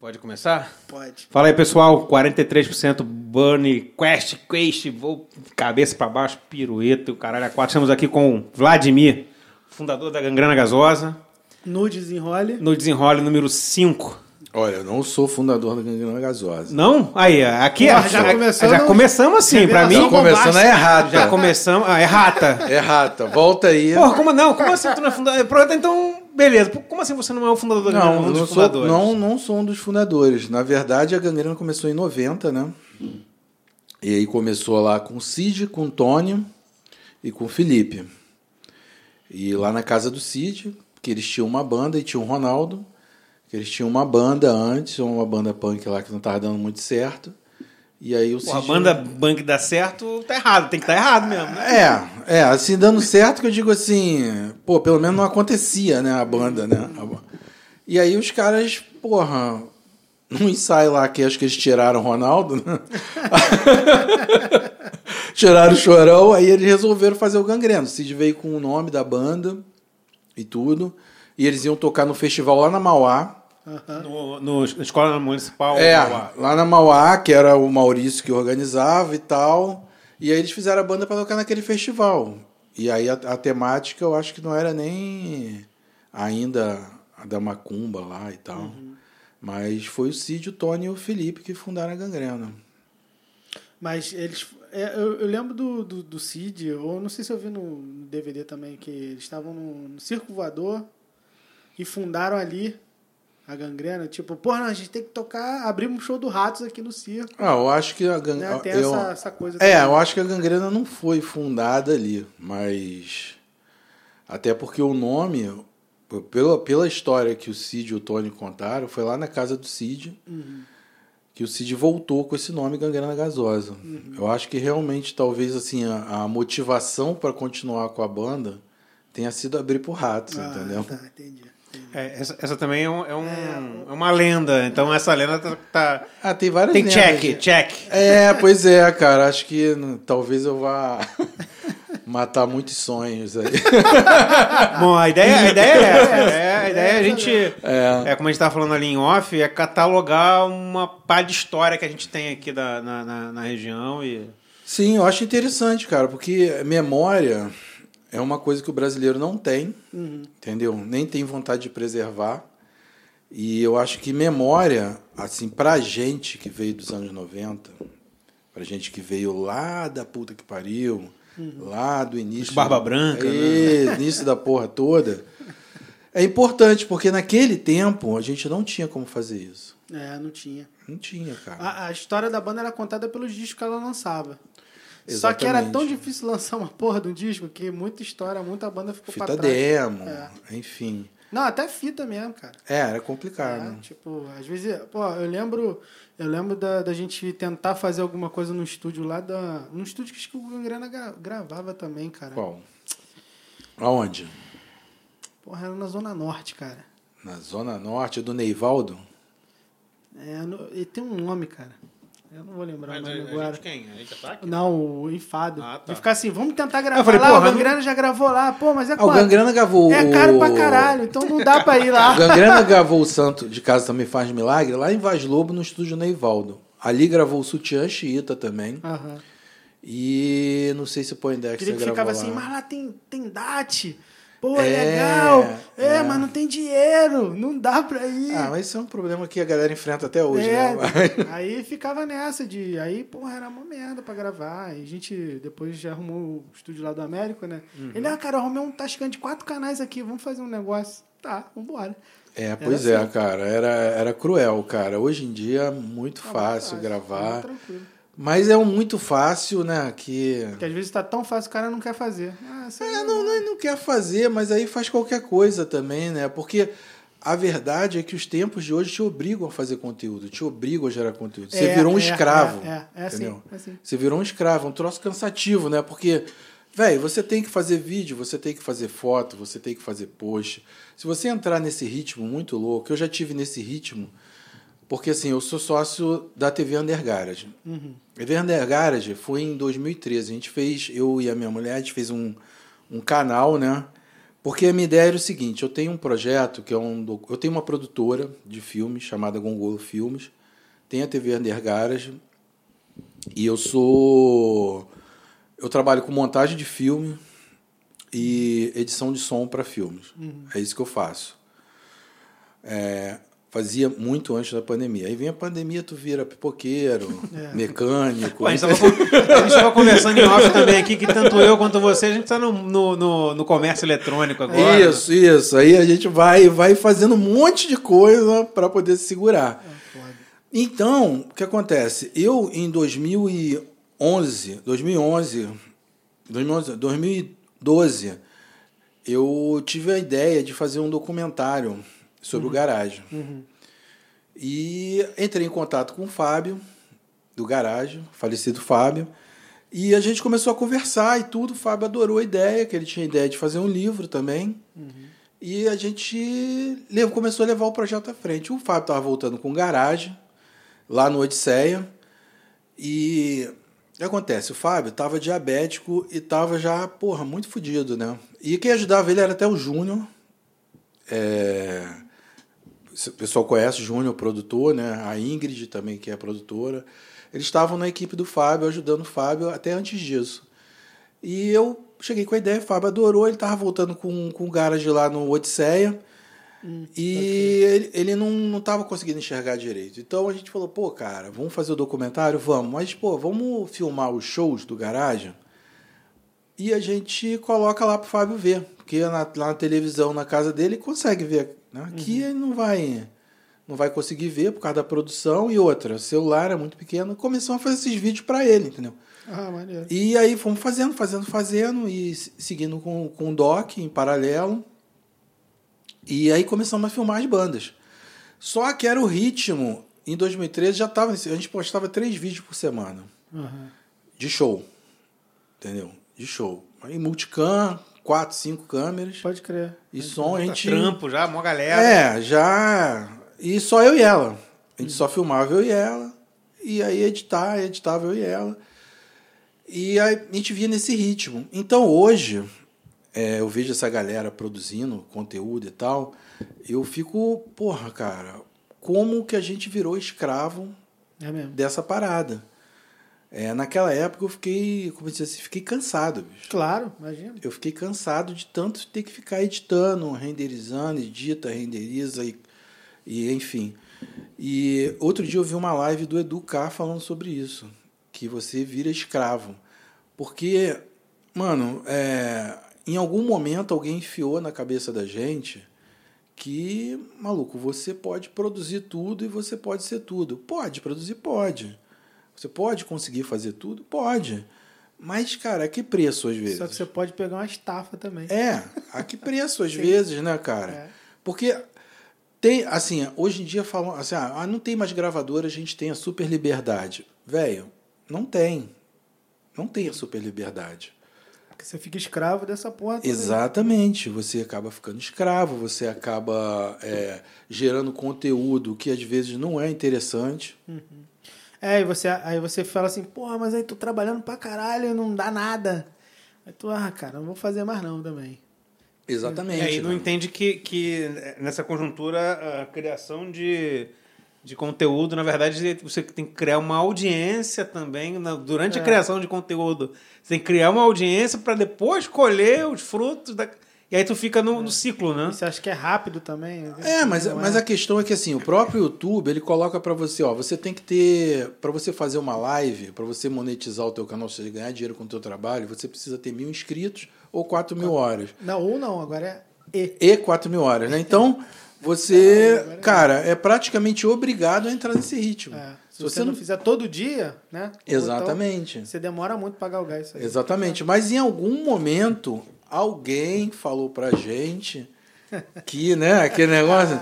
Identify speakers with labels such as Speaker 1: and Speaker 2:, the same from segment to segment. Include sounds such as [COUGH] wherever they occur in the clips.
Speaker 1: Pode começar?
Speaker 2: Pode.
Speaker 1: Fala aí, pessoal. 43% Bunny Quest, Quest, vou cabeça pra baixo, pirueta, o caralho a quatro. Estamos aqui com Vladimir, fundador da Gangrena Gasosa,
Speaker 2: No desenrole.
Speaker 1: no desenrole número 5.
Speaker 3: Olha, eu não sou fundador da Gangrena Gasosa.
Speaker 1: Não? Aí, aqui
Speaker 2: Porra,
Speaker 1: a-
Speaker 2: já
Speaker 1: a-
Speaker 2: começou
Speaker 1: já
Speaker 2: no-
Speaker 1: começamos assim, pra mim.
Speaker 2: Revelação
Speaker 3: começando é errado.
Speaker 1: Já começamos. Ah, é rata.
Speaker 3: É rata. Volta aí.
Speaker 1: Porra, como não? Como assim tu não é fundador? Pronto, então, beleza. Como assim você não é o fundador da?
Speaker 3: Não,
Speaker 1: um dos
Speaker 3: não sou,
Speaker 1: fundadores?
Speaker 3: não, não sou um dos fundadores. Na verdade, a Gangrena começou em 90, né? E aí começou lá com o Cid, com o Tônio e com o Felipe. E lá na casa do Cid, que eles tinham uma banda e tinha o Ronaldo, que eles tinham uma banda antes, uma banda punk lá que não estava dando muito certo. E aí o
Speaker 1: Pô, a
Speaker 3: Cid-
Speaker 1: banda Bang dá certo, tá errado. Tem que estar errado mesmo, né?
Speaker 3: É, é, assim, dando certo que eu digo assim, pô, pelo menos não acontecia, né, a banda, né? E aí os caras, porra, num ensaio lá que acho que eles tiraram o Ronaldo, né? [LAUGHS] tiraram o chorão, aí eles resolveram fazer o gangreno. O Cid veio com o nome da banda e tudo. E eles iam tocar no festival lá na Mauá.
Speaker 1: No, no- na escola municipal.
Speaker 3: É,
Speaker 1: Mauá.
Speaker 3: lá na Mauá, que era o Maurício que organizava e tal. E aí eles fizeram a banda para tocar naquele festival. E aí a, a temática eu acho que não era nem ainda a da Macumba lá e tal. Mas foi o Cid, o Tony e o Felipe que fundaram a gangrena.
Speaker 2: Mas eles. é, eu, eu lembro do, do, do Cid, ou não sei se eu vi no DVD também, que eles estavam no, no Circo Voador e fundaram ali a gangrena. Tipo, porra, não, a gente tem que tocar, abrir um show do Ratos aqui no circo.
Speaker 3: Ah, eu acho que a
Speaker 2: Né?
Speaker 3: gangrena.
Speaker 2: Tem
Speaker 3: eu,
Speaker 2: essa, essa coisa
Speaker 3: é,
Speaker 2: também.
Speaker 3: eu acho que a gangrena não foi fundada ali, mas. Até porque o nome, pela, pela história que o Cid e o Tony contaram, foi lá na casa do Cid que o Cid voltou com esse nome Gangrena Gasosa. Eu acho que realmente, talvez, assim, a, a motivação para continuar com a banda tenha sido abrir pro Ratos,
Speaker 2: Ah,
Speaker 3: entendeu?
Speaker 2: Tá, entendi.
Speaker 1: É, essa, essa também é, um, é, um- é uma lenda. Então essa lenda tá. tá-
Speaker 3: Ah, tem várias
Speaker 1: tem
Speaker 3: lendas.
Speaker 1: check, check.
Speaker 3: É, pois é, cara. Acho que talvez eu vá [LAUGHS] matar muitos sonhos aí. [LAUGHS]
Speaker 1: Bom, a ideia, a ideia é essa. A ideia, a ideia é a gente. É. como a gente estava falando ali em off, é catalogar uma pá de história que a gente tem aqui da, na, na, na região. E...
Speaker 3: Sim, eu acho interessante, cara, porque memória é uma coisa que o brasileiro não tem, entendeu? Nem tem vontade de preservar. E eu acho que memória, assim, pra gente que veio dos anos 90, pra gente que veio lá da puta que pariu, lá do início.
Speaker 1: Barba Branca, né?
Speaker 3: É, início da porra toda. É importante, porque naquele tempo a gente não tinha como fazer isso.
Speaker 2: É, não tinha.
Speaker 3: Não tinha, cara.
Speaker 2: A, a história da banda era contada pelos discos que ela lançava. Só que era
Speaker 3: Exatamente.
Speaker 2: tão difícil lançar uma porra de um disco que muita história, muita banda ficou pra
Speaker 3: Fita
Speaker 2: trás.
Speaker 3: demo,
Speaker 2: É.
Speaker 3: enfim.
Speaker 2: Não, até fita mesmo, cara.
Speaker 3: É, era
Speaker 2: É,
Speaker 3: complicado.
Speaker 2: tipo, às vezes, pô, eu lembro, eu lembro da, da gente tentar fazer alguma coisa no estúdio lá da, num estúdio que o Gangrena gra- gravava também, cara.
Speaker 3: Qual? Aonde?
Speaker 2: Porra, era na zona norte, cara.
Speaker 3: Na Zona Norte do Neivaldo?
Speaker 2: É, no- e tem um nome, cara. Eu não vou lembrar o nome agora.
Speaker 1: quem? A gente tá aqui?
Speaker 2: Não, o Enfado.
Speaker 1: Ah, tá.
Speaker 2: De ficar assim, vamos tentar gravar
Speaker 1: Eu falei,
Speaker 2: lá, o
Speaker 1: não-
Speaker 2: Gangrena já gravou lá, pô, mas é
Speaker 3: Ah, o? Gangrena gravou.
Speaker 2: É caro pra caralho, então não dá pra ir lá. [LAUGHS]
Speaker 3: O Gangrena gravou o Santo de Casa Também Faz Milagre lá em Vaz Lobo, no estúdio Neivaldo. Ali gravou o Sutiã Chiita também.
Speaker 2: Aham.
Speaker 3: E não sei se o Poindex
Speaker 2: Queria que ficava
Speaker 3: lá.
Speaker 2: assim, mas lá tem, tem DAT. Pô, é,
Speaker 3: É,
Speaker 2: legal. É,
Speaker 3: é.
Speaker 2: mas não tem dinheiro. Não dá pra ir.
Speaker 3: Ah, mas isso é um problema que a galera enfrenta até hoje,
Speaker 2: É, [LAUGHS]
Speaker 3: né?
Speaker 2: aí ficava nessa de. Aí, porra, era uma merda pra gravar. E a gente depois já arrumou o estúdio lá do Américo, né?
Speaker 3: Uhum.
Speaker 2: Ele, ah, cara, eu arrumei um Tascam de quatro canais aqui, vamos fazer um negócio. Tá, vambora.
Speaker 3: É, pois é,
Speaker 2: assim.
Speaker 3: cara. Era, era cruel, cara. Hoje em dia é muito
Speaker 2: Tá
Speaker 3: fácil
Speaker 2: muito
Speaker 3: gravar.
Speaker 2: muito tranquilo.
Speaker 3: Mas é um muito fácil, né? Que.
Speaker 2: Porque às vezes tá tão fácil o cara não quer fazer. Ah,
Speaker 3: É, não, não, não quer fazer, mas aí faz qualquer coisa também, né? Porque a verdade é que os tempos de hoje te obrigam a fazer conteúdo, te obrigam a gerar conteúdo. Você
Speaker 2: É,
Speaker 3: virou um
Speaker 2: é,
Speaker 3: escravo.
Speaker 2: É, é, é assim,
Speaker 3: entendeu?
Speaker 2: é assim.
Speaker 3: Você virou um escravo, um troço cansativo, né? Porque, velho, você tem que fazer vídeo, você tem que fazer foto, você tem que fazer post. Se você entrar nesse ritmo muito louco, eu já tive nesse ritmo, porque assim, eu sou sócio da TV Under Garage.
Speaker 2: Uhum.
Speaker 3: Under Garage foi em 2013. A gente fez, eu e a minha mulher, a gente fez um, um canal, né? Porque a minha ideia era o seguinte: eu tenho um projeto que é um. Eu tenho uma produtora de filmes chamada Gongolo Filmes, tem a TV Under Garage, e eu sou. Eu trabalho com montagem de filme e edição de som para filmes. Uhum. É isso que eu faço. É, Fazia muito antes da pandemia. Aí vem a pandemia, tu vira pipoqueiro, [LAUGHS] é. mecânico.
Speaker 1: a gente estava conversando em off também aqui, que tanto eu quanto você, a gente está no, no, no, comércio eletrônico agora.
Speaker 3: Isso, isso. Aí a gente vai, vai fazendo um monte de coisa para poder se segurar. É, então, o que acontece? Eu, em 2011, 2011, 2011, 2012, eu tive a ideia de fazer um documentário sobre uhum. o garagem. Uhum. E entrei em contato com o Fábio, do garagem, falecido Fábio, e a gente começou a conversar e tudo. O Fábio adorou a ideia, que ele tinha a ideia de fazer um livro também. Uhum. E a gente começou a levar o projeto à frente. O Fábio estava voltando com garagem, lá no Odisseia. E o que acontece? O Fábio estava diabético e estava já, porra, muito fodido, né? E quem ajudava ele era até o Júnior. É o pessoal conhece o Júnior, produtor, né? A Ingrid também, que é produtora. Eles estavam na equipe do Fábio, ajudando o Fábio até antes disso. E eu cheguei com a ideia, o Fábio adorou, ele estava voltando com, com o garage lá no Odisseia. Hum, e ele, ele não estava conseguindo enxergar direito. Então a gente falou, pô, cara, vamos fazer o documentário? Vamos. Mas, pô, vamos filmar os shows do garagem e a gente coloca lá para o Fábio ver. Porque na, lá na televisão, na casa dele, consegue ver né? Aqui uhum. ele não vai, não vai conseguir ver por causa da produção e outra. O celular é muito pequeno. Começamos a fazer esses vídeos para ele, entendeu?
Speaker 2: Ah, maneiro.
Speaker 3: E aí fomos fazendo, fazendo, fazendo e seguindo com, com o doc em paralelo. E aí começamos a filmar as bandas. Só que era o ritmo. Em 2013 já estava. A gente postava três vídeos por semana. Uhum. De show. Entendeu? De show. Aí multicam, quatro, cinco câmeras.
Speaker 2: Pode crer.
Speaker 3: E som a gente.
Speaker 1: Trampo já, uma galera.
Speaker 3: É, já. E só eu e ela. A gente só filmava eu e ela. E aí editar, editava eu e ela. E a gente via nesse ritmo. Então hoje, é, eu vejo essa galera produzindo conteúdo e tal. Eu fico, porra, cara, como que a gente virou escravo
Speaker 2: é
Speaker 3: dessa parada? É, naquela época eu fiquei, como eu disse assim, fiquei cansado. Bicho.
Speaker 2: Claro, imagina.
Speaker 3: Eu fiquei cansado de tanto ter que ficar editando, renderizando, edita, renderiza e, e enfim. E outro dia eu vi uma live do Educar falando sobre isso, que você vira escravo. Porque, mano, é, em algum momento alguém enfiou na cabeça da gente que, maluco, você pode produzir tudo e você pode ser tudo. Pode, produzir pode. Você pode conseguir fazer tudo? Pode. Mas, cara, a que preço às vezes?
Speaker 2: Só que você pode pegar uma estafa também.
Speaker 3: É, a que preço às [LAUGHS] vezes, né, cara? É. Porque tem, assim, hoje em dia falam assim, ah, não tem mais gravadora, a gente tem a super liberdade. Velho, não tem. Não tem a super liberdade.
Speaker 2: Porque você fica escravo dessa porra.
Speaker 3: Exatamente. Você acaba ficando escravo, você acaba é, gerando conteúdo que às vezes não é interessante.
Speaker 2: Uhum. É, e você, aí você fala assim, porra, mas aí tô trabalhando pra caralho e não dá nada. Aí tu, ah, cara, não vou fazer mais não também.
Speaker 3: Exatamente.
Speaker 1: É, e não né? entende que, que nessa conjuntura a criação de, de conteúdo, na verdade, você tem que criar uma audiência também. durante é. a criação de conteúdo, você tem que criar uma audiência para depois colher os frutos da e aí tu fica no, no ciclo, né?
Speaker 2: você acha que é rápido também?
Speaker 3: É, mas, é. mas a questão é que assim, o próprio YouTube, ele coloca para você, ó, você tem que ter, para você fazer uma live, para você monetizar o teu canal, você ganhar dinheiro com o teu trabalho, você precisa ter mil inscritos ou quatro mil horas.
Speaker 2: Não, ou não, agora é E.
Speaker 3: E quatro mil horas, né? Então, [LAUGHS] você, não, é cara, é praticamente obrigado a entrar nesse ritmo. É.
Speaker 2: Se você, você não fizer todo dia, né?
Speaker 3: Exatamente.
Speaker 2: Então, você demora muito para pagar o gás.
Speaker 3: Exatamente. Mas em algum momento alguém falou pra gente que, né, aquele negócio,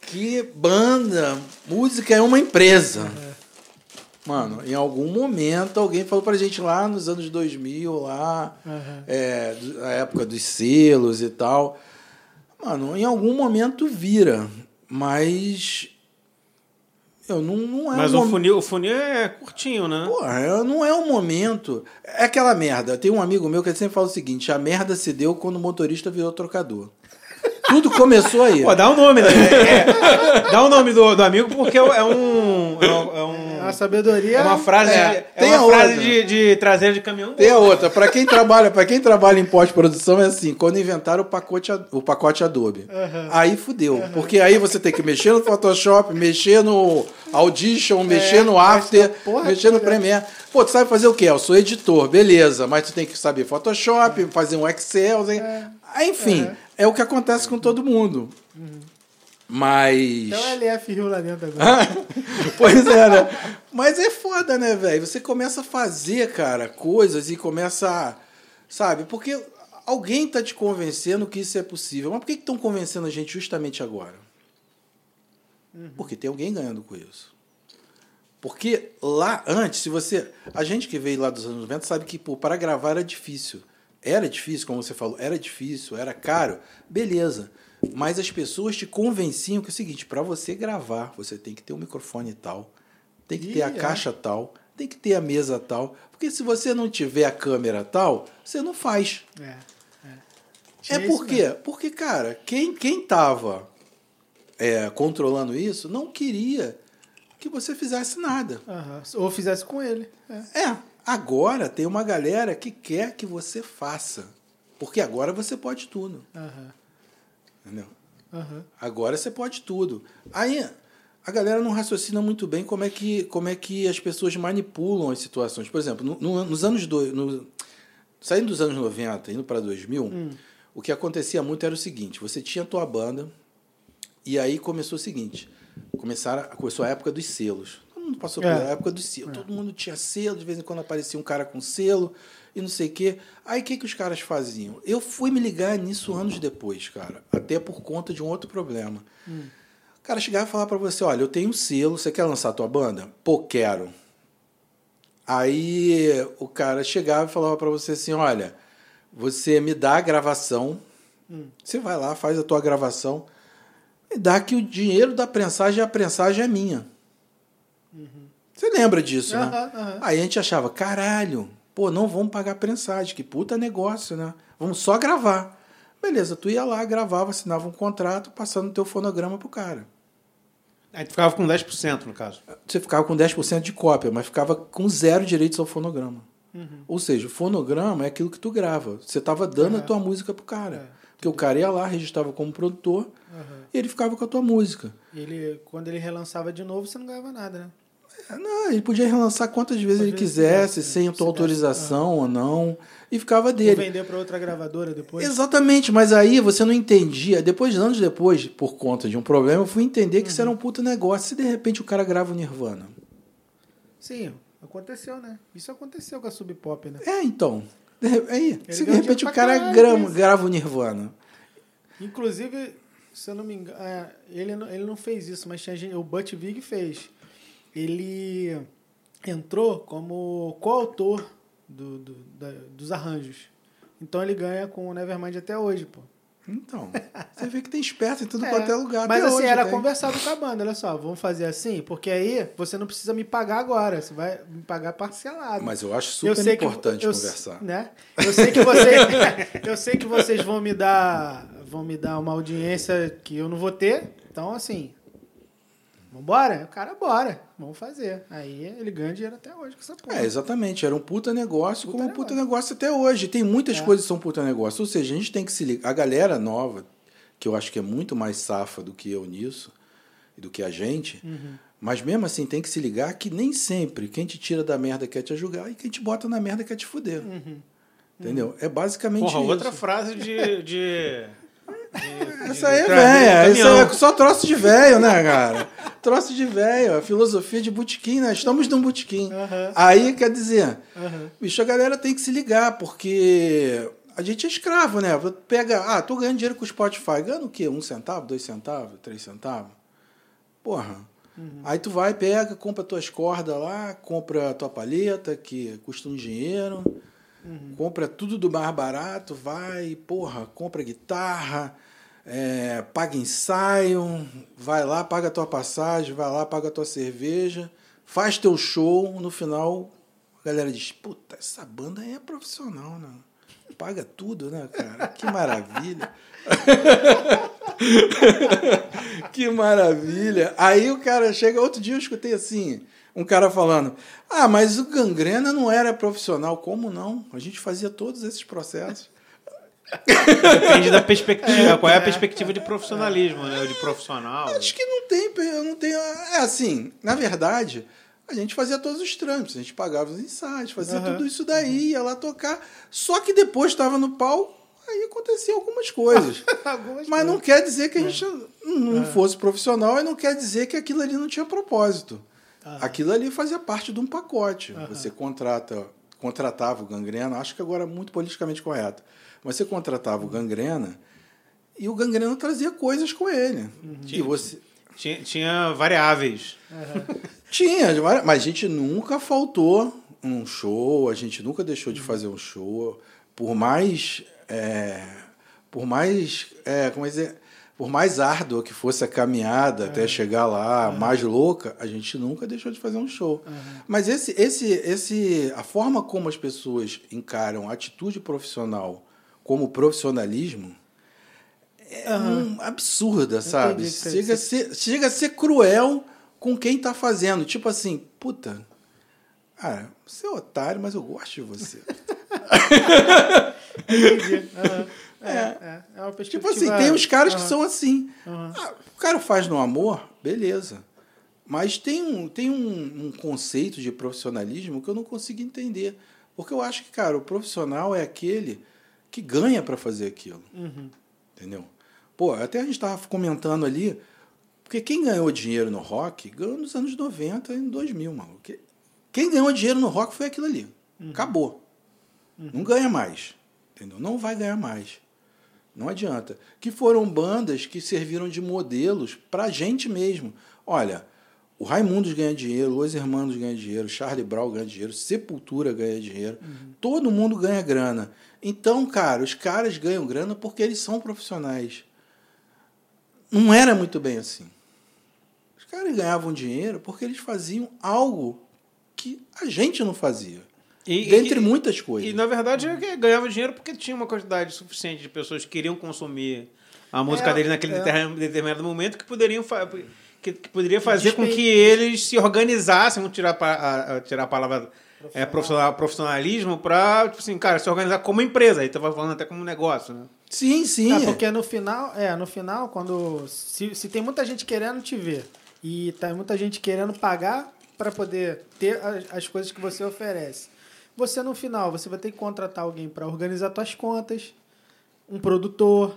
Speaker 3: que banda, música é uma empresa. Mano, em algum momento alguém falou pra gente lá nos anos 2000, lá, uhum. é, a época dos selos e tal. Mano, em algum momento vira, mas Eu não, não é
Speaker 1: Mas
Speaker 3: um
Speaker 1: o
Speaker 3: mom-
Speaker 1: funil, o funil é curtinho, né?
Speaker 3: Porra, eu- não é um momento. É aquela merda. Tem um amigo meu que sempre fala o seguinte: a merda se deu quando o motorista virou trocador. [LAUGHS] Tudo começou aí.
Speaker 1: Pô, dá o nome, né? É, dá o nome do, do amigo porque é um. É, um, é um-
Speaker 2: A sabedoria.
Speaker 1: é uma frase,
Speaker 3: É,
Speaker 1: de, é
Speaker 3: tem
Speaker 1: uma
Speaker 3: a
Speaker 1: frase
Speaker 3: outra.
Speaker 1: de, de traseiro de caminhão.
Speaker 3: Tem a outra, para quem trabalha, para quem trabalha em pós-produção é assim, quando inventaram o pacote o pacote Adobe. Aí fudeu, porque aí você tem que mexer no Photoshop, mexer no Audition, mexer no After,
Speaker 2: porra
Speaker 3: mexer no. Premiere. Pô, tu sabe fazer o quê? Eu sou editor, beleza, mas tu tem que saber Photoshop, fazer um Excel. Aí, enfim, é. o que acontece com todo mundo. Mas
Speaker 2: Então LF Rio lá dentro agora. [LAUGHS]
Speaker 3: pois é, né? Mas é foda, né, velho? Você começa a fazer, cara, coisas e começa a. Sabe? Porque alguém tá te convencendo que isso é possível. Mas por que estão convencendo a gente justamente agora? Porque tem alguém ganhando com isso. Porque lá antes, se você. A gente que veio lá dos anos 90 sabe que, pô, para gravar era difícil. Era difícil, como você falou, era difícil, era caro. Beleza. Mas as pessoas te convenciam que é o seguinte: para você gravar, você tem que ter um microfone tal, tem que ter a
Speaker 2: Ih, é.
Speaker 3: caixa tal, tem que ter a mesa tal. Porque se você não tiver a câmera tal, você não faz.
Speaker 2: É. É,
Speaker 3: É por quê? Porque, cara, quem, quem tava é, controlando isso não queria que você fizesse nada.
Speaker 2: Aham. Ou fizesse com ele. É.
Speaker 3: É, agora tem uma galera que quer que você faça. Porque agora você pode tudo.
Speaker 2: Aham.
Speaker 3: Entendeu?
Speaker 2: Aham.
Speaker 3: Agora você pode tudo. Aí a galera não raciocina muito bem como é que, como é que as pessoas manipulam as situações. Por exemplo, no- no- nos anos dois, no, saindo dos anos 90, indo para 2000, o que acontecia muito era o seguinte: você tinha a tua banda e aí começou o seguinte, começaram, começou a época dos selos. Mundo passou
Speaker 2: É.
Speaker 3: pela época dos selos. Todo mundo tinha selo, de vez em quando aparecia um cara com selo e não sei o quê. Aí o que, que os caras faziam? Eu fui me ligar nisso anos depois, cara. Até por conta de um outro problema. O cara chegava e falava pra você, olha, eu tenho um selo, você quer lançar a tua banda? Pô, quero. Aí o cara chegava e falava pra você assim, olha, você me dá a gravação, você vai lá, faz a tua gravação, e dá que o dinheiro da prensagem, a prensagem é minha. Você lembra disso, né? Aí a gente achava, caralho, pô, não vamos pagar prensagem, que puta negócio, né? Vamos só gravar. Beleza, tu ia lá, gravava, assinava um contrato, passando o teu fonograma pro cara.
Speaker 1: Aí tu ficava com 10% no caso.
Speaker 3: Você ficava com 10% de cópia, mas ficava com zero direitos ao fonograma. Ou seja, o fonograma é aquilo que tu grava. Você estava dando a tua música pro cara. Porque o cara ia lá, registrava como produtor, e ele ficava com a tua música.
Speaker 2: Ele, quando ele relançava de novo, você não ganhava nada, né?
Speaker 3: Não, ele podia relançar quantas vezes ele quisesse,
Speaker 2: quisesse,
Speaker 3: sem a tua autorização ou não, e ficava
Speaker 2: Ou
Speaker 3: dele.
Speaker 2: vender para outra gravadora depois.
Speaker 3: Exatamente, mas aí você não entendia. Depois, anos depois, por conta de um problema, eu fui entender que isso era um puta negócio. Se de repente o cara grava o Nirvana.
Speaker 2: Sim, aconteceu, né? Isso aconteceu com a Sub Pop, né?
Speaker 3: É, então. De aí, se de repente o cara
Speaker 2: caralho
Speaker 3: grava, grava o Nirvana.
Speaker 2: Inclusive, se eu não me engano, é, ele, não- ele não fez isso, mas tinha gente, o Butch Vig fez. Ele entrou como coautor do, do- da- dos arranjos. Então ele ganha com o Nevermind até hoje, pô.
Speaker 3: Então, você vê que tem esperto em tudo
Speaker 2: É,
Speaker 3: quanto é lugar.
Speaker 2: Mas assim,
Speaker 3: hoje
Speaker 2: era
Speaker 3: tem.
Speaker 2: conversado com a banda, olha só, vamos fazer assim, porque aí você não precisa me pagar agora, você vai me pagar parcelado.
Speaker 3: Mas eu acho
Speaker 2: Eu
Speaker 3: super
Speaker 2: que-
Speaker 3: importante
Speaker 2: eu-
Speaker 3: conversar.
Speaker 2: Né? Eu sei que vocês, [LAUGHS] eu sei que vocês vão me dar, vão me dar uma audiência que eu não vou ter. Então assim, vambora? O cara bora, vamos fazer. Aí ele ganha dinheiro até hoje com essa porra.
Speaker 3: É, exatamente. Era um puta negócio,
Speaker 2: Puta
Speaker 3: como um puta negócio até hoje. Tem muitas
Speaker 2: É.
Speaker 3: coisas que são puta negócio. Ou seja, a gente tem que se ligar. A galera nova, que eu acho que é muito mais safa do que eu nisso, e do que a gente,
Speaker 2: Uhum.
Speaker 3: mas mesmo assim tem que se ligar que nem sempre quem te tira da merda quer te ajudar e quem te bota na merda quer te fuder.
Speaker 2: Uhum.
Speaker 3: Entendeu? É basicamente
Speaker 1: Porra,
Speaker 3: isso.
Speaker 1: outra frase de. de, de-
Speaker 3: Essa aí é velha. Isso é só troço de velho, né, cara? troço de velho. A filosofia de botequim, né? Estamos num botequim.
Speaker 2: Aham.
Speaker 3: Aí, quer dizer,
Speaker 2: Aham.
Speaker 3: bicho, a galera tem que se ligar, porque a gente é escravo, né? Pega, ah, tô ganhando dinheiro com o Spotify. Ganhando o quê? Um centavo, dois centavos, três centavos? Porra. Aí tu vai, pega, compra tuas cordas lá, compra tua palheta, que custa um dinheiro, compra tudo do mais barato, vai, porra, compra guitarra, é, paga ensaio, vai lá, paga tua passagem, vai lá, paga tua cerveja, faz teu show, no final a galera diz, puta, essa banda é profissional, né? Paga tudo, né, cara? Que maravilha. [LAUGHS] que maravilha. Aí o cara chega, outro dia eu escutei assim, um cara falando: Ah, mas o gangrena não era profissional. Como não? A gente fazia todos esses processos.
Speaker 1: Depende da perspectiva. Qual é a perspectiva de profissionalismo, né? De profissional.
Speaker 3: Acho que não tem, não tem. É assim, na verdade, a gente fazia todos os trâmites, a gente pagava os ensaios, fazia uhum. tudo isso daí, ia lá tocar. Só que depois estava no pau, aí acontecia algumas coisas. [LAUGHS] algumas Mas coisas. não quer dizer que a gente é. não fosse profissional e não quer dizer que aquilo ali não tinha propósito. Uhum. Aquilo ali fazia parte de um pacote. Uhum. Você contrata, contratava o gangrena, acho que agora é muito politicamente correto. Mas você contratava o gangrena e o gangrena trazia coisas com ele.
Speaker 1: Uhum. E você tinha, tinha variáveis.
Speaker 3: tinha, mas a gente nunca faltou um show, a gente nunca deixou de fazer um show. Por mais. É, por mais. É, como é dizer? por mais árdua que fosse a caminhada é. até chegar lá, é. mais louca, a gente nunca deixou de fazer um show. Uhum. Mas esse, esse, esse, a forma como as pessoas encaram a atitude profissional como profissionalismo é uhum. um, absurda, sabe? Chega a, ser, chega a ser cruel com quem está fazendo. Tipo assim, puta, ah, você é otário, mas eu gosto de você. [LAUGHS] Entendi. Uhum. É, é, é uma perspectiva... Tipo assim, tem os caras uhum. que são assim. Ah, o cara faz no amor, beleza. Mas tem, um, tem um, um, conceito de profissionalismo que eu não consigo entender. Porque eu acho que, cara, o profissional é aquele que ganha para fazer aquilo. Uhum. Entendeu? Pô, até a gente estava comentando ali, porque quem ganhou dinheiro no rock ganhou nos anos 90 e 2000, maluco. Quem ganhou dinheiro no rock foi aquilo ali. Uhum. Acabou. Uhum. Não ganha mais. Entendeu? Não vai ganhar mais. Não adianta. Que foram bandas que serviram de modelos para a gente mesmo. Olha, o Raimundos ganha dinheiro, Os Hermanos ganha dinheiro, Charlie Brown ganha dinheiro, Sepultura ganha dinheiro. Uhum. Todo mundo ganha grana. Então, cara, os caras ganham grana porque eles são profissionais. Não era muito bem assim. Os caras ganhavam dinheiro porque eles faziam algo que a gente não fazia. E, Dentre e, muitas coisas.
Speaker 1: E, na verdade, é ganhava dinheiro porque tinha uma quantidade suficiente de pessoas que queriam consumir a música é, dele naquele é. determinado momento que poderiam que, que poderia fazer com que eles se organizassem, vamos tirar a, a, tirar a palavra é, profissional, profissionalismo para, tipo assim, cara, se organizar como empresa. Aí tava falando até como negócio, né?
Speaker 3: Sim, sim.
Speaker 2: É, porque no final, é, no final, quando. Se, se tem muita gente querendo te ver e tá muita gente querendo pagar para poder ter as, as coisas que você oferece você, no final, você vai ter que contratar alguém para organizar suas contas, um produtor,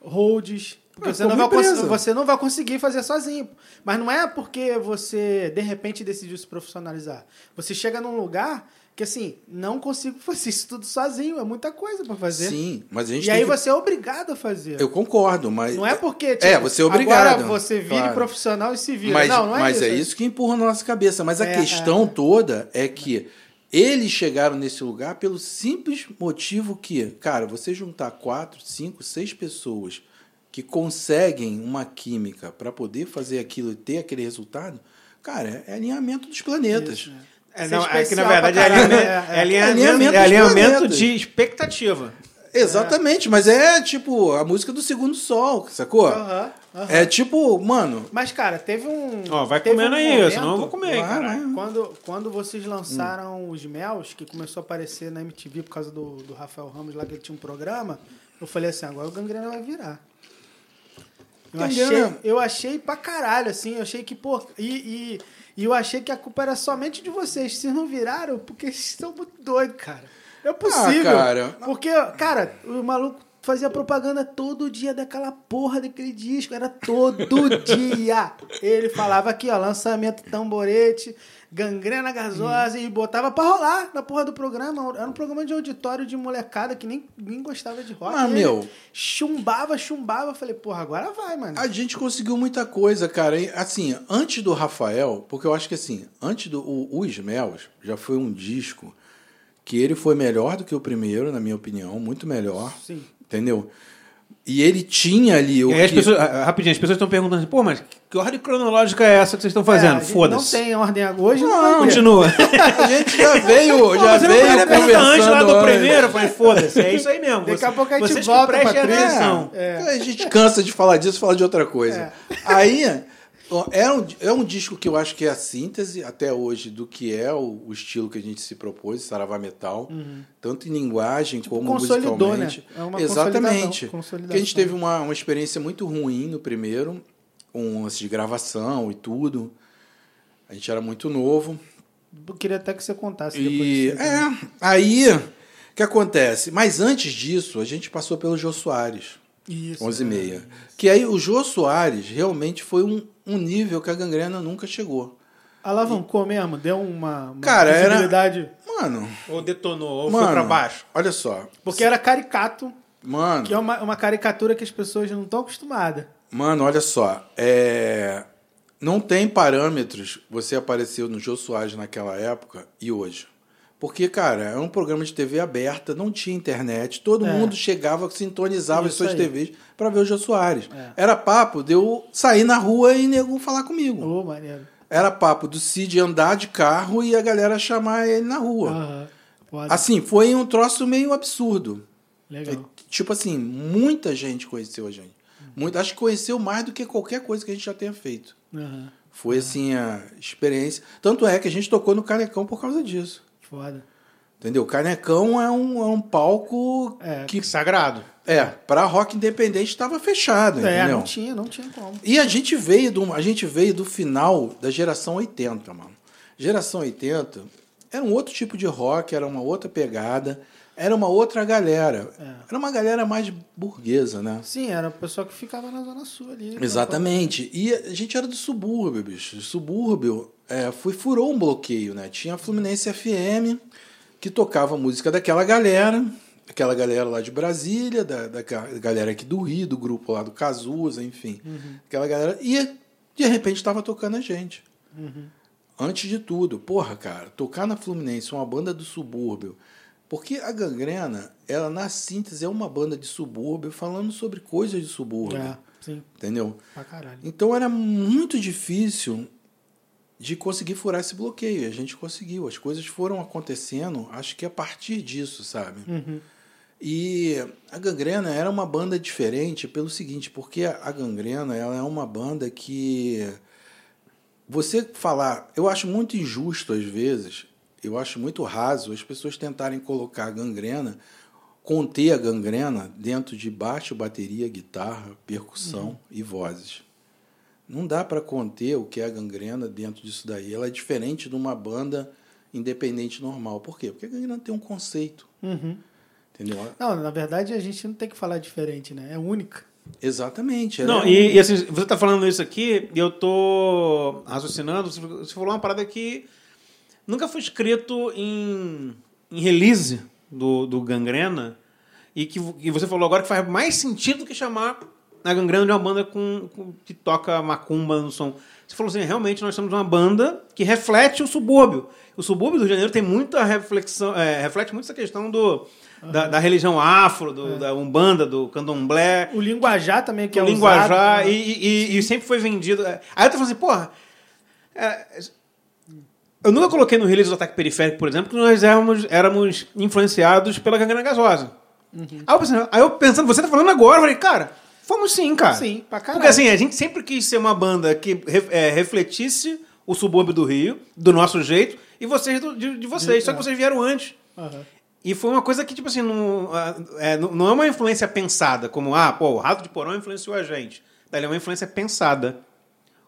Speaker 2: holds, porque é, você, não vai você não vai conseguir fazer sozinho. Mas não é porque você, de repente, decidiu se profissionalizar. Você chega num lugar que, assim, não consigo [LAUGHS] fazer isso tudo sozinho. É muita coisa para fazer.
Speaker 3: Sim, mas a gente
Speaker 2: E aí que... você é obrigado a fazer.
Speaker 3: Eu concordo, mas...
Speaker 2: Não é porque...
Speaker 3: É, tipo, é, você é obrigado.
Speaker 2: Agora você vire claro. profissional e se vira.
Speaker 3: Mas,
Speaker 2: não, não é
Speaker 3: mas
Speaker 2: isso.
Speaker 3: Mas é isso que empurra na nossa cabeça. Mas a é, questão é. toda é que eles chegaram nesse lugar pelo simples motivo que, cara, você juntar quatro, cinco, seis pessoas que conseguem uma química para poder fazer aquilo e ter aquele resultado, cara, é alinhamento dos planetas. Isso,
Speaker 1: é. É, não, é que na verdade é alinhamento, é, é alinhamento, é alinhamento de expectativa.
Speaker 3: Exatamente, mas é tipo a música do segundo sol, sacou? Aham. Uhum. É tipo, mano.
Speaker 2: Mas, cara, teve um.
Speaker 1: Ó, vai comendo um aí, momento, senão eu vou comer, cara.
Speaker 2: Quando, quando vocês lançaram hum. os Mels, que começou a aparecer na MTV por causa do, do Rafael Ramos lá, que ele tinha um programa, eu falei assim: agora o Gangrena vai virar. Eu achei, eu achei pra caralho, assim. Eu achei que, pô. E, e, e eu achei que a culpa era somente de vocês. Vocês não viraram porque vocês são muito doidos, cara. É possível. Ah, cara. Porque, cara, o maluco fazia propaganda todo dia daquela porra daquele disco. Era todo [LAUGHS] dia. Ele falava aqui, ó, lançamento tamborete, gangrena gasosa hum. e botava pra rolar na porra do programa. Era um programa de auditório de molecada que nem, nem gostava de rock.
Speaker 3: Ah, meu.
Speaker 2: Chumbava, chumbava. Falei, porra, agora vai, mano.
Speaker 3: A gente conseguiu muita coisa, cara. Assim, antes do Rafael, porque eu acho que assim, antes do o, Os já foi um disco que ele foi melhor do que o primeiro, na minha opinião, muito melhor. Sim. Entendeu? E ele tinha ali o
Speaker 1: E aí as
Speaker 3: que-
Speaker 1: pessoas, ah, rapidinho, as pessoas estão perguntando assim, pô, mas que ordem cronológica é essa que vocês estão
Speaker 2: É,
Speaker 1: fazendo?
Speaker 2: gente
Speaker 1: Foda-se.
Speaker 2: Não tem ordem hoje, não,
Speaker 3: Não.
Speaker 1: Continua. [LAUGHS]
Speaker 3: a gente já veio,
Speaker 1: Pô,
Speaker 3: já veio
Speaker 1: perguntar antes lá do
Speaker 3: conversando
Speaker 1: primeiro. Eu falei, foda-se, é isso aí mesmo.
Speaker 2: Daqui a pouco a gente
Speaker 1: vocês
Speaker 2: volta pra
Speaker 1: atenção.
Speaker 2: É.
Speaker 3: A gente cansa de falar disso e falar de outra coisa. Aí, ó, é um, é um disco que eu acho que é a síntese, até hoje, do que é o, o estilo que a gente se propôs, Saravá Metal, tanto em linguagem como
Speaker 2: Tipo, consolidou,
Speaker 3: musicalmente.
Speaker 2: né? É uma
Speaker 3: Exatamente.
Speaker 2: consolidação-.
Speaker 3: Porque a gente teve uma, uma experiência muito ruim no primeiro, um lance de gravação e tudo. A gente era muito novo.
Speaker 2: Eu queria até que você contasse depois
Speaker 3: E
Speaker 2: disso.
Speaker 3: é, aí, o que acontece? Mas antes disso, a gente passou pelo Jô Soares.
Speaker 2: Isso.
Speaker 3: 11 e meia. Que aí o Jô Soares realmente foi um, um nível que a gangrena nunca chegou.
Speaker 2: Alavancou mesmo? Deu uma, uma
Speaker 3: Cara, era-? Mano,
Speaker 1: Ou detonou, ou
Speaker 3: mano,
Speaker 1: foi pra baixo.
Speaker 3: olha só.
Speaker 2: Porque era caricato,
Speaker 3: Mano,
Speaker 2: que é uma, uma caricatura que as pessoas não estão acostumadas.
Speaker 3: mano, olha só. É, não tem parâmetros você apareceu no Jô Soares naquela época e hoje. Porque, cara, é um programa de TV aberta, não tinha internet, todo
Speaker 2: É.
Speaker 3: mundo chegava, sintonizava as
Speaker 2: Isso
Speaker 3: suas
Speaker 2: aí.
Speaker 3: TVs para ver o Jô Soares.
Speaker 2: É.
Speaker 3: Era papo de eu sair na rua e nego falar comigo.
Speaker 2: Ô, maneiro.
Speaker 3: Era papo do Cid andar de carro e a galera chamar ele na rua. Assim, foi um troço meio absurdo.
Speaker 2: Legal.
Speaker 3: Tipo assim, muita gente conheceu a gente. Muito, acho que conheceu mais do que qualquer coisa que a gente já tenha feito. Foi assim a experiência. Tanto é que a gente tocou no Canecão por causa disso.
Speaker 2: Foda.
Speaker 3: Entendeu? O Canecão é um, é um palco
Speaker 2: É,
Speaker 3: que,
Speaker 1: Sagrado.
Speaker 3: é, para rock independente estava fechado,
Speaker 2: É,
Speaker 3: entendeu?
Speaker 2: não tinha, não tinha como.
Speaker 3: E a gente veio do, a gente veio do final da geração 80, mano. Geração 80 era um outro tipo de rock, era uma outra pegada, era uma outra galera.
Speaker 2: É.
Speaker 3: Era uma galera mais burguesa, né?
Speaker 2: Sim, era o pessoal que ficava na Zona Sul ali. né?
Speaker 3: Exatamente. E a gente era do subúrbio, bicho. O subúrbio é, foi, furou um bloqueio, né? Tinha a Fluminense FM, que tocava música daquela galera, aquela galera lá de Brasília, da, da ga- galera aqui do Rio, do grupo lá do Cazuza, enfim. Aquela galera. E de repente estava tocando a gente. Antes de tudo, porra, cara, tocar na Fluminense, uma banda do subúrbio. Porque a Gangrena, ela na síntese é uma banda de subúrbio falando sobre coisas de subúrbio.
Speaker 2: É, sim,
Speaker 3: Entendeu?
Speaker 2: pra caralho.
Speaker 3: Então era muito difícil de conseguir furar esse bloqueio. A gente conseguiu. As coisas foram acontecendo, acho que a partir disso, sabe?
Speaker 2: Uhum.
Speaker 3: E a Gangrena era uma banda diferente pelo seguinte, porque a Gangrena ela é uma banda que você falar, eu acho muito injusto às vezes, eu acho muito raso as pessoas tentarem colocar a Gangrena, conter a Gangrena dentro de baixo, bateria, guitarra, percussão e vozes. Não dá para conter o que é a Gangrena dentro disso daí. Ela é diferente de uma banda independente normal. Por quê? Porque a Gangrena tem um conceito,
Speaker 2: Uhum.
Speaker 3: entendeu?
Speaker 2: Não, na verdade a gente não tem que falar diferente, né? É única.
Speaker 3: Exatamente.
Speaker 1: Não,
Speaker 3: é
Speaker 1: e, e assim, você tá falando isso aqui e eu tô raciocinando. Você você falou uma parada que nunca foi escrito em, em release do, do Gangrena e que e você falou agora que faz mais sentido que chamar a Gangrena de uma banda com, com- que toca macumba no som. Você falou assim, realmente nós somos uma banda que reflete o subúrbio. O subúrbio do Rio de Janeiro tem muita reflexão, é, reflete muito essa questão do, da, da religião afro, do, da umbanda, do candomblé
Speaker 2: O linguajar também, que é
Speaker 1: o
Speaker 2: usado,
Speaker 1: linguajar
Speaker 2: né?
Speaker 1: e, e- e sempre foi vendido. Aí eu tô falando assim, porra. é, eu nunca coloquei no release do ataque periférico, por exemplo, que nós éramos, éramos influenciados pela gangrena gasosa.
Speaker 2: Uhum.
Speaker 1: Aí, eu pensei, aí eu pensando, você tá falando agora, eu falei, cara, fomos sim, cara.
Speaker 2: Sim, pra caralho.
Speaker 1: Porque assim, a gente sempre quis ser uma banda que é, refletisse o subúrbio do Rio, do nosso jeito, e vocês do- de, de vocês, só que vocês vieram antes.
Speaker 2: Aham.
Speaker 1: E foi uma coisa que, tipo assim, não é, não é uma influência pensada, como, ah, pô, o Rato de Porão influenciou a gente. Daí é uma influência pensada.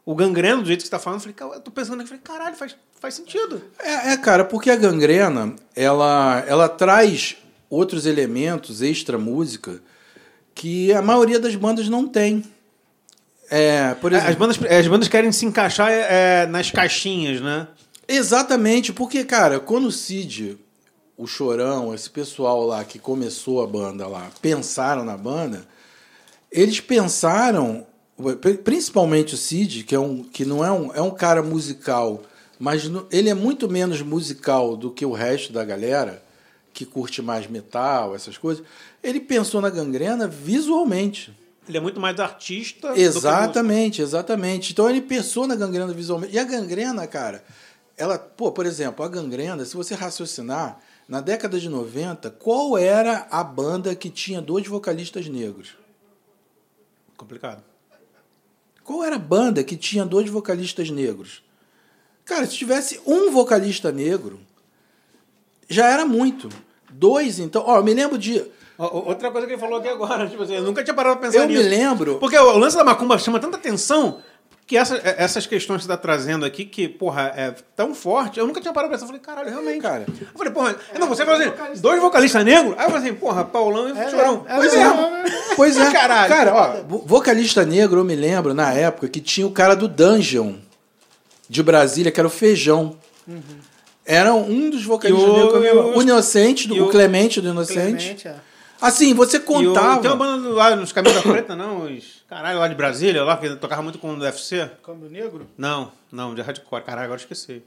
Speaker 1: O gangreno, do jeito que você tá falando, eu falei, eu tô pensando aqui, falei, caralho, faz, faz sentido.
Speaker 3: É, é, cara, porque a gangrena, ela, ela traz outros elementos extra música que a maioria das bandas não tem. É, por exemplo,
Speaker 1: As bandas, as bandas querem se encaixar é, nas caixinhas, né?
Speaker 3: Exatamente, porque, cara, quando o Cid, o Chorão, esse pessoal lá que começou a banda lá, pensaram na banda, eles pensaram, principalmente o Cid, que, é um, que não é um, é um cara musical, mas no- ele é muito menos musical do que o resto da galera, que curte mais metal, essas coisas, ele pensou na gangrena visualmente.
Speaker 1: Ele é muito mais artista.
Speaker 3: Exatamente, exatamente. Então ele pensou na gangrena visualmente. E a gangrena, cara, ela, pô, por exemplo, a gangrena, se você raciocinar, na década de 90, qual era a banda que tinha dois vocalistas negros?
Speaker 1: Complicado.
Speaker 3: Qual era a banda que tinha dois vocalistas negros? Cara, se tivesse um vocalista negro, já era muito. Dois, então. Ó, eu me lembro de.
Speaker 1: Outra coisa que ele falou aqui agora, tipo assim, eu nunca tinha parado pra pensar
Speaker 3: Eu
Speaker 1: nisso.
Speaker 3: me lembro.
Speaker 1: Porque o lance da macumba chama tanta atenção que essa- essas questões que você tá trazendo aqui, que, porra, é tão forte, eu nunca tinha parado pra pensar. Eu falei, caralho, realmente.
Speaker 3: cara.
Speaker 1: Eu falei, porra, não, você falou assim, dois vocalistas negros? Aí eu falei assim, porra, Paulão e
Speaker 2: É,
Speaker 1: Chorão.
Speaker 2: é,
Speaker 3: Pois
Speaker 2: é,
Speaker 3: é.
Speaker 2: é. [LAUGHS]
Speaker 3: Pois é.
Speaker 1: Caralho.
Speaker 3: Cara, ó, vo- vocalista negro, eu me lembro na época que tinha o cara do Dungeon de Brasília, que era o Feijão. Era um dos vocalistas
Speaker 1: o-
Speaker 3: negros.
Speaker 1: o-
Speaker 3: O Inocente, do- o
Speaker 1: o-
Speaker 3: Clemente do Inocente.
Speaker 2: Clemente, é.
Speaker 3: Assim, você
Speaker 1: E o,
Speaker 3: contava.
Speaker 1: tem uma banda lá nos Caminhos da Preta, não? Os, caralho, lá de Brasília, lá, que tocava muito com o UFC.
Speaker 2: Câmbio negro?
Speaker 1: Não, não, de hardcore. Caralho, agora esqueci.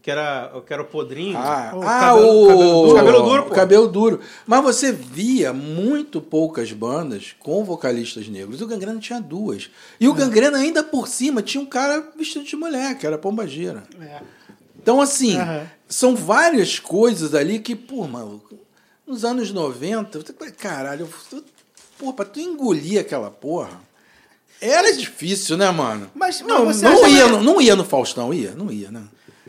Speaker 1: Que era, que era o Podrinho.
Speaker 3: Ah,
Speaker 2: O
Speaker 3: ah,
Speaker 2: cabelo-
Speaker 3: o
Speaker 2: cabelo
Speaker 1: duro. Cabelo duro, pô.
Speaker 3: Cabelo duro. Mas você via muito poucas bandas com vocalistas negros. O Gangrena tinha duas. E o Gangrena, ainda por cima, tinha um cara vestido de mulher, que era Pomba Gira.
Speaker 2: É.
Speaker 3: Então, assim,
Speaker 2: Aham.
Speaker 3: são várias coisas ali que, pô, mano, nos anos 90, você, caralho, tu, pô, pra tu engolir aquela porra, era difícil, né, mano?
Speaker 2: Mas,
Speaker 3: Não, não,
Speaker 2: acha
Speaker 3: ia,
Speaker 2: que-
Speaker 3: não ia no Faustão, ia? Não ia, né?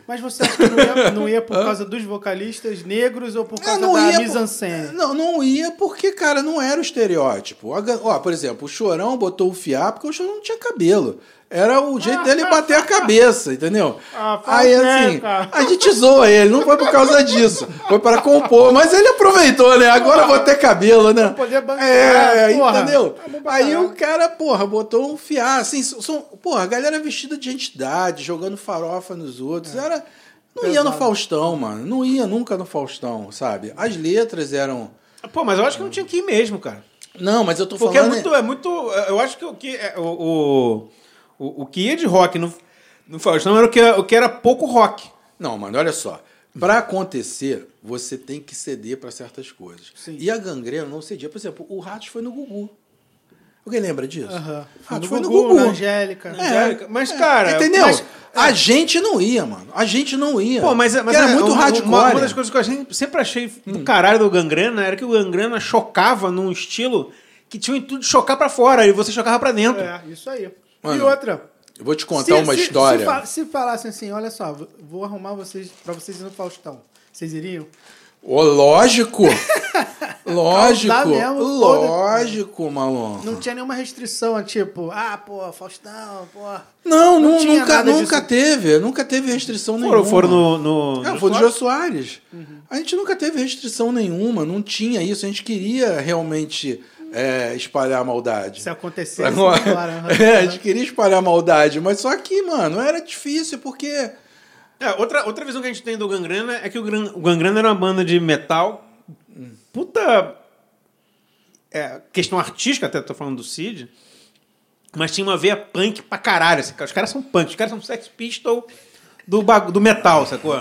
Speaker 2: Mas você acha que não ia, não ia por [LAUGHS] causa dos vocalistas negros ou por
Speaker 3: É,
Speaker 2: causa
Speaker 3: não
Speaker 2: da
Speaker 3: ia
Speaker 2: mise-en-scène?
Speaker 3: Não, não ia porque, cara, não era o estereótipo. Ó, por exemplo, o Chorão botou o fiar porque o Chorão não tinha cabelo. Era o jeito dele bater a cabeça, entendeu?
Speaker 2: Ah,
Speaker 3: Aí, assim, a gente zoa ele, não foi por causa disso. Foi para compor. Mas ele aproveitou, né? Agora eu vou ter cabelo, né?
Speaker 2: poder bancar,
Speaker 3: É,
Speaker 2: porra.
Speaker 3: entendeu?
Speaker 2: Tá
Speaker 3: Aí o cara, porra, botou um fiar, assim, são, porra, a galera vestida de entidade, jogando farofa nos outros. Era. Não ia no
Speaker 2: Pesado.
Speaker 3: Faustão, mano. Não ia nunca no Faustão, sabe? As letras eram.
Speaker 1: Pô, mas eu acho que não tinha que ir mesmo, cara.
Speaker 3: Não, mas eu tô
Speaker 1: Porque é
Speaker 3: falando.
Speaker 1: muito, é muito. Eu acho que o que. é, O, o, o, o que ia de rock no, no Faustão era o que, o que era pouco rock.
Speaker 3: Não, mano, olha só. Pra acontecer, você tem que ceder pra certas coisas.
Speaker 2: Sim.
Speaker 3: E a gangrena não cedia. Por exemplo, o Ratos foi no Gugu. Alguém lembra disso?
Speaker 2: Aham.
Speaker 3: Ratos
Speaker 2: No
Speaker 3: foi no
Speaker 2: Gugu,
Speaker 3: Gugu.
Speaker 2: na Angélica.
Speaker 1: É. Angélica, mas, cara,
Speaker 3: Entendeu?
Speaker 1: mas-
Speaker 3: a gente não ia, mano. A gente não ia.
Speaker 1: Pô, mas, mas
Speaker 3: Porque era
Speaker 1: é,
Speaker 3: muito hardcore.
Speaker 1: Uma, uma das coisas que eu sempre achei do caralho do Gangrena era que o Gangrena chocava num estilo que tinha o intuito de chocar pra fora e você chocava pra dentro.
Speaker 2: É, isso aí. E
Speaker 3: Mano,
Speaker 2: outra.
Speaker 3: Eu vou te contar
Speaker 2: se-
Speaker 3: uma
Speaker 2: se-
Speaker 3: história.
Speaker 2: Se, fa- se falassem assim, olha só, vou arrumar vocês pra vocês irem no Faustão. Vocês iriam?
Speaker 3: Ô, lógico! [LAUGHS] lógico!
Speaker 2: Mesmo,
Speaker 3: lógico, maluco.
Speaker 2: Não tinha nenhuma restrição, tipo, ah, pô, Faustão, pô.
Speaker 3: Não,
Speaker 2: Não tinha
Speaker 3: nunca, nunca teve. Nunca teve restrição nenhuma.
Speaker 1: Foram, foram no. no,
Speaker 3: É,
Speaker 1: no
Speaker 3: foi do? Jô Soares. A gente nunca teve restrição nenhuma, não tinha isso. A gente queria realmente é, espalhar a maldade.
Speaker 2: Se acontecesse,
Speaker 3: Agora-
Speaker 2: claro. aham. [LAUGHS]
Speaker 3: é, a gente queria espalhar a maldade, mas só que, mano, era difícil porque.
Speaker 1: É, outra, outra visão que a gente tem do Gangrena é que o, Gran- o Gangrena era uma banda de metal. Puta. É, questão artística, até tô falando do Cid. Mas tinha uma veia punk pra caralho. Assim, os caras são punk, os caras são Sex Pistol do, do metal, sacou?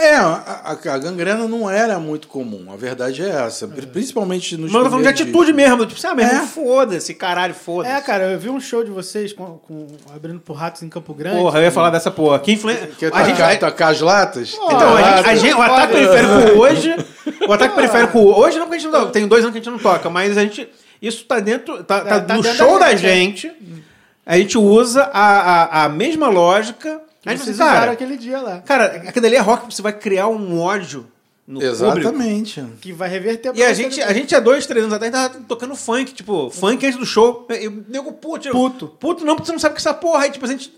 Speaker 3: É, a, a- gangrena não era muito comum, a verdade é essa. Principalmente nos.
Speaker 1: Mas eu tô falando de atitude mesmo. Tipo, sabe,
Speaker 3: É.
Speaker 1: foda-se, caralho, foda-se.
Speaker 2: É, cara, eu vi um show de vocês com, com- abrindo por Ratos em Campo Grande.
Speaker 1: Porra, eu ia falar dessa porra. Que influência.
Speaker 3: discos. Quer
Speaker 1: A gente,
Speaker 3: tocar, tocar as latas?
Speaker 1: Então, a gente, a gente- o ataque periférico [LAUGHS] hoje. O ataque periférico hoje, não porque a gente não toca. Tem dois anos que a gente não toca, mas a gente. Isso tá dentro. Tá, tá
Speaker 2: É, tá
Speaker 1: no
Speaker 2: dentro
Speaker 1: show
Speaker 2: da
Speaker 1: da
Speaker 2: gente,
Speaker 1: gente. A gente usa a, a, a mesma lógica.
Speaker 2: Que
Speaker 1: A gente
Speaker 2: vocês
Speaker 1: fala,
Speaker 2: usaram
Speaker 1: cara,
Speaker 2: aquele dia lá.
Speaker 1: cara, aquilo ali é rock, você vai criar um ódio no público.
Speaker 3: Exatamente.
Speaker 2: Que vai reverter
Speaker 1: E a gente, a gente há dois, três anos atrás tava tocando funk, tipo, funk antes do show. E o nego puto.
Speaker 2: Puto.
Speaker 1: Puto não, porque você não sabe o que é essa porra. Aí, tipo, a gente.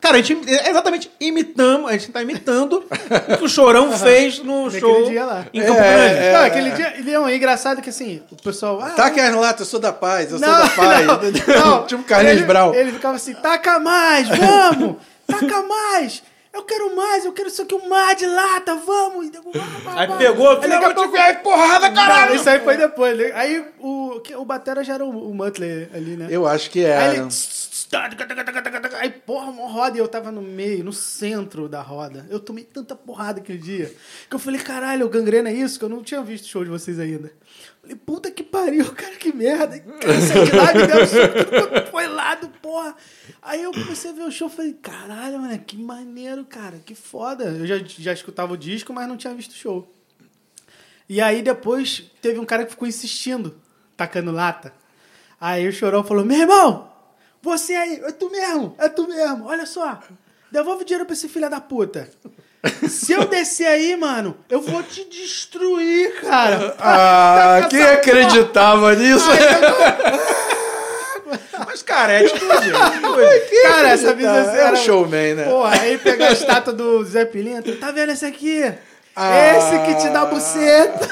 Speaker 1: Cara, a gente é exatamente imitamos, a gente tá imitando o que o Chorão fez no
Speaker 2: Naquele
Speaker 1: show
Speaker 2: dia lá.
Speaker 1: em Campo
Speaker 3: É,
Speaker 1: Grande.
Speaker 3: é.
Speaker 2: Não, aquele dia. Leão, é engraçado que assim, o pessoal. Ah,
Speaker 3: Taca as latas, eu sou da paz, eu sou
Speaker 2: Não,
Speaker 3: da paz. [LAUGHS]
Speaker 2: não, não.
Speaker 3: tipo Carlinhos Brau.
Speaker 2: Ele ficava assim, taca mais, vamos! [LAUGHS] taca mais! Eu quero mais, eu quero isso aqui, um mar de lata, vamos!
Speaker 1: Aí pegou,
Speaker 2: Aí
Speaker 1: filho,
Speaker 2: daqui a pouco-
Speaker 1: porrada,
Speaker 2: Não,
Speaker 1: caralho!
Speaker 2: isso aí foi depois. né? Aí o, o Batera já era o, o Muttley ali, né?
Speaker 3: Eu acho que
Speaker 2: Aí
Speaker 3: era.
Speaker 2: ele tss, Aí, porra, uma roda e eu tava no meio, no centro da roda. Eu tomei tanta porrada aquele dia que eu falei, caralho, o gangrena é isso? Que eu não tinha visto show de vocês ainda. Falei, puta que pariu, [LAUGHS] cara, que merda. Saí de lá, foi lá do porra. Aí eu comecei a ver o show, falei, caralho, mano, que maneiro, cara, que foda. Eu já, já escutava o disco, mas não tinha visto o show. E aí depois teve um cara que ficou insistindo, tacando lata. Aí o Chorão falou, meu irmão, você aí, é tu mesmo, é tu mesmo, olha só. Devolve o dinheiro pra esse filho da puta. Se eu descer aí, mano, eu vou te destruir, cara.
Speaker 3: Ah, [LAUGHS] quem acreditava nisso? [LAUGHS]
Speaker 1: Mas, cara, é atitude.
Speaker 2: Cara, essa visão
Speaker 3: É um showman, né?
Speaker 2: Porra, aí pegar a estátua do Zé Pilintra, tá vendo esse aqui?
Speaker 3: Ah.
Speaker 2: Esse que te dá buceta.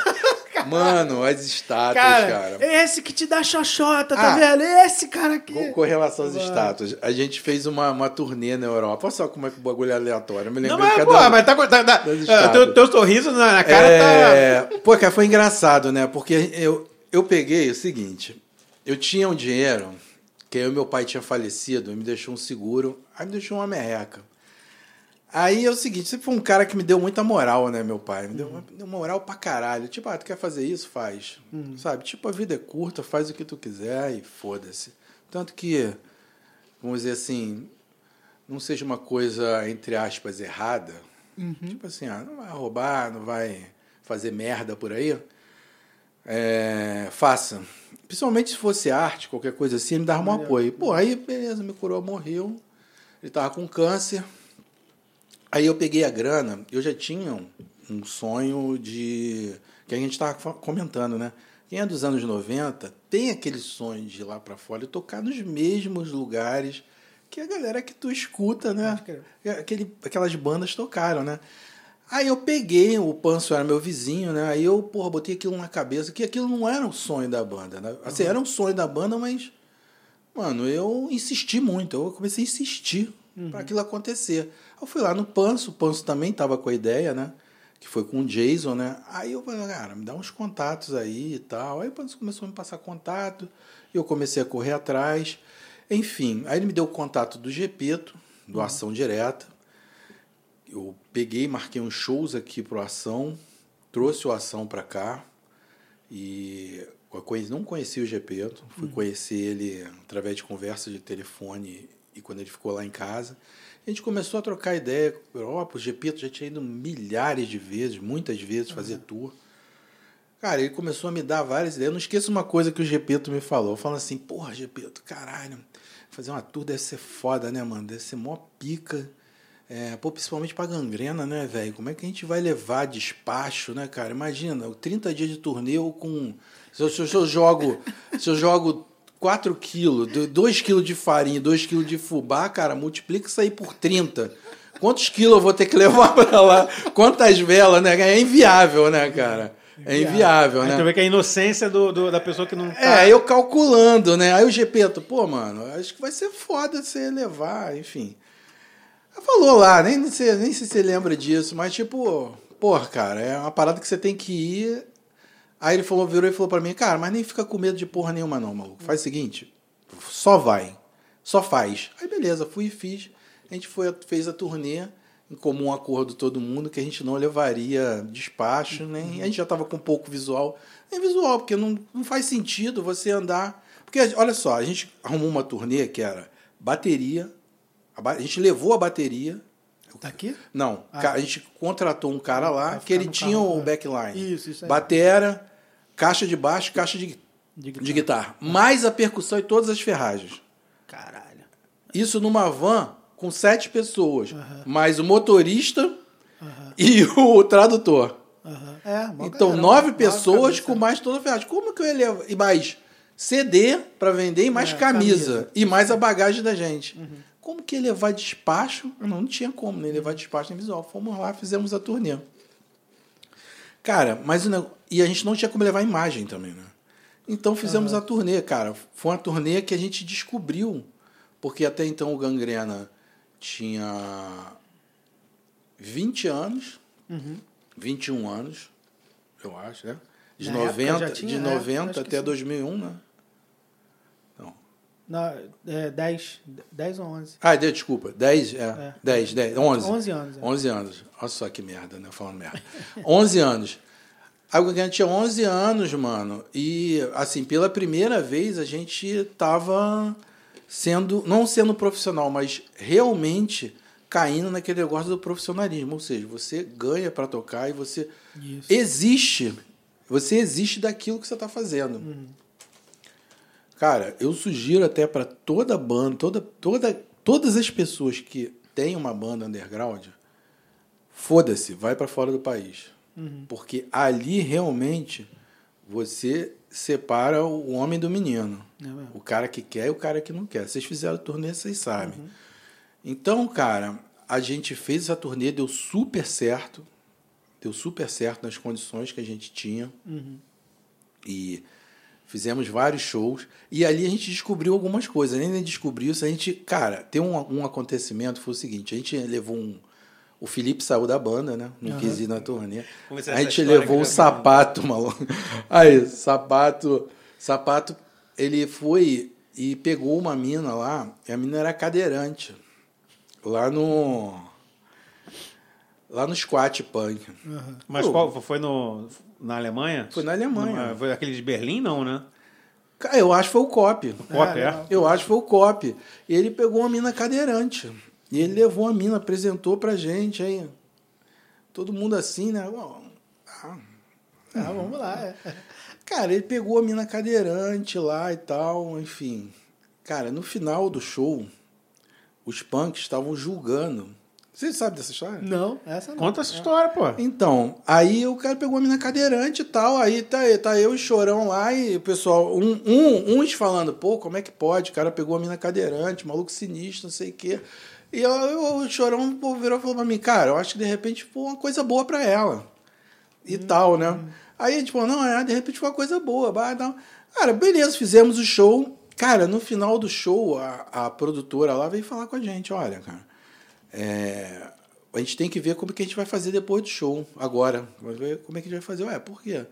Speaker 3: Mano, as estátuas,
Speaker 2: Cara,
Speaker 3: cara.
Speaker 2: esse que te dá xoxota, tá
Speaker 3: Ah.
Speaker 2: vendo? Esse cara aqui.
Speaker 3: Com, com relação às estátuas, a gente fez uma, uma turnê na Europa. Olha só como é que o bagulho é aleatório. Eu me
Speaker 1: Não,
Speaker 3: lembrei
Speaker 1: mas,
Speaker 3: de
Speaker 1: pô,
Speaker 3: cada...
Speaker 1: mas tá. tá, tá ah, teu, teu sorriso na, na cara
Speaker 3: É, Pô, cara, foi engraçado, né? Porque eu, eu peguei o seguinte: eu tinha um dinheiro, que aí o meu pai tinha falecido, e me deixou um seguro, aí me deixou uma merreca. Aí é o seguinte, sempre foi um cara que me deu muita moral, né, meu pai? Me deu, me deu moral pra caralho. Tipo, ah, tu quer fazer isso? Faz. Sabe? Tipo, a vida é curta, faz o que tu quiser e foda-se. Tanto que, vamos dizer assim, não seja uma coisa, entre aspas, errada. Tipo assim, ah, não vai roubar, não vai fazer merda por aí. É, faça. Principalmente se fosse arte, qualquer coisa assim, ele me dava um apoio. Pô, aí beleza, me curou, morreu. Ele tava com câncer. Aí eu peguei a grana, eu já tinha um- sonho de. que a gente estava comentando, né? Quem é dos anos 90 tem aquele sonho de ir lá para fora e tocar nos mesmos lugares que a galera que tu escuta, né? Aquele, aquelas bandas tocaram, né? Aí eu peguei, o Panso era meu vizinho, né? Aí eu, porra, botei aquilo na cabeça, que aquilo não era um sonho da banda, né? Assim, era um sonho da banda, mas, mano, eu insisti muito. Eu comecei a insistir para aquilo acontecer. Eu fui lá no Panso, o Panso também tava com a ideia, né? Que foi com o Jason, né? Aí eu falei, cara, me dá uns contatos aí e tal. Aí o Panso começou a me passar contato, e eu comecei a correr atrás. Enfim, aí ele me deu o contato do Gepeto, do Ação Direta. Eu peguei, marquei uns shows aqui pro Ação, trouxe o Ação para cá e conheci- não conhecia o Gepeto, fui conhecer ele através de conversa de telefone e quando ele ficou lá em casa. A gente começou a trocar ideia com a Europa, o Gepeto já tinha ido milhares de vezes, muitas vezes, fazer tour. Cara, ele começou a me dar várias ideias. Eu não esqueço uma coisa que o Gepeto me falou. Falando assim, porra, Gepeto, caralho, fazer uma tour deve ser foda, né, mano? Deve ser mó pica. É, pô, principalmente pra gangrena, né, velho? Como é que a gente vai levar despacho, né, cara? Imagina, 30 dias de turnê eu com. Se eu, se eu- se eu jogo. Se eu jogo 4 quilos, 2 quilos de farinha, 2 quilos de fubá, cara, multiplica isso aí por 30. Quantos quilos eu vou ter que [LAUGHS] levar pra lá? Quantas velas, né? É inviável, né, cara? É inviável, né?
Speaker 1: tu vê que a inocência do, do- da pessoa que não tá.
Speaker 3: É, eu calculando, né? Aí o Gepeto, pô, mano, acho que vai ser foda você levar, enfim. Falou lá, nem, nem, sei, nem sei se você lembra disso, mas tipo, porra, cara, é uma parada que você tem que ir. Aí ele falou, virou e falou pra mim, cara, mas nem fica com medo de porra nenhuma, não, maluco. Faz o seguinte, só vai. Só faz. Aí beleza, fui e fiz. A gente foi, fez a turnê em comum acordo todo mundo que a gente não levaria despacho, nem. A gente já tava com pouco visual. Nem visual, porque não, não faz sentido você andar. Porque, olha só, a gente arrumou uma turnê que era bateria. A, ba- a gente levou a bateria.
Speaker 2: Tá aqui?
Speaker 3: Não,
Speaker 2: Ah.
Speaker 3: a gente contratou um cara lá que ele tinha
Speaker 2: carro,
Speaker 3: o
Speaker 2: é.
Speaker 3: backline.
Speaker 2: Isso, isso aí.
Speaker 3: Batera, caixa de baixo, caixa de,
Speaker 2: De
Speaker 3: de guitarra. Mais a percussão e todas as ferragens.
Speaker 2: Caralho.
Speaker 3: Isso numa van com sete pessoas. Mais o motorista e o tradutor.
Speaker 2: Aham. É,
Speaker 3: Então,
Speaker 2: galera,
Speaker 3: nove pessoas com mais toda a ferragem. Como que eu levar? E mais CD para vender e mais
Speaker 2: É,
Speaker 3: camisa.
Speaker 2: camisa. Uhum.
Speaker 3: E mais a bagagem da gente. Como que levar despacho? Não, não tinha como nem levar despacho nem visual. Fomos lá, fizemos a turnê. Cara, mas e a gente não tinha como levar imagem também, né? Então fizemos a turnê, cara. Foi uma turnê que a gente descobriu, porque até então o Gangrena tinha 20 anos,
Speaker 2: Uhum.
Speaker 3: 21 anos, eu acho, né? De
Speaker 2: Na época
Speaker 3: 90,
Speaker 2: já tinha,
Speaker 3: de
Speaker 2: é,
Speaker 3: 90
Speaker 2: acho que
Speaker 3: até
Speaker 2: sim.
Speaker 3: 2001, né?
Speaker 2: Na, é, 10, 10 ou 11.
Speaker 3: Ah, deu, desculpa. 10, é.
Speaker 2: É.
Speaker 3: 10, 10, 11.
Speaker 2: 11 anos. é.
Speaker 3: 11 anos. Olha só que merda, né? Falando merda. [LAUGHS] 11 anos. A gente tinha 11 anos, mano. E, assim, pela primeira vez a gente tava sendo, não sendo profissional, mas realmente caindo naquele negócio do profissionalismo. Ou seja, você ganha pra tocar e você
Speaker 2: Isso.
Speaker 3: existe. Você existe daquilo que você tá fazendo. Cara, eu sugiro até pra toda banda, toda, toda, todas as pessoas que têm uma banda underground, foda-se, vai pra fora do país. Porque ali realmente você separa o homem do menino.
Speaker 2: É.
Speaker 3: O cara que quer e o cara que não quer. Vocês fizeram turnê, vocês sabem. Então, cara, a gente fez essa turnê, deu super certo. Deu super certo nas condições que a gente tinha.
Speaker 2: Uhum.
Speaker 3: E fizemos vários shows. E ali a gente descobriu algumas coisas. Além de descobrir isso, a gente. Cara, tem um, um acontecimento, foi o seguinte: a gente levou um. O Felipe saiu da banda, né? Não
Speaker 2: Aham.
Speaker 3: quis ir na turnê.
Speaker 1: Como essa
Speaker 3: A gente levou o sapato, maluco. [LAUGHS] Aí, sapato. Sapato, ele foi e pegou uma mina lá. E a mina era cadeirante. Lá no. Lá no Squat Punk.
Speaker 2: Aham.
Speaker 1: Mas
Speaker 3: Pô.
Speaker 1: qual? Foi no, na Alemanha?
Speaker 3: Foi na Alemanha.
Speaker 1: Numa- foi aquele de Berlim, não, né?
Speaker 3: Cara, eu acho que foi o COP.
Speaker 1: Cop,
Speaker 2: Ah,
Speaker 1: é?
Speaker 2: legal.
Speaker 3: Eu acho que foi o COP. E ele pegou uma mina cadeirante. E ele levou a mina, apresentou pra gente aí. Todo mundo assim, né? Bom, ah,
Speaker 2: Ah, vamos lá. é. [LAUGHS]
Speaker 3: Cara, ele pegou a mina cadeirante lá e tal, enfim. Cara, no final do show, os punks estavam julgando. Você sabe dessa história?
Speaker 2: Não, essa não.
Speaker 1: Conta essa história, pô.
Speaker 3: Então, aí o cara pegou a mina cadeirante e tal, aí tá, tá eu e Chorão lá e o pessoal, um, um, uns falando, pô, como é que pode? O cara pegou a mina cadeirante, maluco sinistro, não sei o quê. E eu, eu- o Chorão pô, virou e falou pra mim, cara, eu acho que de repente foi uma coisa boa pra ela. E tal, né? Aí a gente falou, não, é, de repente foi uma coisa boa. Bah, tal. Cara, beleza, fizemos o show. Cara, no final do show, a, a produtora lá veio falar com a gente, olha, cara, é, a gente tem que ver como que a gente vai fazer depois do show, agora. Vai ver como é que a gente vai fazer. Ué, por quê?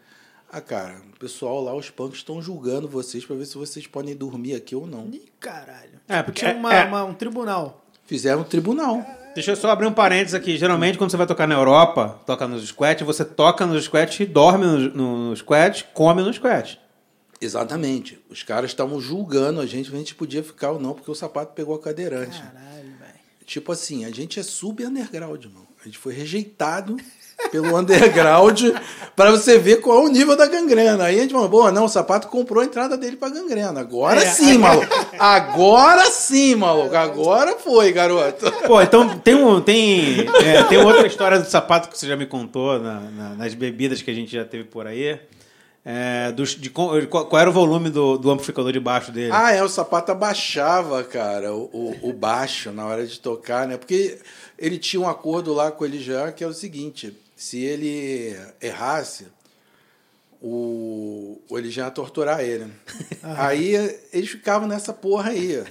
Speaker 3: Ah, cara, o pessoal lá, os punks, estão julgando vocês para ver se vocês podem dormir aqui ou não.
Speaker 2: Ih, caralho.
Speaker 1: É, porque-
Speaker 2: Tinha uma,
Speaker 1: é.
Speaker 2: uma- um tribunal.
Speaker 3: Fizeram um tribunal.
Speaker 1: Deixa eu só abrir um parênteses aqui. Geralmente, quando você vai tocar na Europa, toca nos squat, você toca nos squat, dorme no, no, squat, come no squat.
Speaker 3: Exatamente. Os caras estavam julgando a gente, a gente podia ficar ou não, porque o sapato pegou a cadeirante.
Speaker 2: Caralho.
Speaker 3: Tipo assim, a gente é sub-underground, irmão. A gente foi rejeitado [LAUGHS] pelo underground para você ver qual é o nível da gangrena. Aí a gente falou, boa, não, o sapato comprou a entrada dele pra gangrena. Agora
Speaker 2: É.
Speaker 3: sim, maluco. Agora sim, maluco. Agora foi, garoto. [LAUGHS]
Speaker 1: Pô, então tem, um, tem, é, tem outra história do sapato que você já me contou na- na- nas bebidas que a gente já teve por aí. É, dos- de, qual, qual era o volume do, do amplificador de baixo dele?
Speaker 3: Ah, é, o sapato abaixava, cara, o, o, baixo na hora de tocar, né? Porque ele tinha um acordo lá com ele já que é o seguinte: se ele errasse, o, o ele já ia torturar ele. [LAUGHS] Aí eles ficavam nessa porra aí.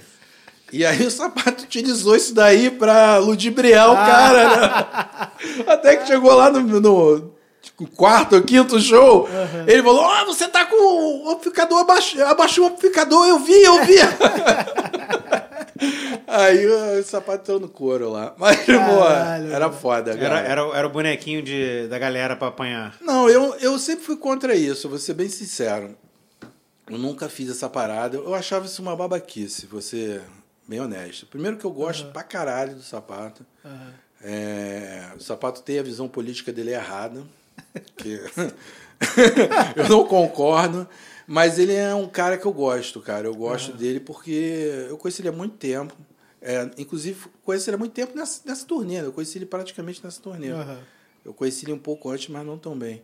Speaker 3: E aí o sapato utilizou isso daí pra ludibriar o cara, né? [LAUGHS] Até que chegou lá no, no quarto ou quinto show, ele falou: Ó, você tá com o amplificador abaixo, abaixou o amplificador, eu vi, eu vi. [LAUGHS] aí o sapato entrou no couro lá. Mas, pô,
Speaker 2: Caralho,
Speaker 3: era
Speaker 2: velho.
Speaker 3: foda,
Speaker 1: Era,
Speaker 3: cara.
Speaker 1: era, era o bonequinho de, da galera pra apanhar.
Speaker 3: Não, eu, eu sempre fui contra isso, vou ser bem sincero. Eu nunca fiz essa parada. Eu achava isso uma babaquice, vou ser bem honesto. Primeiro que eu gosto pra caralho do sapato.
Speaker 2: Aham.
Speaker 3: É, o sapato tem a visão política dele errada. Que [LAUGHS] eu não concordo. Mas ele é um cara que eu gosto, cara. Eu gosto dele porque eu conheci ele há muito tempo. É, inclusive, conheci ele há muito tempo nessa, nessa turnê. Eu conheci ele praticamente nessa turnê.
Speaker 2: Aham.
Speaker 3: Eu conheci ele um pouco antes, mas não tão bem.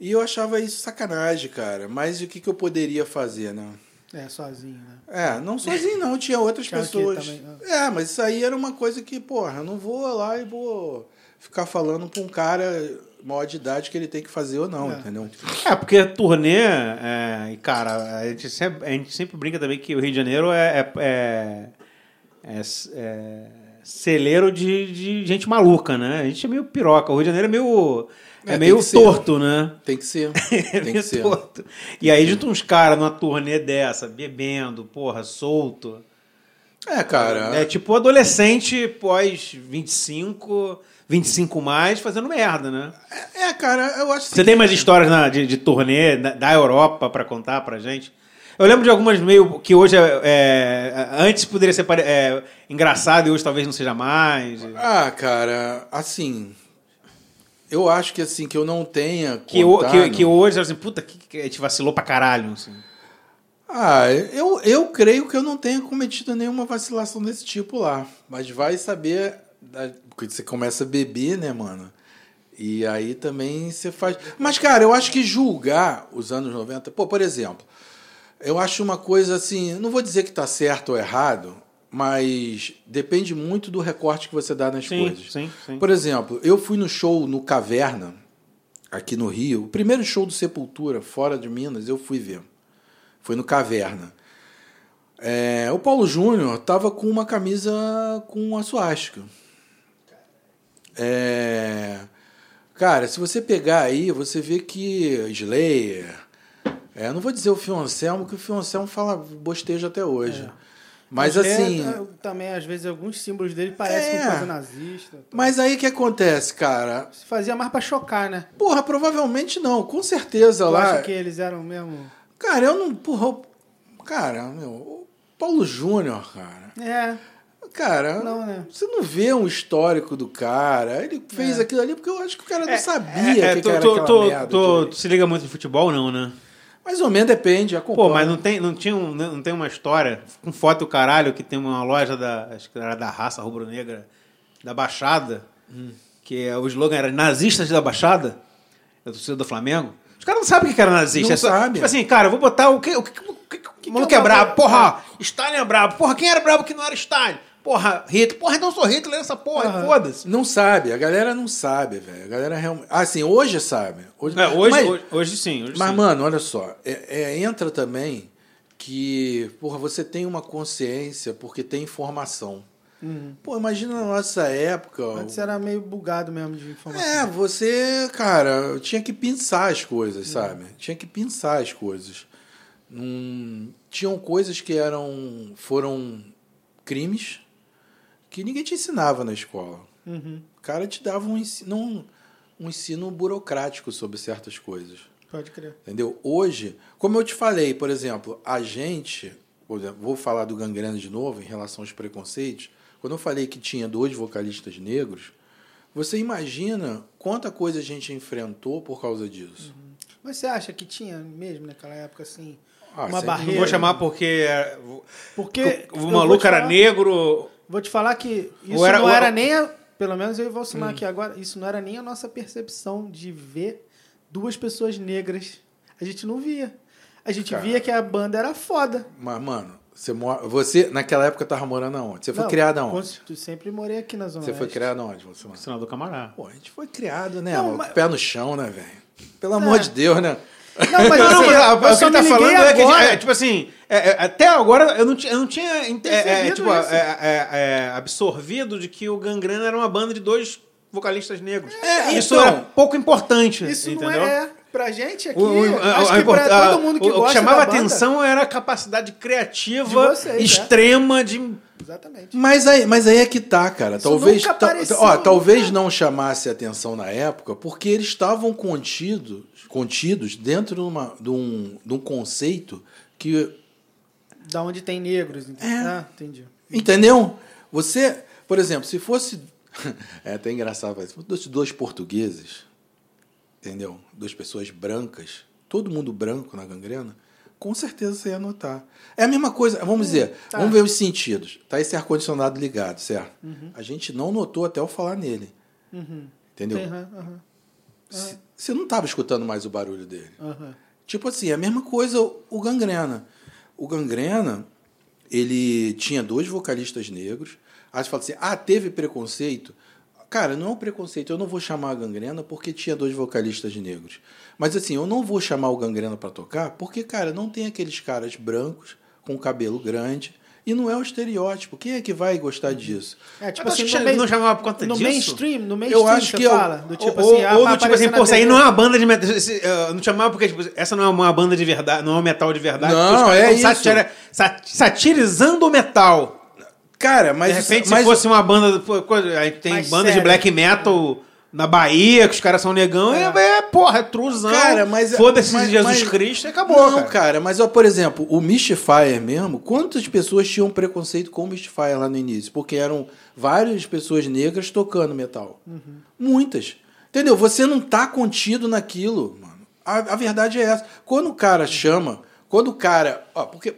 Speaker 3: E eu achava isso sacanagem, cara. Mas o que, que eu poderia fazer, né?
Speaker 2: É, sozinho, né?
Speaker 3: É, não sozinho não, tinha outras [LAUGHS]
Speaker 2: Tinha
Speaker 3: pessoas.
Speaker 2: né?
Speaker 3: É, mas isso aí era uma coisa que, porra, eu não vou lá e vou ficar falando pra um cara maior de idade que ele tem que fazer ou não,
Speaker 2: É.
Speaker 3: entendeu?
Speaker 1: É, porque turnê, é, cara, a gente, sempre, a gente sempre brinca também que o Rio de Janeiro é, é, é, é- é celeiro de, de gente maluca, né? A gente é meio piroca. O Rio de Janeiro é meio. É,
Speaker 3: É,
Speaker 1: meio
Speaker 3: que ser.
Speaker 1: torto, né?
Speaker 3: Tem que ser. [LAUGHS]
Speaker 1: É
Speaker 3: Tem que
Speaker 1: meio
Speaker 3: ser.
Speaker 1: torto. E aí junta uns caras numa turnê dessa, bebendo, porra, solto.
Speaker 3: É, cara.
Speaker 1: É tipo adolescente pós 25, 25 mais, fazendo merda, né?
Speaker 3: É, cara, eu acho
Speaker 1: Você tem mais histórias na- de, de turnê da, da Europa pra contar pra gente? Eu lembro de algumas meio que hoje é, é, antes poderia ser é, engraçado e hoje talvez não seja mais.
Speaker 3: Ah, cara, assim. Eu acho que assim, que eu não tenha.
Speaker 1: Que, que, que hoje, assim, puta, que, que a gente vacilou pra caralho. Assim.
Speaker 3: Ah, eu, eu creio que eu não tenha cometido nenhuma vacilação desse tipo lá. Mas vai saber. da- Porque você começa a beber, né, mano? E aí também você faz. Mas, cara, eu acho que julgar os anos 90. Pô, por exemplo, eu acho uma coisa assim. Não vou dizer que tá certo ou errado, mas depende muito do recorte que você dá nas
Speaker 1: Sim,
Speaker 3: coisas.
Speaker 1: sim, sim.
Speaker 3: Por exemplo, eu fui no show no Caverna, aqui no Rio. O primeiro show do Sepultura, fora de Minas, eu fui ver. Foi no Caverna. É, o Paulo Júnior tava com uma camisa com a suástica. É, cara, se você pegar aí, você vê que Slayer. É, eu não vou dizer o Fio Anselmo, que o Fio Anselmo fala bostejo até hoje. Mas
Speaker 2: Mas
Speaker 3: assim.
Speaker 2: é, também, às vezes, alguns símbolos dele parecem
Speaker 3: É.
Speaker 2: coisa nazista.
Speaker 3: Mas aí o que acontece, cara?
Speaker 2: Se fazia mais pra chocar, né?
Speaker 3: Porra, provavelmente não, com certeza
Speaker 2: Eu
Speaker 3: lá.
Speaker 2: acho que eles eram mesmo.
Speaker 3: Cara, eu não. Porra, cara, meu, o Paulo Júnior, cara.
Speaker 2: É,
Speaker 3: Cara,
Speaker 2: Não, né?
Speaker 3: você não vê um histórico do cara. Ele fez
Speaker 2: É.
Speaker 3: aquilo ali porque eu acho que o cara não
Speaker 1: É,
Speaker 3: sabia
Speaker 1: é,
Speaker 3: que,
Speaker 1: tu,
Speaker 3: que era merda.
Speaker 1: tu-
Speaker 3: direito.
Speaker 1: tu se liga muito em futebol, não, né?
Speaker 3: Mais ou menos depende, acompanha.
Speaker 1: Pô, mas não tem, não tinha um- não tem uma história com foto do caralho que tem uma loja da, acho que era da raça rubro-negra, da Baixada, que é, o slogan era nazistas da Baixada, da torcida do Flamengo. Os caras não sabem o que era nazista.
Speaker 3: Não
Speaker 1: é só-
Speaker 3: sabe.
Speaker 1: Tipo assim, cara, eu vou botar o que o que, o que, o que,
Speaker 2: que
Speaker 1: maluco
Speaker 2: é
Speaker 1: é brabo. Porra, Stalin é brabo. Porra, quem era brabo que não era Stalin? Porra, Hitler. Porra, então eu sou Hitler nessa porra,
Speaker 2: Aham.
Speaker 1: foda-se.
Speaker 3: Não sabe, a galera não sabe, velho. A galera realmente. Ah, assim, hoje sabe. Hoje,
Speaker 1: É, hoje,
Speaker 3: mas,
Speaker 1: hoje, hoje sim. Hoje
Speaker 3: mas,
Speaker 1: sim.
Speaker 3: mano, olha só. é- é, entra também que, porra, você tem uma consciência porque tem informação. Pô, imagina na nossa época.
Speaker 2: antes era meio bugado mesmo de informação.
Speaker 3: É, você, cara, tinha que pensar as coisas, sabe? Tinha que pensar as coisas. Não- tinham coisas que eram foram crimes que ninguém te ensinava na escola.
Speaker 2: Uhum,
Speaker 3: O cara te dava um ensino, um, um ensino burocrático sobre certas coisas.
Speaker 2: pode crer.
Speaker 3: Entendeu? Hoje, como eu te falei, por exemplo, a gente, vou falar do gangrena de novo em relação aos preconceitos. Quando eu falei que tinha dois vocalistas negros, você imagina quanta coisa a gente enfrentou por causa disso.
Speaker 2: Mas você acha que tinha mesmo naquela época, assim,
Speaker 3: Ah,
Speaker 2: uma barreira?
Speaker 1: Não vou chamar porque
Speaker 2: Porque
Speaker 1: o maluco era negro.
Speaker 2: Vou te falar que isso
Speaker 1: era-
Speaker 2: não
Speaker 1: ou-
Speaker 2: era nem a, pelo menos eu e o Valsimar
Speaker 3: Hum.
Speaker 2: aqui agora, isso não era nem a nossa percepção de ver duas pessoas negras. A gente não via. A gente
Speaker 3: Cara.
Speaker 2: via que a banda era foda.
Speaker 3: Mas, mano, você, mora, você naquela época tava morando aonde? Você foi
Speaker 2: Não,
Speaker 3: criado aonde?
Speaker 2: Eu sempre morei aqui na Zona
Speaker 3: Você foi
Speaker 2: Oeste.
Speaker 3: criado aonde, você, mano?
Speaker 1: Senador Camará.
Speaker 3: Pô, a gente foi criado, né?
Speaker 2: Não, mas-
Speaker 3: Pé no chão, né, velho? Pelo amor de Deus, né?
Speaker 2: Não, mas
Speaker 1: Não, não,
Speaker 2: assim,
Speaker 1: mas a-
Speaker 2: eu
Speaker 1: o que
Speaker 2: só
Speaker 1: ele tá falando
Speaker 2: liguei
Speaker 1: é que,
Speaker 2: agora.
Speaker 1: é, tipo assim, é, é, até agora eu não, tinha- eu não tinha é, é, tipo,
Speaker 2: isso.
Speaker 1: é, é, é, absorvido de que o Gangrena era uma banda de dois vocalistas negros.
Speaker 3: É,
Speaker 1: Isso
Speaker 3: então,
Speaker 1: era pouco importante,
Speaker 2: Isso
Speaker 1: entendeu?
Speaker 2: não é, pra gente aqui.
Speaker 1: O, o-
Speaker 2: acho
Speaker 1: a
Speaker 2: que pra
Speaker 1: a-
Speaker 2: todo mundo que
Speaker 1: o- o
Speaker 2: gosta
Speaker 1: que chamava
Speaker 2: da banda-
Speaker 1: atenção era a capacidade criativa
Speaker 2: De vocês, é.
Speaker 1: extrema de
Speaker 2: Exatamente.
Speaker 3: Mas aí, mas aí é que tá, cara.
Speaker 2: Isso
Speaker 3: Talvez,
Speaker 2: nunca
Speaker 3: ta-
Speaker 2: apareceu,
Speaker 3: ó, talvez
Speaker 2: nunca.
Speaker 3: não chamasse atenção na época, porque eles estavam contidos, contidos dentro de, uma, de, um, de um conceito que,
Speaker 2: Da onde tem negros. entendeu?
Speaker 3: É.
Speaker 2: Ah, entendi.
Speaker 3: entendeu? Você, por exemplo, se fosse [LAUGHS] é até engraçado, mas se fosse dois portugueses, entendeu? Duas pessoas brancas, todo mundo branco na gangrena, com certeza você ia notar. É a mesma coisa, vamos dizer,
Speaker 2: tá.
Speaker 3: vamos ver os sentidos. Tá esse ar-condicionado ligado, certo? A gente não notou até eu falar nele.
Speaker 2: Uhum.
Speaker 3: Entendeu?
Speaker 2: Aham, aham,
Speaker 3: C- Você não estava escutando mais o barulho dele.
Speaker 2: aham.
Speaker 3: Tipo assim, a mesma coisa o o Gangrena. O Gangrena, ele tinha dois vocalistas negros. Aí você fala assim, ah, teve preconceito? Cara, não é um preconceito. Eu não vou chamar a Gangrena porque tinha dois vocalistas negros. Mas assim, eu não vou chamar o Gangrena para tocar porque, cara, não tem aqueles caras brancos com cabelo grande E não é o estereótipo. Quem é que vai gostar disso?
Speaker 2: É, tipo assim,
Speaker 1: acho
Speaker 2: no,
Speaker 1: que
Speaker 2: main-
Speaker 1: não chamava por conta
Speaker 2: no
Speaker 1: disso?
Speaker 2: mainstream, no mainstream
Speaker 3: acho
Speaker 2: você
Speaker 3: que eu-
Speaker 2: fala. Do tipo
Speaker 1: ou,
Speaker 2: assim, ah,
Speaker 1: ou
Speaker 2: vai
Speaker 1: do tipo assim, pô, isso aí não é uma banda de metal. esse, eh, Não chamava porque, tipo, essa não é uma banda de verdade, não é um metal de verdade.
Speaker 3: Não, é isso.
Speaker 1: satira- sa- satirizando o metal.
Speaker 3: Cara, mas.
Speaker 1: de repente,
Speaker 3: mas,
Speaker 1: se fosse uma banda. A gente tem bandas de
Speaker 2: séria.
Speaker 1: black metal na Bahia, que os caras são negão,
Speaker 2: É.
Speaker 1: é, é porra, é truzão.
Speaker 3: Cara, mas.
Speaker 1: Foda-se
Speaker 3: mas-
Speaker 1: Jesus
Speaker 3: mas-
Speaker 1: Cristo e acabou.
Speaker 3: Não,
Speaker 1: cara.
Speaker 3: cara. mas, ó, por exemplo, o Mystifier mesmo, quantas pessoas tinham preconceito com o Mystifier lá no início? Porque eram várias pessoas negras tocando metal. Muitas. Entendeu? Você não tá contido naquilo, mano. A, a verdade é essa. Quando o cara chama, quando o cara. Ó, porque.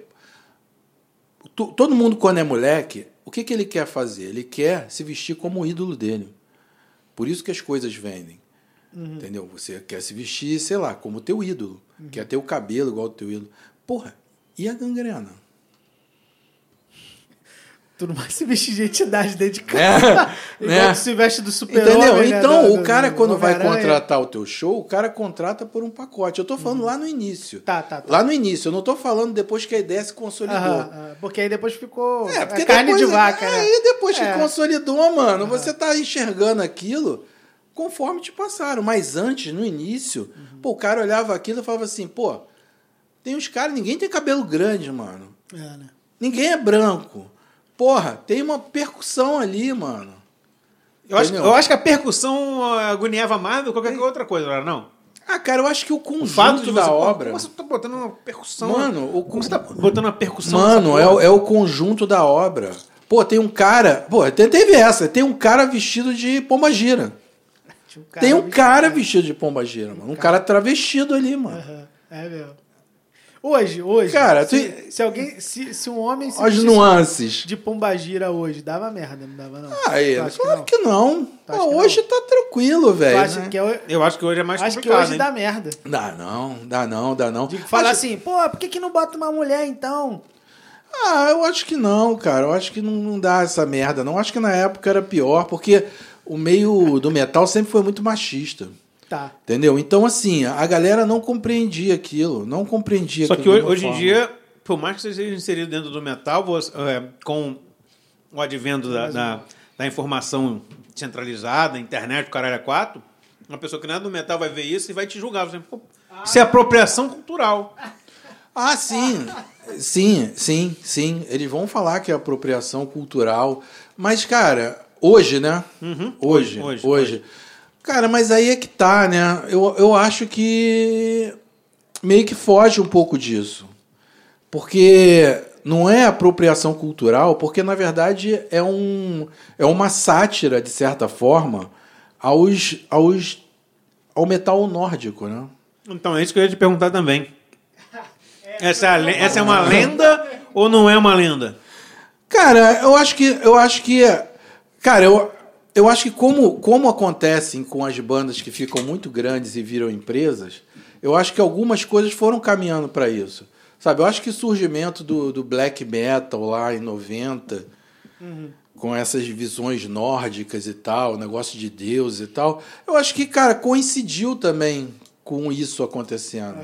Speaker 3: to- todo mundo, quando é moleque, o que, que ele quer fazer? Ele quer se vestir como o ídolo dele. Por isso que as coisas vendem. Entendeu? Você quer se vestir, sei lá, como o teu ídolo. Quer ter o cabelo igual o teu ídolo. Porra, e a gangrena?
Speaker 2: Tudo mais se vestir de entidade dentro de
Speaker 3: É,
Speaker 2: casa. [LAUGHS] Igual
Speaker 3: né?
Speaker 2: tu se veste do super
Speaker 3: Entendeu? Então, o cara, quando vai contratar o teu show, o cara contrata por um pacote. Eu tô falando lá no início.
Speaker 2: Tá, tá, tá.
Speaker 3: Lá no início. Eu não tô falando depois que a ideia se consolidou.
Speaker 2: Aham, porque aí depois ficou
Speaker 3: É, porque
Speaker 2: é carne
Speaker 3: depois,
Speaker 2: de vaca, né?
Speaker 3: Aí depois que
Speaker 2: É.
Speaker 3: consolidou, mano, você tá enxergando aquilo conforme te passaram. Mas antes, no início,
Speaker 2: Uhum.
Speaker 3: pô, o cara olhava aquilo e falava assim, pô, tem uns caras, ninguém tem cabelo grande, mano.
Speaker 2: É, né?
Speaker 3: Ninguém é branco. Porra, tem uma percussão ali, mano.
Speaker 1: Eu acho, eu acho que a percussão ah, agoniava mais do que qualquer outra coisa, não?
Speaker 3: Ah, cara, eu acho que o
Speaker 1: O
Speaker 3: conjunto
Speaker 1: de
Speaker 3: da
Speaker 1: você,
Speaker 3: obra.
Speaker 1: Como você tá botando uma percussão?
Speaker 3: Mano, o
Speaker 1: como você tá botando uma percussão?
Speaker 3: Mano, é, o- é o conjunto da obra. Pô, tem um cara. Pô, te- teve essa. Tem um cara vestido de pomba-gira.
Speaker 2: Tinha
Speaker 3: Tem um
Speaker 2: vestido-
Speaker 3: cara vestido de pomba-gira, mano. Um cara travestido ali, mano.
Speaker 2: Aham, É mesmo. Hoje, hoje.
Speaker 3: Cara,
Speaker 2: se,
Speaker 3: tu-
Speaker 2: se alguém. Se, se um homem se
Speaker 3: as nuances.
Speaker 2: de pombagira hoje, dava merda, não dava, não?
Speaker 3: Aí,
Speaker 2: Tu acha que
Speaker 3: claro
Speaker 2: não?
Speaker 3: que não.
Speaker 2: acha
Speaker 3: Pô,
Speaker 2: que
Speaker 3: hoje tá tranquilo, velho. né?
Speaker 2: que é,
Speaker 1: Eu acho que hoje é mais
Speaker 2: acho que
Speaker 1: complicado,
Speaker 2: hoje
Speaker 1: hein?
Speaker 2: dá merda.
Speaker 3: Dá não, dá não, dá não.
Speaker 2: De falar
Speaker 3: Acho-
Speaker 2: assim, pô, por que, que não bota uma mulher então?
Speaker 3: Ah, eu acho que não, cara. Eu acho que não, não dá essa merda, não. Eu acho que na época era pior, porque o meio do metal sempre foi muito machista.
Speaker 2: Tá.
Speaker 3: Entendeu? Então, assim, a galera não compreendia aquilo. Não compreendia
Speaker 1: Só que hoje, hoje em dia, por mais que você seja inserido dentro do metal, você, é, com o advento da, da, da informação centralizada, internet, o caralho é quatro, uma pessoa que não é do metal vai ver isso e vai te julgar. Você, pô, Isso é apropriação cultural. [LAUGHS]
Speaker 3: Ah, sim. Sim, sim, sim. Eles vão falar que é apropriação cultural. Mas, cara, hoje, né?
Speaker 1: Uhum.
Speaker 3: Hoje,
Speaker 1: Hoje,
Speaker 3: hoje,
Speaker 1: hoje.
Speaker 3: Cara, mas aí é que tá, né? Eu, eu acho que meio que foge um pouco disso. Porque não é apropriação cultural, porque na verdade é, um, é uma sátira, de certa forma, aos, aos, ao metal nórdico, né?
Speaker 1: Então, é isso que eu ia te perguntar também. [LAUGHS] Essa é, essa é uma lenda ou não é uma lenda?
Speaker 3: Cara, eu acho que. Eu acho que. Cara, eu, eu acho que como, como acontecem com as bandas que ficam muito grandes e viram empresas, eu acho que algumas coisas foram caminhando para isso. Sabe, eu acho que o surgimento do, do black metal lá em 90, com essas visões nórdicas e tal, negócio de Deus e tal, eu acho que, cara, coincidiu também com isso acontecendo.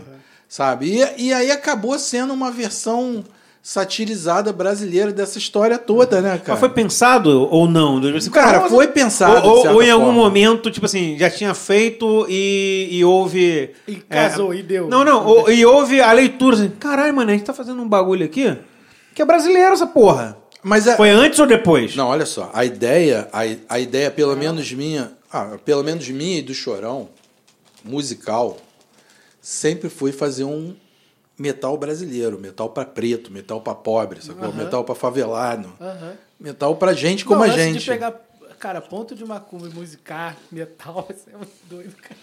Speaker 3: Sabe? E, e aí acabou sendo uma versão satirizada brasileira dessa história toda, né, cara?
Speaker 1: Mas foi pensado ou não? Assim,
Speaker 3: Cara, foi pensado.
Speaker 1: Ou, ou- em algum
Speaker 3: forma.
Speaker 1: momento, tipo assim, já tinha feito e, e houve.
Speaker 2: E casou, e deu.
Speaker 1: Não, não. ou- e houve a leitura assim: caralho, mano, a gente tá fazendo um bagulho aqui que é brasileiro essa porra.
Speaker 3: Mas é.
Speaker 1: Foi antes ou depois?
Speaker 3: Não, olha só. A ideia, a, a ideia, pelo menos minha, ah, pelo menos minha e do Chorão, musical, sempre foi fazer um metal brasileiro, metal pra preto, metal pra pobre, sacou? metal pra favelado, metal pra gente como
Speaker 2: Não,
Speaker 3: a gente.
Speaker 2: de pegar, cara, ponto de macumba e musicar metal, [LAUGHS] isso é muito doido, cara.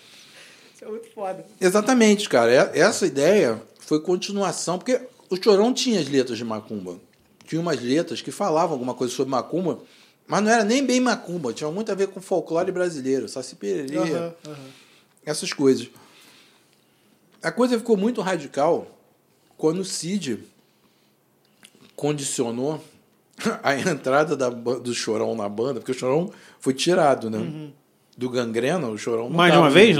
Speaker 2: Isso é muito foda.
Speaker 3: Exatamente, cara. É- Essa ideia foi continuação, porque o Chorão tinha as letras de macumba. Tinha umas letras que falavam alguma coisa sobre macumba, mas não era nem bem macumba, tinha muito a ver com folclore brasileiro, saci
Speaker 2: aham.
Speaker 3: essas coisas. A coisa ficou muito radical quando o Cid condicionou [LAUGHS] a entrada da do Chorão na banda, porque o Chorão foi tirado, né? Do Gangrena, o Chorão não
Speaker 1: Mais uma vez,
Speaker 3: nisso.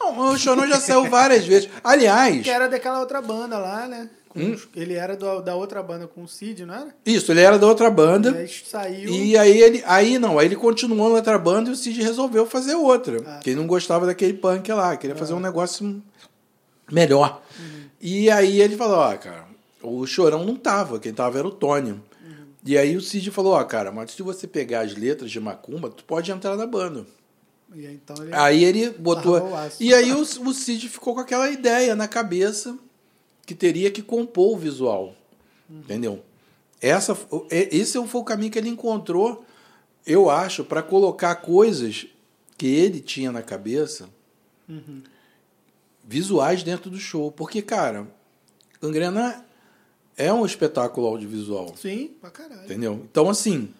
Speaker 1: não?
Speaker 3: Não, o Chorão já saiu várias vezes. Aliás,
Speaker 2: Que era daquela outra banda lá, né?
Speaker 3: Hum?
Speaker 2: Ele era do- da outra banda com o Cid, não era?
Speaker 3: Isso, ele era da outra banda.
Speaker 2: E aí saiu.
Speaker 3: E aí ele. Aí não, aí ele continuou na outra banda e o Cid resolveu fazer outra.
Speaker 2: Ah.
Speaker 3: Que ele não gostava daquele punk lá, queria fazer um negócio melhor. E aí ele falou, ó, cara, o chorão não tava, quem tava era o Tony. E aí o Cid falou, ó, cara, mas se você pegar as letras de Macumba, tu pode entrar na banda.
Speaker 2: E aí, então ele.
Speaker 3: Aí ele botou. E aí o, o Cid ficou com aquela ideia na cabeça que teria que compor o visual. Entendeu? Essa, é- esse foi o caminho que ele encontrou, eu acho, para colocar coisas que ele tinha na cabeça visuais dentro do show. Porque, cara, Gangrena é um espetáculo audiovisual.
Speaker 2: Sim, pra caralho.
Speaker 3: Entendeu? Então, assim,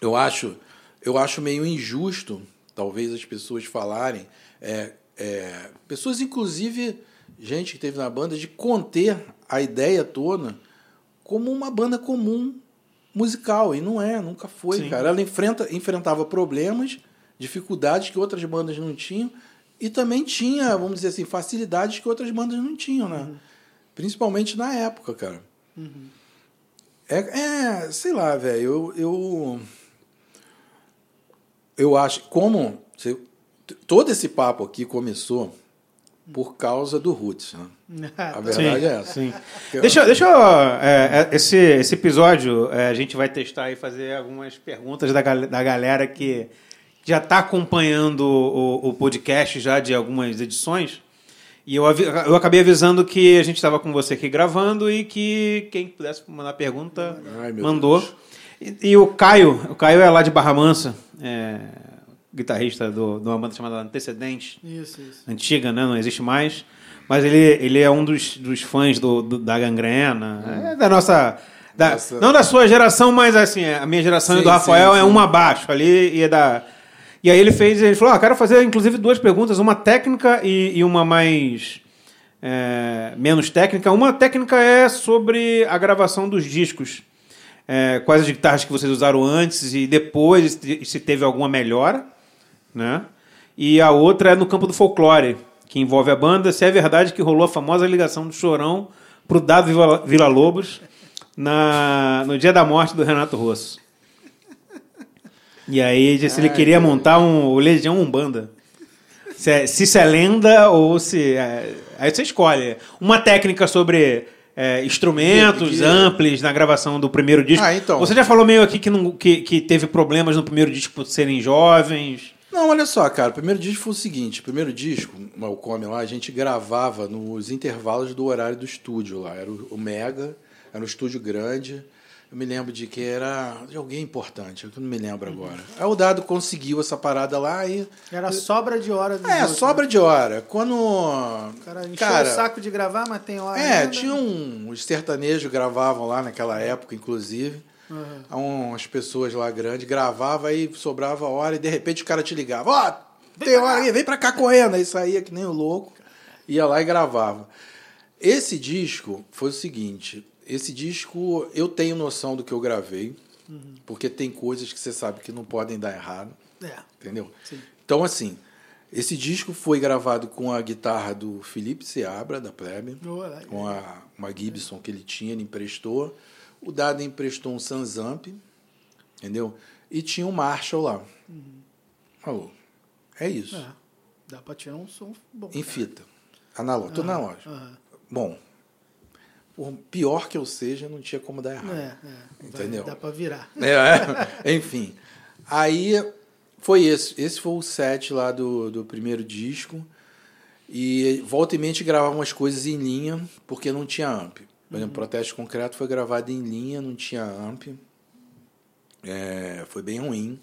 Speaker 3: eu acho, eu acho meio injusto, talvez as pessoas falarem, é, é, pessoas, inclusive, gente que teve na banda, de conter a ideia toda como uma banda comum musical. E não é, nunca foi,
Speaker 1: Sim.
Speaker 3: cara. Ela enfrenta, enfrentava problemas, dificuldades que outras bandas não tinham, e também tinha, vamos dizer assim, facilidades que outras bandas não tinham, né? Principalmente na época, cara. É, é, sei lá, velho, eu, eu. Eu acho. Como. você- todo esse papo aqui começou por causa do Roots, né? [LAUGHS] A verdade é essa.
Speaker 1: Sim. Deixa, deixa eu. é, é, esse, esse episódio, é, a gente vai testar e fazer algumas perguntas da, da galera que já está acompanhando o, o podcast já de algumas edições. E eu, eu acabei avisando que a gente estava com você aqui gravando e que quem pudesse mandar pergunta
Speaker 3: Ai,
Speaker 1: mandou. E, e o Caio, o Caio é lá de Barra Mansa, é, guitarrista do, de uma banda chamada Antecedentes
Speaker 2: Isso, isso.
Speaker 1: antiga, né? Não existe mais. Mas ele, ele é um dos, dos fãs do, do- da gangrena. É da nossa. da-
Speaker 3: Nossa.
Speaker 1: Não da sua geração, mas assim, a minha geração e
Speaker 3: Sim,
Speaker 1: do Rafael
Speaker 3: sim,
Speaker 1: é
Speaker 3: sim.
Speaker 1: uma abaixo ali e é da. E aí ele fez, ele falou: ah, quero fazer inclusive duas perguntas, uma técnica e, e uma mais. é, menos técnica. Uma técnica é sobre a gravação dos discos. É, quais as guitarras que vocês usaram antes e depois, se teve alguma melhora né? E a outra é no campo do folclore, que envolve a banda. Se é verdade que rolou a famosa ligação do Chorão pro Dado Vila- Vila Lobos na, no dia da morte do Renato Rosso. E aí disse ele queria montar um Legião Umbanda. Se, é- se isso é lenda ou se. é- aí você escolhe. Uma técnica sobre é, instrumentos,
Speaker 3: Que- que-
Speaker 1: amplis na gravação do primeiro disco.
Speaker 3: Ah, então.
Speaker 1: Você já falou meio aqui que, não, que, que teve problemas no primeiro disco por serem jovens.
Speaker 3: Não, olha só, cara. O primeiro disco foi o seguinte: o primeiro disco, o Come lá, a gente gravava nos intervalos do horário do estúdio lá. Era o o Mega, era um estúdio grande. Eu me lembro de que era de alguém importante, eu não me lembro agora. Aí o Dado conseguiu essa parada lá e.
Speaker 2: Era sobra de hora
Speaker 3: É,
Speaker 2: outros,
Speaker 3: sobra
Speaker 2: né?
Speaker 3: de hora. Quando.
Speaker 2: O cara encheu o saco de gravar, mas tem hora.
Speaker 3: É,
Speaker 2: ainda.
Speaker 3: tinha um. Os sertanejos gravavam lá naquela época, inclusive.
Speaker 2: Uhum.
Speaker 3: Umas pessoas lá grandes gravavam, aí sobrava hora e de repente o cara te ligava: Ó, tem hora aí, vem pra cá correndo. Aí saía que nem o louco, ia lá e gravava. Esse disco foi o seguinte: esse disco eu tenho noção do que eu gravei,
Speaker 2: Uhum.
Speaker 3: porque tem coisas que você sabe que não podem dar errado.
Speaker 2: É.
Speaker 3: Entendeu?
Speaker 2: Sim.
Speaker 3: Então, assim, esse disco foi gravado com a guitarra do Felipe Seabra, da Plebe,
Speaker 2: Olha,
Speaker 3: com a, uma Gibson que ele tinha, ele emprestou. O Dado emprestou um Sansamp, entendeu? E tinha um Marshall lá. Falou, é isso.
Speaker 2: É. Dá pra tirar um som bom.
Speaker 3: Em fita. Analógico, tudo analógico.
Speaker 2: Aham.
Speaker 3: Bom, por pior que eu seja, não tinha como dar errado.
Speaker 2: É, é.
Speaker 3: Entendeu?
Speaker 2: Dá pra virar.
Speaker 3: É, [LAUGHS] enfim. Aí foi esse. Esse foi o set lá do, do primeiro disco. E volta e mente gravava umas coisas em linha, porque não tinha amp. Por exemplo, Protesto Concreto foi gravado em linha, não tinha amp. É, foi bem ruim.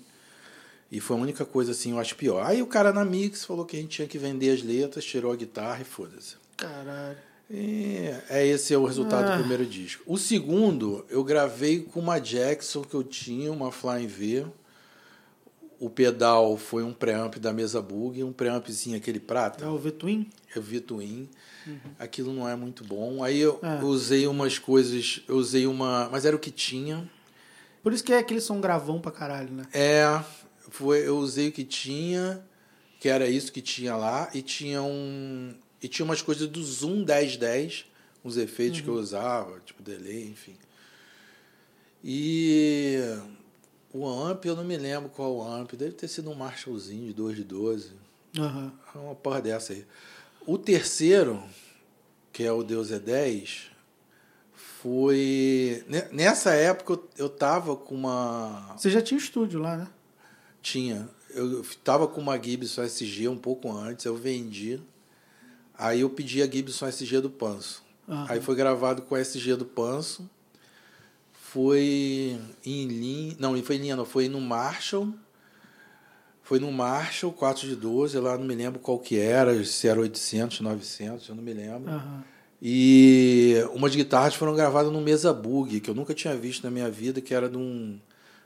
Speaker 3: E foi a única coisa assim, eu acho pior. Aí o cara na Mix falou que a gente tinha que vender as letras, tirou a guitarra e foda-se.
Speaker 2: Caralho.
Speaker 3: E é esse é o resultado
Speaker 2: Ah.
Speaker 3: do primeiro disco. O segundo, eu gravei com uma Jackson que eu tinha, uma Flying V. O pedal foi um preamp da mesa Bug, um preampzinho aquele
Speaker 2: É
Speaker 3: prata,
Speaker 2: o V-Twin?
Speaker 3: eu vi Twin. Aquilo não é muito bom. Aí eu
Speaker 2: Ah.
Speaker 3: usei umas coisas, eu usei uma, mas era o que tinha.
Speaker 2: Por isso que é aquele som gravão pra caralho, né?
Speaker 3: É, foi, eu usei o que tinha, que era isso que tinha lá, e tinha um. E tinha umas coisas do Zoom 1010 uns efeitos que eu usava, tipo delay, enfim. E o amp, eu não me lembro qual o amp, deve ter sido um Marshallzinho de 2 de 12.
Speaker 2: Aham.
Speaker 3: Uma porra dessa aí. O terceiro, que é o Deus é 10, foi. ne- Nessa época eu- eu tava com uma.
Speaker 2: Você já tinha estúdio lá, né?
Speaker 3: Tinha. Eu tava com uma Gibson SG um pouco antes, eu vendi. Aí eu pedi a Gibson SG do Panso.
Speaker 2: Aham.
Speaker 3: Aí foi gravado com a SG do Panso. Foi em linha. Não, foi em linha, não. Foi no Marshall. Foi no Marshall 4 de 12, lá não me lembro qual que era, se era 800, 900, eu não me lembro.
Speaker 2: Aham.
Speaker 3: E umas guitarras foram gravadas no Mesa Bug, que eu nunca tinha visto na minha vida, que era de um,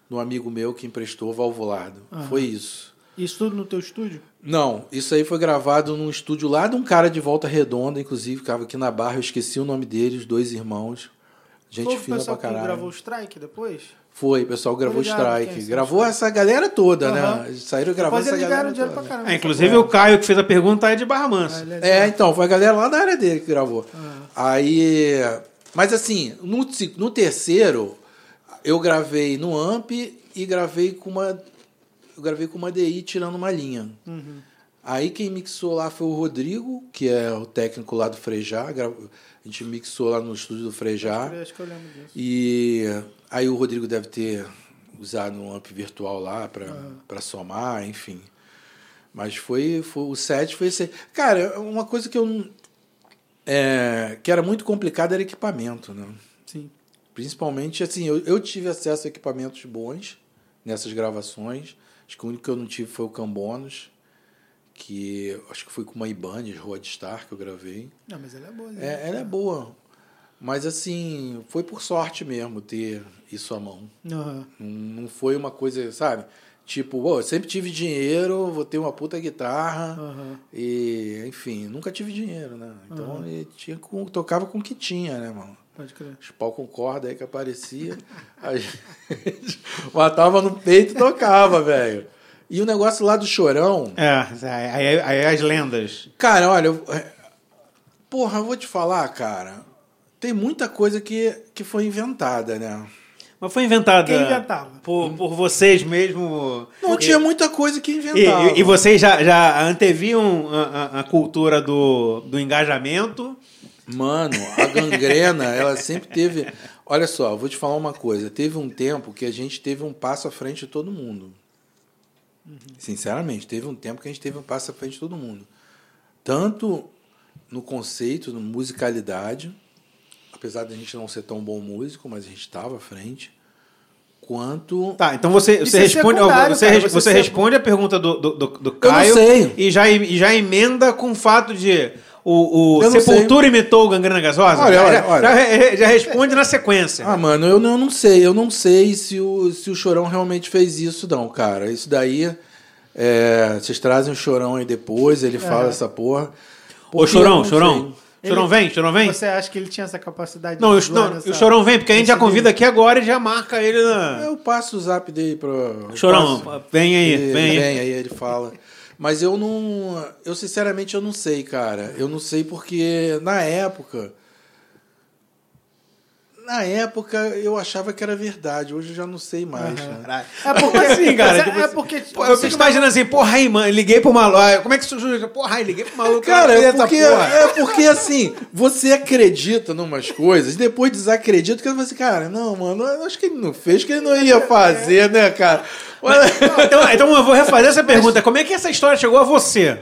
Speaker 3: de um amigo meu que emprestou valvulado.
Speaker 2: Aham.
Speaker 3: Foi isso.
Speaker 2: Isso tudo no teu estúdio?
Speaker 3: Não, isso aí foi gravado num estúdio lá de um cara de Volta Redonda, inclusive, ficava aqui na Barra, eu esqueci o nome dele, os dois irmãos. Gente
Speaker 2: Foi o
Speaker 3: fina
Speaker 2: pessoal
Speaker 3: pra
Speaker 2: que
Speaker 3: caralho.
Speaker 2: gravou o Strike depois?
Speaker 3: Foi, o pessoal gravou
Speaker 2: ligado é
Speaker 3: Strike.
Speaker 2: esse
Speaker 3: Gravou essa galera toda,
Speaker 2: Aham.
Speaker 3: né? Saíram gravando essa
Speaker 2: eles
Speaker 3: galera toda.
Speaker 2: pra caramba.
Speaker 1: É, inclusive o Caio que fez a pergunta é de Barra Mansa.
Speaker 2: Ah,
Speaker 3: É,
Speaker 2: de-
Speaker 3: então, foi a galera lá da área dele que gravou.
Speaker 2: Ah.
Speaker 3: Aí. Mas assim, no, no terceiro, eu gravei no Amp e gravei com uma. Eu gravei com uma DI tirando uma linha.
Speaker 2: Uhum.
Speaker 3: Aí quem mixou lá foi o Rodrigo, que é o técnico lá do Frejá. A gente mixou lá no estúdio do Frejá.
Speaker 2: Acho que eu lembro disso.
Speaker 3: E aí o Rodrigo deve ter usado um amp virtual lá para pra somar, enfim. Mas foi, foi o set foi esse. Cara, uma coisa que eu é, que era muito complicado era equipamento, né?
Speaker 2: Sim.
Speaker 3: Principalmente assim, eu, eu tive acesso a equipamentos bons nessas gravações. Acho que o único que eu não tive foi o Cambonos, que acho que foi com uma Ibanez Roadstar que eu gravei.
Speaker 2: Não, mas ela é boa. né?
Speaker 3: É, ela é boa. Mas assim, foi por sorte mesmo ter isso à mão.
Speaker 2: Aham.
Speaker 3: Não, não foi uma coisa, sabe? Tipo, "Pô, eu sempre tive dinheiro, vou ter uma puta guitarra.
Speaker 2: Aham.
Speaker 3: E, enfim, nunca tive dinheiro, né? Então ele tinha com, tocava com o que tinha, né, mano?
Speaker 2: Pode crer.
Speaker 3: Os pau com corda aí que aparecia. a [LAUGHS] gente matava no peito e tocava, velho. E o negócio lá do chorão.
Speaker 1: É, aí, aí as lendas.
Speaker 3: Cara, olha, eu- é, porra, eu vou te falar, cara. Tem muita coisa que, que foi inventada, né?
Speaker 1: Mas foi inventada
Speaker 2: Quem inventava?
Speaker 1: Por, por vocês mesmo.
Speaker 3: Não
Speaker 1: E-
Speaker 3: tinha muita coisa que
Speaker 1: E,
Speaker 3: inventava.
Speaker 1: e- e vocês já, já anteviam a, a- a cultura do, do engajamento?
Speaker 3: Mano, a gangrena, ela sempre teve. Olha só, eu vou te falar uma coisa. Teve um tempo que a gente teve um passo à frente de todo mundo. Sinceramente, teve um tempo que a gente teve um passo à frente de todo mundo. Tanto no conceito, na musicalidade, apesar de a gente não ser tão bom músico, mas a gente estava à frente, quanto.
Speaker 1: Tá, então você, você
Speaker 2: é
Speaker 1: responde, você,
Speaker 2: cara, você
Speaker 1: você
Speaker 2: ser-
Speaker 1: responde a pergunta do, do, do, do Caio. E, já, e já emenda com o fato de o, o Sepultura imitou o Gangrena Gasosa?
Speaker 3: Olha,
Speaker 1: já,
Speaker 3: olha,
Speaker 1: já-
Speaker 3: olha.
Speaker 1: Já, re- já responde na sequência.
Speaker 3: Ah, mano, eu não, eu não sei. Eu não sei se o, se o Chorão realmente fez isso, não, cara. Isso daí. é, vocês trazem o Chorão aí depois, ele fala essa porra.
Speaker 1: Ô, Chorão, Chorão.
Speaker 2: sei.
Speaker 1: Chorão
Speaker 2: Ele-
Speaker 1: vem, Chorão vem?
Speaker 2: Você acha que ele tinha essa capacidade
Speaker 1: Não, o,
Speaker 2: de
Speaker 1: não,
Speaker 2: nessa-
Speaker 1: o Chorão vem, porque a gente já convida aqui agora e já marca ele na.
Speaker 3: sei. Eu passo o zap dele pra. eu
Speaker 1: Chorão,
Speaker 3: passo.
Speaker 1: vem aí, vem aí.
Speaker 3: vem aí, ele fala. Mas eu não. Eu sinceramente eu não sei, cara. Eu não sei porque na época. Na época eu achava que era verdade, hoje eu já não sei mais. né?
Speaker 1: Caralho.
Speaker 2: É porque,
Speaker 1: Assim, cara,
Speaker 2: é-
Speaker 1: tipo
Speaker 2: é
Speaker 1: assim,
Speaker 2: porque
Speaker 1: Pô, eu fico imaginando assim, porra aí, mano, liguei pro maluco. Como é que surgiu isso? Porra aí, liguei pro maluco.
Speaker 3: Cara, é porque, é porque assim, você acredita numas coisas, depois desacredita, porque você fala assim, cara, não, mano, eu acho que ele não fez, que ele não ia fazer, né, cara? Olha-
Speaker 1: Então, então eu vou refazer essa pergunta. Como é que essa história chegou a você?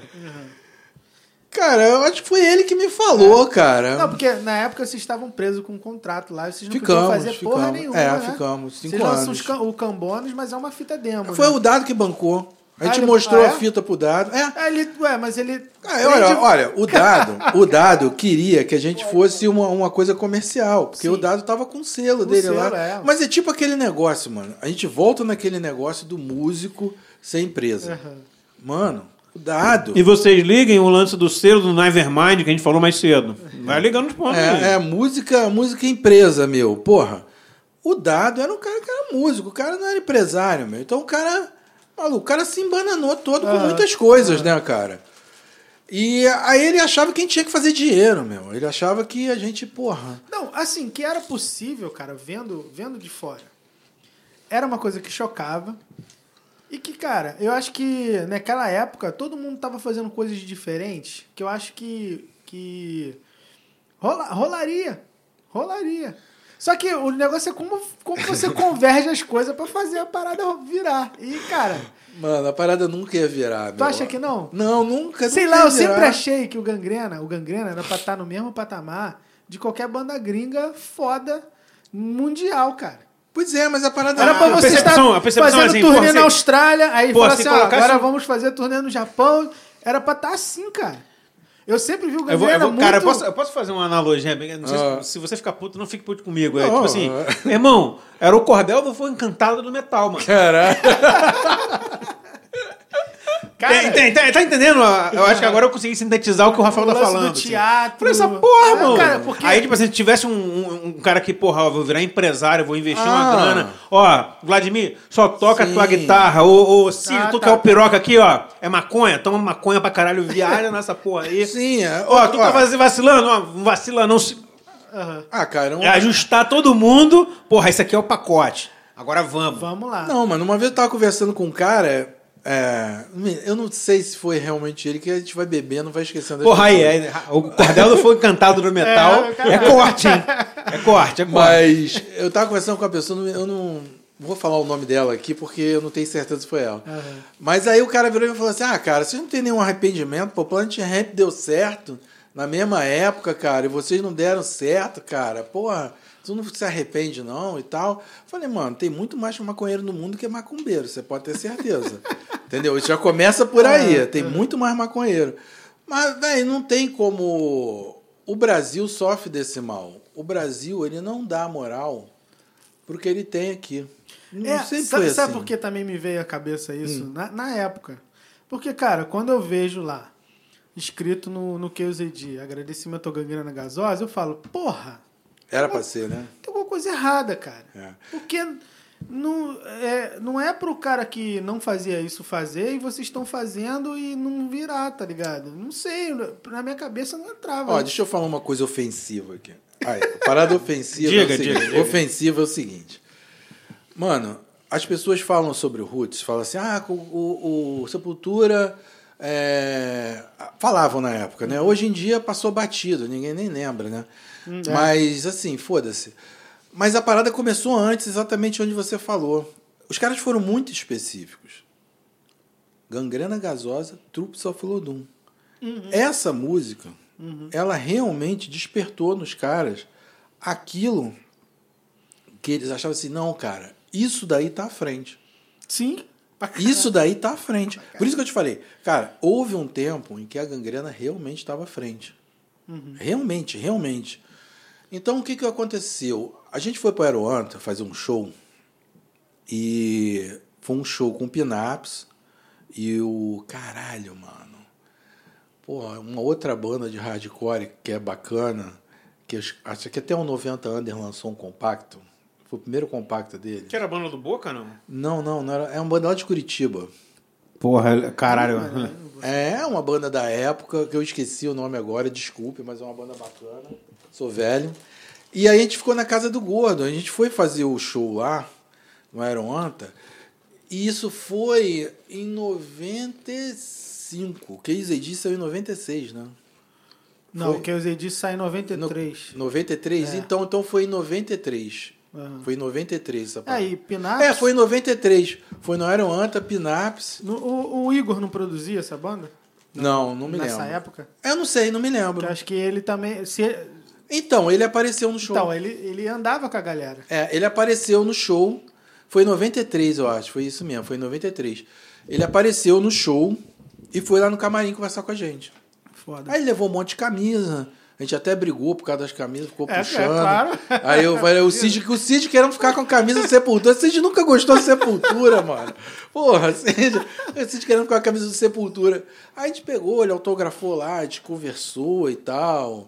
Speaker 3: Cara, eu acho que foi ele que me falou, cara.
Speaker 2: Não, porque na época vocês estavam presos com um contrato lá, vocês não
Speaker 3: Ficamos,
Speaker 2: podiam fazer porra
Speaker 3: ficamos.
Speaker 2: nenhuma,
Speaker 3: É,
Speaker 2: né?
Speaker 3: ficamos, cinco
Speaker 2: vocês lançam
Speaker 3: anos.
Speaker 2: os o Cambonos, mas é uma fita demo.
Speaker 3: Foi
Speaker 2: né?
Speaker 3: o dado que bancou. A gente
Speaker 2: Ah, ele-
Speaker 3: mostrou
Speaker 2: ah, é?
Speaker 3: a fita pro dado. É.
Speaker 2: É, ele, ué, mas ele...
Speaker 3: Ah, olha, olha, o dado, [LAUGHS] o dado queria que a gente fosse uma, uma coisa comercial, porque
Speaker 2: Sim.
Speaker 3: o dado tava com o selo
Speaker 2: Com
Speaker 3: dele
Speaker 2: selo,
Speaker 3: lá.
Speaker 2: é.
Speaker 3: Mas é tipo aquele negócio, mano. A gente volta naquele negócio do músico ser empresa.
Speaker 2: Aham.
Speaker 3: Mano, o dado
Speaker 1: E vocês liguem o lance do selo do Nevermind que a gente falou mais cedo. Vai ligando os pontos.
Speaker 3: é, é música, música empresa, meu. Porra, o dado era um cara que era músico, o cara não era empresário, meu. Então o cara, maluco, o cara se embananou todo com
Speaker 2: Aham.
Speaker 3: muitas coisas, né, cara? E aí ele achava que a gente tinha que fazer dinheiro, meu. Ele achava que a gente, porra.
Speaker 2: Não, assim, que era possível, cara, vendo, vendo de fora. Era uma coisa que chocava. E que, cara, eu acho que naquela época todo mundo tava fazendo coisas diferentes. Que eu acho que. que rola, rolaria. Rolaria. Só que o negócio é como, como você converge as coisas pra fazer a parada virar. E, cara,
Speaker 3: Mano, a parada nunca ia virar,
Speaker 2: tu
Speaker 3: meu.
Speaker 2: acha que não?
Speaker 3: Não, nunca.
Speaker 2: Sei
Speaker 3: nunca
Speaker 2: lá, eu sempre achei que o Gangrena, o Gangrena era pra estar no mesmo patamar de qualquer banda gringa foda mundial, cara.
Speaker 3: Pois é, mas a parada
Speaker 2: Era pra você estar
Speaker 1: a percepção
Speaker 2: fazendo
Speaker 1: assim,
Speaker 2: turnê
Speaker 1: porra,
Speaker 2: na
Speaker 1: você-
Speaker 2: Austrália, aí
Speaker 1: Pô,
Speaker 2: fala assim, ó, agora
Speaker 1: um-
Speaker 2: vamos fazer turnê no Japão. Era pra estar assim, cara. Eu sempre vi o
Speaker 1: Eu
Speaker 2: Gangrena
Speaker 1: vou, eu vou-
Speaker 2: muito...
Speaker 1: Cara, eu posso, eu posso fazer uma analogia? Não sei se-
Speaker 3: Ah.
Speaker 1: se, você ficar puto, não fique puto comigo. É
Speaker 3: Não,
Speaker 1: tipo assim,
Speaker 3: é.
Speaker 1: irmão, era o cordel do Foi Encantado do Metal, mano.
Speaker 3: Caralho. [LAUGHS]
Speaker 2: Cara,
Speaker 1: Tem- tem- tem- tá entendendo? Eu acho que agora eu consegui sintetizar o que o Rafael
Speaker 2: o
Speaker 1: tá falando.
Speaker 2: do
Speaker 1: assim.
Speaker 2: teatro...
Speaker 1: Falei, essa porra,
Speaker 2: É,
Speaker 1: mano.
Speaker 2: cara, porque...
Speaker 1: Aí, tipo assim, se tivesse um, um- um cara que, porra, eu vou virar empresário, vou investir uma
Speaker 3: Ah.
Speaker 1: grana. Ó, Vladimir, só toca
Speaker 3: Sim.
Speaker 1: a tua guitarra. Ô, ô Ciro,
Speaker 2: Ah,
Speaker 1: tu
Speaker 2: tá,
Speaker 1: que é o
Speaker 2: tá.
Speaker 1: piroca aqui, ó. É maconha? Toma maconha pra caralho, viaja nessa porra aí.
Speaker 3: Sim, é.
Speaker 1: Ó, tu
Speaker 3: ó,
Speaker 1: tá fazendo- vacilando? Ó, não vacila não. Se-
Speaker 2: Aham.
Speaker 3: Ah, cara, um...
Speaker 1: É ajustar todo mundo. Porra, esse aqui é o pacote. Agora vamos.
Speaker 2: Vamos lá.
Speaker 3: Não, mano, uma vez eu tava conversando com um cara. É, eu não sei se foi realmente ele, que a gente vai beber, não vai esquecendo.
Speaker 1: Porra, aí, aí, o cordel Foi Encantado do Metal.
Speaker 2: É,
Speaker 1: É, corte, hein? É corte, é corte.
Speaker 3: Mas eu tava conversando com a pessoa, eu não vou falar o nome dela aqui porque eu não tenho certeza se foi ela.
Speaker 2: Aham.
Speaker 3: Mas aí o cara virou e falou assim: Ah, cara, vocês não tem nenhum arrependimento, pô, o Planet Ramp deu certo na mesma época, cara, e vocês não deram certo, cara. Porra, tu não se arrepende, não, e tal. Falei, mano, tem muito mais maconheiro no mundo que macumbeiro, você pode ter certeza. [LAUGHS] Entendeu? Isso já começa por aí. Tem muito mais maconheiro. Mas, velho, não tem como. O Brasil sofre desse mal. O Brasil, ele não dá moral pro que ele tem aqui. Não
Speaker 2: É,
Speaker 3: sempre
Speaker 2: sabe,
Speaker 3: foi
Speaker 2: sabe
Speaker 3: assim.
Speaker 2: por que também me veio à cabeça isso?
Speaker 3: Hum.
Speaker 2: Na, na época. Porque, cara, quando eu vejo lá, escrito no, no QZD, agradecimento ao Gangrena Gasosa, eu falo, porra,
Speaker 3: Era pra ser, né?
Speaker 2: tem alguma coisa errada, cara.
Speaker 3: É.
Speaker 2: Porque não é, não é pro cara que não fazia isso fazer e vocês estão fazendo e não virar, tá ligado? Não sei, na minha cabeça não entrava.
Speaker 3: Ó, deixa eu falar uma coisa ofensiva aqui. Aí, parada ofensiva
Speaker 1: Diga,
Speaker 3: é o seguinte.
Speaker 1: diga, diga.
Speaker 3: Ofensiva é o seguinte. Mano, as pessoas falam sobre o Roots, falam assim, ah, o, o- o Sepultura... é, Falavam na época, né? Hoje em dia passou batido, ninguém nem lembra, né?
Speaker 2: É.
Speaker 3: Mas, assim, foda-se. Mas a parada começou antes, exatamente onde você falou. Os caras foram muito específicos. Gangrena Gasosa, Troops of Lodum. Essa música, ela realmente despertou nos caras aquilo que eles achavam assim, não, cara, isso daí tá à frente.
Speaker 2: Sim.
Speaker 3: Isso daí tá à frente. Por isso que eu te falei, cara, houve um tempo em que a gangrena realmente estava à frente. Realmente, realmente. Então o que, que aconteceu? A gente foi para o Aeroanta fazer um show e foi um show com Pinaps e o caralho, mano. Porra, uma outra banda de hardcore que é bacana, que acho que até o 90 Under lançou um compacto. Foi o primeiro compacto dele.
Speaker 1: Que era a banda do Boca, não?
Speaker 3: Não, não, não era, é uma banda lá de Curitiba.
Speaker 1: Porra, caralho.
Speaker 3: É uma banda da época, que eu esqueci o nome agora, desculpe, mas é uma banda bacana. Sou velho. E aí a gente ficou na casa do Gordo. A gente foi fazer o show lá, no Aeroanta. E isso foi em 95. O KZD saiu em 96, né?
Speaker 2: Não,
Speaker 3: Foi.
Speaker 2: o QZD sai em 93.
Speaker 3: 93?
Speaker 2: É.
Speaker 3: Então, então foi em 93.
Speaker 2: Aham.
Speaker 3: Foi em 93 essa
Speaker 2: É,
Speaker 3: parada.
Speaker 2: e Pinaps...
Speaker 3: É, foi em 93. Foi no Aeroanta, Pinaps.
Speaker 2: No- o, o Igor não produzia essa banda?
Speaker 3: Não, não me
Speaker 2: Nessa
Speaker 3: lembro.
Speaker 2: época?
Speaker 3: Eu não sei, não me
Speaker 2: Porque
Speaker 3: lembro.
Speaker 2: eu acho que ele também... Se,
Speaker 3: Então, ele apareceu no show.
Speaker 2: então, ele, ele andava com a galera.
Speaker 3: É, ele apareceu no show. Foi em 93, eu acho. Foi isso mesmo, foi em 93. Ele apareceu no show e foi lá no camarim conversar com a gente.
Speaker 2: Foda.
Speaker 3: Aí ele levou um monte de camisa. A gente até brigou por causa das camisas, ficou
Speaker 2: É, é,
Speaker 3: puxando.
Speaker 2: claro.
Speaker 3: Aí eu falei, o Cid, o Cid querendo ficar com a camisa do Sepultura. O Cid nunca gostou de Sepultura, mano. Porra, Cid, o Cid querendo ficar com a camisa do Sepultura. Aí a gente pegou, ele autografou lá, a gente conversou e tal.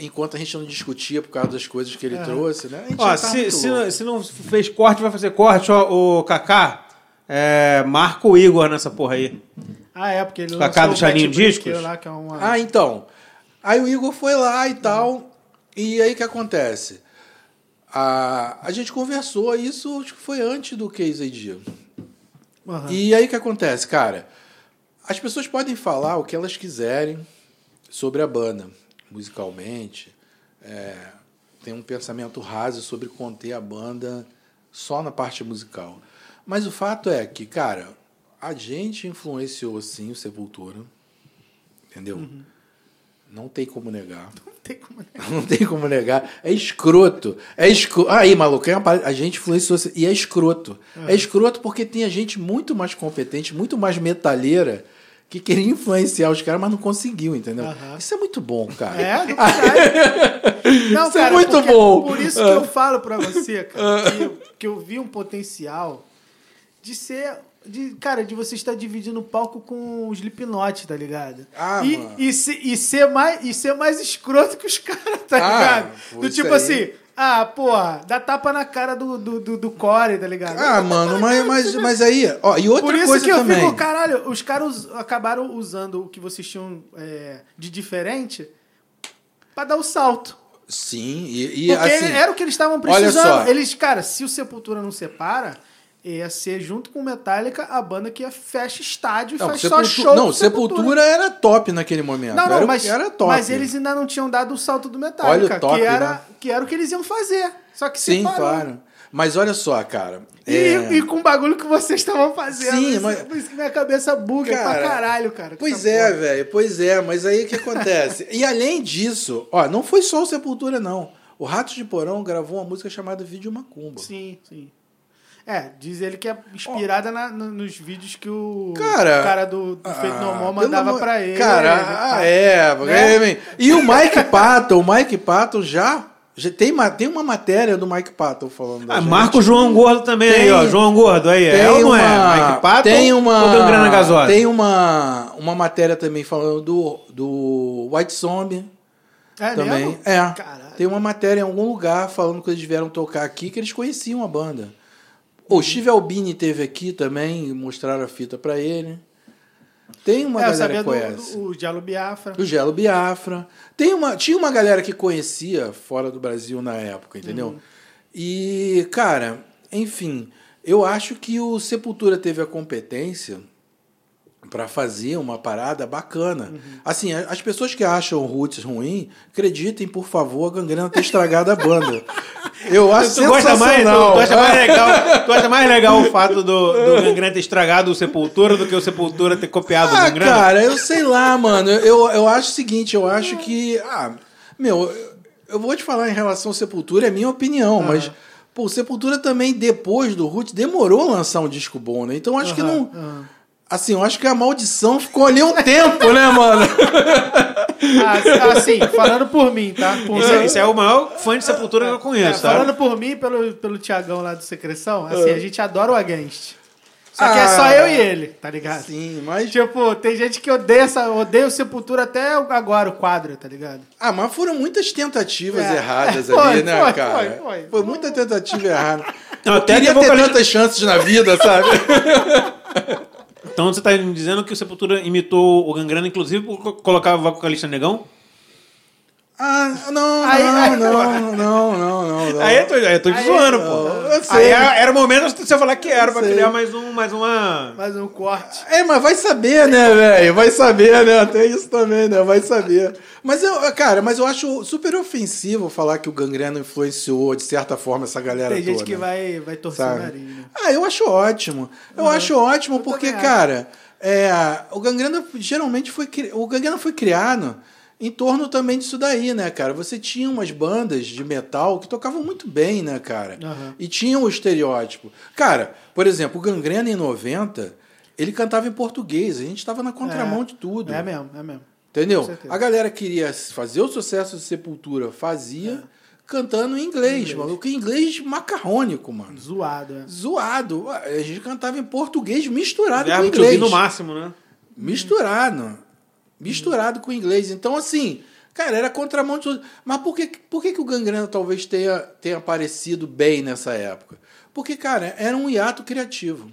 Speaker 3: Enquanto a gente não discutia por causa das coisas que ele trouxe, né?
Speaker 1: Ó,
Speaker 3: tava
Speaker 1: se, se, não, se não fez corte, vai fazer corte, ó, o Kaká. É, marca o Igor nessa porra aí.
Speaker 2: Ah, é, porque ele
Speaker 1: cara do Chaninho Discos?
Speaker 2: Lá, que é uma...
Speaker 3: Ah, então. Aí o Igor foi lá e tal. E aí o que acontece? A, a gente conversou, isso acho que foi antes do Case ID.
Speaker 2: Aham.
Speaker 3: E aí o que acontece, cara? As pessoas podem falar o que elas quiserem sobre a banda, musicalmente. É, tem um pensamento raso sobre conter a banda só na parte musical. Mas o fato é que, cara, a gente influenciou sim o Sepultura. Entendeu? [LAUGHS] Não tem como negar.
Speaker 2: Não tem como...
Speaker 3: Não tem como negar. É escroto. É escroto. Aí, maluco, é uma a gente influenciou e é escroto. É escroto porque tem a gente muito mais competente, muito mais metalheira, que queria influenciar os caras, mas não conseguiu, entendeu?
Speaker 2: Aham.
Speaker 3: Isso é muito bom, cara.
Speaker 2: É, do [LAUGHS] caralho. Não,
Speaker 3: Isso é
Speaker 2: cara,
Speaker 3: muito
Speaker 2: porque-
Speaker 3: bom.
Speaker 2: Por isso que eu falo pra você, cara, que eu, que eu vi um potencial de ser. De, cara, de você estar dividindo o palco com os Slipknot, tá ligado?
Speaker 3: Ah,
Speaker 2: e,
Speaker 3: mano.
Speaker 2: e, se- e ser mais, e ser mais escroto que os [LAUGHS] caras, tá
Speaker 3: Ah,
Speaker 2: ligado? Do tipo
Speaker 3: aí.
Speaker 2: assim, ah, porra, dá tapa na cara do, do, do, do Core, tá ligado?
Speaker 3: Ah, mano, mas, mas, mas aí, ó, e outra
Speaker 2: Por isso
Speaker 3: coisa
Speaker 2: que eu
Speaker 3: também.
Speaker 2: fico, caralho, os caras acabaram usando o que vocês tinham é, de diferente pra dar o salto.
Speaker 3: Sim, e, e
Speaker 2: Porque
Speaker 3: assim.
Speaker 2: era o que eles estavam
Speaker 3: olha
Speaker 2: precisando.
Speaker 3: só.
Speaker 2: Eles, cara, se o Sepultura não separa, ia ser junto com o Metallica a banda que fecha estádio e faz só show.
Speaker 3: não,
Speaker 2: com
Speaker 3: Sepultura era top naquele momento.
Speaker 2: Não,
Speaker 3: era,
Speaker 2: não,
Speaker 3: o-
Speaker 2: mas,
Speaker 3: era top.
Speaker 2: mas eles ainda não tinham dado o salto do
Speaker 3: Olha
Speaker 2: Metallica,
Speaker 3: o top,
Speaker 2: que, era,
Speaker 3: né?
Speaker 2: que era o que eles iam fazer. Só que
Speaker 3: Sim,
Speaker 2: separou.
Speaker 3: claro. Mas olha só, cara.
Speaker 2: E,
Speaker 3: é-
Speaker 2: e com o bagulho que vocês estavam fazendo.
Speaker 3: Sim,
Speaker 2: isso,
Speaker 3: mas-
Speaker 2: Por isso que minha cabeça buga
Speaker 3: Cara,
Speaker 2: pra caralho, cara.
Speaker 3: Pois é, velho, pois é, mas aí o que acontece? [LAUGHS] e além disso, ó, não foi só o Sepultura, não. O Ratos de Porão gravou uma música chamada Vídeo Macumba.
Speaker 2: Sim, sim. É, diz ele que é inspirada na- no- nos vídeos que o
Speaker 3: Cara,
Speaker 2: o cara do, do Feito No More
Speaker 3: Ah,
Speaker 2: mandava
Speaker 3: amor-
Speaker 2: pra ele.
Speaker 3: Cara,
Speaker 2: né,
Speaker 3: ah,
Speaker 2: tá?
Speaker 3: é,
Speaker 2: Né?
Speaker 3: E o Mike Patton, o Mike Patton já. já tem, tem uma matéria do Mike Patton falando da
Speaker 1: Ah,
Speaker 3: gente.
Speaker 1: marca o João Gordo também
Speaker 3: Tem-
Speaker 1: aí, ó. João Gordo aí. É
Speaker 3: Tem
Speaker 1: ou não
Speaker 3: uma,
Speaker 1: é? Mike Patton
Speaker 3: tem uma,
Speaker 1: ou Gangrena Gasosa?
Speaker 3: Tem uma, uma matéria também falando do, do White Zombie.
Speaker 2: É
Speaker 3: também.
Speaker 2: mesmo?
Speaker 3: É.
Speaker 2: Caralho.
Speaker 3: Tem uma matéria em algum lugar falando que eles vieram tocar aqui, que eles conheciam a banda. O Steve Albini teve aqui também, mostraram a fita pra ele. Tem uma
Speaker 2: é,
Speaker 3: galera que conhece.
Speaker 2: do o Diallo Biafra.
Speaker 3: O Gelo Biafra. Tem uma, tinha uma galera que conhecia fora do Brasil na época, entendeu?
Speaker 2: Uhum.
Speaker 3: E, cara, enfim, eu acho que o Sepultura teve a competência para fazer uma parada bacana.
Speaker 2: Uhum.
Speaker 3: Assim, as pessoas que acham o Roots ruim, acreditem, por favor, a Gangrena ter estragado a banda. [LAUGHS] Eu acho
Speaker 1: Tu gosta, mais, tu, tu acha mais legal, [LAUGHS] tu acha mais legal o fato do, do Gangrena ter estragado o Sepultura do que o Sepultura ter copiado o
Speaker 3: Ah,
Speaker 1: Gangrena?
Speaker 3: cara, eu sei lá, mano. Eu, eu acho o seguinte, eu acho que. Ah, meu, eu- vou te falar em relação ao Sepultura, é minha opinião, mas. Pô, o Sepultura também, depois do Roots, demorou a lançar um disco bom, né? Então acho que
Speaker 2: Aham,
Speaker 3: não.
Speaker 2: aham.
Speaker 3: Assim, eu acho que a maldição ficou ali um tempo, né, mano?
Speaker 2: Ah, assim, falando por mim, tá? Por
Speaker 1: Esse,
Speaker 2: mim.
Speaker 1: é- esse é o maior fã de Sepultura que eu
Speaker 2: É,
Speaker 1: conheço, tá?
Speaker 2: falando por mim e pelo, pelo Tiagão lá do Secreção, assim, a gente adora o Against. Só que é
Speaker 3: Ah.
Speaker 2: só eu e ele, tá ligado?
Speaker 3: Sim, mas.
Speaker 2: Tipo, tem gente que odeia, essa, odeia o Sepultura até agora, o quadro, tá ligado?
Speaker 3: Ah, mas foram muitas tentativas
Speaker 2: É.
Speaker 3: erradas [LAUGHS]
Speaker 2: Foi,
Speaker 3: ali, né,
Speaker 2: foi,
Speaker 3: cara?
Speaker 2: foi, foi.
Speaker 3: muita tentativa errada. Eu
Speaker 1: até
Speaker 3: queria ter tantas chances na vida, sabe? [LAUGHS]
Speaker 1: Então você tá me dizendo que o Sepultura imitou o Gangrena, inclusive, por colocava o vocalista negão?
Speaker 3: Ah, não,
Speaker 2: Aí-
Speaker 3: não,
Speaker 2: aí-
Speaker 3: não, não, não, não, não.
Speaker 1: Aí eu tô, aí eu tô te
Speaker 2: Aí-
Speaker 1: zoando,
Speaker 3: Não,
Speaker 1: pô.
Speaker 3: eu sei.
Speaker 1: Aí era, era o momento de você falar que era, pra criar mais, um, mais uma...
Speaker 2: Mais um corte.
Speaker 3: É, mas vai saber, né, velho? Vai saber, né? Tem isso também, né? Vai saber. Mas eu, cara, mas eu acho super ofensivo falar que o Gangrena influenciou, de certa forma, essa galera
Speaker 2: Tem
Speaker 3: toda.
Speaker 2: gente que vai, vai torcer o
Speaker 3: sabe?
Speaker 2: nariz, né?
Speaker 3: Ah, eu acho ótimo. Eu acho ótimo porque,
Speaker 2: também
Speaker 3: cara, é, o Gangrena geralmente foi o Gangrena foi criado em torno também disso daí, né, cara? Você tinha umas bandas de metal que tocavam muito bem, né, cara?
Speaker 2: Aham.
Speaker 3: E tinham o estereótipo. Cara, por exemplo, o Gangrena em 90, ele cantava em português, a gente estava na contramão
Speaker 2: É.
Speaker 3: de tudo.
Speaker 2: É mesmo, é mesmo.
Speaker 3: Entendeu?
Speaker 2: Com.
Speaker 3: A galera queria fazer o sucesso de Sepultura, fazia cantando em inglês, mano. Que inglês macarrônico, mano
Speaker 2: Zoado, é.
Speaker 3: zoado. A gente cantava em português misturado com
Speaker 1: Verbo vi
Speaker 3: inglês.
Speaker 1: no máximo, né?
Speaker 3: Misturado. Misturado com inglês. Então, assim, cara, era contramão de tudo. Mas por que, por que, que o Gangrena talvez tenha, tenha aparecido bem nessa época? Porque, cara, era um hiato criativo.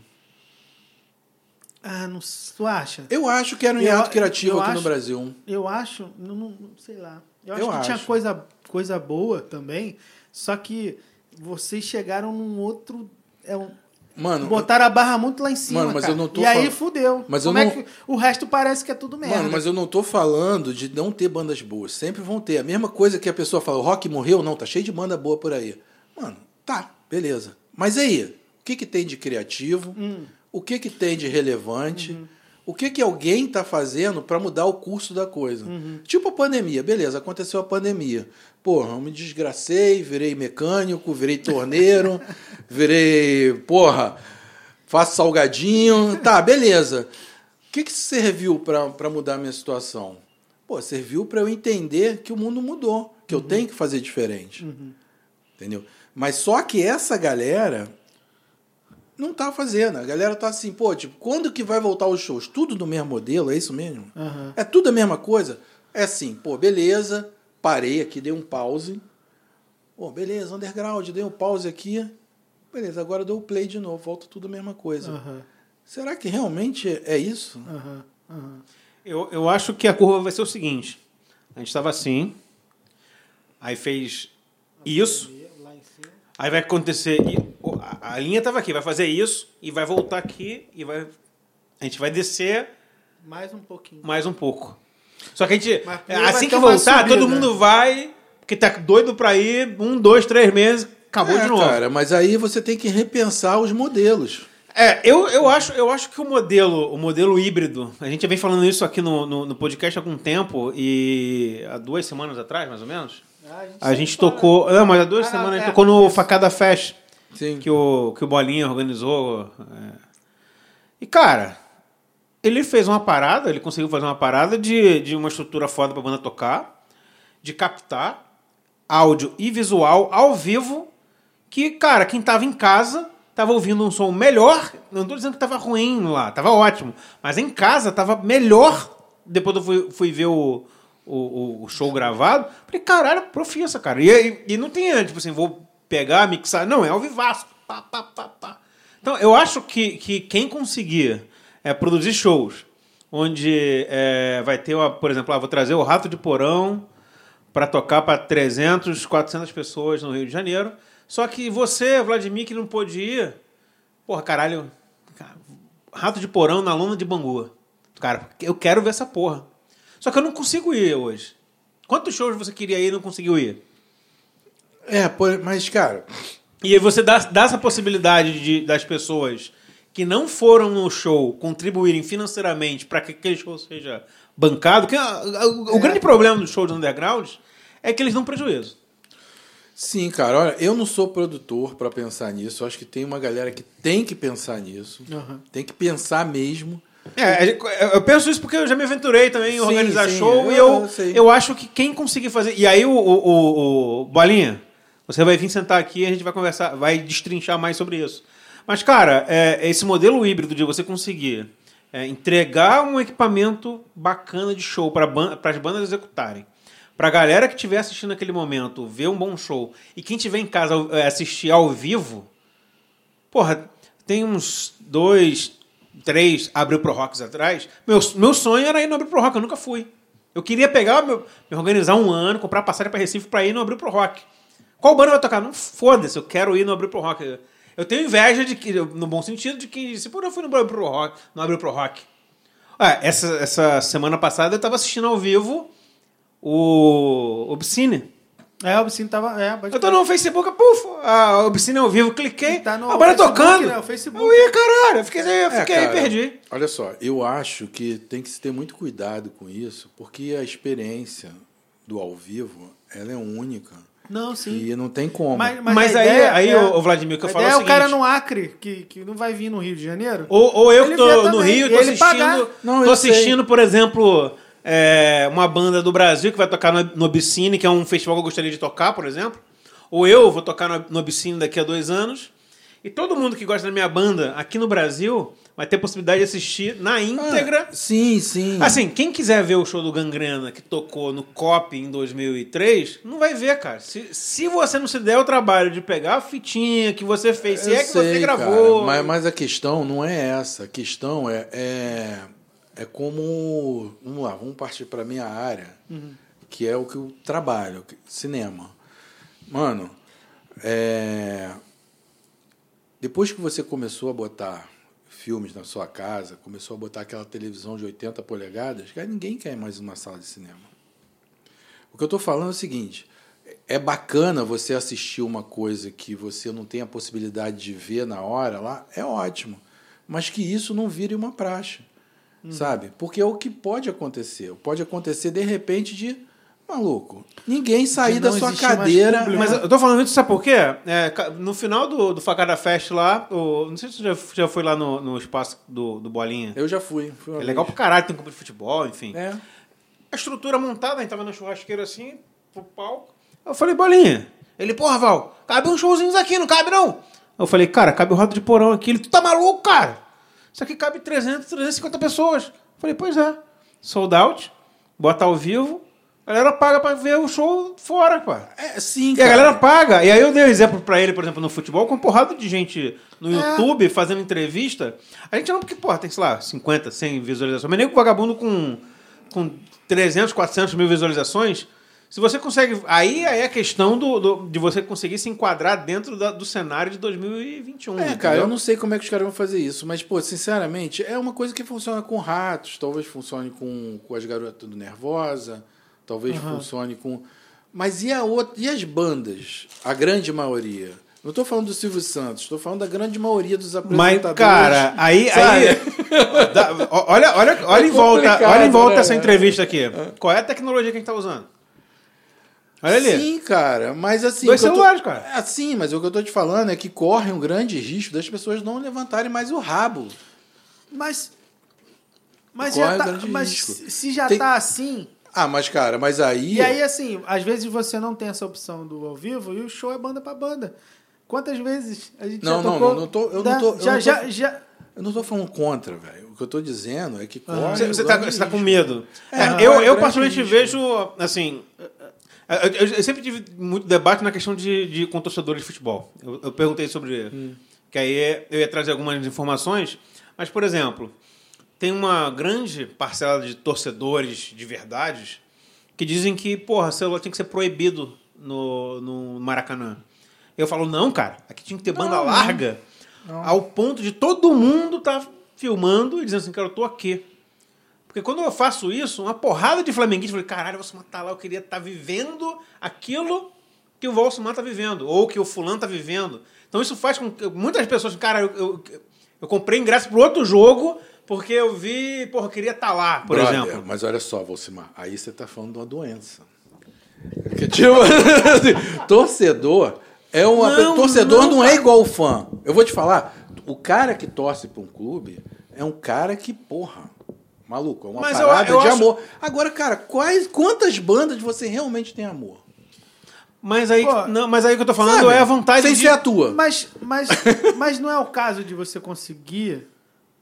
Speaker 2: Ah, não tu acha?
Speaker 3: Eu acho que era um
Speaker 2: Eu-
Speaker 3: hiato criativo aqui
Speaker 2: acho-
Speaker 3: no Brasil.
Speaker 2: Eu acho, não, não- sei lá. Eu acho
Speaker 3: Eu
Speaker 2: que tinha
Speaker 3: acho.
Speaker 2: coisa, coisa boa também, só que vocês chegaram num outro. É um,
Speaker 3: Mano,
Speaker 2: botaram a barra muito lá em cima.
Speaker 3: Mano, mas
Speaker 2: cara.
Speaker 3: eu não tô
Speaker 2: E aí fudeu.
Speaker 3: Mas eu
Speaker 2: Como é
Speaker 3: não-
Speaker 2: que o resto parece que é tudo merda.
Speaker 3: Mano, mas eu não tô falando de não ter bandas boas. Sempre vão ter. A mesma coisa que a pessoa fala, o rock morreu? Não, tá cheio de banda boa por aí. Mano, tá, beleza. Mas aí, o que que tem de criativo?
Speaker 2: Hum.
Speaker 3: O que que tem de relevante?
Speaker 2: Uhum.
Speaker 3: O que que alguém tá fazendo para mudar o curso da coisa?
Speaker 2: Uhum.
Speaker 3: Tipo a pandemia. Beleza, aconteceu a pandemia. Porra, eu me desgracei, virei mecânico, virei torneiro, [LAUGHS] virei, porra, faço salgadinho. Tá, beleza. O que, que serviu para mudar a minha situação? Pô, serviu para eu entender que o mundo mudou, que eu tenho que fazer diferente. Entendeu? Mas só que essa galera não tá fazendo. A galera tá assim, pô, tipo, quando que vai voltar os shows? Tudo do mesmo modelo, é isso mesmo?
Speaker 2: Aham.
Speaker 3: É tudo a mesma coisa? É assim, pô, beleza, parei aqui, dei um pause. Pô, beleza, underground, dei um pause aqui. Beleza, agora dou o play de novo, volta tudo a mesma coisa.
Speaker 2: Aham,
Speaker 3: Será que realmente é isso?
Speaker 2: aham, aham.
Speaker 1: Eu, eu acho que a curva vai ser o seguinte: a gente estava assim, aí fez isso, aí vai acontecer. a linha estava aqui, vai fazer isso, e vai voltar aqui, e vai. A gente vai descer
Speaker 2: Mais um pouquinho.
Speaker 1: mais um pouco. Só que a gente.
Speaker 2: Mas primeiro
Speaker 1: Assim que voltar,
Speaker 2: subida.
Speaker 1: todo mundo vai, porque tá doido pra ir, um, dois, três meses, acabou
Speaker 3: É,
Speaker 1: de novo.
Speaker 3: Cara, mas aí você tem que repensar os modelos.
Speaker 1: É, eu, eu, acho, eu acho que o modelo, o modelo híbrido, a gente já vem falando isso aqui no, no, no podcast há algum tempo, e há duas semanas atrás, mais ou menos,
Speaker 2: Ah, gente
Speaker 1: a gente
Speaker 2: sempre fala-
Speaker 1: tocou. Não, mas há duas
Speaker 2: Ah,
Speaker 1: semanas a gente
Speaker 2: é,
Speaker 1: tocou no
Speaker 2: isso.
Speaker 1: Facada Fest,
Speaker 3: Sim.
Speaker 1: que o, que o Bolinha organizou. é. E, cara, ele fez uma parada, ele conseguiu fazer uma parada de, de uma estrutura foda pra banda tocar, de captar áudio e visual ao vivo, que, cara, quem tava em casa tava ouvindo um som melhor. Não tô dizendo que tava ruim lá, tava ótimo. Mas em casa tava melhor. Depois eu fui, fui ver o, o, o show gravado. Falei, caralho, profissa, cara. E, e, não tem, tipo assim, vou pegar, mixar. Não, é ao vivaço. Pá, pá, pá, pá. Então, eu acho que, que quem conseguir é, produzir shows onde é, vai ter, uma, por exemplo, ah, vou trazer o Rato de Porão para tocar para 300, 400 pessoas no Rio de Janeiro. Só que você, Vladimir, que não pôde ir, porra, caralho, cara, Rato de Porão na lona de Bangu. Cara, eu quero ver essa porra. Só que eu não consigo ir hoje. Quantos shows você queria ir e não conseguiu ir?
Speaker 3: É, mas, cara,
Speaker 1: E aí você dá, dá essa possibilidade de, das pessoas que não foram no show contribuírem financeiramente para que aquele show seja bancado. Que, a- a- o
Speaker 2: É.
Speaker 1: grande problema dos shows underground é que eles dão prejuízo.
Speaker 3: sim, cara, olha, eu não sou produtor para pensar nisso. Eu acho que tem uma galera que tem que pensar nisso.
Speaker 2: Aham.
Speaker 3: Tem que pensar mesmo.
Speaker 1: É, eu penso isso porque eu já me aventurei também em
Speaker 3: Sim,
Speaker 1: organizar
Speaker 3: sim,
Speaker 1: show
Speaker 3: eu-
Speaker 1: e eu,
Speaker 3: eu
Speaker 1: acho que quem conseguir fazer. E aí, o, o, o- o- Bolinha, você vai vir sentar aqui e a gente vai conversar, vai destrinchar mais sobre isso. Mas, cara, é, esse modelo híbrido de você conseguir é, entregar um equipamento bacana de show para as bandas executarem. Pra galera que estiver assistindo naquele momento, ver um bom show, e quem estiver em casa é, assistir ao vivo, Porra, tem uns dois, três Abril Pro Rocks atrás. Meu, meu sonho era ir no Abril Pro Rock, eu nunca fui. Eu queria pegar, meu, me organizar um ano, comprar passagem para Recife para ir no Abril Pro Rock. Qual banda vai tocar? Não foda-se, eu quero ir no Abril Pro Rock. Eu tenho inveja de que, no bom sentido, de que se por eu fui no Abril Pro Rock, no Abril Pro Rock. Ah, essa, essa semana passada eu tava assistindo ao vivo o Obscene.
Speaker 2: É, o Obscene tava. É,
Speaker 1: Eu tô no Facebook, puf, a Obscene ao vivo, cliquei,
Speaker 2: Tá no
Speaker 1: a banda
Speaker 2: Facebook,
Speaker 1: tocando.
Speaker 2: né? O Facebook.
Speaker 1: Eu ia, caralho, eu fiquei, eu
Speaker 3: É,
Speaker 1: fiquei aí,
Speaker 3: cara,
Speaker 1: perdi.
Speaker 3: Olha só, eu acho que tem que se ter muito cuidado com isso, porque a experiência do ao vivo ela é única.
Speaker 2: Não, sim.
Speaker 3: E não tem como.
Speaker 2: Mas,
Speaker 1: Mas,
Speaker 2: a
Speaker 1: aí,
Speaker 2: ideia
Speaker 1: aí
Speaker 2: é-
Speaker 1: o Vladimir, o que eu falo é
Speaker 2: é
Speaker 1: o
Speaker 2: o cara
Speaker 1: seguinte,
Speaker 2: no Acre, que, que não vai vir no Rio de Janeiro.
Speaker 1: Ou, ou eu
Speaker 2: Ele
Speaker 1: tô no Rio,
Speaker 2: e
Speaker 1: tô assistindo,
Speaker 2: pagar.
Speaker 3: Não,
Speaker 1: tô
Speaker 3: sei.
Speaker 1: assistindo, por exemplo, é, uma banda do Brasil que vai tocar no, no Obscene, que é um festival que eu gostaria de tocar, por exemplo. Ou eu vou tocar no, no Obscene daqui a dois anos. E todo mundo que gosta da minha banda aqui no Brasil vai ter possibilidade de assistir na íntegra.
Speaker 3: Ah, sim, sim.
Speaker 1: Assim, quem quiser ver o show do Gangrena que tocou no COP em 2003, não vai ver, cara. Se, se você não se der o trabalho de pegar a fitinha que você fez, se
Speaker 3: Eu
Speaker 1: é que você
Speaker 3: sei,
Speaker 1: gravou.
Speaker 3: cara, mas, mas a questão não é essa. A questão é, é, é como. Vamos lá, vamos partir para minha área, que é o que eu trabalho, cinema. Mano, é, depois que você começou a botar filmes na sua casa, começou a botar aquela televisão de 80 polegadas, cara, ninguém quer mais uma sala de cinema. O que eu estou falando é o seguinte: é bacana você assistir uma coisa que você não tem a possibilidade de ver na hora lá, é ótimo. Mas que isso não vire uma praxe, sabe? Porque é o que pode acontecer. Pode acontecer de repente de maluco. Ninguém sair da sua cadeira.
Speaker 1: Mas eu tô falando isso, sabe por quê? É, no final do, do Facada Fest lá, o, não sei se você já, já foi lá no, no espaço do, do Bolinha.
Speaker 3: Eu já fui. fui
Speaker 1: É legal pra
Speaker 3: vez.
Speaker 1: caralho, tem um campo de futebol, enfim.
Speaker 3: É.
Speaker 1: A estrutura montada, a gente tava na churrasqueira assim, pro palco. Eu falei, Bolinha. Ele, porra, Val, cabe uns showzinhos aqui, não cabe não? Eu falei, cara, cabe o roda de porão aqui. Ele, tu tá maluco, cara? Isso aqui cabe 300, 350 pessoas. Eu falei, pois é. Sold out, bota ao vivo, a galera paga pra ver o show fora, cara.
Speaker 3: É, sim,
Speaker 1: E a
Speaker 3: cara.
Speaker 1: galera paga. E aí eu dei um exemplo pra ele, por exemplo, no futebol, com porrada de gente no
Speaker 2: É.
Speaker 1: YouTube fazendo entrevista. A gente não, porque, porra, tem, sei lá, 50, 100 visualizações. Mas nem com vagabundo com, com 300, 400 mil visualizações. Se você consegue. Aí, aí é a questão do, do- de você conseguir se enquadrar dentro da- do cenário de 2021.
Speaker 3: É, cara,
Speaker 1: entendeu?
Speaker 3: eu não sei como é que os caras vão fazer isso, mas, pô, sinceramente, é uma coisa que funciona com ratos, talvez funcione com, com as garotas do Nervosa, talvez funcione com. Mas e, a outra, e as bandas? A grande maioria. Não estou falando do Silvio Santos, estou falando da grande maioria dos
Speaker 1: Mas,
Speaker 3: apresentadores.
Speaker 1: cara, aí.
Speaker 3: sabe?
Speaker 1: aí [LAUGHS] dá- olha, olha, olha
Speaker 3: É
Speaker 1: em volta, olha em volta
Speaker 3: né?
Speaker 1: essa entrevista aqui. Qual é a tecnologia que a gente tá usando? Olha ali.
Speaker 3: Sim, cara, mas assim.
Speaker 1: Dois
Speaker 3: eu tô-
Speaker 1: celulares, cara.
Speaker 3: É, sim, mas o que eu tô te falando é que corre um grande risco das pessoas não levantarem mais o rabo.
Speaker 2: Mas. Mas,
Speaker 3: Corre
Speaker 2: já tá, mas
Speaker 3: risco.
Speaker 2: se já
Speaker 3: Tem-
Speaker 2: tá assim.
Speaker 3: Ah, mas, cara, mas aí.
Speaker 2: E aí, assim, às vezes você não tem essa opção do ao vivo e o show é banda pra banda. Quantas vezes a gente
Speaker 3: Não,
Speaker 2: já
Speaker 3: não,
Speaker 2: tocou?
Speaker 3: não, não tô- eu
Speaker 2: né?
Speaker 3: não tô- eu
Speaker 2: já,
Speaker 3: não tô-
Speaker 2: já, já.
Speaker 3: Eu não tô falando contra, velho. O que eu tô dizendo é que corre.
Speaker 1: Você, você tá, você tá com
Speaker 3: risco.
Speaker 1: medo.
Speaker 3: É,
Speaker 1: É, eu,
Speaker 3: é
Speaker 1: eu particularmente
Speaker 3: risco.
Speaker 1: vejo, assim. Eu, eu- eu sempre tive muito debate na questão de, de com torcedores de futebol. Eu, eu perguntei sobre.
Speaker 3: Hum.
Speaker 1: Que aí eu ia trazer algumas informações. Mas, por exemplo, tem uma grande parcela de torcedores de verdade que dizem que, porra, celular tinha que ser proibido no, no Maracanã. Eu falo, não, cara, aqui tinha que ter banda
Speaker 3: Não, não.
Speaker 1: larga ao ponto de todo mundo tá filmando e dizendo assim, cara, eu tô aqui. Porque quando eu faço isso, uma porrada de flamenguistas falei, caralho, o Valsumar tá lá, eu queria estar vivendo aquilo que o Valsumar tá vivendo, ou que o fulano tá vivendo. Então isso faz com que muitas pessoas, cara, eu, eu, eu comprei ingresso pro outro jogo porque eu vi, porra, eu queria estar lá, por
Speaker 3: Brother,
Speaker 1: exemplo.
Speaker 3: Mas olha só, Valcimar, aí você tá falando de uma doença. Porque, tipo, [LAUGHS] assim, torcedor é uma.
Speaker 1: Não,
Speaker 3: torcedor
Speaker 1: não,
Speaker 3: não, é igual fã. Eu vou te falar, o cara que torce pra um clube é um cara que, porra. Maluco, é uma
Speaker 1: Mas eu-
Speaker 3: parada
Speaker 1: eu
Speaker 3: de
Speaker 1: acho-
Speaker 3: amor. Agora, cara, quais, quantas bandas você realmente tem amor?
Speaker 1: Mas aí,
Speaker 2: Pô,
Speaker 1: não, mas aí o que eu tô falando
Speaker 3: Sabe?
Speaker 1: é a vontade
Speaker 3: Sem
Speaker 1: de...
Speaker 3: ser a tua.
Speaker 2: Mas, mas, [LAUGHS] mas não é o caso de você conseguir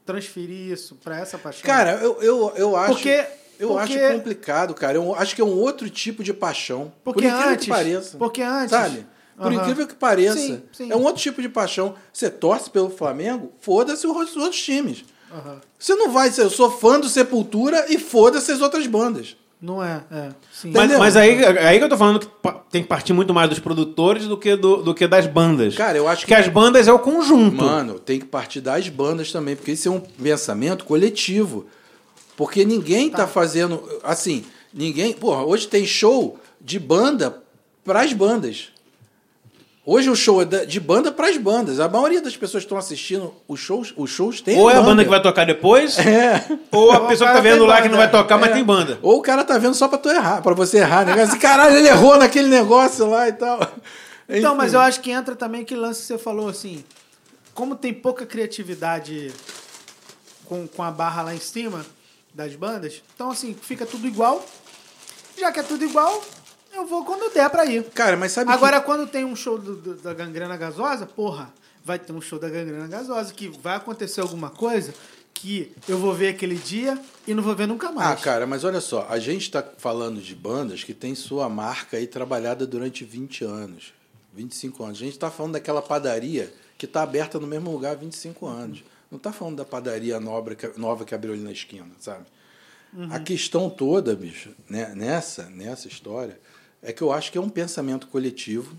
Speaker 2: transferir isso pra essa paixão.
Speaker 3: Cara, eu, eu, eu acho.
Speaker 2: Porque-
Speaker 3: eu
Speaker 2: porque-
Speaker 3: acho complicado, cara. Eu acho que é um outro tipo de paixão.
Speaker 2: Porque
Speaker 3: por incrível
Speaker 2: antes-
Speaker 3: que pareça.
Speaker 2: porque antes-
Speaker 3: Sabe? Por
Speaker 2: Aham.
Speaker 3: incrível que pareça.
Speaker 2: Sim, sim.
Speaker 3: É um outro tipo de paixão. Você torce pelo Flamengo, foda-se os outros times.
Speaker 2: Aham.
Speaker 3: Você não vai ser, eu sou fã do Sepultura e foda-se as outras bandas.
Speaker 2: Não é, é. Sim.
Speaker 1: Mas, mas aí, aí que eu tô falando que tem que partir muito mais dos produtores do que, do, do que das bandas.
Speaker 3: Cara, eu acho
Speaker 1: que
Speaker 3: que-
Speaker 1: as bandas é o conjunto.
Speaker 3: Mano, tem que partir das bandas também, porque isso é um pensamento coletivo. Porque ninguém tá, fazendo. Assim, ninguém. Porra, hoje tem show de banda pras bandas. Hoje o show é de banda pras bandas. A maioria das pessoas que estão assistindo os shows, os shows tem
Speaker 1: ou é a banda que vai tocar depois, [LAUGHS]
Speaker 3: É.
Speaker 1: ou a pessoa que tá vendo lá que
Speaker 2: banda.
Speaker 1: não vai tocar, mas
Speaker 3: É.
Speaker 1: tem banda.
Speaker 3: Ou o cara tá vendo só pra tu errar, pra você errar, né? Assim, caralho, ele errou naquele negócio lá e tal.
Speaker 2: Então,
Speaker 3: Enfim.
Speaker 2: mas eu acho que entra também aquele lance que você falou assim. Como tem pouca criatividade com, com a barra lá em cima das bandas, então assim, fica tudo igual. Já que é tudo igual, eu vou quando der pra ir.
Speaker 3: Cara, mas sabe
Speaker 2: Agora, quando tem um show do- do- da gangrena gasosa, porra, vai ter um show da Gangrena Gasosa, que vai acontecer alguma coisa que eu vou ver aquele dia e não vou ver nunca mais.
Speaker 3: Ah, cara, mas olha só, a gente está falando de bandas que tem sua marca aí trabalhada durante 20 anos, 25 anos. A gente está falando daquela padaria que está aberta no mesmo lugar há 25 anos. Não está falando da padaria nova que, nova que abriu ali na esquina, sabe? Uhum. A questão toda, bicho, né, nessa, nessa história, é que eu acho que é um pensamento coletivo.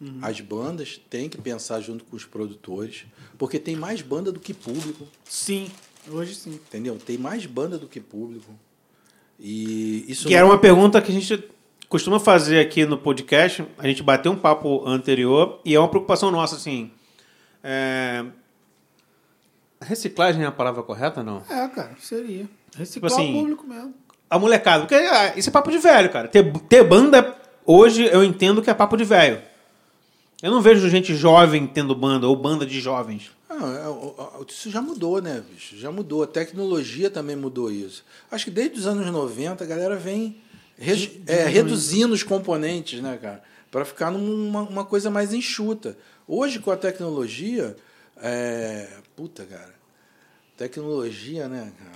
Speaker 3: Uhum. As bandas têm que pensar junto com os produtores, porque tem mais banda do que público.
Speaker 2: Sim, hoje sim.
Speaker 3: Entendeu? Tem mais banda do que público. E isso
Speaker 1: que não... era uma pergunta que a gente costuma fazer aqui no podcast. A gente bateu um papo anterior e é uma preocupação nossa, assim. É... Reciclagem é a palavra correta, não?
Speaker 2: É, cara, seria. Reciclar tipo assim, o público mesmo.
Speaker 1: A molecada. Porque ah, isso é papo de velho, cara. Ter, ter banda, hoje eu entendo que é papo de velho. Eu não vejo gente jovem tendo banda, ou banda de jovens.
Speaker 3: Ah, isso já mudou, né, bicho? Já mudou. A tecnologia também mudou isso. Acho que desde os anos 90 a galera vem re, é, reduzindo os componentes, né, cara? Para ficar numa uma coisa mais enxuta. Hoje, com a tecnologia, é... puta, cara. Tecnologia, né, cara?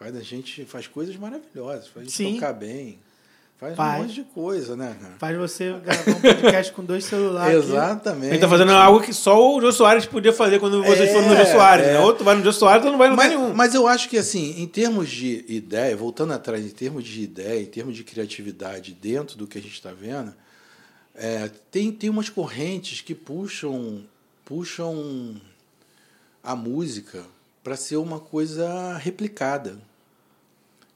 Speaker 3: Faz a gente faz coisas maravilhosas, faz a gente Sim. tocar bem. Faz, faz, um monte de coisa, né?
Speaker 2: Faz você gravar um podcast com dois celulares.
Speaker 3: Exatamente.
Speaker 1: Ele tá fazendo algo que só o Jô Soares podia fazer quando vocês é, foram no Jô Soares. É. Né? Outro vai no Jô Soares, outro não vai no
Speaker 3: mas,
Speaker 1: nenhum.
Speaker 3: Mas eu acho que, assim, em termos de ideia, voltando atrás, em termos de ideia, em termos de criatividade dentro do que a gente está vendo, é, tem, tem umas correntes que puxam, puxam a música para ser uma coisa replicada.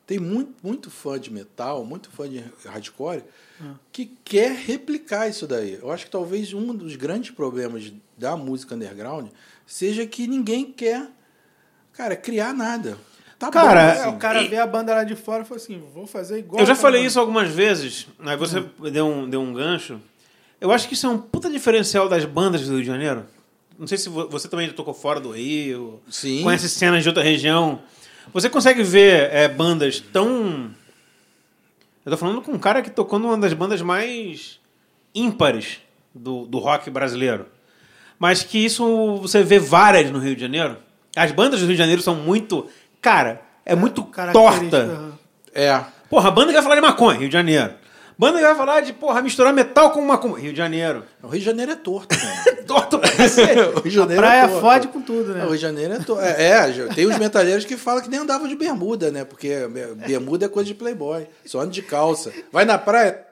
Speaker 3: Tem muito, muito fã de metal, muito fã de hardcore, ah. que quer replicar isso daí. Eu acho que talvez um dos grandes problemas da música underground seja que ninguém quer, cara, criar nada.
Speaker 2: Tá cara, bom, assim. é, o cara e... vê a banda lá de fora e fala assim, vou fazer igual.
Speaker 1: Eu já falei banda. isso algumas vezes, aí você hum. deu, um, deu um gancho. Eu acho que isso é um puta diferencial das bandas do Rio de Janeiro. Não sei se você também já tocou fora do Rio,
Speaker 3: Sim.
Speaker 1: conhece cenas de outra região. Você consegue ver é, bandas tão. Eu tô falando com um cara que tocou numa das bandas mais ímpares do, do rock brasileiro. Mas que isso você vê várias no Rio de Janeiro. As bandas do Rio de Janeiro são muito. Cara, é muito torta.
Speaker 3: É.
Speaker 1: Porra, a banda que vai falar de maconha, Rio de Janeiro. Banda que vai falar de, porra, misturar metal com maconha. Rio de Janeiro.
Speaker 3: O Rio de Janeiro é torto, [LAUGHS]
Speaker 1: torto
Speaker 3: pra [LAUGHS] o Rio de Janeiro
Speaker 2: a praia
Speaker 3: é
Speaker 2: fode com tudo, né?
Speaker 3: O Rio de Janeiro é torto. É, é, tem os metaleiros que falam que nem andavam de bermuda, né? Porque bermuda é coisa de playboy. Só anda de calça. Vai na praia...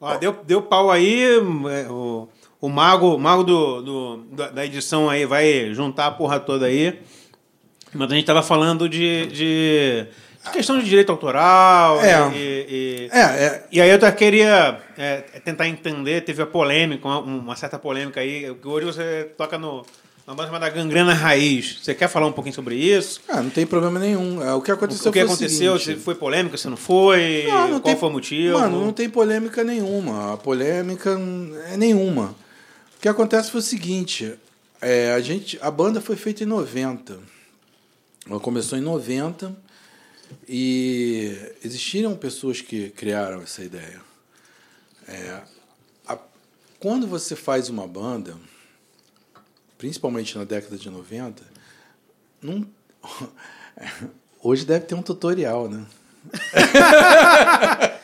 Speaker 1: Ó, deu, deu pau aí, é, o, o mago, mago do, do, da edição aí vai juntar a porra toda aí. Mas a gente tava falando de, de questão de direito autoral.
Speaker 3: É.
Speaker 1: E,
Speaker 3: e, é, é.
Speaker 1: e aí eu até queria é, tentar entender, teve a polêmica, uma, uma, certa polêmica aí, que hoje você toca no. Uma banda chamada Gangrena Raiz. Você quer falar um pouquinho sobre isso?
Speaker 3: Ah, não tem problema nenhum. É, o que aconteceu
Speaker 1: o que
Speaker 3: foi
Speaker 1: aconteceu?
Speaker 3: se
Speaker 1: foi polêmica, se não foi? Não, não Qual tem, foi o motivo?
Speaker 3: Mano, não tem polêmica nenhuma. A polêmica é nenhuma. O que acontece foi o seguinte: é, a, gente, a banda foi feita em 90. Ela começou em 90 e existiram pessoas que criaram essa ideia. É, a, quando você faz uma banda, principalmente na década de 90, não, [LAUGHS] hoje deve ter um tutorial, né? [LAUGHS]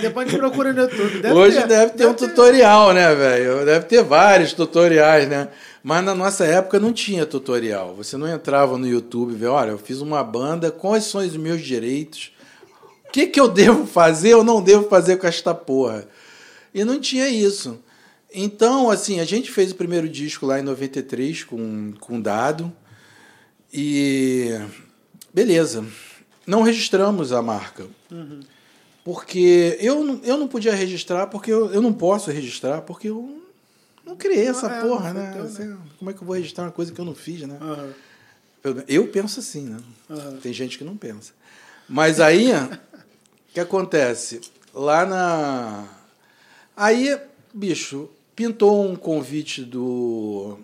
Speaker 2: depois a gente procura no YouTube.
Speaker 3: Deve Hoje ter, deve ter deve um ter... tutorial, né, velho? Deve ter vários tutoriais, né? Mas na nossa época não tinha tutorial. Você não entrava no YouTube e vê, olha, eu fiz uma banda, quais são os meus direitos? O que, que eu devo fazer ou não devo fazer com esta porra? E não tinha isso. Então, assim, a gente fez o primeiro disco lá em 93 com, com Dado. E beleza. Não registramos a marca. Uhum. Porque eu, eu não podia registrar, porque eu, eu não posso registrar, porque eu não criei essa é, porra, né? Teu, né? Como é que eu vou registrar uma coisa que eu não fiz, né? Uhum. Eu, eu, penso assim, né? Uhum. Tem gente que não pensa. Mas aí, [LAUGHS] o que acontece? Lá na. Aí, bicho, pintou um convite do.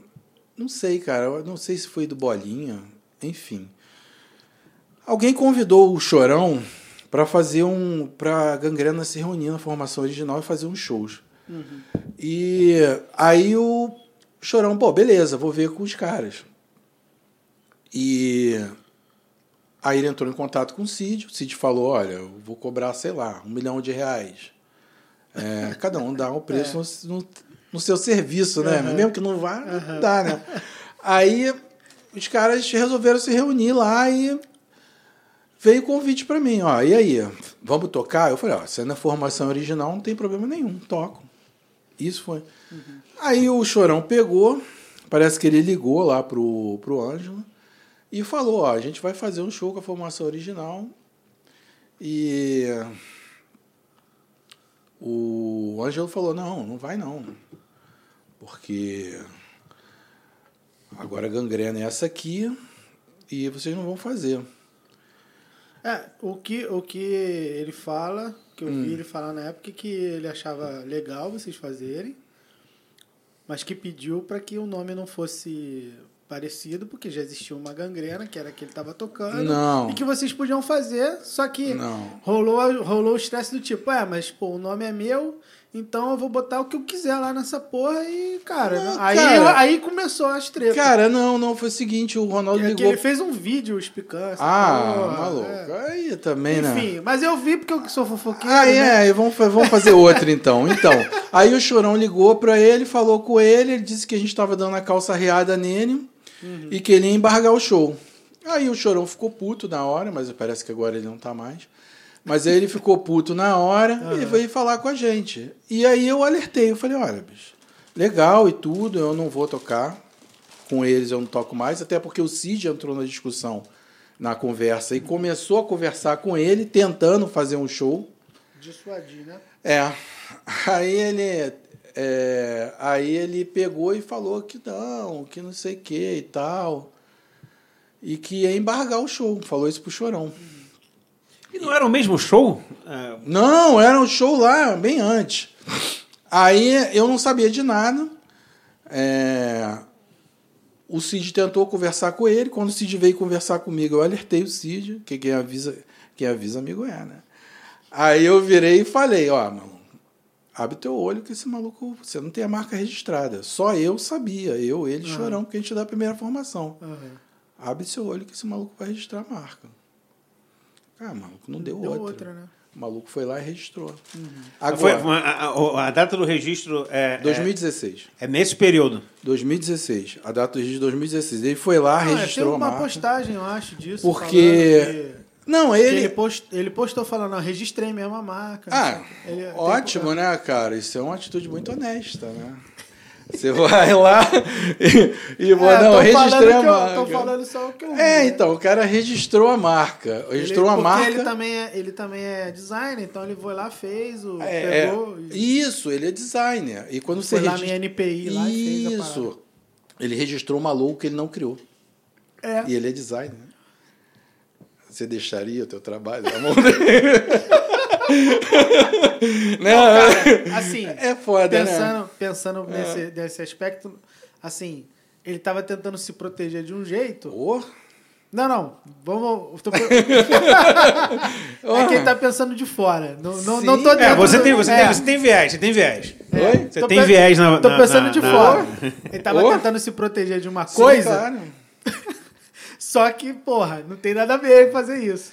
Speaker 3: Não sei, cara. Não sei se foi do Bolinha. Enfim. Alguém convidou o Chorão para fazer um. para Gangrena se reunir na formação original e fazer uns shows. Uhum. E aí o Chorão, pô, beleza, vou ver com os caras. E aí ele entrou em contato com o Cid. O Cid falou: olha, eu vou cobrar, sei lá, um milhão de reais. É, cada um dá o preço [LAUGHS]
Speaker 2: É.
Speaker 3: no, no- seu serviço, né?
Speaker 2: Uhum.
Speaker 3: Mesmo que não vá, não dá, né? Aí os caras resolveram se reunir lá e veio o convite para mim, ó. E aí, vamos tocar? Eu falei, ó, se é na formação original, não tem problema nenhum, toco. Isso foi. Aí o Chorão pegou, parece que ele ligou lá pro, pro Ângelo e falou, ó, a gente vai fazer um show com a formação original e o Ângelo falou, não, não vai não, porque agora a gangrena é essa aqui e vocês não vão fazer.
Speaker 2: É, o que, o que ele fala, que eu
Speaker 3: Hum.
Speaker 2: vi ele falar na época, que ele achava legal vocês fazerem, mas que pediu para que o nome não fosse parecido, porque já existia uma gangrena, que era que ele estava tocando,
Speaker 3: Não.
Speaker 2: e que vocês podiam fazer, só que
Speaker 3: Não.
Speaker 2: rolou, rolou o estresse do tipo, é, mas pô, o nome é meu, então eu vou botar o que eu quiser lá nessa porra e, cara,
Speaker 3: Não,
Speaker 2: aí,
Speaker 3: cara.
Speaker 2: aí começou as tretas.
Speaker 3: Cara, não, não, foi o seguinte, o Ronaldo
Speaker 2: é que
Speaker 3: ligou
Speaker 2: ele fez um vídeo explicando
Speaker 3: Ah,
Speaker 2: porra,
Speaker 3: maluco.
Speaker 2: é.
Speaker 3: Aí também, né?
Speaker 2: Enfim, mas eu vi porque eu sou fofoqueiro.
Speaker 3: Ah,
Speaker 2: né?
Speaker 3: é, vamos, vamos fazer outra então. Então, aí o Chorão ligou pra ele, falou com ele, ele disse que a gente tava dando a calça riada nele e que ele ia embargar o show. Aí o Chorão ficou puto na hora, mas parece que agora ele não tá mais. Mas aí ele ficou puto na hora e veio falar com a gente. E aí eu alertei, eu falei, olha, bicho, legal e tudo, eu não vou tocar. Com eles eu não toco mais, até porque o Cid entrou na discussão, na conversa, e começou a conversar com ele, tentando fazer um show.
Speaker 2: Dissuadir, né?
Speaker 3: É. Aí ele. é, aí ele pegou e falou que não, que não sei o que e tal. E que ia embargar o show. Falou isso pro Chorão.
Speaker 1: E não era o mesmo show? É,
Speaker 3: Não, era um show lá bem antes. Aí eu não sabia de nada. É, o Cid tentou conversar com ele. Quando o Cid veio conversar comigo, eu alertei o Cid, que quem avisa, quem avisa amigo é, né? Aí eu virei e falei, ó, mano, abre teu olho que esse maluco, você não tem a marca registrada. Só eu sabia, eu, ele,
Speaker 2: Aham.
Speaker 3: chorão, porque a gente dá a primeira formação.
Speaker 2: Aham.
Speaker 3: Abre seu olho que esse maluco vai registrar a marca. Ah, maluco, não deu,
Speaker 2: Deu
Speaker 3: outra.
Speaker 2: outra, né?
Speaker 3: O maluco foi lá e registrou.
Speaker 1: foi-
Speaker 3: Agora,
Speaker 1: a, a- a data do registro é,
Speaker 3: 2016.
Speaker 1: é, é nesse período.
Speaker 3: 2016. A data do registro de 2016. Ele foi lá,
Speaker 2: Ah, tem
Speaker 3: registrou a
Speaker 2: uma
Speaker 3: marca.
Speaker 2: postagem, eu acho, disso.
Speaker 3: Porque- Não,
Speaker 2: que- que
Speaker 3: ele.
Speaker 2: ele, post, ele postou falando, não, registrei mesmo a marca. não
Speaker 3: Ah.
Speaker 2: Ele- tem-
Speaker 3: ótimo, né, cara? Isso é uma atitude muito honesta, né? Você vai lá [LAUGHS] e, e
Speaker 2: É,
Speaker 3: vou, não, registrei a
Speaker 2: que eu-
Speaker 3: marca.
Speaker 2: Tô falando só o que eu vi,
Speaker 3: É, então, o cara registrou a marca.
Speaker 2: Ele-
Speaker 3: Registrou a
Speaker 2: porque
Speaker 3: marca.
Speaker 2: Ele também, é, ele também é designer, então ele foi lá, fez, o,
Speaker 3: É,
Speaker 2: pegou.
Speaker 3: é,
Speaker 2: e
Speaker 3: isso, ele é designer. E quando você
Speaker 2: foi lá
Speaker 3: registra.
Speaker 2: no NPI lá e fez a.
Speaker 3: Isso. Ele registrou uma logo que ele não criou.
Speaker 2: É.
Speaker 3: E ele é designer. Você deixaria o teu trabalho na mão dele? [LAUGHS] Não,
Speaker 2: Cara, [LAUGHS] assim,
Speaker 3: é foda, né?
Speaker 2: pensando, pensando nesse, nesse aspecto, assim, ele tava tentando se proteger de um jeito.
Speaker 3: Ô,
Speaker 2: Não, não, vamos. tô- [LAUGHS] é que ele tá pensando de fora. Não, não, não tô
Speaker 3: Sim.
Speaker 1: É, você
Speaker 2: do-
Speaker 1: tem, você,
Speaker 2: é.
Speaker 1: tem, você tem viés, você tem viés.
Speaker 3: Oi?
Speaker 1: Você
Speaker 2: Tô
Speaker 1: tem
Speaker 2: pe-
Speaker 1: viés na.
Speaker 2: Tô
Speaker 1: na-
Speaker 2: pensando
Speaker 1: na-
Speaker 2: de
Speaker 1: na-
Speaker 2: fora. Ele tava
Speaker 3: Ô.
Speaker 2: tentando se proteger de uma
Speaker 3: sim,
Speaker 2: coisa,
Speaker 3: claro.
Speaker 2: Só que, porra, não tem nada a ver fazer isso.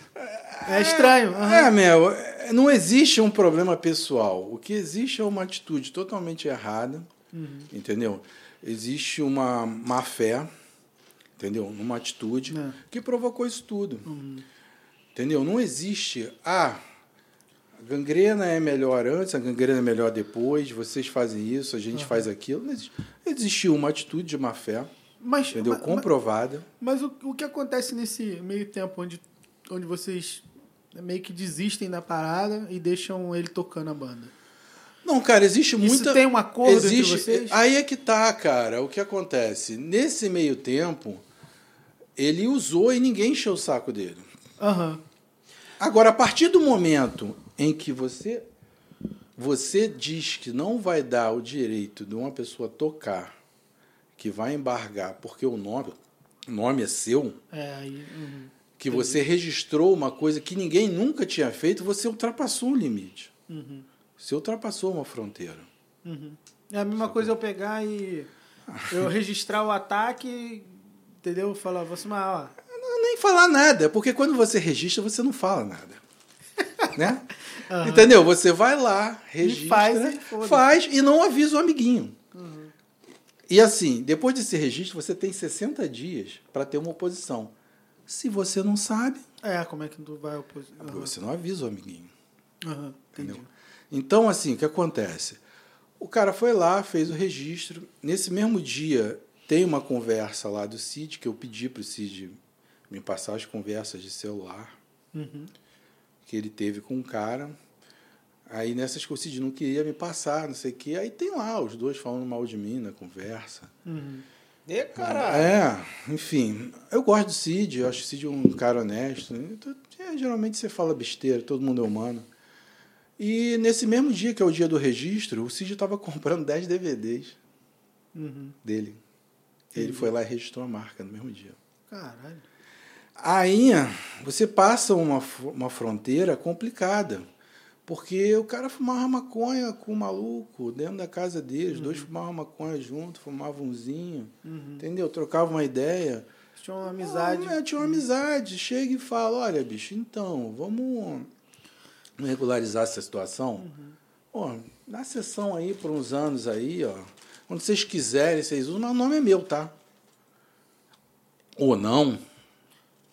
Speaker 2: É estranho. aham.
Speaker 3: É, meu, é, não existe um problema pessoal. O que existe é uma atitude totalmente errada,
Speaker 2: Uhum.
Speaker 3: entendeu? Existe uma má fé, entendeu? Numa atitude
Speaker 2: É.
Speaker 3: que provocou isso tudo.
Speaker 2: Uhum.
Speaker 3: Entendeu? Não existe, ah, a gangrena é melhor antes, a gangrena é melhor depois, vocês fazem isso, a gente faz aquilo. Não existe. Existiu uma atitude de má fé,
Speaker 2: Mas,
Speaker 3: entendeu?
Speaker 2: ma- ma-
Speaker 3: Comprovada.
Speaker 2: Mas o, o que acontece nesse meio tempo onde, onde vocês meio que desistem da parada e deixam ele tocando a banda?
Speaker 3: Não, cara, existe
Speaker 2: Isso
Speaker 3: muita.
Speaker 2: tem um acordo
Speaker 3: existe,
Speaker 2: entre vocês?
Speaker 3: Aí é que tá, cara. O que acontece? Nesse meio tempo, ele usou e ninguém encheu o saco dele.
Speaker 2: Aham.
Speaker 3: Agora, a partir do momento em que você você diz que não vai dar o direito de uma pessoa tocar, que vai embargar, porque o nome, o nome é seu,
Speaker 2: É, uhum.
Speaker 3: que você registrou uma coisa que ninguém nunca tinha feito, você ultrapassou um limite.
Speaker 2: Uhum.
Speaker 3: Você ultrapassou uma fronteira.
Speaker 2: É a mesma coisa eu pegar e eu [LAUGHS] registrar o ataque, entendeu? Falar, você,
Speaker 3: Não, nem falar nada, porque quando você registra, você não fala nada. [LAUGHS] né? Entendeu? Você vai lá, registra,
Speaker 2: faz e foda-se.
Speaker 3: faz e não avisa o amiguinho. E assim, depois desse registro, você tem 60 dias para ter uma oposição. Se você não sabe,
Speaker 2: é, como é que tu vai opor? Aham,
Speaker 3: você não avisa o amiguinho.
Speaker 2: entendi.
Speaker 3: Entendeu? Então, assim, o que acontece? O cara foi lá, fez o registro. Nesse mesmo dia, tem uma conversa lá do Cid, que eu pedi para o Cid me passar as conversas de celular
Speaker 2: Uhum.
Speaker 3: que ele teve com um cara. Aí nessas que o Cid não queria me passar, não sei o quê. Aí tem lá os dois falando mal de mim na conversa.
Speaker 2: Uhum.
Speaker 1: E caralho.
Speaker 3: É, enfim. Eu gosto do Cid, eu acho o Cid um cara honesto. Então, é, geralmente você fala besteira, todo mundo é humano. E nesse mesmo dia, que é o dia do registro, o Cid estava [LAUGHS] comprando 10 DVDs
Speaker 2: Uhum.
Speaker 3: dele. Ele foi lá e registrou a marca no mesmo dia.
Speaker 2: Caralho.
Speaker 3: Aí você passa uma, uma fronteira complicada. Porque o cara fumava maconha com o maluco dentro da casa dele. Os dois fumavam maconha junto, fumavam umzinho. Entendeu? Trocavam uma ideia.
Speaker 2: Tinha uma amizade.
Speaker 3: Ah, é, tinha uma amizade. Chega e fala: olha, bicho, então, vamos regularizar essa situação. Pô, dá sessão aí por uns anos aí, ó. Quando vocês quiserem, vocês usam, mas o nome é meu, tá? Ou não.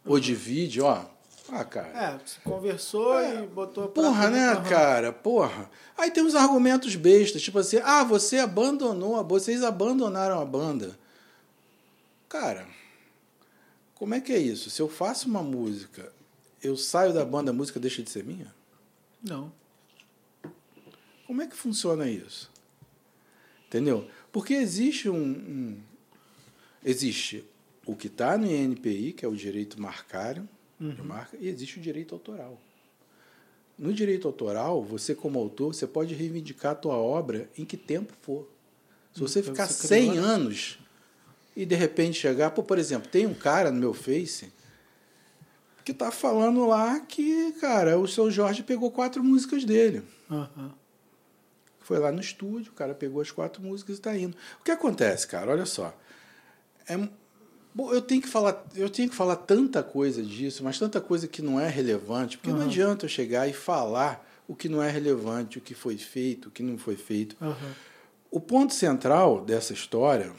Speaker 3: Ou divide, ó. Ah, cara.
Speaker 2: É, se conversou e botou
Speaker 3: Porra, né, cara? Porra. Aí tem uns argumentos bestas, tipo assim, ah, você abandonou, a vocês abandonaram a banda. Cara, como é que é isso? Se eu faço uma música, eu saio da banda, a música deixa de ser minha?
Speaker 2: Não.
Speaker 3: Como é que funciona isso? Entendeu? Porque existe um. um- existe o que está no INPI, que é o direito marcário, de marca, e existe o direito autoral. No direito autoral, você, como autor, você pode reivindicar a tua obra em que tempo for. Se você
Speaker 2: Então,
Speaker 3: ficar
Speaker 2: você
Speaker 3: 100
Speaker 2: criou,
Speaker 3: anos e de repente chegar. Pô, por exemplo, tem um cara no meu Face que tá falando lá que, cara, o seu Jorge pegou quatro músicas dele.
Speaker 2: Aham.
Speaker 3: Foi lá no estúdio, o cara pegou as quatro músicas e está indo. O que acontece, cara? Olha só. É, bom, eu tenho que falar, eu tenho que falar tanta coisa disso, mas tanta coisa que não é relevante, porque não
Speaker 2: Aham.
Speaker 3: adianta eu chegar e falar o que não é relevante, o que foi feito, o que não foi feito.
Speaker 2: Aham.
Speaker 3: O ponto central dessa história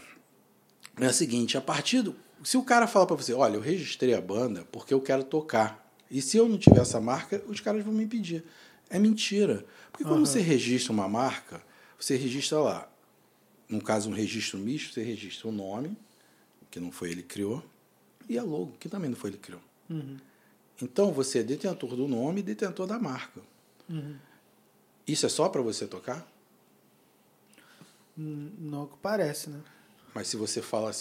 Speaker 3: é o seguinte: a partir do. Se o cara fala para você, olha, eu registrei a banda porque eu quero tocar. E se eu não tiver essa marca, os caras vão me impedir. É mentira. Porque quando
Speaker 2: Aham.
Speaker 3: você registra uma marca, você registra lá. No caso, um registro misto, você registra o nome, que não foi ele que criou, e a logo, que também não foi ele que criou.
Speaker 2: Uhum.
Speaker 3: Então você é detentor do nome e detentor da marca.
Speaker 2: Uhum.
Speaker 3: Isso é só para você tocar?
Speaker 2: Hum, Não é que parece, né?
Speaker 3: Mas se você fala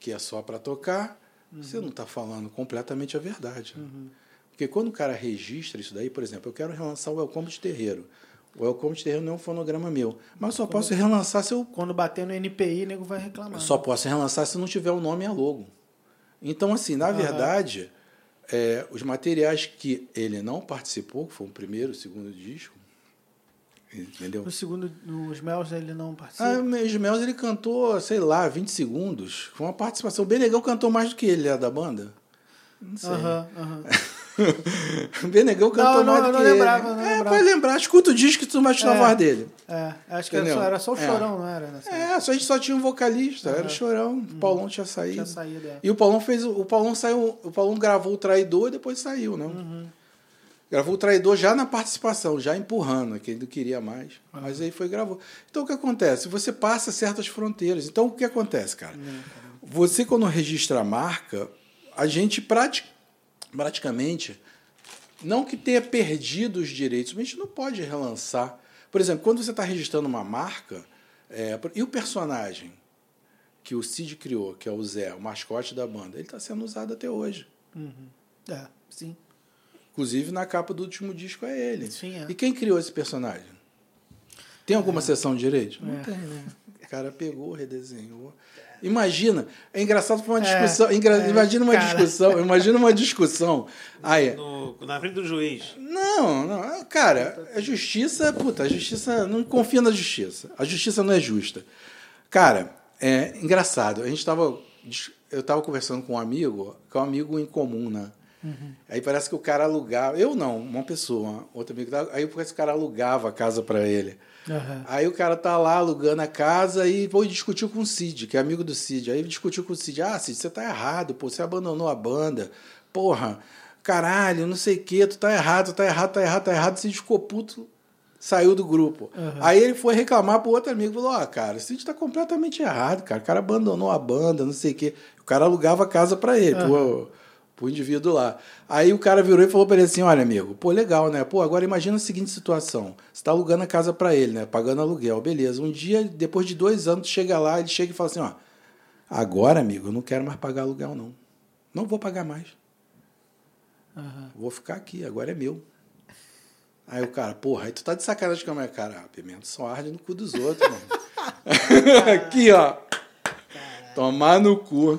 Speaker 3: que é só para tocar, você não está falando completamente a verdade. né? Porque quando o cara registra isso daí, por exemplo, eu quero relançar o Welcome de Terreiro. O Welcome de Terreiro não é um fonograma meu. Mas eu só posso relançar se eu.
Speaker 2: Quando bater no NPI, o nego vai reclamar.
Speaker 3: Só posso relançar se não tiver o nome e a logo. Então, assim, na
Speaker 2: Aham.
Speaker 3: verdade, é, os materiais que ele não participou, que foi o primeiro, o segundo disco, entendeu?
Speaker 2: No segundo, nos Mels ele não participa.
Speaker 3: Ah, o Ismael, ele cantou, sei lá, 20 segundos. Foi uma participação. O Benegão cantou mais do que ele, é da banda? Não sei.
Speaker 2: Aham, aham.
Speaker 3: o [LAUGHS] [LAUGHS] Benegão cantou
Speaker 2: Não,
Speaker 3: mais
Speaker 2: não,
Speaker 3: do
Speaker 2: eu
Speaker 3: que
Speaker 2: não
Speaker 3: ele.
Speaker 2: lembrava, eu não
Speaker 3: é,
Speaker 2: lembrava.
Speaker 3: vai lembrar. Escuta o disco que tu vai tirar a
Speaker 2: É.
Speaker 3: voz dele.
Speaker 2: É, acho que era só, era só o
Speaker 3: É.
Speaker 2: chorão, não era? Nessa
Speaker 3: É, só a gente só tinha um vocalista, era o. Chorão. O Paulão tinha saído.
Speaker 2: Tinha saído, é.
Speaker 3: E o Paulão fez. o- Paulão saiu. O Paulão gravou o traidor e depois saiu, não?
Speaker 2: Uhum.
Speaker 3: Gravou o traidor já na participação, já empurrando, que ele não queria mais.
Speaker 2: Ah.
Speaker 3: Mas aí foi e gravou. Então o que acontece? Você passa certas fronteiras. Então o que acontece, cara?
Speaker 2: Né,
Speaker 3: Você, quando registra a marca, a gente prati- praticamente. Não que tenha perdido os direitos, mas a gente não pode relançar. Por exemplo, quando você está registrando uma marca, é, e o personagem que o Cid criou, que é o Zé, o mascote da banda, ele está sendo usado até hoje.
Speaker 2: Uhum. É, sim.
Speaker 3: Inclusive, na capa do último disco é ele.
Speaker 2: Sim, é.
Speaker 3: E quem criou esse personagem? Tem alguma sessão de direito? Não
Speaker 2: É.
Speaker 3: tem, né? Cara pegou, redesenhou. Imagina, é engraçado foi uma
Speaker 2: É,
Speaker 3: discussão. engra-
Speaker 2: é,
Speaker 3: imagina uma
Speaker 2: cara.
Speaker 3: discussão, imagina uma discussão. Aí,
Speaker 1: No- na frente do juiz.
Speaker 3: não, não, cara, a justiça, puta, a justiça, não confia na justiça. A justiça não é justa. Cara, é engraçado, a gente tava, eu tava conversando com um amigo, que é um amigo em comum, né? Aí parece que o cara alugava, eu não, uma pessoa, outro amigo, aí parece que o cara alugava a casa para ele.
Speaker 2: Aham.
Speaker 3: Aí o cara tá lá alugando a casa e foi discutiu com o Cid, que é amigo do Cid. Aí discutiu com o Cid. Ah, Cid, você tá errado, pô, você abandonou a banda. Porra, caralho, não sei o quê, tu tá errado, tu tá errado, tá errado, tá errado. O Cid ficou puto, saiu do grupo. Aí ele foi reclamar pro outro amigo, falou, ó, cara, o Cid tá completamente errado, cara. O cara abandonou a banda, não sei o quê. O cara alugava a casa pra ele, pro, pro indivíduo lá. Aí o cara virou e falou pra ele assim: olha, amigo, pô, legal, né? Pô, agora imagina a seguinte situação: você tá alugando a casa pra ele, né? Pagando aluguel, beleza. Um dia, depois de dois anos, tu chega lá, ele chega e fala assim: ó, agora, amigo, eu não quero mais pagar aluguel, não. Não vou pagar mais.
Speaker 2: Aham.
Speaker 3: Vou ficar aqui, agora é meu. Aí o cara, porra, aí tu tá de sacanagem com a minha cara. Ah, pimenta só arde no cu dos outros, mano. [LAUGHS] aqui, ó. Tomar no cu.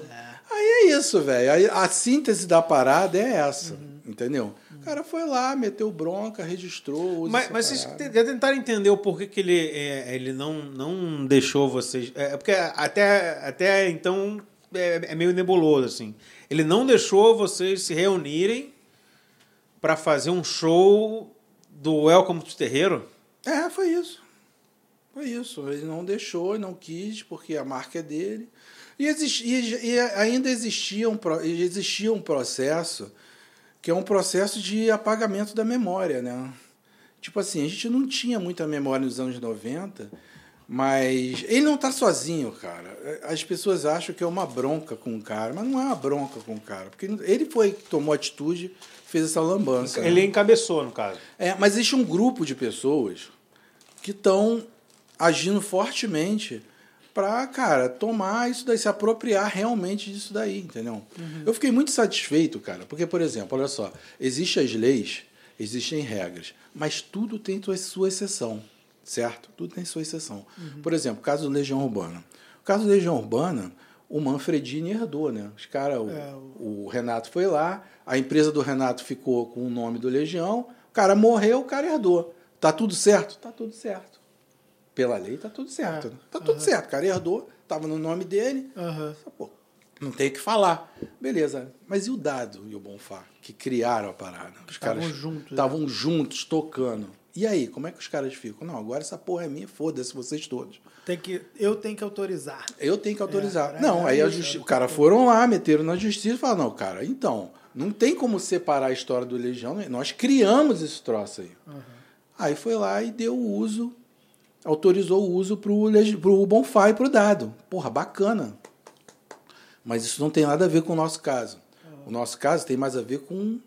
Speaker 3: É isso, velho. Aí A síntese da parada é essa, entendeu? O cara foi lá, meteu bronca, registrou.
Speaker 1: Mas, mas vocês já tentaram entender o porquê que ele, é, ele não, não deixou vocês. É porque até, até então é, é meio nebuloso, assim. Ele não deixou vocês se reunirem para fazer um show do Welcome to Terreiro?
Speaker 3: É, foi isso. Foi isso. Ele não deixou, não quis, porque a marca é dele. E, exist- e- e ainda existia um, existia um processo que é um processo de apagamento da memória, né? Tipo assim, a gente não tinha muita memória nos anos 90, mas ele não tá sozinho, cara. As pessoas acham que é uma bronca com o cara, mas não é uma bronca com o cara, porque ele foi que tomou atitude, fez essa lambança. né?
Speaker 1: Ele encabeçou, no caso.
Speaker 3: É, mas existe um grupo de pessoas que estão agindo fortemente para, cara, tomar isso daí, se apropriar realmente disso daí, entendeu? Eu fiquei muito satisfeito, cara, porque, por exemplo, olha só, existem as leis, existem regras, mas tudo tem sua- exceção, certo? Tudo tem sua exceção. Por exemplo, o caso do Legião Urbana. O caso do Legião Urbana, o Manfredini herdou, né? Os cara, o,
Speaker 2: É,
Speaker 3: o Renato foi lá, a empresa do Renato ficou com o nome do Legião, o cara morreu, o cara herdou. Tá tudo certo? Tá tudo certo. Pela lei tá tudo certo.
Speaker 2: É.
Speaker 3: né? Tá tudo certo. O cara herdou, tava no nome dele.
Speaker 2: Aham.
Speaker 3: Pô, não tem o que falar. Beleza. Mas e o Dado e o Bonfá, que criaram a parada? Os
Speaker 2: Estavam
Speaker 3: caras
Speaker 2: juntos, né?
Speaker 3: Estavam juntos, tocando. E aí, como é que os caras ficam? Não, agora essa porra é minha, foda-se vocês todos.
Speaker 2: Tem que, eu tenho que autorizar.
Speaker 3: Eu tenho que autorizar.
Speaker 2: É,
Speaker 3: não,
Speaker 2: é
Speaker 3: aí a justi-
Speaker 2: é
Speaker 3: o cara foram lá, meteram na justiça e falaram, não, cara, então, não tem como separar a história do Legião, nós criamos esse troço aí. Aí foi lá e deu o uso, autorizou o uso pro, Legi- pro Bonfá e pro Dado. Porra, bacana. Mas isso não tem nada a ver com o nosso caso. O nosso caso tem mais a ver com,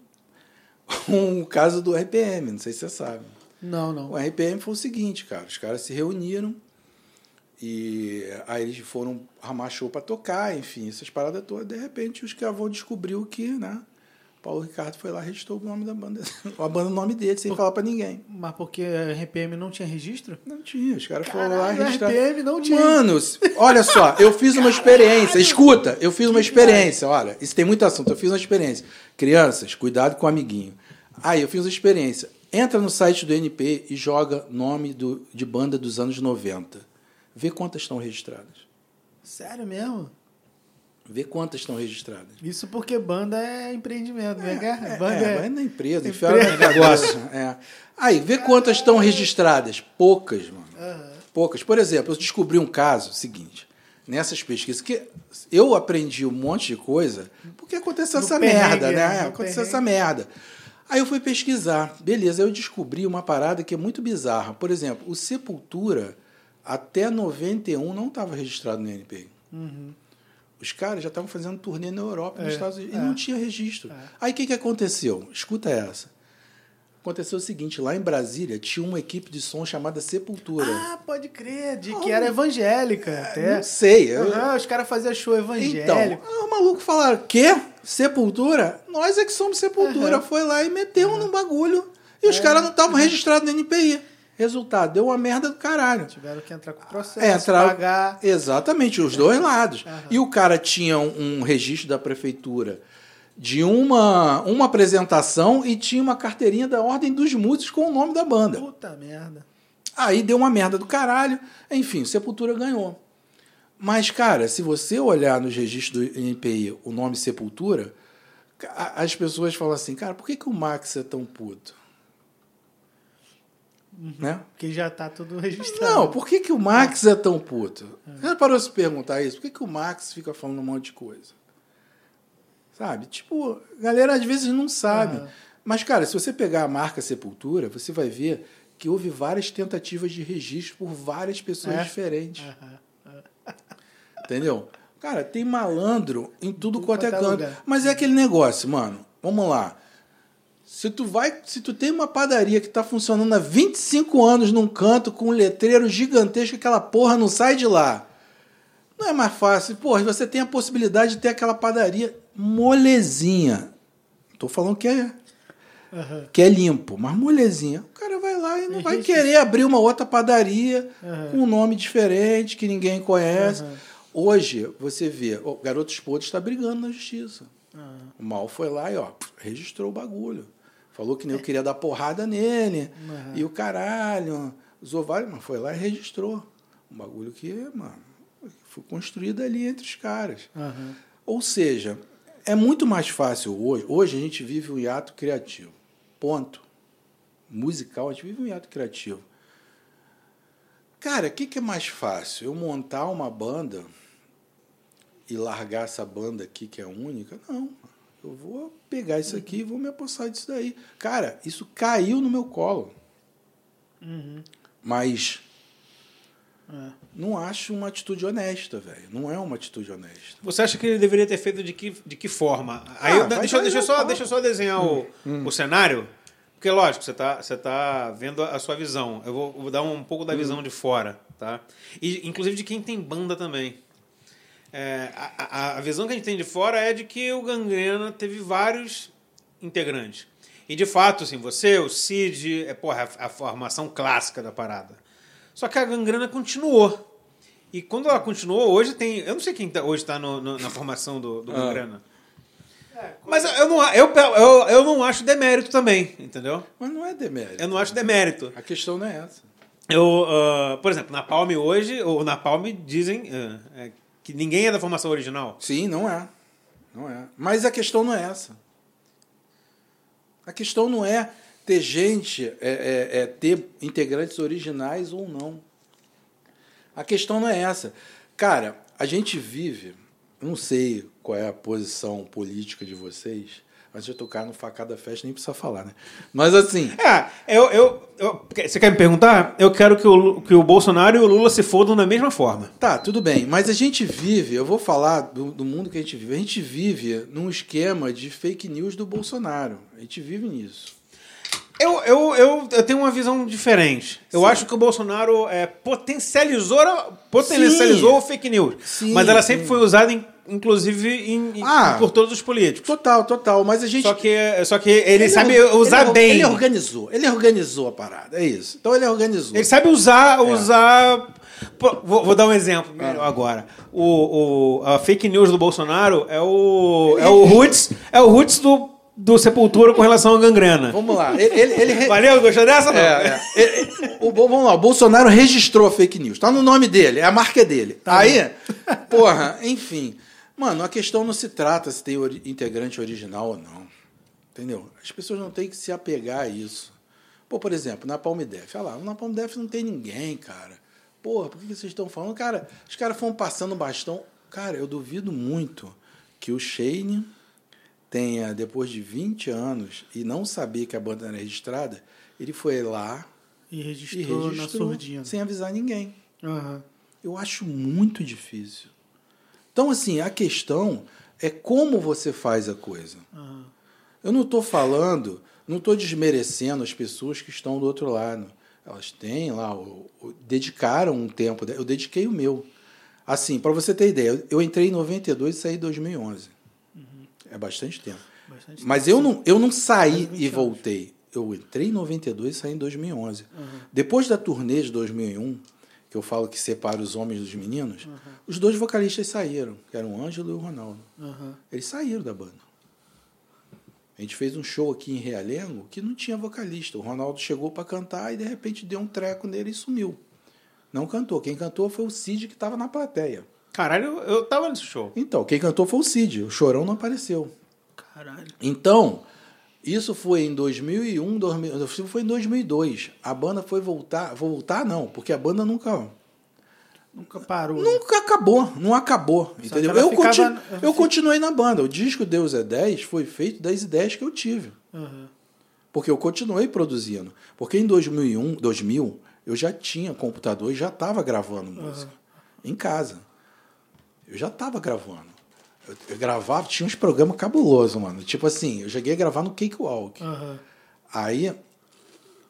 Speaker 3: com o caso do RPM, não sei se você sabe.
Speaker 2: Não, não.
Speaker 3: O RPM foi o seguinte, cara. Os caras se reuniram e aí eles foram armar show pra tocar, enfim, essas paradas todas. De repente, os cavão descobriu que, né? Paulo Ricardo foi lá e registrou o nome da banda, [LAUGHS] a banda no nome dele, sem falar pra ninguém.
Speaker 2: Mas porque a RPM não tinha registro?
Speaker 3: Não tinha, os caras foram lá e registraram.
Speaker 2: RPM não tinha.
Speaker 3: Mano, olha só, eu fiz uma experiência. Escuta, eu fiz uma experiência. Olha, isso tem muito assunto. Eu fiz uma experiência. Crianças, cuidado com o amiguinho. Aí, eu fiz uma experiência. Entra no site do NP e joga nome do, de banda dos anos 90. Vê quantas estão registradas.
Speaker 2: Sério mesmo?
Speaker 3: Vê quantas estão registradas.
Speaker 2: Isso porque banda é empreendimento, né?
Speaker 3: É,
Speaker 2: banda
Speaker 3: é,
Speaker 2: é,
Speaker 3: vai na empresa, enfiaram no negócio. É. Aí, vê quantas estão registradas. Poucas, mano. Poucas. Por exemplo, eu descobri um caso seguinte. Nessas pesquisas, que eu aprendi um monte de coisa porque aconteceu
Speaker 2: No
Speaker 3: essa merda,
Speaker 2: né?
Speaker 3: né?
Speaker 2: No
Speaker 3: Aconteceu essa merda. Aí eu fui pesquisar. Beleza, eu descobri uma parada que é muito bizarra. Por exemplo, o Sepultura, até 91, não estava registrado no NPI. Os caras já estavam fazendo turnê na Europa, nos
Speaker 2: É,
Speaker 3: Estados Unidos,
Speaker 2: é.
Speaker 3: e não tinha registro. Aí o que, que aconteceu? Escuta essa. Aconteceu o seguinte: lá em Brasília tinha uma equipe de som chamada Sepultura.
Speaker 2: Ah, pode crer, de que era evangélica até.
Speaker 3: não sei. eu-
Speaker 2: os caras faziam show
Speaker 3: Então,
Speaker 2: evangélico.
Speaker 3: ah, o maluco falaram: quê? Sepultura? Nós é que somos Sepultura.
Speaker 2: Aham.
Speaker 3: Foi lá e meteu num bagulho. E os caras não estavam registrados no NPI. Resultado, deu uma merda do caralho.
Speaker 2: Tiveram que entrar com o processo,
Speaker 3: É, entrar-
Speaker 2: pagar.
Speaker 3: Exatamente, os dois lados.
Speaker 2: Aham.
Speaker 3: E o cara tinha um, registro da prefeitura de uma, uma apresentação e tinha uma carteirinha da Ordem dos Músicos com o nome da banda.
Speaker 2: Puta merda.
Speaker 3: Aí deu uma merda do caralho. Enfim, o Sepultura ganhou. Mas, cara, se você olhar nos registros do INPI o nome Sepultura, as pessoas falam assim, cara, por que, que o Max é tão puto? Né?
Speaker 2: Porque já tá tudo registrado.
Speaker 3: Não, por que, que o Max é tão puto? Você já parou de se perguntar isso? Por que, que o Max fica falando um monte de coisa? Sabe? Tipo, a galera às vezes não sabe.
Speaker 2: Aham.
Speaker 3: Mas, cara, se você pegar a marca Sepultura, você vai ver que houve várias tentativas de registro por várias pessoas
Speaker 2: É?
Speaker 3: diferentes.
Speaker 2: Aham.
Speaker 3: Entendeu? Cara, tem malandro em tudo
Speaker 2: Tudo
Speaker 3: quanto é
Speaker 2: quanto é
Speaker 3: canto.
Speaker 2: lugar.
Speaker 3: Mas é aquele negócio, mano. Vamos lá. Se tu vai, se tu tem uma padaria que tá funcionando há 25 anos num canto com um letreiro gigantesco, aquela porra não sai de lá. Não é mais fácil. Porra, você tem a possibilidade de ter aquela padaria molezinha. Tô falando que é
Speaker 2: Aham.
Speaker 3: que é limpo, mas molezinha. O cara vai lá e não vai
Speaker 2: Isso.
Speaker 3: querer abrir uma outra padaria
Speaker 2: Aham.
Speaker 3: com um nome diferente que ninguém conhece.
Speaker 2: Aham.
Speaker 3: Hoje, você vê, o Garotos Podres está brigando na justiça.
Speaker 2: Aham.
Speaker 3: O Mal foi lá e ó, registrou o bagulho. Falou que nem eu queria dar porrada nele. E o caralho. Usou vários, mas foi lá e registrou. Um bagulho que, mano, foi construído ali entre os caras. Ou seja, é muito mais fácil hoje. Hoje a gente vive um hiato criativo. Ponto. Musical, a gente vive um hiato criativo. Cara, o que, que é mais fácil? Eu montar uma banda e largar essa banda aqui que é única? Não. Eu vou pegar isso aqui e vou me apossar disso daí. Cara, isso caiu no meu colo.
Speaker 2: Uhum.
Speaker 3: Mas
Speaker 2: É.
Speaker 3: não acho uma atitude honesta, velho. Não é uma atitude honesta.
Speaker 1: Você acha que ele deveria ter feito de que, de que forma? Aí,
Speaker 3: Ah,
Speaker 1: eu- deixa, deixa, só, deixa eu só desenhar o, o cenário. Porque, lógico, você está você tá vendo a sua visão. Eu vou, vou dar um pouco da visão de fora. tá? E, inclusive de quem tem banda também. É, a, a- visão que a gente tem de fora é de que o Gangrena teve vários integrantes. E, de fato, assim, você, o Cid, é porra, a, a formação clássica da parada. Só que a Gangrena continuou. E quando ela continuou, hoje tem. Eu não sei quem tá- hoje está na formação do, do
Speaker 3: Ah.
Speaker 1: Gangrena. Mas eu não, eu, eu, eu não acho demérito também, entendeu?
Speaker 3: Mas não é demérito.
Speaker 1: Eu não acho demérito.
Speaker 3: A questão não é essa.
Speaker 1: Eu, ah, por exemplo, na Palm hoje, ou na Palm dizem ah, é, que ninguém é da formação original.
Speaker 3: Sim, não é. Não é. Mas a questão não é essa. A questão não é ter gente, é, é- é ter integrantes originais ou não. A questão não é essa. Cara, a gente vive, eu não sei qual é a posição política de vocês, mas eu tocar no Facada Fest nem precisa falar, né? Mas assim,
Speaker 1: É, eu, eu, eu- Você quer me perguntar? Eu quero que o, que o Bolsonaro e o Lula se fodam da mesma forma.
Speaker 3: Tá, tudo bem, mas a gente vive, eu vou falar do, do mundo que a gente vive, a gente vive num esquema de fake news do Bolsonaro. A gente vive nisso.
Speaker 1: Eu, eu, eu, eu tenho uma visão diferente. Eu acho que o Bolsonaro é, potencializou, potencializou
Speaker 3: Sim.
Speaker 1: o fake news.
Speaker 3: Sim,
Speaker 1: mas ela
Speaker 3: sim.
Speaker 1: sempre foi usada, em- inclusive, em-
Speaker 3: Ah.
Speaker 1: por todos os políticos.
Speaker 3: Total, total, mas a gente...
Speaker 1: Só que, só que ele, sabe
Speaker 3: or-
Speaker 1: usar
Speaker 3: ele,
Speaker 1: bem.
Speaker 3: Ele organizou, ele organizou a parada, é isso. Então ele organizou.
Speaker 1: Ele sabe usar,
Speaker 3: É.
Speaker 1: usar. Pô, vou, vou dar um exemplo melhor agora. O, o- a fake news do Bolsonaro é o é o roots, é o roots do, do Sepultura com relação à gangrena.
Speaker 3: Vamos lá, ele... ele, ele
Speaker 1: Valeu, gostou dessa?
Speaker 3: É, é. Ele- o, vamos lá, o Bolsonaro registrou a fake news. Tá no nome dele, é a marca é dele. Aí, porra, enfim. Mano, a questão não se trata se tem integrante original ou não. Entendeu? As pessoas não têm que se apegar a isso. Pô, por exemplo, na Palme Def. Olha lá, na Palme Def não tem ninguém, cara. Porra, por que vocês estão falando? Cara, os caras foram passando bastão. Cara, eu duvido muito que o Shane tenha, depois de 20 anos, e não saber que a banda era registrada, ele foi lá
Speaker 2: E
Speaker 3: e
Speaker 2: registrou, na
Speaker 3: registrou
Speaker 2: surdina.
Speaker 3: sem avisar ninguém.
Speaker 2: Aham.
Speaker 3: Eu acho muito difícil. Então, assim, a questão é como você faz a coisa.
Speaker 2: Aham.
Speaker 3: Eu não estou falando, não estou desmerecendo as pessoas que estão do outro lado. Elas têm lá, dedicaram um tempo. Eu dediquei o meu. Assim, para você ter ideia, eu- entrei em 92 e saí em 2011. É bastante tempo.
Speaker 2: Bastante
Speaker 3: Mas eu não, eu não saí
Speaker 2: Mais de 20
Speaker 3: e voltei. eu entrei em 92 e saí em 2011. Depois da turnê de 2001, que eu falo que separa os homens dos meninos, os dois vocalistas saíram, que eram o Ângelo e o Ronaldo.
Speaker 2: Aham.
Speaker 3: Eles saíram da banda. A gente fez um show aqui em Realengo que não tinha vocalista. O Ronaldo chegou para cantar e de repente deu um treco nele e sumiu. Não cantou. Quem cantou foi o Cid que estava na plateia.
Speaker 1: Caralho, eu, eu tava nesse show.
Speaker 3: Então, quem cantou foi o Cid. O Chorão não apareceu.
Speaker 2: Caralho.
Speaker 3: Então, isso foi em 2001, 2000, isso foi em 2002. A banda foi voltar, voltar não, porque a banda nunca
Speaker 2: Nunca parou. né?
Speaker 3: nunca acabou, não acabou, entendeu?
Speaker 2: que ela
Speaker 3: Eu,
Speaker 2: ficava-
Speaker 3: continu- eu continuei na banda. O disco Deus é 10 foi feito das ideias que eu tive.
Speaker 2: Aham.
Speaker 3: Porque eu continuei produzindo. Porque em 2001, 2000, eu já tinha computador e já estava gravando música. Em casa. Eu já estava gravando. Eu, eu gravava, tinha uns programas cabulosos, mano. Tipo assim, eu cheguei a gravar no Cakewalk.
Speaker 2: Aham.
Speaker 3: Aí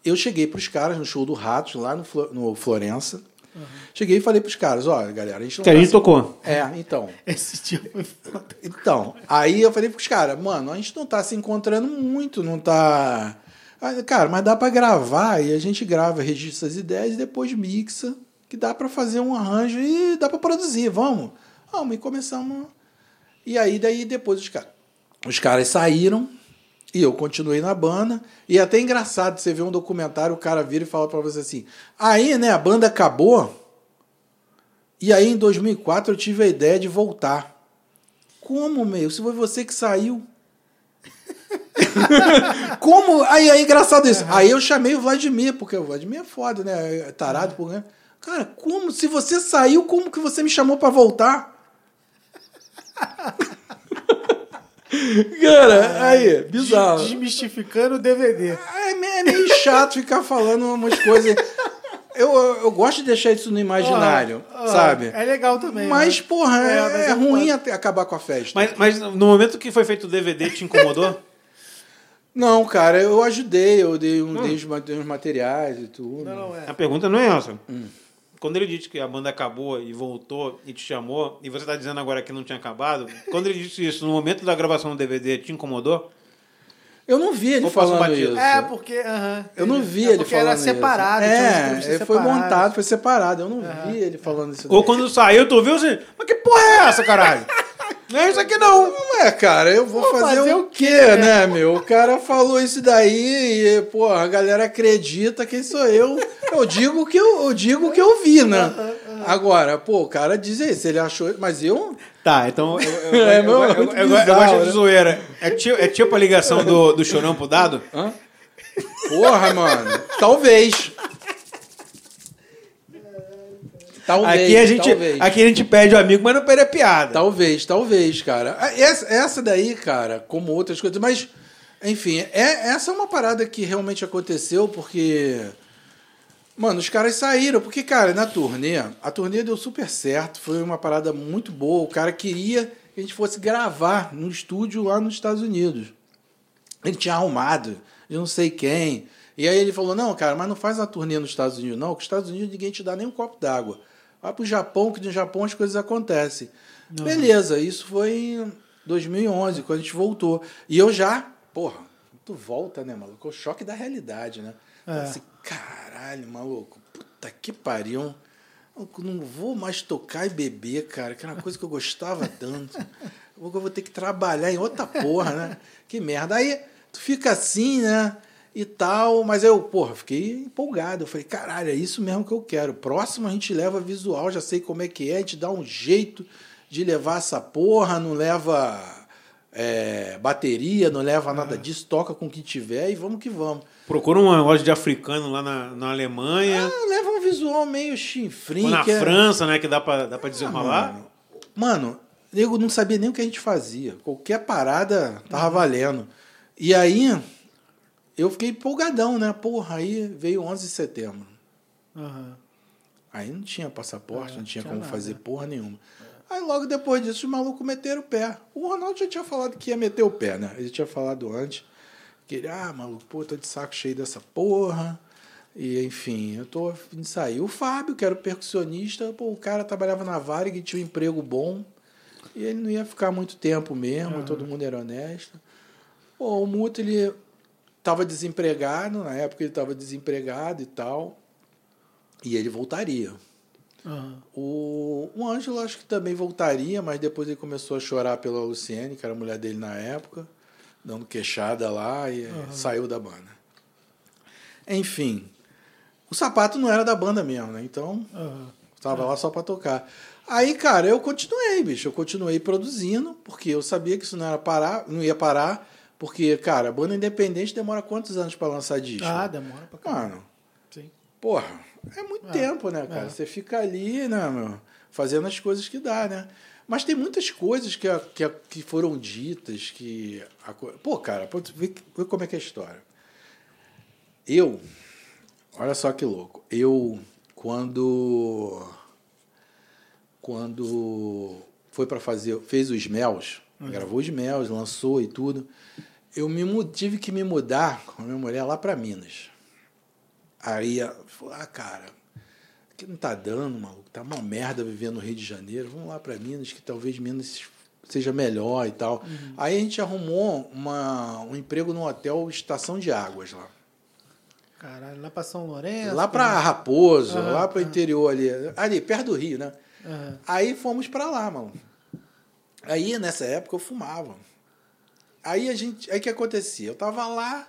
Speaker 3: eu cheguei pros caras no show do Ratos, lá no, no Florença. Cheguei e falei pros caras, olha, galera, a gente não
Speaker 1: Que a gente tocou.
Speaker 3: É, então. [LAUGHS]
Speaker 2: Esse dia foi foda.
Speaker 3: Então, aí eu falei pros caras, mano, a gente não tá se encontrando muito, não tá. Cara, mas dá pra gravar e a gente grava, registra as ideias e depois mixa, que dá pra fazer um arranjo e dá pra produzir, vamos. Vamos, e começamos. E aí, daí depois os caras. Os caras saíram e eu continuei na banda. E é até engraçado você ver um documentário, o cara vira e fala pra você assim: aí, né, a banda acabou. E aí, em 2004, eu tive a ideia de voltar. Como, meu? Se foi você que saiu. [LAUGHS] Como? Aí é engraçado isso. Aí eu chamei o Vladimir, porque o Vladimir é foda, né? É tarado por né? Cara, como? Se você saiu, como que você me chamou pra voltar? Cara, aí, bizarro.
Speaker 2: Des- Desmistificando o DVD.
Speaker 3: É é meio chato ficar falando umas coisas. Eu, eu gosto de deixar isso no imaginário,
Speaker 2: Ah, ah,
Speaker 3: sabe?
Speaker 2: É legal também.
Speaker 3: Mas,
Speaker 2: né?
Speaker 3: porra, é,
Speaker 2: É, mas
Speaker 3: é
Speaker 2: eu
Speaker 3: ruim até acabar com a festa.
Speaker 1: Mas, mas no momento que foi feito o DVD, te incomodou? [LAUGHS]
Speaker 3: Não, cara, eu ajudei, eu dei, um, dei os, dei os materiais e tudo.
Speaker 2: Não, não, é.
Speaker 1: A pergunta não é essa. Quando ele disse que a banda acabou e voltou e te chamou, e você está dizendo agora que não tinha acabado, quando ele disse isso, no momento da gravação do DVD, te incomodou?
Speaker 3: Eu não vi ele
Speaker 1: Ou
Speaker 3: falando
Speaker 1: batido?
Speaker 3: isso.
Speaker 2: É, porque. aham.
Speaker 3: Eu não vi
Speaker 2: é
Speaker 3: ele
Speaker 2: porque
Speaker 3: falando
Speaker 2: era separado.
Speaker 3: isso. É, foi montado, foi separado. Eu não vi ele falando isso.
Speaker 1: Ou
Speaker 3: daí.
Speaker 1: quando saiu, tu viu assim, mas que porra é essa, caralho? [LAUGHS] Não é isso aqui não.
Speaker 3: Não é, cara, eu vou,
Speaker 2: Vou
Speaker 3: fazer,
Speaker 2: fazer
Speaker 3: o
Speaker 2: o
Speaker 3: quê,
Speaker 2: quê,
Speaker 3: né, meu? O cara falou isso daí e, pô, a galera acredita quem sou eu. Eu digo o que eu, eu digo que eu vi, né? Agora, pô, o cara diz isso, ele achou. Mas eu.
Speaker 1: Tá, então eu, eu, eu, [LAUGHS]
Speaker 3: É,
Speaker 1: eu,
Speaker 3: meu,
Speaker 1: eu, eu,
Speaker 3: muito
Speaker 1: eu- eu
Speaker 3: bizarro,
Speaker 1: gosto de
Speaker 3: né?
Speaker 1: zoeira. É tipo, é tipo a ligação do, do chorão pro dado?
Speaker 3: Hã? Porra, mano. Talvez. Talvez.
Speaker 1: Aqui a, gente,
Speaker 3: talvez.
Speaker 1: aqui a gente pede o amigo, mas não perde a piada.
Speaker 3: Talvez, talvez, cara. Ah, Essa, essa daí, cara, como outras coisas, mas, enfim, é, essa é uma parada que realmente aconteceu porque. Mano, os caras saíram, porque, cara, na turnê, a turnê deu super certo, foi uma parada muito boa. O cara queria que a gente fosse gravar no estúdio lá nos Estados Unidos. Ele tinha arrumado, de não sei quem. E aí ele falou: não, cara, mas não faz a turnê nos Estados Unidos, não, que nos Estados Unidos ninguém te dá nem um copo d'água. Vai pro Japão, que no Japão as coisas acontecem. Beleza, isso foi em 2011, quando a gente voltou. E eu já, porra, tu volta, né, maluco? É o choque da realidade, né?
Speaker 2: É.
Speaker 3: Assim, caralho, maluco, puta que pariu. Eu não vou mais tocar e beber, cara, que era uma coisa que eu gostava tanto. Eu vou ter que trabalhar em outra porra, né? Que merda. Aí tu fica assim, né? E tal, mas eu, porra, fiquei empolgado. Eu falei, caralho, é isso mesmo que eu quero. Próximo a gente leva visual, já sei como é que é, a gente dá um jeito de levar essa porra, não leva é, bateria, não leva nada disso, toca com o que tiver e vamos que vamos.
Speaker 1: Procura uma loja de africano lá na, na Alemanha,
Speaker 3: Ah, leva um visual meio chinfrim.
Speaker 1: na
Speaker 3: é-
Speaker 1: França, né, que dá pra, dá pra desenrolar.
Speaker 3: Mano, mano, nego não sabia nem o que a gente fazia. Qualquer parada tava valendo. E aí, eu fiquei empolgadão, né? Porra, aí veio 11 de setembro.
Speaker 2: Aham.
Speaker 3: Aí não tinha passaporte,
Speaker 2: É,
Speaker 3: não tinha
Speaker 2: tinha
Speaker 3: como
Speaker 2: nada.
Speaker 3: fazer porra nenhuma. Aí logo depois disso, os malucos meteram o pé. O Ronaldo já tinha falado que ia meter o pé, né? Ele tinha falado antes. Que ele, ah, maluco, pô, tô de saco cheio dessa porra. E, enfim, eu tô a fim de sair. O Fábio, que era o percussionista, pô, o cara trabalhava na Varig, tinha um emprego bom. E ele não ia ficar muito tempo mesmo, todo mundo era honesto. Pô, o Muto, ele estava desempregado, na época ele estava desempregado e tal, e ele voltaria.
Speaker 2: Aham.
Speaker 3: O, o Ângelo acho que também voltaria, mas depois ele começou a chorar pela Luciene, que era a mulher dele na época, dando queixada lá e saiu da banda. Enfim, o sapato não era da banda mesmo, né? Então
Speaker 2: Aham.
Speaker 3: Tava lá só pra tocar. Aí, cara, eu continuei, bicho. Eu continuei produzindo, porque eu sabia que isso não era parar, não ia parar, porque, cara, banda independente demora quantos anos pra lançar disco?
Speaker 2: Ah, demora pra caramba.
Speaker 3: Mano,
Speaker 2: Sim.
Speaker 3: porra, é muito
Speaker 2: É,
Speaker 3: tempo, né, cara?
Speaker 2: é.
Speaker 3: Você fica ali, né, meu, fazendo as coisas que dá, né? Mas tem muitas coisas que, que, que foram ditas que. a Pô, cara, pô, vê, vê como é que é a história. Eu, olha só que louco. Eu, quando. Quando foi para fazer. Fez os Mels, gravou os Mels, lançou e tudo. Eu me, tive que me mudar com a minha mulher lá para Minas. Aí, falou, ah, cara, que não tá dando, maluco. Tá uma merda viver no Rio de Janeiro. Vamos lá para Minas, que talvez Minas seja melhor e tal. Aí a gente arrumou uma, um emprego num hotel Estação de Águas lá.
Speaker 2: Caralho, lá pra São Lourenço.
Speaker 3: Lá para Raposo,
Speaker 2: Aham,
Speaker 3: lá para o
Speaker 2: aham.
Speaker 3: interior ali. Ali, perto do Rio, né? Aí fomos para lá, mano. Aí nessa época eu fumava. Aí a gente, aí o que acontecia? Eu tava lá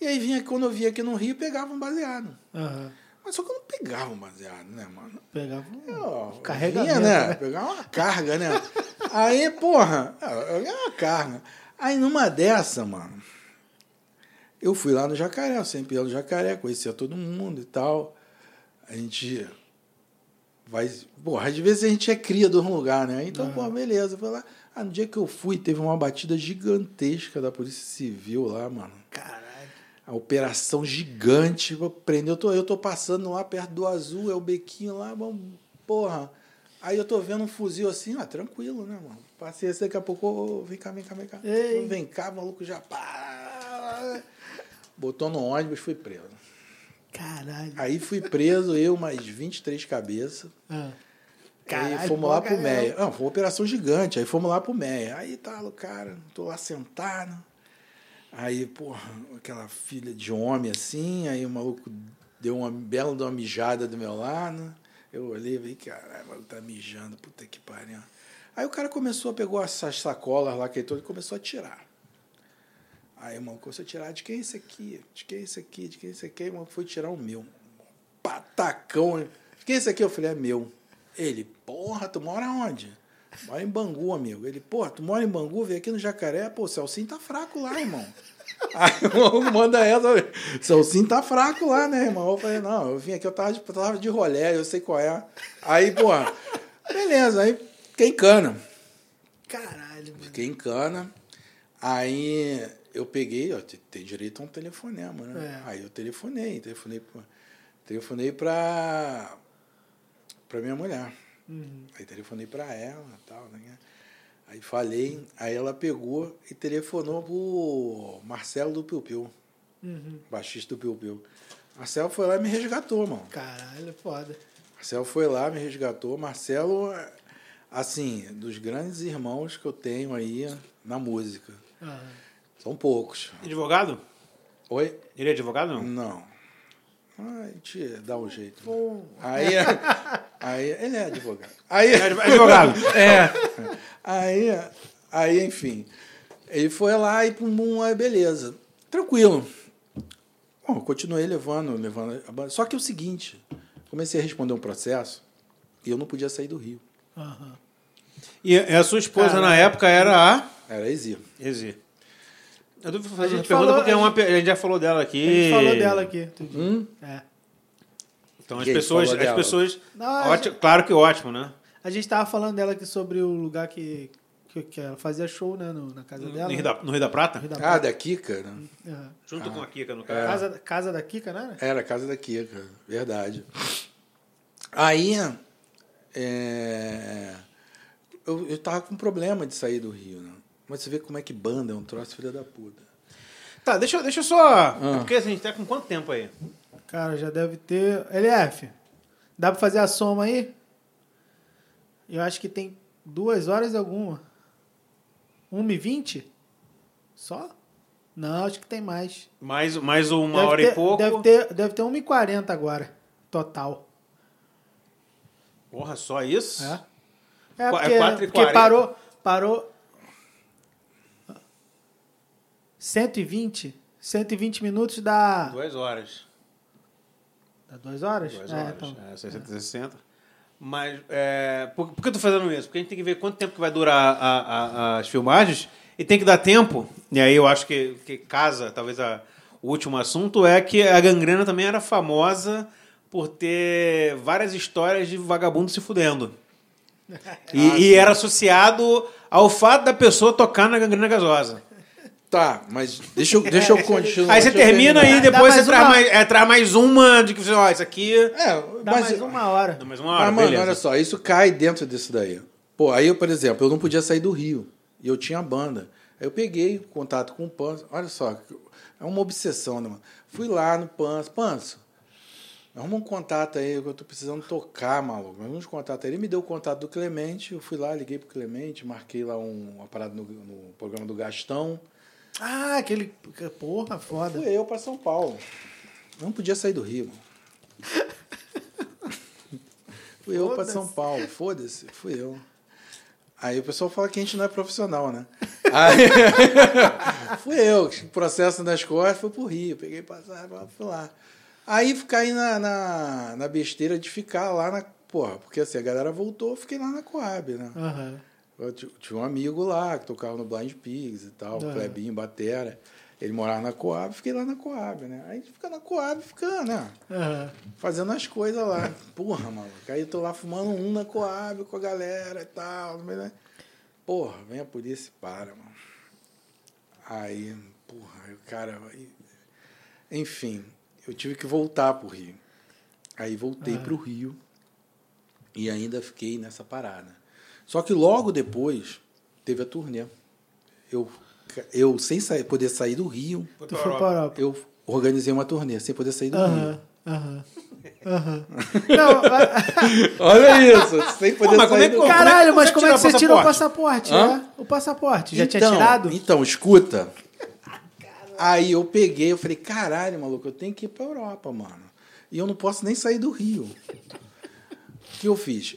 Speaker 3: e aí vinha quando eu via aqui no Rio pegava um baseado.
Speaker 2: Aham.
Speaker 3: Mas só que eu não pegava um baseado, né, mano?
Speaker 2: Pegava um
Speaker 3: Eu,
Speaker 2: carregamento,
Speaker 3: vinha, né?
Speaker 2: né?
Speaker 3: Pegava uma carga, né? aí, porra, eu ganhava uma carga. Aí numa dessa, mano, eu fui lá no Jacaré, eu sempre ia no Jacaré, conhecia todo mundo e tal. A gente vai. Porra, às vezes a gente é cria de um lugar, né? Então,
Speaker 2: Aham.
Speaker 3: pô, beleza. Fui lá. Ah, no dia que eu fui, teve uma batida gigantesca da Polícia Civil lá, mano.
Speaker 2: Caralho.
Speaker 3: A operação gigante. Vou prender. Eu tô, eu tô passando lá perto do azul, é o bequinho lá, vamos. Porra. Aí eu tô vendo um fuzil assim, ah, tranquilo, né, mano? Passei assim, daqui a pouco, ô, vem cá, vem cá, vem cá.
Speaker 2: Ei.
Speaker 3: Vem cá, maluco já. Pá. Botou no ônibus, fui preso.
Speaker 2: Caralho.
Speaker 3: Aí fui preso, eu, mais 23 cabeças.
Speaker 2: Ah.
Speaker 3: Aí
Speaker 2: Caralho,
Speaker 3: fomos
Speaker 2: pô,
Speaker 3: lá pro. Meia. Não, foi uma operação gigante. Aí fomos lá pro Meia. Aí tá, o cara, tô lá sentado. Aí, porra, aquela filha de homem assim. Aí o maluco deu uma bela de uma mijada do meu lado. Eu olhei e falei, caralho, o maluco tá mijando, puta que pariu. Aí o cara começou, pegou essas sacolas lá que ele todo e começou a tirar. Aí o maluco começou a tirar, de quem é esse aqui? De quem é esse aqui? De quem é esse aqui? Aí o maluco foi tirar o meu. Patacão. De quem é esse aqui? Eu falei, é meu. Ele, porra, tu mora onde? Mora em Bangu, amigo. Ele, porra, tu mora em Bangu, vem aqui no Jacaré, pô, o Celcinho tá fraco lá, irmão. [LAUGHS] Aí o maluco manda essa, Celcinho tá fraco lá, né, irmão? Eu falei, não, eu vim aqui, eu tava de, eu tava de rolé, eu sei qual é. Aí, porra, beleza, aí fiquei em cana.
Speaker 2: Caralho, mano.
Speaker 3: Fiquei em cana. Aí eu peguei, ó, te- tem direito a um telefonema, né?
Speaker 2: É.
Speaker 3: Aí eu telefonei, telefonei, telefonei pra, pra minha mulher.
Speaker 2: Uhum.
Speaker 3: Aí telefonei pra ela e tal, né? Aí falei, aí ela pegou e telefonou pro Marcelo do Piu Piu,
Speaker 2: Uhum.
Speaker 3: baixista do Piu Piu. Marcelo foi lá e me resgatou, mano.
Speaker 2: Caralho, foda.
Speaker 3: Marcelo foi lá, me resgatou. Marcelo, é, assim, dos grandes irmãos que eu tenho aí na música.
Speaker 2: Aham.
Speaker 3: São poucos.
Speaker 1: Advogado?
Speaker 3: Oi?
Speaker 1: Ele é advogado não?
Speaker 3: Não. Ah, a gente dá um jeito.
Speaker 2: Pô.
Speaker 3: Aí, aí ele é advogado. Aí,
Speaker 1: É adv- advogado. [LAUGHS]
Speaker 3: é. Aí, aí, enfim. Ele foi lá e pum, pum, aí beleza. Tranquilo. Bom, continuei levando, levando a banda. Só que é o seguinte, comecei a responder um processo e eu não podia sair do Rio.
Speaker 2: Aham.
Speaker 1: E a sua esposa
Speaker 2: Caralho.
Speaker 1: na época era a
Speaker 3: Era exílio.
Speaker 1: Exi. Eu tô fazendo
Speaker 2: gente
Speaker 1: pergunta
Speaker 2: falou-
Speaker 1: porque é
Speaker 2: a
Speaker 1: uma,
Speaker 2: gente-
Speaker 1: pe- a gente já falou dela aqui.
Speaker 2: A gente falou dela aqui.
Speaker 3: Hum?
Speaker 2: É.
Speaker 1: Então as pessoas, as
Speaker 3: dela?
Speaker 1: pessoas,
Speaker 2: Não,
Speaker 1: ótimo, claro que ótimo, né?
Speaker 2: A gente tava falando dela aqui sobre o lugar que, que, que ela fazia show, né? No, na casa
Speaker 1: No
Speaker 2: dela.
Speaker 1: Rio da, no Rio da Prata?
Speaker 2: Rio da
Speaker 3: Ah,
Speaker 2: Prata.
Speaker 3: da Kika, né?
Speaker 2: Aham.
Speaker 1: Junto com a Kika, no
Speaker 3: É.
Speaker 1: caso.
Speaker 2: Casa, casa da Kika, né?
Speaker 3: Era a casa da Kika, verdade. Aí, é, eu, eu tava com problema de sair do Rio, né? Mas você vê como é que banda é um troço filha da puta.
Speaker 1: Tá, deixa, eu- deixa eu só.
Speaker 3: Ah.
Speaker 1: é Porque assim, a gente tá com quanto tempo aí?
Speaker 2: Cara, já deve ter. LF, dá pra fazer a soma aí? Eu acho que tem duas horas e alguma. Uma e vinte? Só? Não, acho que tem mais.
Speaker 1: Mais, mais uma
Speaker 2: Deve
Speaker 1: hora
Speaker 2: ter,
Speaker 1: e pouco.
Speaker 2: Deve ter, deve ter 1h40 agora, total.
Speaker 1: Porra, só isso?
Speaker 2: É, é
Speaker 1: é
Speaker 2: porque,
Speaker 1: 4 e
Speaker 2: porque
Speaker 1: 40.
Speaker 2: parou, parou 120, 120 minutos dá,
Speaker 1: Duas horas.
Speaker 2: dá duas horas?
Speaker 1: Duas
Speaker 2: É,
Speaker 1: horas.
Speaker 2: então.
Speaker 1: É, 60, 60. Mas, é, por, por que eu tô fazendo isso? Porque a gente tem que ver quanto tempo que vai durar a- a- as filmagens e tem que dar tempo. E aí eu acho que, que casa, talvez, a, o último assunto é que a gangrena também era famosa por ter várias histórias de vagabundo se fudendo. [LAUGHS] E,
Speaker 3: Ah,
Speaker 1: e era associado ao fato da pessoa tocar na gangrena gasosa.
Speaker 3: Tá, mas deixa eu, deixa eu [LAUGHS] continuar.
Speaker 1: Aí você termina e depois você traz mais, é, traz mais uma de que você, ó, isso aqui.
Speaker 3: É,
Speaker 2: Dá
Speaker 3: mas,
Speaker 2: mais uma hora.
Speaker 1: Dá mais uma hora,
Speaker 3: mas, mano, olha só, isso cai dentro disso daí. Pô, aí eu, por exemplo, eu não podia sair do Rio. E eu tinha banda. Aí eu peguei contato com o Panso. Olha só, é uma obsessão, né, mano? Fui lá no Panso. Panso, arruma um contato aí, que eu tô precisando tocar, maluco. Arruma um contato aí. Ele me deu o contato do Clemente. Eu fui lá, liguei pro Clemente, marquei lá um, uma parada no, no programa do Gastão.
Speaker 2: Ah, aquele. Porra, foda.
Speaker 3: Fui eu para São Paulo. Não podia sair do Rio. [LAUGHS] fui eu para. São Paulo. Foda-se, fui eu. Aí o pessoal fala que a gente não é profissional, né? Aí, [LAUGHS] fui eu, processo nas costas, fui pro Rio, peguei passagem, fui lá. Aí fiquei na, na, na besteira de ficar lá na. Porra, porque assim, a galera voltou, eu fiquei lá na Coab, né?
Speaker 2: Aham.
Speaker 3: Eu ti- tinha um amigo lá que tocava no Blind Pigs e tal,
Speaker 2: Ah.
Speaker 3: Clebinho, Batera. Ele morava na Coab, fiquei lá na Coab, né? Aí a gente fica na Coab, fica, né?
Speaker 2: Aham.
Speaker 3: Fazendo as coisas lá. Porra, maluco. Aí eu tô lá fumando um na Coab com a galera e tal. né? Porra, vem a polícia e para, mano. Aí, porra, o cara. Enfim, eu tive que voltar pro Rio. Aí voltei
Speaker 2: Ah.
Speaker 3: pro Rio e ainda fiquei nessa parada. Só que logo depois teve a turnê. Eu, eu sem sair, poder sair do Rio,
Speaker 2: Tu foi pra Europa.
Speaker 3: eu organizei uma turnê sem poder sair do Rio.
Speaker 2: Aham. Aham. Aham. Não, [LAUGHS] mas-
Speaker 3: Olha isso, sem poder
Speaker 1: mas como
Speaker 3: sair
Speaker 1: é que-
Speaker 3: do
Speaker 1: como
Speaker 2: caralho, mas
Speaker 1: você
Speaker 2: como é que
Speaker 1: tirou
Speaker 2: você
Speaker 1: o
Speaker 2: tirou o
Speaker 1: passaporte?
Speaker 2: né? O passaporte. Já tinha
Speaker 3: Então,
Speaker 2: tirado?
Speaker 3: Então, escuta. Aí eu peguei, eu falei, caralho, maluco, eu tenho que ir pra Europa, mano. E eu não posso nem sair do Rio. O que eu fiz?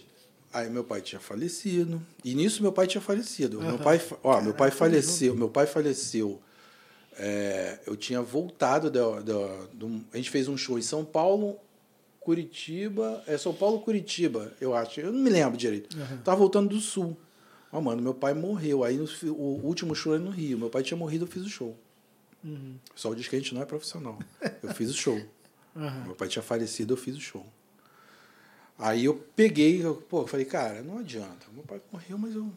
Speaker 3: Aí meu pai tinha falecido. E nisso meu pai tinha falecido. Meu pai, ó, meu pai faleceu. Meu pai faleceu. é, eu tinha voltado da, da- do- a gente fez um show em São Paulo, Curitiba, é São Paulo, Curitiba, eu acho. Eu não me lembro direito. Tava voltando do Sul. Ó, mano, meu pai morreu. Aí no o último show era no Rio. Meu pai tinha morrido, eu fiz o show.
Speaker 2: Uhum.
Speaker 3: O pessoal diz que a gente não é profissional. Eu fiz o show. [LAUGHS]
Speaker 2: Aham.
Speaker 3: Meu pai tinha falecido, eu fiz o show. Aí eu peguei, eu, pô, falei, cara, não adianta. Meu pai morreu, mas eu.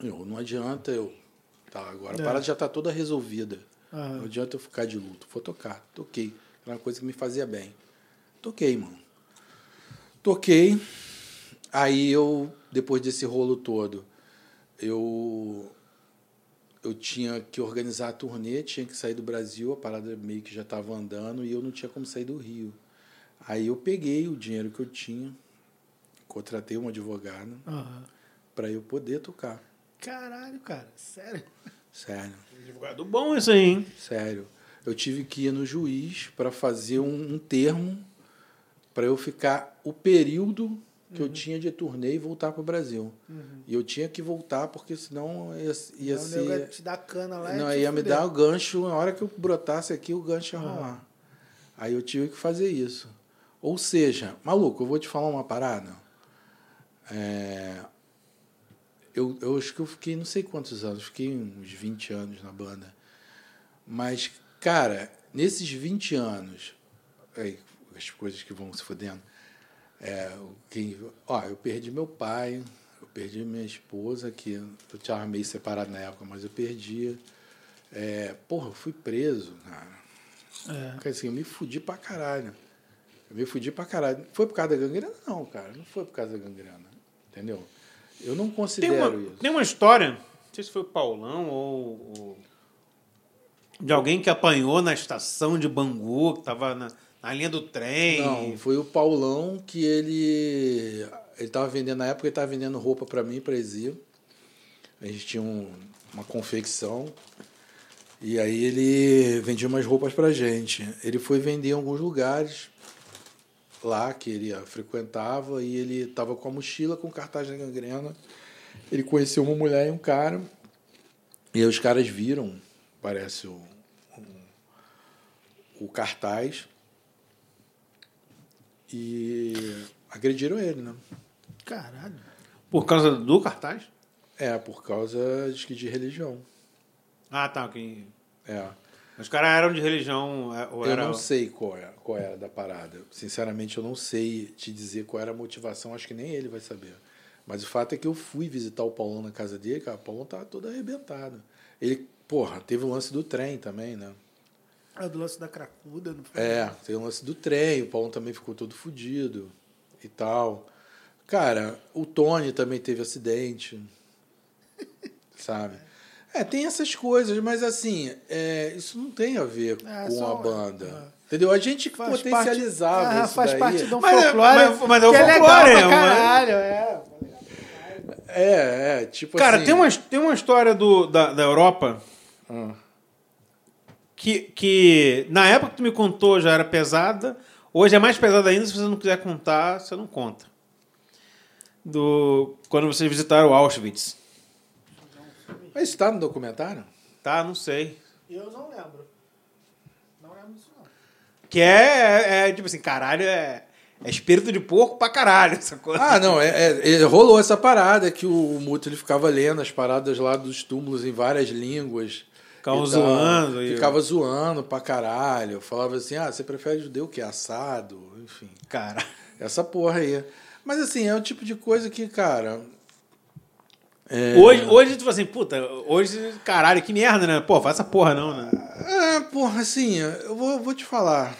Speaker 3: eu não adianta eu. Tá, agora a
Speaker 2: É.
Speaker 3: parada já tá toda resolvida.
Speaker 2: Aham.
Speaker 3: Não adianta eu ficar de luto. Vou tocar. Toquei. Era uma coisa que me fazia bem. Toquei, mano. Toquei. Aí eu, depois desse rolo todo, eu eu tinha que organizar a turnê, tinha que sair do Brasil, a parada meio que já estava andando e eu não tinha como sair do Rio. Aí eu peguei o dinheiro que eu tinha, contratei uma advogada
Speaker 2: Aham.
Speaker 3: para eu poder tocar.
Speaker 2: Caralho, cara. Sério?
Speaker 3: Sério,
Speaker 1: Advogado bom isso aí, hein?
Speaker 3: sério. Eu tive que ir no juiz para fazer um, um termo para eu ficar o período que eu tinha de turnê e voltar para o Brasil. E eu tinha que voltar porque senão ia, ia
Speaker 2: Não, nego ia
Speaker 3: ser
Speaker 2: te dar cana lá
Speaker 3: Não, ia me dar o gancho, na hora que eu brotasse aqui, o gancho ia rolar. Aí eu tive que fazer isso. Ou seja, maluco, eu vou te falar uma parada. É, eu, eu acho que eu fiquei não sei quantos anos, fiquei uns 20 anos na banda. Mas, cara, nesses 20 anos, aí, as coisas que vão se fodendo, é, quem, ó, eu perdi meu pai, eu perdi minha esposa, que eu tinha meio separado na época, mas eu perdi. É, porra, eu fui preso, cara.
Speaker 2: É.
Speaker 3: Assim, eu me fudi pra caralho. Eu me fudi pra caralho. Foi por causa da gangrena? Não, cara. Não foi por causa da gangrena. Entendeu? Eu não
Speaker 1: Tem
Speaker 3: considero
Speaker 1: uma,
Speaker 3: isso.
Speaker 1: tem uma história, não sei se foi o Paulão ou, ou de alguém que apanhou na estação de Bangu, que estava na, na linha do trem.
Speaker 3: Não, foi o Paulão que ele. Ele tava vendendo, na época ele tava vendendo roupa para mim e pra Exil. A gente tinha um- uma confecção. E aí ele vendia umas roupas pra gente. Ele foi vender em alguns lugares lá que ele frequentava e ele estava com a mochila com cartaz da gangrena. Ele conheceu uma mulher e um cara. E aí os caras viram, parece, o, o, o cartaz e agrediram ele, né?
Speaker 2: Caralho.
Speaker 1: Por causa do cartaz?
Speaker 3: É, por causa de, de religião.
Speaker 1: Ah, tá. ok.
Speaker 3: É.
Speaker 1: Os caras eram de religião. é, Ou
Speaker 3: Eu
Speaker 1: era...
Speaker 3: não sei qual, é, qual era da parada. Sinceramente, eu não sei te dizer qual era a motivação. Acho que nem ele vai saber. Mas o fato é que eu fui visitar o Paulão na casa dele, cara. O Paulão tava todo arrebentado. Ele, porra, teve o lance do trem também, né?
Speaker 2: É do lance da cracuda, não foi?
Speaker 3: É, tem o lance do trem. O Paulão também ficou todo fudido e tal. Cara, o Tony também teve acidente. [LAUGHS] Sabe? É, tem essas coisas, mas assim, é, isso não tem a ver
Speaker 2: É,
Speaker 3: com
Speaker 2: só-
Speaker 3: a banda.
Speaker 2: é.
Speaker 3: Entendeu? A gente
Speaker 2: Faz
Speaker 3: potencializava
Speaker 2: parte, ah,
Speaker 3: isso
Speaker 2: faz
Speaker 3: daí.
Speaker 2: parte do
Speaker 1: Mas é-
Speaker 2: folclore.
Speaker 1: mas- mas é o folclore,
Speaker 2: legal
Speaker 1: é,
Speaker 2: pra
Speaker 1: mas-
Speaker 2: caralho, é.
Speaker 3: É, é, tipo
Speaker 1: Cara,
Speaker 3: assim...
Speaker 1: tem, uma, tem uma história do, da, da Europa
Speaker 3: Ah.
Speaker 1: que, que na época que tu me contou já era pesada. Hoje é mais pesada ainda. Se você não quiser contar, você não conta. Do, quando vocês visitaram Auschwitz.
Speaker 3: Mas isso tá no documentário?
Speaker 1: Tá? Não sei.
Speaker 2: Eu não lembro. Não lembro disso, não.
Speaker 1: Que é, é, é, tipo assim, caralho, é, é espírito de porco pra caralho [LAUGHS] essa coisa.
Speaker 3: Ah, não, é, é- é- rolou essa parada que o Mútuo ele ficava lendo as paradas lá dos túmulos em várias línguas.
Speaker 1: Ficava
Speaker 3: e tal.
Speaker 1: zoando
Speaker 3: Ficava zoando pra caralho. Falava assim, ah, você prefere judeu que assado? Enfim,
Speaker 1: Cara.
Speaker 3: essa porra aí. Mas assim, é o tipo de coisa que, cara... é-
Speaker 1: Hoje, hoje, tipo assim, puta, hoje, caralho, que merda, né? Pô, faz essa porra não, né?
Speaker 3: É, porra, assim, eu vou, vou te falar.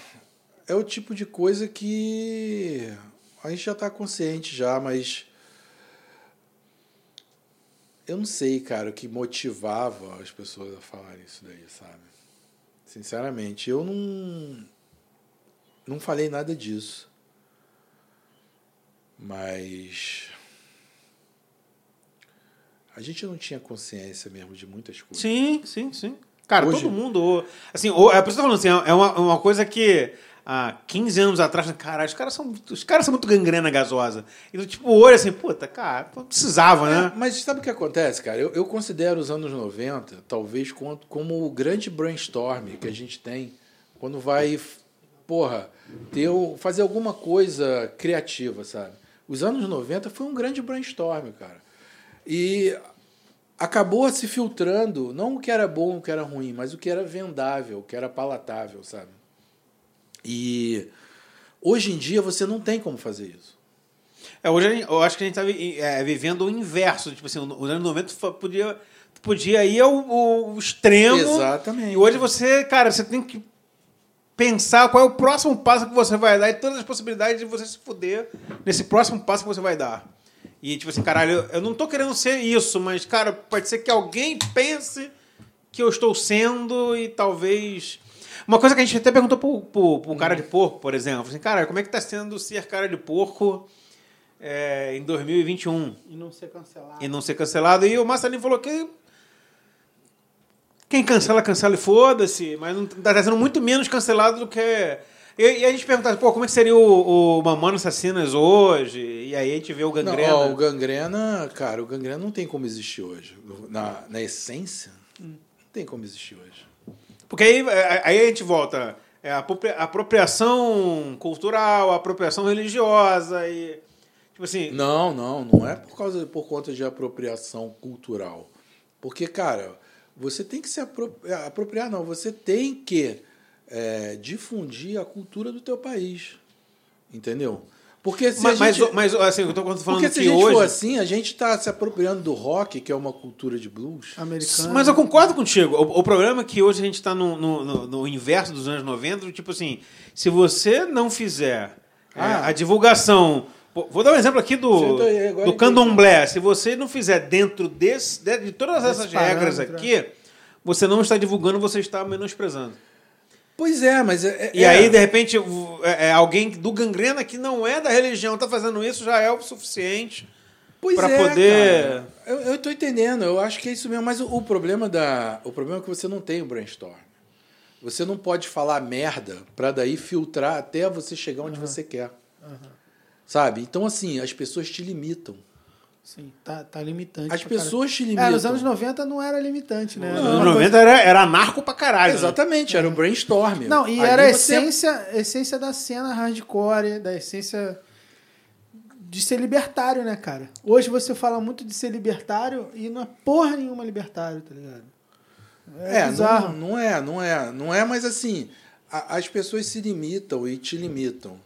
Speaker 3: É o tipo de coisa que a gente já tá consciente já, mas eu não sei, cara, o que motivava as pessoas a falarem isso daí, sabe? Sinceramente, eu não não falei nada disso. Mas a gente não tinha consciência mesmo de muitas coisas.
Speaker 1: Sim, sim, sim. Cara,
Speaker 3: Hoje-
Speaker 1: todo mundo. Assim, o- é por isso que eu tô falando assim, é uma, uma coisa que há 15 anos atrás, caralho, os caras são, muito- os caras são muito gangrena gasosa. E tipo, hoje assim, puta, cara, precisava,
Speaker 3: É,
Speaker 1: né?
Speaker 3: mas sabe o que acontece, cara? Eu, eu considero os anos 90, talvez, como, como o grande brainstorm que a gente tem quando vai, porra, ter, fazer alguma coisa criativa, sabe? Os anos 90 foi um grande brainstorm, cara. E acabou se filtrando, não o que era bom, o que era ruim, mas o que era vendável, o que era palatável, sabe? E hoje em dia você não tem como fazer isso.
Speaker 1: É, hoje eu acho que a gente tá vi- é, vivendo o inverso. Tipo assim, os anos 90 tu fa- podia, podia ir ao, ao extremo.
Speaker 3: Exatamente.
Speaker 1: E hoje você, cara, você tem que pensar qual é o próximo passo que você vai dar e todas as possibilidades de você se fuder nesse próximo passo que você vai dar. E tipo assim, caralho, eu- não tô querendo ser isso, mas, cara, pode ser que alguém pense que eu estou sendo e talvez. Uma coisa que a gente até perguntou pro, pro, pro cara de porco, por exemplo. Assim, cara, como é que tá sendo ser cara de porco é, em 2021?
Speaker 2: E não ser cancelado.
Speaker 1: e não ser cancelado. E o Marcelinho falou que quem cancela, cancela e foda-se, mas não tá sendo muito menos cancelado do que. E, e a gente perguntava, pô, como é que seria o, o Mamano Assassinas hoje? E aí a gente vê o Gangrena.
Speaker 3: Não, ó, o gangrena, cara, o gangrena não tem como existir hoje. Na, na essência, não tem como existir hoje.
Speaker 1: Porque aí, aí a gente volta. É, apropria- apropriação cultural, apropriação religiosa e. Tipo assim.
Speaker 3: Não, não, não é por causa por conta de apropriação cultural. Porque, cara, você tem que se apro- é, apropriar, não, você tem que é, difundir a cultura do teu país. Entendeu? Porque se
Speaker 1: Mas,
Speaker 3: a gente,
Speaker 1: mas, mas, assim, eu tô falando
Speaker 3: porque se a gente
Speaker 1: hoje.
Speaker 3: for assim, a gente está se apropriando do rock, que é uma cultura de blues.
Speaker 2: Americano.
Speaker 1: Mas eu concordo contigo. O, o problema é que hoje a gente está no, no, no- no inverso dos anos 90, tipo assim, se você não fizer é,
Speaker 3: Ah.
Speaker 1: a divulgação. Vou dar um exemplo aqui do,
Speaker 3: agora
Speaker 1: do candomblé. Se você não fizer dentro desse, de, todas essas regras
Speaker 2: parâmetro,
Speaker 1: aqui, você não está divulgando, você está menosprezando.
Speaker 3: Pois é, mas é,
Speaker 1: E
Speaker 3: é-
Speaker 1: aí, de repente, é, é alguém do gangrena que não é da religião está fazendo isso, já é o suficiente
Speaker 3: Pois
Speaker 1: para
Speaker 3: é,
Speaker 1: poder.
Speaker 3: cara. Eu, eu tô entendendo, eu acho que é isso mesmo, mas o, o problema da. O problema é que você não tem o brainstorm. Você não pode falar merda para daí filtrar até você chegar onde você quer. Sabe? Então, assim, as pessoas te limitam.
Speaker 2: Sim, tá, tá limitante.
Speaker 3: As pessoas te
Speaker 2: caralho.
Speaker 3: limitam.
Speaker 2: É, nos anos 90 não era limitante, né?
Speaker 1: Nos
Speaker 2: Era
Speaker 1: anos
Speaker 2: uma
Speaker 1: 90 era, era narco pra caralho. né?
Speaker 3: Exatamente, era o brainstorm.
Speaker 2: Não, e
Speaker 3: Ali
Speaker 2: era a
Speaker 3: você-
Speaker 2: essência, a essência da cena hardcore, da essência de ser libertário, né, cara? Hoje você fala muito de ser libertário e não é porra nenhuma libertário, tá ligado? É,
Speaker 3: É,
Speaker 2: bizarro.
Speaker 3: não, não é, não é. Não é, mas assim, a- as pessoas se limitam e te limitam.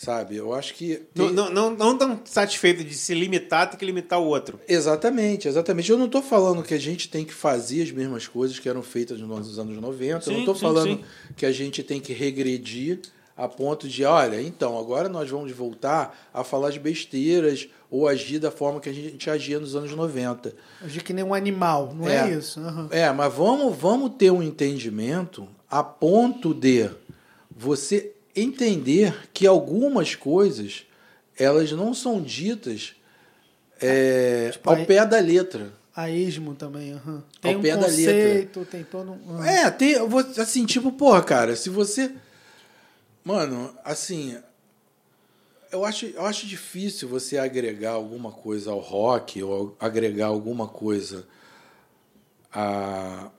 Speaker 3: Sabe? Eu acho que.
Speaker 1: Não,
Speaker 3: tem-
Speaker 1: não, não, não tão satisfeito de se limitar, tem que limitar o outro.
Speaker 3: Exatamente, exatamente. Eu não estou falando que a gente tem que fazer as mesmas coisas que eram feitas nos anos 90. eu não
Speaker 1: Sim,
Speaker 3: estou
Speaker 1: sim,
Speaker 3: falando
Speaker 1: sim.
Speaker 3: que a gente tem que regredir a ponto de, olha, então, agora nós vamos voltar a falar de besteiras ou agir da forma que a gente agia nos anos 90.
Speaker 2: Agir que nem um animal, não é,
Speaker 3: É.
Speaker 2: isso? Aham.
Speaker 3: É, mas vamos, vamos ter um entendimento a ponto de você entender que algumas coisas elas não são ditas é,
Speaker 2: Tipo,
Speaker 3: ao
Speaker 2: aí-
Speaker 3: pé da letra.
Speaker 2: A esmo também, aham. Tem
Speaker 3: Ao
Speaker 2: um
Speaker 3: pé da
Speaker 2: conceito, tem todo um... aham.
Speaker 3: É, tem, assim, tipo, porra, cara, se você. Mano, assim. Eu acho, eu acho difícil você agregar alguma coisa ao rock ou agregar alguma coisa a.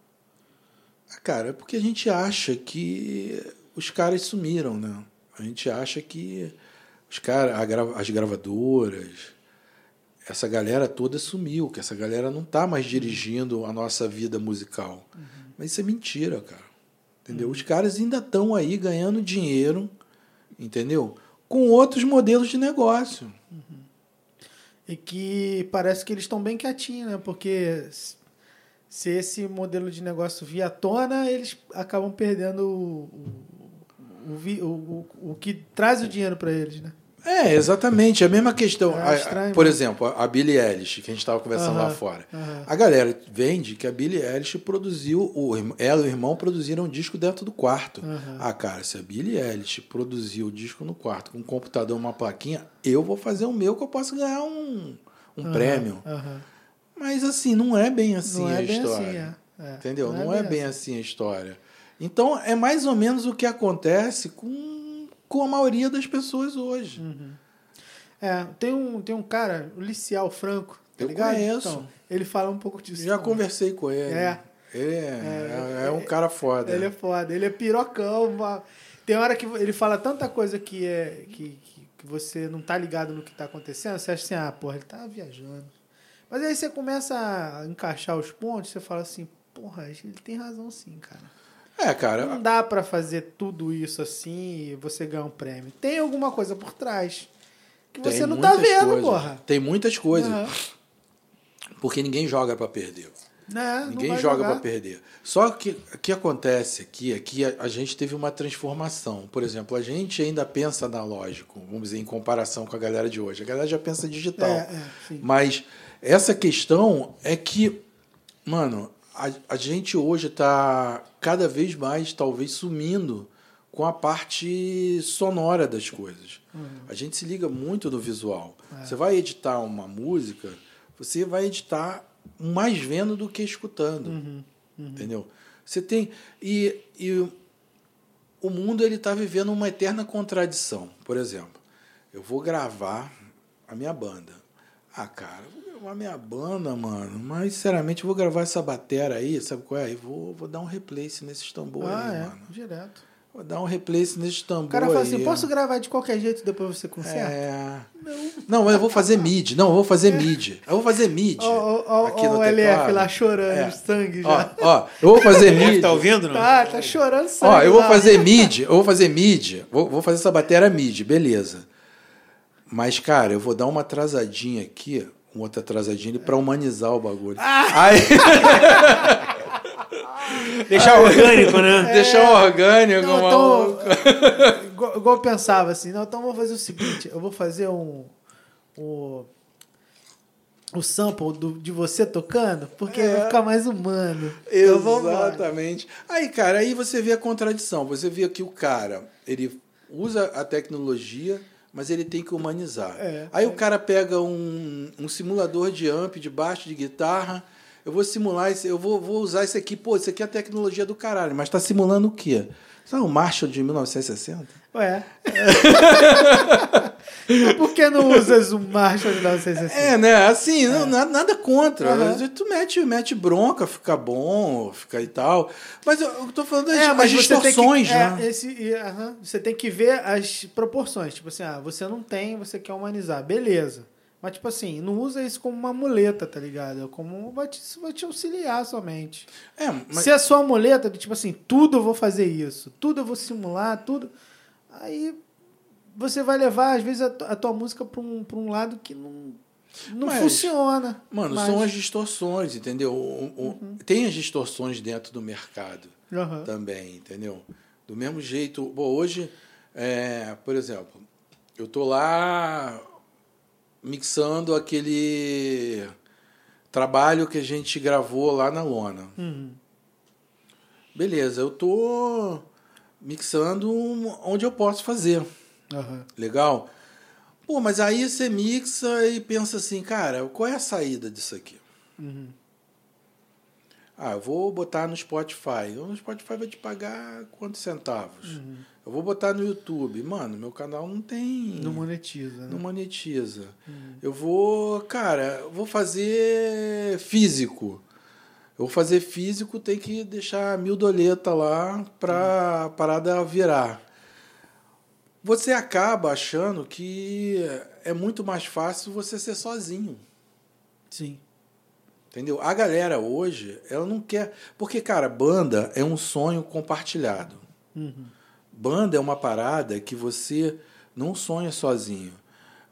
Speaker 3: a- Cara, é porque a gente acha que os caras sumiram, né? A gente acha que os cara, a gra- as gravadoras, essa galera toda sumiu, que essa galera não tá mais dirigindo a nossa vida musical. Mas isso é mentira, cara. Entendeu? Os caras ainda estão aí ganhando dinheiro, entendeu? Com outros modelos de negócio.
Speaker 2: E que parece que eles estão bem quietinhos, né? Porque se esse modelo de negócio vir à tona, eles acabam perdendo o, o, o, vi- o, o, o que traz o dinheiro para eles, né?
Speaker 3: É, exatamente. É a mesma questão.
Speaker 2: É
Speaker 3: A- a-
Speaker 2: estranho,
Speaker 3: por exemplo, a Billie Eilish, que a gente estava conversando lá
Speaker 2: Aham,
Speaker 3: fora.
Speaker 2: aham.
Speaker 3: A galera vende que a Billie Eilish produziu, o, ela e o irmão produziram um disco dentro do quarto.
Speaker 2: Aham.
Speaker 3: Ah, cara, se a Billie Eilish produziu o disco no quarto com um computador uma plaquinha, eu vou fazer o meu que eu posso ganhar um, um prêmio. Mas assim, não é bem assim
Speaker 2: não
Speaker 3: a
Speaker 2: é bem
Speaker 3: história.
Speaker 2: assim, é. É,
Speaker 3: Entendeu? Não, é, bem assim. a história. Então, é mais ou menos o que acontece com, com a maioria das pessoas hoje.
Speaker 2: É, tem um, tem um cara, o Licial Franco, tá
Speaker 3: Eu
Speaker 2: ligado?
Speaker 3: conheço.
Speaker 2: Então, ele fala um pouco disso.
Speaker 3: Já
Speaker 2: também.
Speaker 3: conversei com ele.
Speaker 2: É.
Speaker 3: Ele é, é, é um cara foda.
Speaker 2: Ele é foda, ele é pirocão. Tem hora que ele fala tanta coisa que é que, que, que você não tá ligado no que tá acontecendo, você acha assim, ah, porra, ele tá viajando. Mas aí você começa a encaixar os pontos, você fala assim, porra, ele tem razão sim, cara.
Speaker 3: É, cara.
Speaker 2: Não dá pra fazer tudo isso assim e você ganhar um prêmio. Tem alguma coisa por trás que
Speaker 3: tem
Speaker 2: você não tá vendo,
Speaker 3: coisas.
Speaker 2: porra.
Speaker 3: Tem muitas coisas.
Speaker 2: Aham.
Speaker 3: Porque ninguém joga pra perder.
Speaker 2: Né? Não
Speaker 3: Ninguém
Speaker 2: vai
Speaker 3: joga pra perder. Só que o que acontece aqui é que a, a gente teve uma transformação. Por exemplo, a gente ainda pensa analógico, vamos dizer, em comparação com a galera de hoje. A galera já pensa digital.
Speaker 2: É, é.
Speaker 3: Mas essa questão é que, mano, a, a gente hoje está cada vez mais, talvez, sumindo com a parte sonora das coisas. A gente se liga muito no visual. Você vai editar uma música, você vai editar mais vendo do que escutando. Entendeu? Você tem. E, e o mundo ele está vivendo uma eterna contradição. Por exemplo, eu vou gravar a minha banda. Ah, cara, gravar minha banda, mano. Mas, sinceramente, eu vou gravar essa batera aí, sabe qual é? Eu vou, vou dar um replace nesses tambores
Speaker 2: Ah,
Speaker 3: aí,
Speaker 2: é,
Speaker 3: mano.
Speaker 2: direto.
Speaker 3: Vou dar um replace nesses tambores
Speaker 2: O cara fala
Speaker 3: aí.
Speaker 2: assim, posso gravar de qualquer jeito e depois você conserta?
Speaker 3: É. Não. mas eu vou fazer mid. Não, eu vou fazer mid. Eu vou fazer mid.
Speaker 2: Ó, ó,
Speaker 3: aqui
Speaker 2: ó
Speaker 3: no
Speaker 2: o LF lá chorando,
Speaker 3: É.
Speaker 2: sangue
Speaker 3: Ó,
Speaker 2: já.
Speaker 3: ó, eu vou fazer mid.
Speaker 1: tá ouvindo? Não?
Speaker 2: Tá, tá chorando sangue.
Speaker 3: Ó, eu vou
Speaker 2: lá.
Speaker 3: fazer mid, eu vou fazer mid, vou, vou fazer essa bateria mid, beleza. Mas, cara, eu vou dar uma atrasadinha aqui, uma outra atrasadinha pra humanizar o bagulho.
Speaker 2: Ah!
Speaker 3: Aí, [LAUGHS]
Speaker 1: Deixar orgânico, né?
Speaker 3: deixar orgânico,
Speaker 2: Não,
Speaker 3: maluco.
Speaker 2: então, [LAUGHS] igual, igual eu pensava assim, não, então vou fazer o seguinte, eu vou fazer um, um o sample do, de você tocando, porque
Speaker 3: É.
Speaker 2: vai ficar mais humano. Embora.
Speaker 3: Exatamente. Aí, cara, aí você vê a contradição. Você vê que o cara, ele usa a tecnologia, mas ele tem que humanizar.
Speaker 2: É,
Speaker 3: Aí
Speaker 2: é.
Speaker 3: o cara pega um, um simulador de amp, de baixo, de guitarra. Eu vou simular isso, eu vou, vou usar isso aqui. Pô, isso aqui é a tecnologia do caralho, mas está simulando o quê? Isso é Marshall de 1960?
Speaker 2: Ué. [LAUGHS] Por que não usas o Marshall de 1960?
Speaker 3: É, né? Assim, não, nada, nada contra.
Speaker 2: Aham.
Speaker 3: Tu mete, mete bronca, fica bom, fica e tal. Mas eu, eu tô falando das,
Speaker 2: É,
Speaker 3: as
Speaker 2: tem que-
Speaker 3: distorções,
Speaker 2: é,
Speaker 3: né?
Speaker 2: esse- você tem que ver as proporções. Tipo assim, ah, você não tem, você quer humanizar. Beleza. Mas, tipo assim, não usa isso como uma muleta, tá ligado? Como vai te, vai te auxiliar somente.
Speaker 3: É, mas,
Speaker 2: Se é só muleta, tipo assim, tudo eu vou fazer isso, tudo eu vou simular, tudo. Aí você vai levar, às vezes, a, a tua música pra um, pra um lado que não, não
Speaker 3: Mas,
Speaker 2: funciona.
Speaker 3: mano,
Speaker 2: Mas-
Speaker 3: são as distorções, entendeu? O- o- Tem as distorções dentro do mercado
Speaker 2: Aham.
Speaker 3: também, entendeu? Do mesmo jeito, pô, hoje, é, por exemplo, eu tô lá mixando aquele trabalho que a gente gravou lá na lona.
Speaker 2: Uhum.
Speaker 3: Beleza, eu tô mixando onde eu posso fazer.
Speaker 2: Aham.
Speaker 3: Legal? Pô, mas aí você mixa e pensa assim, cara, qual é a saída disso aqui?
Speaker 2: Uhum.
Speaker 3: Ah, eu vou botar no Spotify. O Spotify vai te pagar quantos centavos?
Speaker 2: Uhum.
Speaker 3: Eu vou botar no YouTube. Mano, meu canal não tem.
Speaker 2: Não monetiza, né?
Speaker 3: não monetiza. Eu vou, cara, vou fazer físico. Eu vou fazer físico, tem que deixar mil doleta lá pra a parada virar. Você acaba achando que é muito mais fácil você ser sozinho.
Speaker 2: Sim.
Speaker 3: Entendeu? A galera hoje, ela não quer. Porque, cara, banda é um sonho compartilhado.
Speaker 2: Uhum.
Speaker 3: Banda é uma parada que você não sonha sozinho.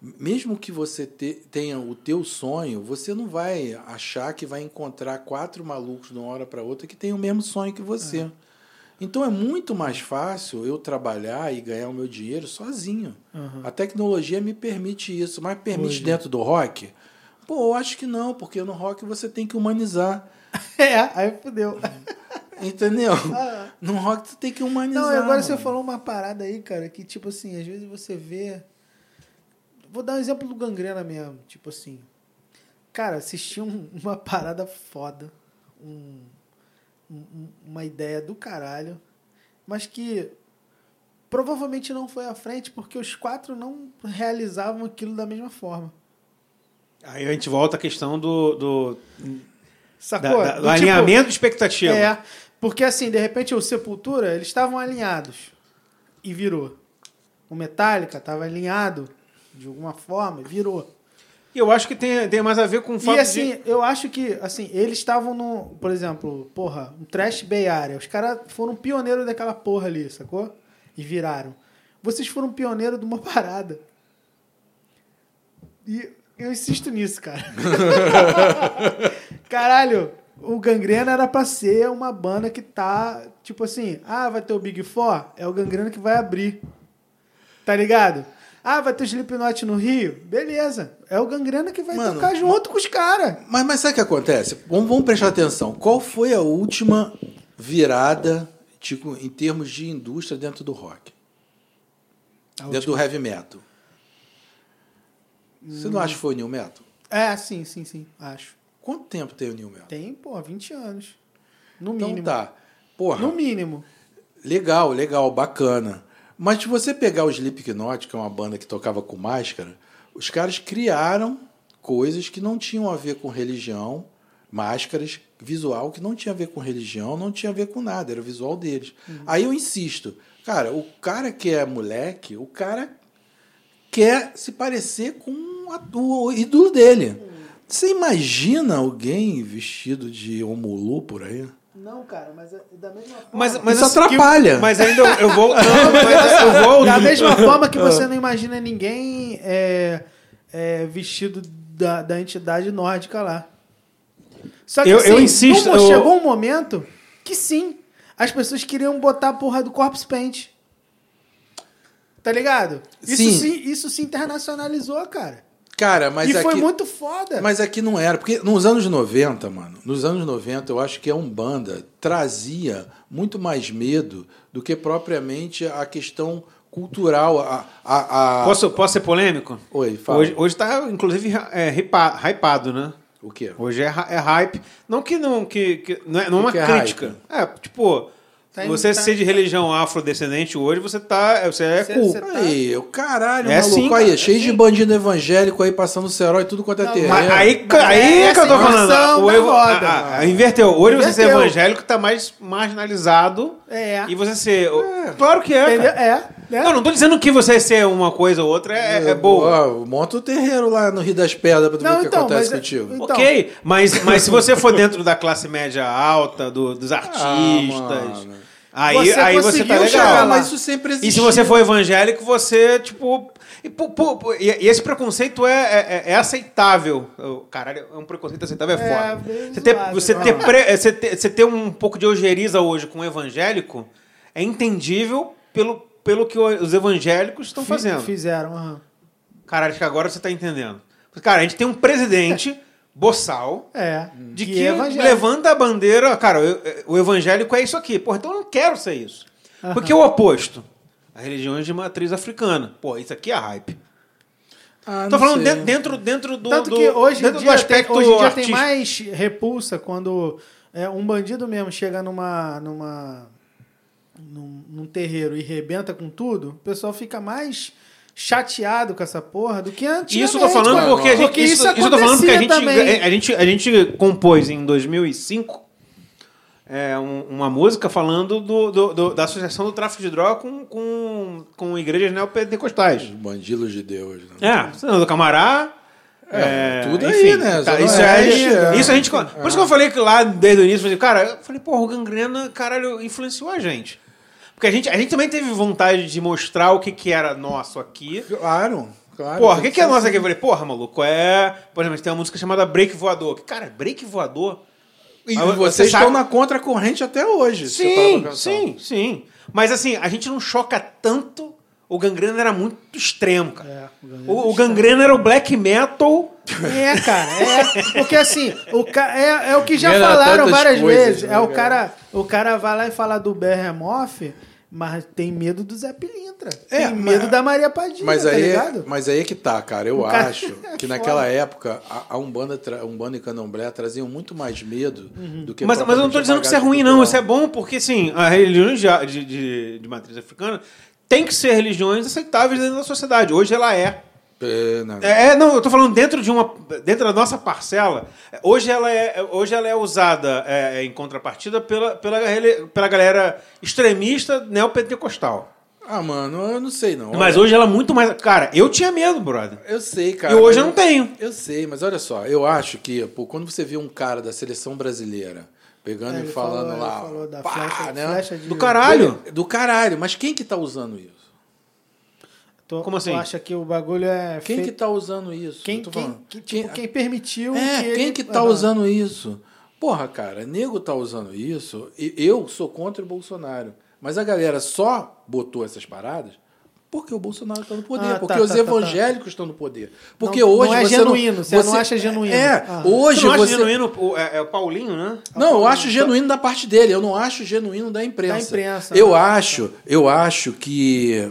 Speaker 3: Mesmo que você te- tenha o teu sonho, você não vai achar que vai encontrar quatro malucos de uma hora para outra que têm o mesmo sonho que você. Então é muito mais fácil eu trabalhar e ganhar o meu dinheiro sozinho.
Speaker 2: Aham.
Speaker 3: A tecnologia me permite isso, mas permite
Speaker 2: Hoje.
Speaker 3: dentro do rock? Pô, eu acho que não, porque no rock você tem que humanizar. [LAUGHS]
Speaker 2: É, aí fudeu.
Speaker 3: Entendeu?
Speaker 2: Ah.
Speaker 3: No rock você tem que humanizar.
Speaker 2: Não, e agora você
Speaker 3: mano.
Speaker 2: falou uma parada aí, cara, que tipo assim, às vezes você vê. Vou dar um exemplo do gangrena mesmo. Tipo assim. Cara, assisti um- [LAUGHS] uma parada foda. um- um- uma ideia do caralho. Mas que provavelmente não foi à frente porque os quatro não realizavam aquilo da mesma forma.
Speaker 1: Aí a gente volta à questão do, do,
Speaker 2: Sacou?
Speaker 1: da-
Speaker 2: Do
Speaker 1: do
Speaker 2: tipo,
Speaker 1: alinhamento de expectativa.
Speaker 2: É, porque assim, de repente o Sepultura, eles estavam alinhados e virou. O Metallica estava alinhado de alguma forma e virou.
Speaker 1: E eu acho que tem, tem mais a ver com o fato
Speaker 2: E assim,
Speaker 1: de...
Speaker 2: eu acho que assim, eles estavam no, por exemplo, porra, um Trash Bay Area. Os caras foram pioneiros daquela porra ali, sacou? E viraram. Vocês foram pioneiros de uma parada. E eu insisto nisso, cara. [LAUGHS] Caralho, o Gangrena era pra ser uma banda que tá, tipo assim, ah, vai ter o Big Four, é o Gangrena que vai abrir. Tá ligado? Ah, vai ter o Slipknot no Rio? Beleza. É o Gangrena que vai
Speaker 3: Mano,
Speaker 2: tocar junto com os caras.
Speaker 3: Mas, mas sabe o que acontece? Vamos, vamos prestar atenção. Qual foi a última virada tipo, em termos de indústria dentro do rock? dentro do heavy metal? Você não acha que foi o new metal?
Speaker 2: É, sim, sim, sim, acho.
Speaker 3: Quanto tempo tem o new metal?
Speaker 2: Tem, pô, 20 anos. No
Speaker 3: Então
Speaker 2: mínimo.
Speaker 3: tá. Porra,
Speaker 2: No mínimo.
Speaker 3: legal, legal, bacana. Mas se você pegar o Slipknot, que é uma banda que tocava com máscara, os caras criaram coisas que não tinham a ver com religião, máscaras, visual que não tinha a ver com religião, não tinha a ver com nada, era o visual deles. Aí eu insisto, cara, o cara que é moleque, o cara quer se parecer com a- o ídolo dele. Você imagina alguém vestido de homulu por aí?
Speaker 2: Não, cara, mas é da mesma forma.
Speaker 1: Mas, mas
Speaker 3: Isso
Speaker 1: assim,
Speaker 3: atrapalha.
Speaker 1: que- mas ainda eu, eu vou... Não, mas eu vou...
Speaker 2: Da mesma forma que você não imagina ninguém é, é, vestido da, da entidade nórdica lá. Só que
Speaker 1: Eu-
Speaker 2: assim,
Speaker 1: eu insisto, eu-
Speaker 2: chegou um momento que sim, as pessoas queriam botar a porra do Corpse Paint. Tá ligado? Isso
Speaker 3: Sim.
Speaker 2: se, isso se internacionalizou, cara.
Speaker 3: Cara, mas
Speaker 2: e foi
Speaker 3: aqui-
Speaker 2: muito foda.
Speaker 3: Mas aqui não era, porque nos anos 90, mano, nos anos 90 eu acho que a Umbanda trazia muito mais medo do que propriamente a questão cultural. A, a, a...
Speaker 1: Posso, posso ser polêmico?
Speaker 3: Oi, fala.
Speaker 1: Hoje, hoje tá, inclusive, é, hypa- hypado, né?
Speaker 3: O quê?
Speaker 1: Hoje é, é hype. Não que não. Que, que- não é, não é uma
Speaker 3: que é
Speaker 1: crítica. É, tipo.
Speaker 2: Tá
Speaker 1: você
Speaker 2: tá-
Speaker 1: ser de religião afrodescendente hoje, você tá. Você é
Speaker 2: você tá-
Speaker 3: Aí, o caralho,
Speaker 1: É
Speaker 3: maluco.
Speaker 1: assim,
Speaker 3: aí,
Speaker 1: é
Speaker 3: cheio de
Speaker 1: assim.
Speaker 3: bandido evangélico aí passando o e tudo quanto é
Speaker 2: Não,
Speaker 3: terreno.
Speaker 1: Mas aí,
Speaker 2: Mas
Speaker 1: aí
Speaker 2: é
Speaker 1: é que eu tô
Speaker 2: essa
Speaker 1: falando.
Speaker 2: inversão
Speaker 1: O evo-
Speaker 2: roda.
Speaker 1: a- a- inverteu. Hoje você ser
Speaker 2: Inverteu.
Speaker 1: evangélico tá mais marginalizado.
Speaker 2: É.
Speaker 1: E você ser. Claro que é.
Speaker 2: É. né?
Speaker 1: Não, não tô dizendo que você ser uma coisa ou outra é, é boa.
Speaker 3: Ó, monta o terreiro lá no Rio das Pedras pra tu ver
Speaker 2: Não,
Speaker 3: o que
Speaker 2: então,
Speaker 3: acontece
Speaker 2: mas-
Speaker 3: contigo.
Speaker 2: então-
Speaker 1: Ok, mas, mas se você for dentro da classe média alta, do- dos artistas,
Speaker 3: mano.
Speaker 1: Aí
Speaker 2: Você
Speaker 1: aí você tá legal.
Speaker 2: lá.
Speaker 3: isso sempre existiu.
Speaker 1: E se você for evangélico, você, tipo. E, pô, pô, pô, e- esse preconceito é, é, é aceitável. Oh, Caralho, é um preconceito aceitável, é
Speaker 2: É,
Speaker 1: foda. Você ter, você,
Speaker 2: né?
Speaker 1: ter pre- você, ter, você ter um pouco de ojeriza hoje com o evangélico é entendível pelo, pelo que os evangélicos estão fazendo.
Speaker 2: Fizeram. aham.
Speaker 1: Caralho, acho que agora você tá entendendo. Cara, a gente tem um presidente [LAUGHS] boçal
Speaker 2: É.
Speaker 1: de
Speaker 2: Que
Speaker 1: que,
Speaker 2: é
Speaker 1: levanta a bandeira. Cara, eu- o evangélico é isso aqui. Porra, então eu não quero ser isso.
Speaker 2: Aham.
Speaker 1: Porque é o oposto. As religiões de matriz africana. Pô, isso aqui é hype.
Speaker 3: Ah,
Speaker 1: Tô falando
Speaker 3: sei.
Speaker 1: dentro, dentro, do.
Speaker 2: Tanto que hoje
Speaker 1: dentro do
Speaker 2: dia, tem,
Speaker 1: aspecto
Speaker 2: hoje em dia tem mais repulsa quando é, um bandido mesmo chega numa, numa, num, num terreiro e rebenta com tudo, o pessoal fica mais chateado com essa porra do que antigamente.
Speaker 1: Isso eu tô falando
Speaker 3: cara.
Speaker 1: porque, a gente,
Speaker 2: Porque
Speaker 1: isso,
Speaker 2: isso
Speaker 1: isso eu tô falando porque a gente,
Speaker 2: também.
Speaker 1: a, gente, a gente compôs em 2005 é, um- uma música falando do, do- do- da associação do tráfico de droga com, com, com igrejas neopentecostais.
Speaker 3: Os bandidos de Deus. Né?
Speaker 1: É, Senador Camará.
Speaker 3: É, tudo aí,
Speaker 1: enfim,
Speaker 3: né?
Speaker 1: tá, isso, é,
Speaker 3: Oeste, é.
Speaker 1: isso a gente. Por isso que eu falei que lá desde o início, eu falei, cara, eu falei, porra, o gangrena, caralho, influenciou a gente. Porque a gente, a gente também teve vontade de mostrar o que, que era nosso aqui.
Speaker 3: Claro, claro.
Speaker 1: Porra, o que, que é nosso
Speaker 3: assim.
Speaker 1: aqui? Eu falei, porra, maluco, é. Por exemplo, a gente tem uma música chamada Break Voador. Que, cara, break voador.
Speaker 3: E
Speaker 1: Ah,
Speaker 3: vocês
Speaker 1: você
Speaker 3: estão
Speaker 1: sabe-
Speaker 3: na contracorrente até hoje.
Speaker 1: Sim, sim, sim. Mas assim, a gente não choca tanto. O gangrena era muito extremo, cara.
Speaker 2: É, o Gangrena
Speaker 1: o, o gangrena era o black metal.
Speaker 2: É, cara, é. Porque assim, o ca... é, é o que já falaram várias
Speaker 3: coisas,
Speaker 2: vezes.
Speaker 3: né,
Speaker 2: É o
Speaker 3: cara?
Speaker 2: cara, o cara vai lá e fala do Behemoth, mas tem medo do Zé Pilintra.
Speaker 3: É,
Speaker 2: tem
Speaker 3: mas-
Speaker 2: medo da Maria Padilha,
Speaker 3: Mas
Speaker 2: tá
Speaker 3: aí, é,
Speaker 2: ligado?
Speaker 3: mas aí é que tá, cara. Eu
Speaker 2: cara-
Speaker 3: acho [LAUGHS]
Speaker 2: é
Speaker 3: que
Speaker 2: foda.
Speaker 3: naquela época a, a Umbanda, tra, Umbanda e Candomblé traziam muito mais medo do que
Speaker 1: Mas, mas eu não tô dizendo que isso é ruim, não. Isso é bom porque, assim, as religiões de, de, de, de matriz africana tem que ser religiões aceitáveis dentro da sociedade. Hoje ela é.
Speaker 3: É, não.
Speaker 1: É, é, não, eu tô falando dentro de uma. Dentro da nossa parcela. Hoje ela é, hoje ela é usada é, em contrapartida pela, pela, pela galera extremista neopentecostal.
Speaker 3: Ah, mano, eu não sei não.
Speaker 1: Mas
Speaker 3: Olha,
Speaker 1: hoje ela é muito mais. Cara, eu tinha medo, brother.
Speaker 3: Eu sei, cara.
Speaker 1: e hoje eu não tenho.
Speaker 3: Eu sei, mas olha só, eu acho que pô, quando você vê um cara da seleção brasileira pegando
Speaker 2: É,
Speaker 3: e falando
Speaker 2: falou-
Speaker 3: lá,
Speaker 2: ele falou da
Speaker 3: pá,
Speaker 2: flecha,
Speaker 3: né?
Speaker 2: flecha de...
Speaker 1: Do caralho.
Speaker 3: Do caralho, mas quem que tá usando isso?
Speaker 2: Tu,
Speaker 1: Como assim?
Speaker 2: Tu acha que o bagulho é
Speaker 3: Quem que
Speaker 2: feito...
Speaker 3: tá usando isso?
Speaker 2: Quem, quem, que- tipo, quem permitiu
Speaker 3: É,
Speaker 2: que
Speaker 3: quem
Speaker 2: ele-
Speaker 3: que tá
Speaker 2: Aham.
Speaker 3: usando isso? Porra, cara, nego tá usando isso. E eu sou contra o Bolsonaro. Mas a galera só botou essas paradas porque o Bolsonaro está no poder,
Speaker 2: Ah, tá,
Speaker 3: porque
Speaker 2: tá,
Speaker 3: os
Speaker 2: tá, tá.
Speaker 3: evangélicos estão no poder. Porque
Speaker 2: Não-
Speaker 3: hoje
Speaker 2: não é
Speaker 3: você
Speaker 2: genuíno, você não acha genuíno.
Speaker 3: É,
Speaker 2: Ah.
Speaker 3: hoje
Speaker 1: Você não acha
Speaker 3: você
Speaker 1: genuíno o- é, é o Paulinho, né?
Speaker 3: Não, eu acho genuíno da parte dele, eu não acho genuíno da imprensa.
Speaker 2: Da imprensa,
Speaker 3: Eu
Speaker 2: né?
Speaker 3: acho, eu acho que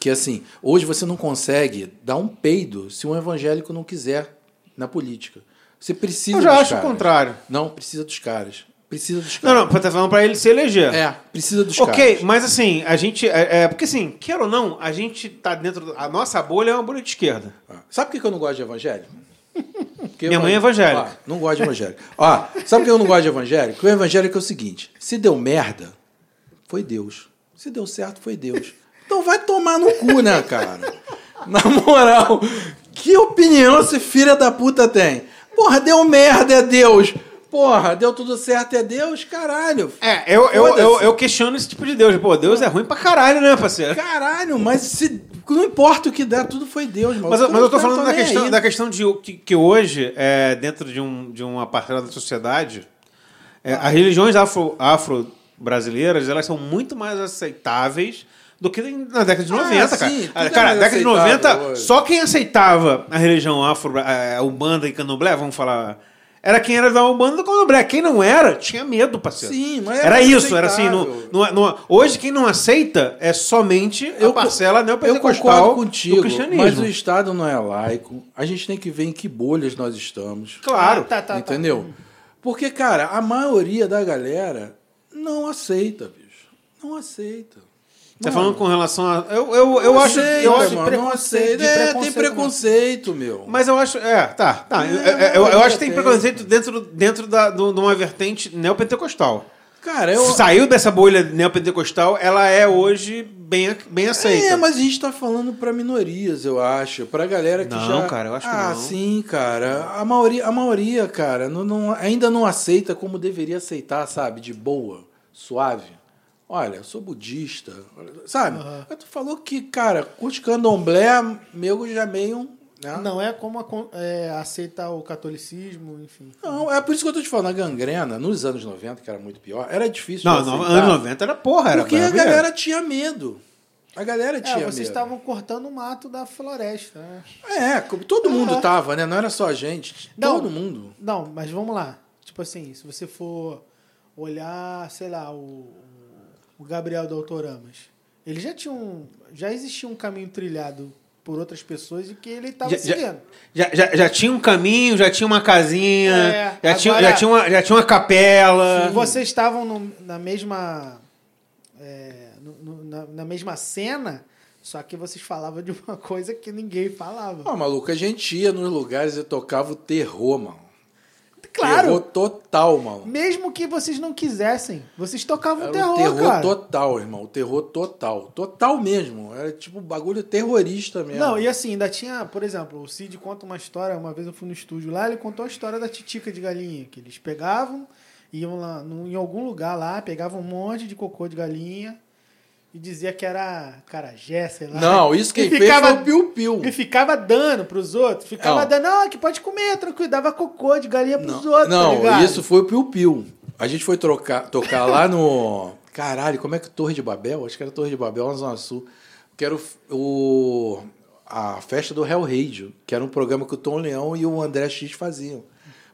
Speaker 3: que assim, hoje você não consegue dar um peido se um evangélico não quiser na política. Você precisa
Speaker 1: Eu já acho o
Speaker 3: caras.
Speaker 1: contrário.
Speaker 3: Não, precisa dos caras. Precisa dos
Speaker 1: Não,
Speaker 3: caras.
Speaker 1: não, tá falando pra ele se eleger.
Speaker 3: É, precisa dos
Speaker 1: Ok,
Speaker 3: caras.
Speaker 1: mas assim, a gente. É, é, porque assim, quer ou não, a gente tá dentro. a nossa bolha é uma bolha de esquerda.
Speaker 3: Ah, Sabe por que eu não gosto de evangélico? [LAUGHS] Porque
Speaker 1: Minha mãe é evangélica.
Speaker 3: Ó, não gosto de evangélico. Ó, sabe por que eu não gosto de evangélico? Porque o evangélico é o seguinte: se deu merda, foi Deus. Se deu certo, foi Deus. Então vai tomar no cu, né, cara? [LAUGHS] Na moral, que opinião esse filho da puta tem? Porra, deu merda, é Deus. Porra, deu tudo certo, é Deus, caralho.
Speaker 1: É, eu, eu, eu, eu questiono esse tipo de Deus. Pô, Deus é ruim pra caralho, né, parceiro?
Speaker 3: Caralho, mas se, não importa o que der, tudo foi Deus, mano.
Speaker 1: Mas, eu- mas eu tô
Speaker 3: caras
Speaker 1: falando da questão,
Speaker 3: aí.
Speaker 1: da questão de que, que hoje, é, dentro de, um, de uma parcela da sociedade, é, as religiões afro- afro-brasileiras elas são muito mais aceitáveis do que na década de
Speaker 3: Ah,
Speaker 1: 90,
Speaker 3: sim,
Speaker 1: cara.
Speaker 3: tudo
Speaker 1: Ah,
Speaker 3: é
Speaker 1: cara,
Speaker 3: mais
Speaker 1: década de
Speaker 3: aceitável
Speaker 1: 90,
Speaker 3: hoje.
Speaker 1: só quem aceitava a religião afro, a Umbanda e Candomblé, vamos falar, era quem era da Umbanda do Candomblé. Quem não era, tinha medo, parceiro.
Speaker 3: Sim, mas
Speaker 1: Era
Speaker 3: é
Speaker 1: isso, era assim. No, no- no- hoje, quem não aceita é somente
Speaker 3: Eu
Speaker 1: a parcela
Speaker 3: Eu
Speaker 1: neopentecostal
Speaker 3: concordo
Speaker 1: do
Speaker 3: contigo,
Speaker 1: cristianismo.
Speaker 3: mas o Estado não é laico. A gente tem que ver em que bolhas nós estamos.
Speaker 1: Claro.
Speaker 2: Ah, tá, tá, tá.
Speaker 3: entendeu? Porque, cara, a maioria da galera não aceita, bicho. Não aceita.
Speaker 1: Tá falando com relação a. Eu, eu, eu
Speaker 3: Não
Speaker 1: acho.
Speaker 3: aceita,
Speaker 1: Eu acho
Speaker 3: mano, não aceita. É,
Speaker 2: preconceito,
Speaker 3: tem preconceito, meu.
Speaker 1: Mas eu acho. É, tá. tá.
Speaker 3: É,
Speaker 1: eu, eu- eu- eu acho que tem preconceito dentro, dentro da, do- de uma vertente neopentecostal.
Speaker 3: Cara, eu.
Speaker 1: Saiu dessa bolha neopentecostal, ela é hoje bem, bem aceita.
Speaker 3: É, mas a gente tá falando pra minorias, eu acho. Pra galera que
Speaker 1: Não,
Speaker 3: já.
Speaker 1: cara, eu acho que
Speaker 3: ah,
Speaker 1: não.
Speaker 3: sim, cara. A maioria, a maioria cara, não, não- ainda não aceita como deveria aceitar, sabe? De boa, suave. Olha, eu sou budista, sabe? Tu falou que, cara, curte candomblé, meu já meio. Né?
Speaker 2: Não é como a é, aceita o catolicismo, enfim.
Speaker 3: Não, é por isso que eu tô te falando, a gangrena, nos anos 90, que era muito pior, era difícil.
Speaker 1: Não,
Speaker 3: aceitar,
Speaker 1: anos 90 era porra, era
Speaker 3: Porque a galera tinha medo. A galera
Speaker 2: É,
Speaker 3: tinha
Speaker 2: vocês
Speaker 3: medo.
Speaker 2: estavam cortando o mato da floresta, né?
Speaker 3: É, todo mundo tava, né? Não era só a gente.
Speaker 2: Não.
Speaker 3: Todo mundo.
Speaker 2: Não, mas vamos lá. Tipo assim, se você for olhar, sei lá, o, o Gabriel do Autoramas, ele já tinha um. Já existia um caminho trilhado por outras pessoas e que ele estava seguindo.
Speaker 1: Já, já, já tinha um caminho, já tinha uma casinha,
Speaker 2: É,
Speaker 1: já, tinha,
Speaker 2: agora-
Speaker 1: já, tinha uma, já tinha uma capela.
Speaker 2: Vocês estavam no- na mesma. é, no- na, na mesma cena, só que vocês falavam de uma [LAUGHS] coisa que ninguém falava.
Speaker 3: Ó, maluco, a gente ia nos lugares e tocava o terror, mano.
Speaker 2: Claro!
Speaker 3: Terror total, mano.
Speaker 2: Mesmo que vocês não quisessem, vocês tocavam
Speaker 3: Era
Speaker 2: terror,
Speaker 3: o terror
Speaker 2: cara.
Speaker 3: total, irmão. O terror total. Total mesmo. Era tipo bagulho terrorista mesmo.
Speaker 2: Não, e assim, ainda tinha, por exemplo, o Cid conta uma história, uma vez eu fui no estúdio lá, ele contou a história da titica de galinha, que eles pegavam, iam lá num- em algum lugar lá, pegavam um monte de cocô de galinha e dizia que era carajé, sei lá.
Speaker 3: Não, isso quem
Speaker 2: E
Speaker 3: fez
Speaker 2: ficava-
Speaker 3: foi o Piu Piu.
Speaker 2: E ficava dando pros outros, ficava
Speaker 3: Não.
Speaker 2: dando, não, que pode comer, tranquilo, dava cocô de galinha pros
Speaker 3: Não,
Speaker 2: outros, tá
Speaker 3: não
Speaker 2: ligado?
Speaker 3: isso foi o Piu Piu. A gente foi trocar, tocar lá no. [LAUGHS] Caralho, como é que Torre de Babel? Acho que era Torre de Babel, na Zona Sul. Que era o, o- a festa do Hell Radio, que era um programa que o Tom Leão e o André X faziam.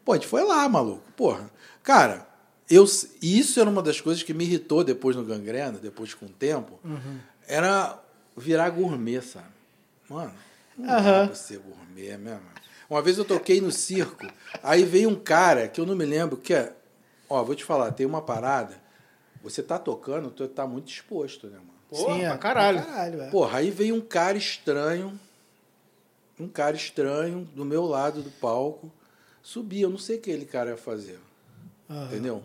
Speaker 3: Pô, a gente foi lá, maluco. Porra. Cara, eu, isso era uma das coisas que me irritou depois no Gangrena, depois com o tempo. Era virar gourmet, sabe? Mano, não dá
Speaker 2: Aham.
Speaker 3: pra ser gourmet mesmo. Uma vez eu toquei no circo, aí veio um cara que eu não me lembro, que é. Ó, vou te falar, tem uma parada. Você tá tocando, tu tá muito disposto, né, mano?
Speaker 1: Porra,
Speaker 2: Sim, é,
Speaker 1: pra caralho.
Speaker 2: pra caralho é.
Speaker 3: Porra, aí veio um cara estranho, um cara estranho do meu lado do palco, subia, eu não sei o que aquele cara ia fazer,
Speaker 2: Aham.
Speaker 3: entendeu?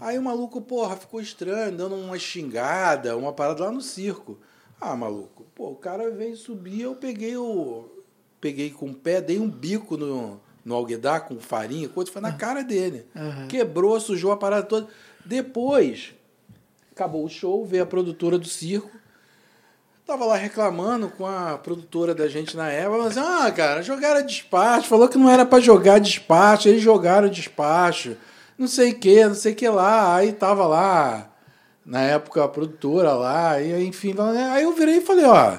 Speaker 3: Aí o maluco, porra, ficou estranho, dando uma xingada, uma parada lá no circo. Ah, maluco, pô, o cara veio subir, eu peguei o. Peguei com o pé, dei um bico no, no alguidar com farinha, coisa, foi na cara dele.
Speaker 2: Aham.
Speaker 3: Quebrou, sujou a parada toda. Depois, acabou o show, veio a produtora do circo. Tava lá reclamando com a produtora da gente na época. Mas, ah, cara, jogaram despacho. Falou que não era pra jogar despacho. Eles jogaram despacho. Não sei o que, não sei o que lá. Aí tava lá, na época, a produtora lá. E, enfim, aí eu virei e falei, ó,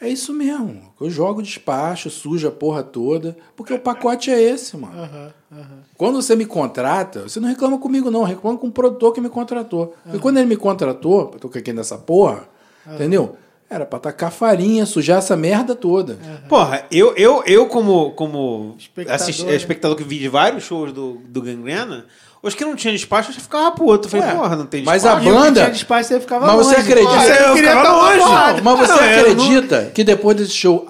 Speaker 3: é isso mesmo. Eu jogo despacho, suja a porra toda. Porque o pacote é esse, mano.
Speaker 2: Aham, aham.
Speaker 3: Quando você me contrata, você não reclama comigo, não. Reclama com o produtor que me contratou. Porque quando ele me contratou, eu tô aqui nessa porra, entendeu? Era pra tacar farinha, sujar essa merda toda.
Speaker 1: Porra, eu, eu, eu como, como
Speaker 2: Espectador,
Speaker 1: assisti-
Speaker 2: né?
Speaker 1: espectador que vi de vários shows do, do Gangrena, os que não tinham despacho, eu já ficava puto. Eu falei,
Speaker 3: Ué,
Speaker 1: porra, não tem
Speaker 3: mas
Speaker 1: despacho.
Speaker 3: a
Speaker 2: E o que
Speaker 3: banda-
Speaker 2: tinha despacho, você ficava
Speaker 3: Mas você
Speaker 2: longe.
Speaker 3: acredita-
Speaker 2: Pô,
Speaker 1: Eu
Speaker 2: eu queria
Speaker 1: ficava
Speaker 2: tomar
Speaker 1: longe.
Speaker 3: Mas você
Speaker 1: Não,
Speaker 3: acredita que depois desse show,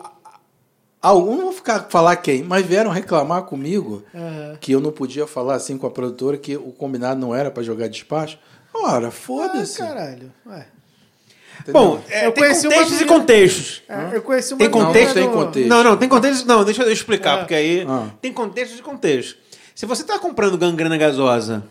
Speaker 3: algum, não vou ficar falar quem, mas vieram reclamar comigo
Speaker 2: Aham.
Speaker 3: que eu não podia falar assim com a produtora que o combinado não era pra jogar despacho? Ora,
Speaker 2: Ah,
Speaker 3: foda-se.
Speaker 2: caralho. Ué.
Speaker 3: entendeu?
Speaker 1: Bom, é,
Speaker 2: Eu
Speaker 1: tem
Speaker 2: conheci uma
Speaker 1: contextos e contextos.
Speaker 2: É, eu conheci uma
Speaker 1: Tem contexto?
Speaker 3: Não, tem contexto.
Speaker 1: Não, não, tem contexto. Não, deixa eu explicar,
Speaker 2: Ah.
Speaker 1: porque aí
Speaker 3: Ah.
Speaker 1: tem contexto e contexto. Se você tá comprando gangrena gasosa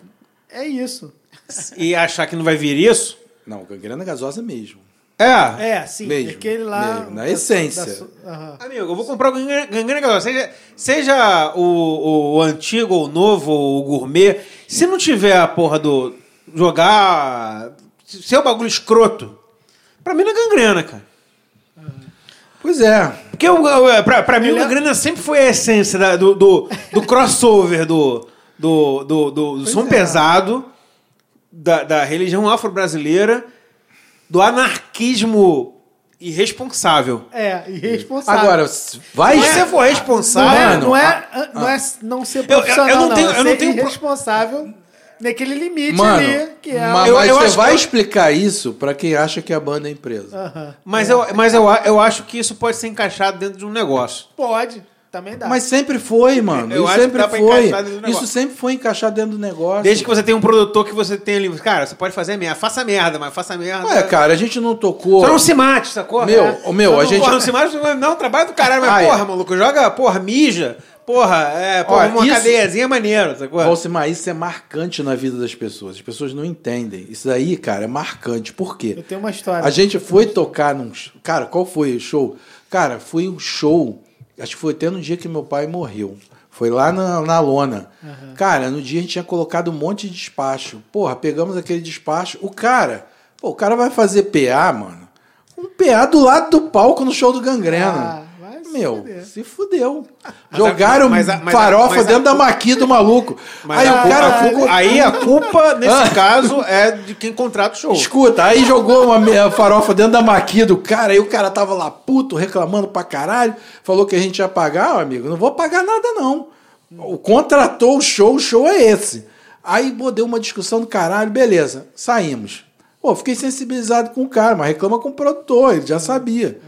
Speaker 2: É isso. [LAUGHS]
Speaker 1: e achar que não vai vir isso,
Speaker 3: Não, gangrena gasosa mesmo.
Speaker 1: é.
Speaker 2: É, sim.
Speaker 3: Mesmo,
Speaker 2: aquele lá.
Speaker 3: mesmo, na
Speaker 2: da-
Speaker 3: essência.
Speaker 2: da su- aham.
Speaker 1: Amigo, eu vou comprar o gangrena, gangrena gasosa. Seja, seja o, o antigo, ou o novo, ou o gourmet. Se não tiver a porra do. jogar. Se é o bagulho escroto, pra mim não é gangrena, cara.
Speaker 3: Pois é.
Speaker 1: Porque o, o- pra, pra mim o
Speaker 2: é-
Speaker 1: gangrena sempre foi a essência da- do, do, do crossover do, do, do, do, do som
Speaker 2: é.
Speaker 1: pesado, da, da religião afro-brasileira, do anarquismo irresponsável.
Speaker 2: É, irresponsável.
Speaker 3: Agora, vai.
Speaker 1: Se você for
Speaker 2: não é,
Speaker 1: responsável.
Speaker 2: não, é,
Speaker 3: ah,
Speaker 2: não é não ser
Speaker 1: eu
Speaker 2: profissional,
Speaker 1: não
Speaker 2: não.
Speaker 1: tenho-
Speaker 2: é
Speaker 1: eu não
Speaker 2: ser
Speaker 1: tenho pro-
Speaker 2: irresponsável naquele limite
Speaker 3: Mano,
Speaker 2: ali, que é...
Speaker 3: ma-
Speaker 1: Eu-
Speaker 3: mas
Speaker 1: eu
Speaker 3: você
Speaker 1: acho
Speaker 3: vai
Speaker 1: eu-
Speaker 3: explicar isso pra quem acha que a banda é empresa.
Speaker 2: Aham.
Speaker 1: Mas, eu, mas eu, eu acho que isso pode ser encaixado dentro de um negócio.
Speaker 2: Pode, também dá.
Speaker 3: Mas sempre foi, mano.
Speaker 1: Eu
Speaker 3: isso sempre foi. Isso sempre foi encaixado dentro do negócio.
Speaker 1: Desde que você tenha um produtor que você tenha ali. Cara, você pode fazer merda. Faça merda, mas faça merda.
Speaker 3: Ué, cara, a gente não tocou.
Speaker 1: Só não se mate, sacou?
Speaker 3: Meu,
Speaker 1: É.
Speaker 3: meu,
Speaker 1: Só
Speaker 3: a
Speaker 1: não,
Speaker 3: gente-
Speaker 1: Porra, não se mate, não, trabalho do caralho, mas
Speaker 3: Ai.
Speaker 1: porra, maluco, joga, porra, mija. Porra, é, porra,
Speaker 3: Olha,
Speaker 1: uma
Speaker 3: isso-
Speaker 1: cadeiazinha é maneiro, sacou?
Speaker 3: Valcimar, isso é marcante na vida das pessoas. As pessoas não entendem. Isso daí, cara, é marcante. Por quê?
Speaker 2: Eu tenho uma história.
Speaker 3: A gente foi tocar num. Cara, qual foi o show? Cara, foi um show. Acho que foi até no dia que meu pai morreu. Foi lá na, na lona. Cara, no dia a gente tinha colocado um monte de despacho. Porra, pegamos aquele despacho. O cara, pô, o cara vai fazer PA, mano. Um PA do lado do palco no show do Gangrena.
Speaker 2: Ah,
Speaker 3: Meu,
Speaker 2: fuder.
Speaker 3: se fudeu. Jogaram
Speaker 1: mas a- mas a-
Speaker 3: farofa
Speaker 1: a
Speaker 3: dentro da
Speaker 1: culpa-
Speaker 3: maqui do maluco.
Speaker 1: Mas
Speaker 3: aí
Speaker 1: a
Speaker 3: o
Speaker 1: culpa-
Speaker 3: cara
Speaker 1: a
Speaker 3: ficou.
Speaker 1: culpa- aí a culpa, nesse
Speaker 3: Ah.
Speaker 1: caso, é de quem contrata o show.
Speaker 3: Escuta, aí jogou uma farofa dentro da maqui do cara, aí o cara tava lá puto, reclamando pra caralho, falou que a gente ia pagar, ó, amigo, não vou pagar nada não. O contratou o show, o show é esse. Aí pô, deu uma discussão do caralho, beleza, saímos. Pô, fiquei sensibilizado com o cara, mas reclama com o produtor, ele já sabia.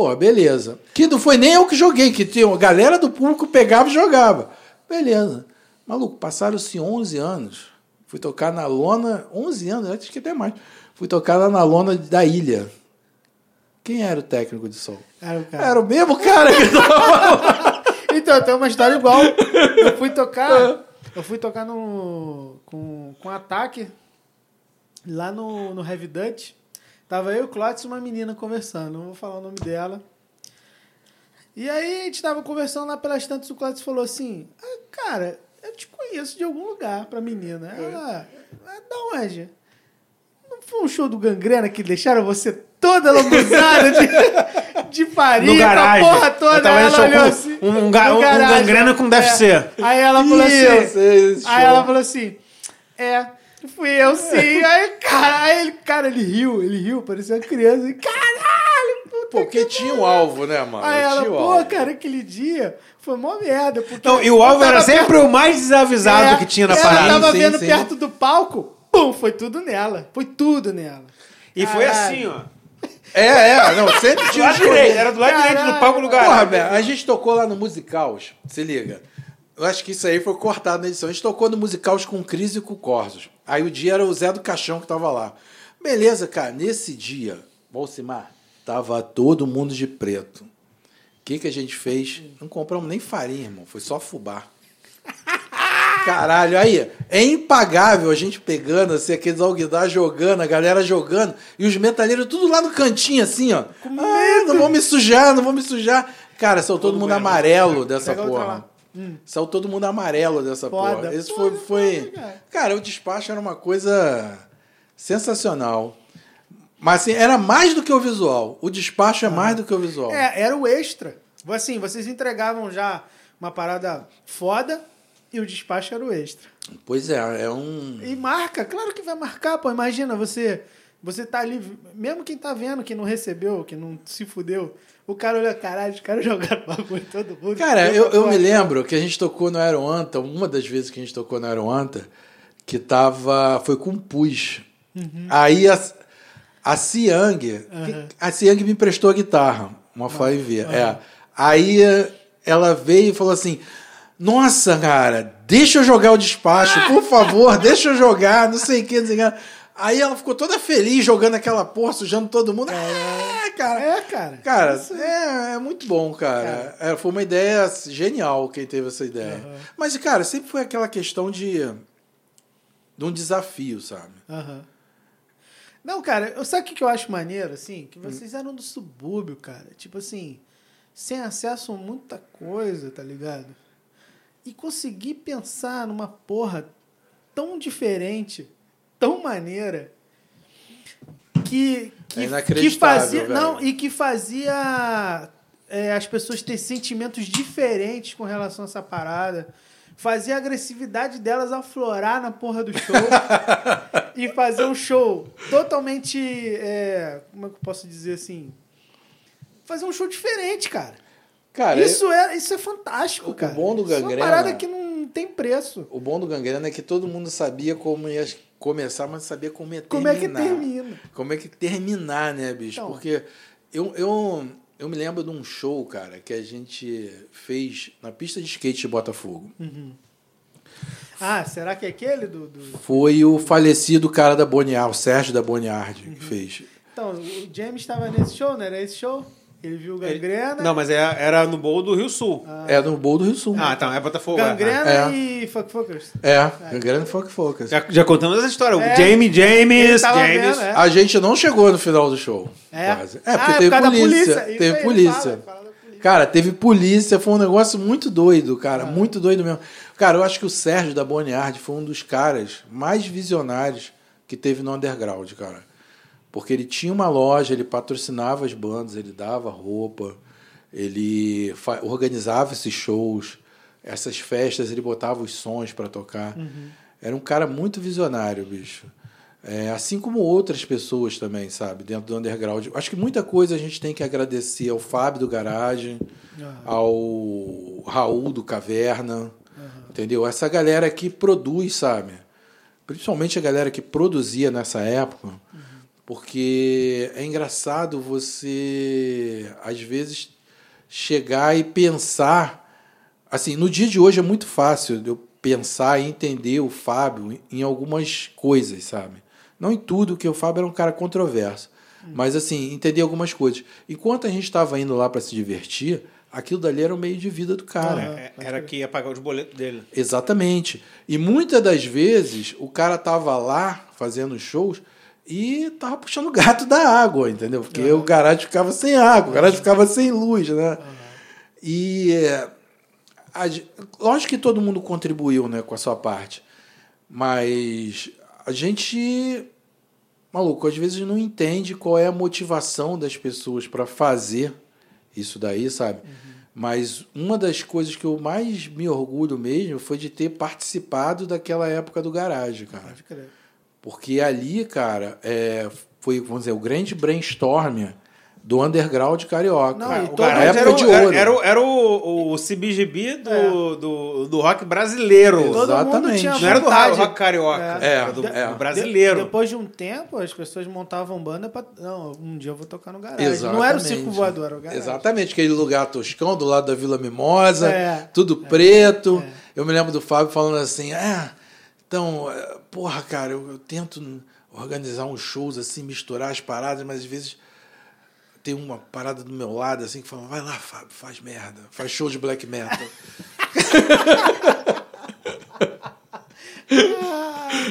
Speaker 3: Pô, beleza. Que não foi nem eu que joguei, que tinha a galera do público pegava e jogava. Beleza. Maluco, passaram-se 11 anos. Fui tocar na lona, 11 anos, acho que até mais. Fui tocar lá na lona da ilha. Quem era o técnico de som?
Speaker 2: Era o cara.
Speaker 3: Era o mesmo cara que tava [LAUGHS]
Speaker 2: Então, tem uma história igual. Eu fui tocar. Eu fui tocar no, com, com ataque lá no, no Heavy Dutch. Tava eu, o Clóvis e uma menina conversando. Não vou falar o nome dela. E aí a gente tava conversando lá pelas tantas. O Clóvis falou assim: ah, Cara, eu te conheço de algum lugar pra menina. Ela, "Ah, da onde? Não foi um show do Gangrena que deixaram você toda lambuzada de, [LAUGHS] de farinha, com a porra toda? Ela olhou assim,
Speaker 1: um- um um
Speaker 2: garagem,
Speaker 1: Gangrena com DFC.
Speaker 2: É. Aí ela falou assim. Aí ela falou assim: É, fui eu sim. Aí, cara, aí ele, cara, ele riu, ele riu, parecia uma criança. E, Caralho, puta
Speaker 3: Porque
Speaker 2: que
Speaker 3: tinha um alvo, né, mano?
Speaker 2: Aí ela,
Speaker 3: Tinha
Speaker 2: pô,
Speaker 3: alvo.
Speaker 2: cara, aquele dia foi mó merda. Porque
Speaker 1: Então, e o alvo era sempre
Speaker 2: perto-
Speaker 1: o mais desavisado
Speaker 2: É,
Speaker 1: que tinha na
Speaker 2: ela
Speaker 1: parada.
Speaker 2: tava
Speaker 3: Sim,
Speaker 2: vendo
Speaker 3: sim.
Speaker 2: perto do palco, pum, foi tudo nela. Foi tudo nela.
Speaker 1: E foi
Speaker 2: Caralho.
Speaker 1: assim, ó.
Speaker 3: É, é, não, sempre
Speaker 1: Do
Speaker 3: tinha
Speaker 1: lado
Speaker 3: um
Speaker 1: direito, era do lado direito do palco do
Speaker 3: Porra,
Speaker 1: garagem.
Speaker 3: velho, a gente tocou lá no Musicaus, se liga. Eu acho que isso aí foi cortado na edição. A gente tocou no Musicaus com Cris e com Corsos. Aí o dia era o Zé do Caixão que tava lá. Beleza, cara, nesse dia, Bolsimar, tava todo mundo de preto. O que, que a gente fez? Não compramos nem farinha, irmão. Foi só fubá. [LAUGHS] Caralho, aí, é impagável a gente pegando, assim, aqueles alguidar jogando, a galera jogando, e os metaleiros tudo lá no cantinho, assim, ó. Ah, não vou me sujar, não vou me sujar. Cara, saiu todo mundo amarelo dessa
Speaker 2: Pega
Speaker 3: porra.
Speaker 2: Lá.
Speaker 3: Saiu todo mundo amarelo dessa
Speaker 2: Foda.
Speaker 3: porra. Esse foi, foi...
Speaker 2: cara.
Speaker 3: O despacho era uma coisa sensacional. Mas, assim, era mais do que o visual. O despacho é mais do que o visual.
Speaker 2: É, era o extra. Assim, vocês entregavam já uma parada foda e o despacho era o extra.
Speaker 3: Pois é, é um...
Speaker 2: E marca, claro que vai marcar, pô. Imagina, você você tá ali, mesmo quem tá vendo, que não recebeu, que não se fudeu, o cara olha, caralho, os caras [LAUGHS] jogaram bagulho em todo mundo.
Speaker 3: Cara, eu, eu me lembro que a gente tocou no Aeroanta, uma das vezes que a gente tocou no Aeroanta, que tava. Foi com pus. Aí a, a Siang, que- a Siang me emprestou a guitarra, uma Fly É. Aí ela veio e falou assim: Nossa, cara, deixa eu jogar o despacho, por favor, [LAUGHS] deixa eu jogar, não sei o que, não sei o que. Aí ela ficou toda feliz jogando aquela porra, sujando todo mundo. É, cara.
Speaker 2: É, cara.
Speaker 3: Cara,
Speaker 2: Isso-
Speaker 3: é, é muito bom, cara. É, foi uma ideia genial quem teve essa ideia. Mas, cara, sempre foi aquela questão de, de um desafio, sabe?
Speaker 2: Aham. Não, cara, eu- sabe o que eu acho maneiro, assim? Que vocês eram do subúrbio, cara. Tipo assim, sem acesso a muita coisa, tá ligado? E conseguir pensar numa porra tão diferente, tão maneira, que,
Speaker 3: É
Speaker 2: que, que
Speaker 3: inacreditável,
Speaker 2: fazia.
Speaker 3: velho.
Speaker 2: Não, e que fazia é, as pessoas ter sentimentos diferentes com relação a essa parada. fazia a agressividade delas aflorar na porra do show [LAUGHS] e fazer um show totalmente. é, como é que eu posso dizer assim? Fazer um show diferente, cara.
Speaker 3: Cara,
Speaker 2: isso, é, isso é fantástico,
Speaker 3: o
Speaker 2: cara.
Speaker 3: bom do
Speaker 2: Isso é uma
Speaker 3: Gangrena-
Speaker 2: parada que não tem preço.
Speaker 3: o bom do Gangrena é que todo mundo sabia como ia começar, mas sabia como ia
Speaker 2: Como é que
Speaker 3: terminar.
Speaker 2: termina?
Speaker 3: Como é que terminar, né, bicho?
Speaker 2: Então.
Speaker 3: Porque eu, eu, eu me lembro de um show, cara, que a gente fez na pista de skate de Botafogo.
Speaker 2: Ah, será que é aquele do. do-
Speaker 3: Foi o falecido cara da Boniard, o Sérgio da Boniard,
Speaker 2: Uhum.
Speaker 3: que fez.
Speaker 2: Então, o James estava nesse show, não era esse show? Ele viu o Gangrena.
Speaker 1: Não, mas é- era no bowl do Rio Sul.
Speaker 3: É no Bowl do Rio Sul.
Speaker 1: Ah, então, é Botafogo. é.
Speaker 2: Gangrena
Speaker 3: É.
Speaker 2: e Fuck Fuckers.
Speaker 3: É, Gangrena Folk Focus.
Speaker 1: Já, já contamos essa história. O
Speaker 2: É.
Speaker 1: Jamie,
Speaker 2: Ele
Speaker 1: James, James.
Speaker 2: vendo, é.
Speaker 3: A gente não chegou no final do show.
Speaker 2: É?
Speaker 3: Quase. É,
Speaker 2: Ah,
Speaker 3: porque
Speaker 2: é
Speaker 3: teve
Speaker 2: por
Speaker 3: polícia.
Speaker 2: polícia.
Speaker 3: Teve
Speaker 2: aí, ele
Speaker 3: polícia.
Speaker 2: fala, ele fala polícia.
Speaker 3: Cara, teve polícia, foi um negócio muito doido, cara.
Speaker 2: Ah.
Speaker 3: Muito doido mesmo. Cara, eu acho que o Sérgio da Boniard foi um dos caras mais visionários que teve no underground, cara. Porque ele tinha uma loja, ele patrocinava as bandas, ele dava roupa, ele organizava esses shows, essas festas, ele botava os sons para tocar. Era um cara muito visionário, bicho. É, assim como outras pessoas também, sabe, dentro do underground. Acho que muita coisa a gente tem que agradecer ao Fábio do Garagem, ao Raul do Caverna, entendeu? Essa galera que produz, sabe? Principalmente a galera que produzia nessa época, porque é engraçado você, às vezes, chegar e pensar. Assim, no dia de hoje é muito fácil eu pensar e entender o Fábio em algumas coisas, sabe? Não em tudo, que o Fábio era um cara controverso. Mas, assim, entender algumas coisas. Enquanto a gente estava indo lá para se divertir, aquilo dali era o meio de vida do cara.
Speaker 1: É, Era que ia pagar os boletos dele.
Speaker 3: Exatamente. E muitas das vezes o cara tava lá fazendo shows e tava puxando o gato da água, entendeu? Porque o garagem ficava sem água, o garagem ficava sem luz, né? E é, a lógico que todo mundo contribuiu, né, com a sua parte, mas a gente maluco às vezes não entende qual é a motivação das pessoas para fazer isso daí, sabe? Mas uma das coisas que eu mais me orgulho mesmo foi de ter participado daquela época do garagem, cara.
Speaker 2: Pode crer.
Speaker 3: Porque ali, cara, é, foi, vamos dizer, o grande brainstorm do underground carioca.
Speaker 2: Não, e
Speaker 1: O
Speaker 2: todo-
Speaker 3: a
Speaker 1: Garage
Speaker 3: época
Speaker 1: era, o-
Speaker 3: de
Speaker 1: era,
Speaker 3: ouro.
Speaker 1: era, o- era o, o CBGB do,
Speaker 2: É.
Speaker 1: do, do rock brasileiro.
Speaker 2: Todo mundo
Speaker 3: Exatamente.
Speaker 2: tinha
Speaker 1: Não era do rock carioca.
Speaker 3: É,
Speaker 1: era do,
Speaker 3: é.
Speaker 1: do brasileiro.
Speaker 2: De- depois de um tempo, as pessoas montavam banda pra. Não, um dia eu vou tocar no garagem.
Speaker 3: Exatamente.
Speaker 2: Não era o circo voador, era o garagem.
Speaker 3: Exatamente, aquele lugar toscão do lado da Vila Mimosa,
Speaker 2: É.
Speaker 3: tudo preto. Eu me lembro do Fábio falando assim: ah, então, é, porra, cara, eu, eu tento organizar uns shows assim, misturar as paradas, mas às vezes tem uma parada do meu lado assim que fala: vai lá, Fábio, faz merda, faz show de black metal. [LAUGHS]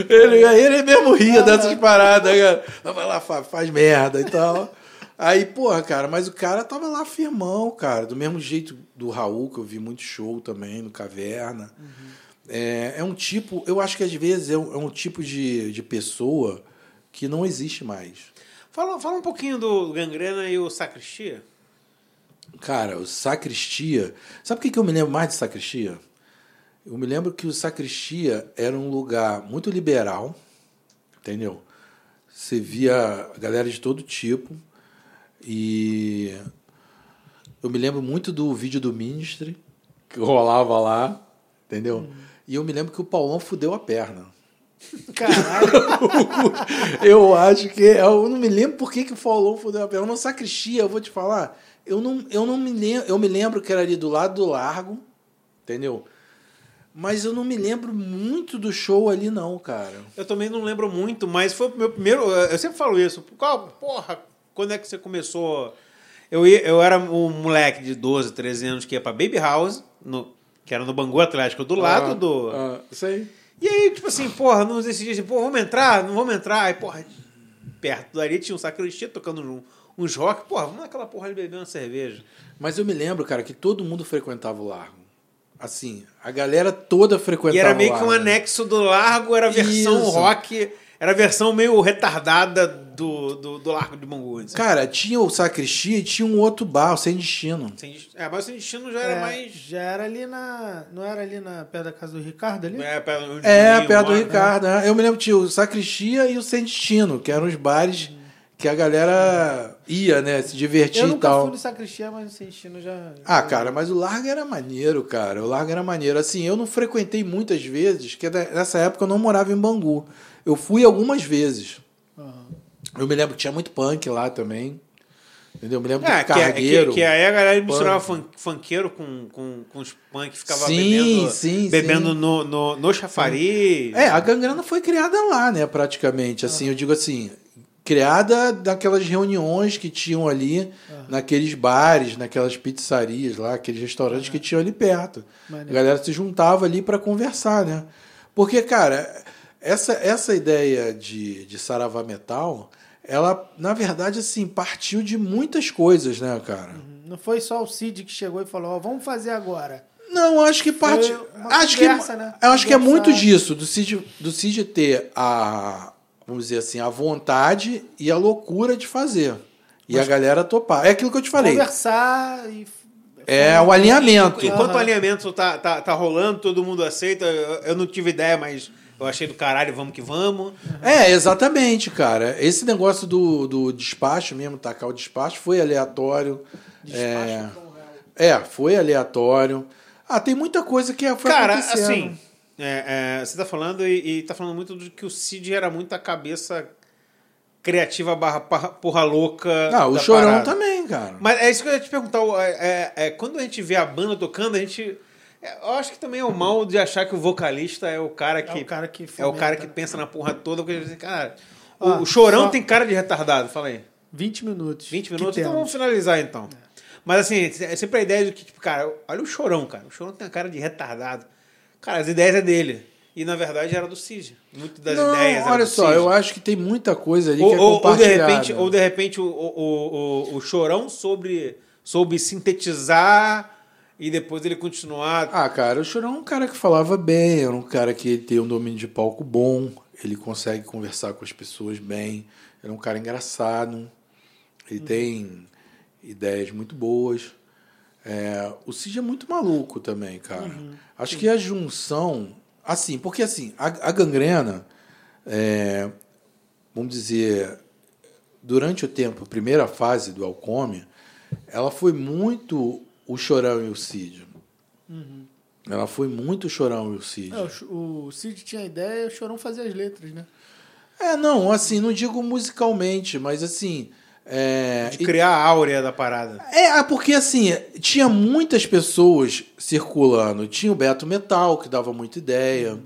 Speaker 3: ele, ele mesmo ria dessas paradas, cara. Vai lá, Fábio, faz merda e tal. Aí, porra, cara, mas o cara tava lá firmão, cara. Do mesmo jeito do Raul, que eu vi muito show também, no Caverna. É, é um tipo, eu acho que às vezes é um, é um tipo de, de pessoa que não existe mais.
Speaker 1: Fala, fala um pouquinho do Gangrena e o Sacristia.
Speaker 3: Cara, o Sacristia. Sabe o que que eu me lembro mais de Sacristia? Eu me lembro que o Sacristia era um lugar muito liberal, entendeu? Você via galera de todo tipo. E eu me lembro muito do vídeo do Ministry, que rolava lá, entendeu? E eu me lembro que o Paulão fudeu a perna.
Speaker 2: Caralho.
Speaker 3: eu acho que. Eu não me lembro por que, que o Paulão fudeu a perna. No Sacristia, eu vou te falar. Eu não, eu não me lembro. Eu me lembro que era ali do lado do largo, entendeu? Mas eu não me lembro muito do show ali, não, cara.
Speaker 1: Eu também não lembro muito, mas foi o meu primeiro. Eu sempre falo isso. Qual, porra, quando é que você começou? Eu, ia, eu era um moleque de 12, 13 anos que ia pra Baby House, no, que era no Bangu Atlético, do lado
Speaker 3: Ah,
Speaker 1: do.
Speaker 3: Ah, sei.
Speaker 1: E aí, tipo assim, porra, não decidia assim, pô, vamos entrar, não vamos entrar. Aí, porra, perto dali tinha um sacristia tocando um- uns rock. Porra, vamos naquela porra ali beber uma cerveja.
Speaker 3: Mas eu me lembro, cara, que todo mundo frequentava o largo. Assim, a galera toda frequentava
Speaker 1: E era meio que um
Speaker 3: largo.
Speaker 1: anexo do largo, era a versão
Speaker 3: Isso.
Speaker 1: rock, era a versão meio retardada do, do, do Largo de Bangu. assim.
Speaker 3: Cara, tinha o Sacristia e tinha um outro bar, o Sem Destino.
Speaker 1: Sem É, mas o Sem Destino já era
Speaker 2: É,
Speaker 1: mais...
Speaker 2: Já era ali na. Não era ali na perto da casa do Ricardo ali?
Speaker 1: É, perto
Speaker 3: É, perto do
Speaker 1: né?
Speaker 3: Ricardo. né? Eu me lembro que tinha o Sacristia e o Sem Destino, que eram os bares que a galera ia, né? Se divertir
Speaker 2: Eu
Speaker 3: e
Speaker 2: nunca
Speaker 3: tal.
Speaker 2: fui no Sacristia, mas no Sentino já.
Speaker 3: Ah, cara, mas o Largo era maneiro, cara. O Largo era maneiro. Assim, eu não frequentei muitas vezes, porque nessa época eu não morava em Bangu. Eu fui algumas vezes.
Speaker 2: Aham.
Speaker 3: Eu me lembro que tinha muito punk lá também. Entendeu? Eu me lembro
Speaker 1: É,
Speaker 3: do
Speaker 1: que, é-
Speaker 3: cargueiro.
Speaker 1: que, que aí a galera misturava fun- funkeiro com, com, com os punk, ficava
Speaker 3: Sim,
Speaker 1: bebendo,
Speaker 3: sim,
Speaker 1: bebendo
Speaker 3: sim.
Speaker 1: No, no, no chafariz.
Speaker 3: É, a gangrena foi criada lá, né, praticamente. Assim, eu digo assim, criada daquelas reuniões que tinham ali, naqueles bares, naquelas pizzarias lá, aqueles restaurantes que tinham ali perto. A galera se juntava ali para conversar, né? Porque, cara, essa, essa ideia de, de Saravá Metal, ela, na verdade, assim, partiu de muitas coisas, né, cara?
Speaker 2: Não foi só o Cid que chegou e falou, ó, vamos fazer agora.
Speaker 3: Não, acho que parte. Acho
Speaker 2: conversa,
Speaker 3: que,
Speaker 2: né?
Speaker 3: eu acho que é muito disso, do Cid, do Cid ter a, vamos dizer assim, a vontade e a loucura de fazer. E a galera topar. É aquilo que eu te falei.
Speaker 2: Conversar e.
Speaker 3: É o alinhamento.
Speaker 1: Enquanto o
Speaker 2: Aham.
Speaker 1: alinhamento tá, tá, tá rolando, todo mundo aceita. Eu, eu não tive ideia, mas eu achei do caralho, vamos que vamos.
Speaker 3: É, exatamente, cara. Esse negócio do, do despacho mesmo, tacar o despacho, foi aleatório. É, é, foi aleatório. Ah, tem muita coisa que foi
Speaker 1: Cara,
Speaker 3: acontecendo.
Speaker 1: assim, é, é, você tá falando e, e tá falando muito do que o Cid era muito a cabeça criativa barra porra louca.
Speaker 3: Ah, o
Speaker 1: da
Speaker 3: Chorão
Speaker 1: parada.
Speaker 3: também, cara.
Speaker 1: Mas é isso que eu ia te perguntar. É, é- é, quando a gente vê a banda tocando, a gente. É, Eu acho que também é o mal de achar que o vocalista é o cara que.
Speaker 2: É o cara que
Speaker 1: é o cara
Speaker 2: fomenta.
Speaker 1: que pensa na porra toda. Porque, assim, cara, o,
Speaker 2: Ó,
Speaker 1: o Chorão
Speaker 2: só-
Speaker 1: tem cara de retardado, fala aí.
Speaker 2: 20 minutos.
Speaker 1: 20
Speaker 2: que
Speaker 1: minutos, então
Speaker 2: temos.
Speaker 1: vamos finalizar então. Mas assim, é sempre a ideia de que, tipo, cara, olha o Chorão, cara. O Chorão tem a cara de retardado. Cara, as ideias é dele. E na verdade era do Cid. Muito das
Speaker 3: Não,
Speaker 1: ideias
Speaker 3: olha só, eu acho que tem muita coisa ali
Speaker 1: ou,
Speaker 3: que é
Speaker 1: ou, ou de
Speaker 3: compartilhada.
Speaker 1: repente, ou de repente o, o, o, o- o Chorão sobre, soube sintetizar e depois ele continuar.
Speaker 3: Ah, cara, o Chorão é um cara que falava bem, era um cara que tem um domínio de palco bom, ele consegue conversar com as pessoas bem, ele é um cara engraçado, ele tem ideias muito boas. É, o Cid é muito maluco também, cara. Acho que a junção. Assim, porque assim, a, a gangrena, é, vamos dizer, durante o tempo, primeira fase do Alcome, ela foi muito o Chorão e o Cid. Ela foi muito o Chorão e o Cid.
Speaker 2: É, o Cid tinha ideia e o Chorão fazia as letras, né?
Speaker 3: É, não, assim, não digo musicalmente, mas assim. É,
Speaker 1: De criar a áurea da parada.
Speaker 3: É, porque assim, tinha muitas pessoas circulando. Tinha o Beto Metal, que dava muita ideia.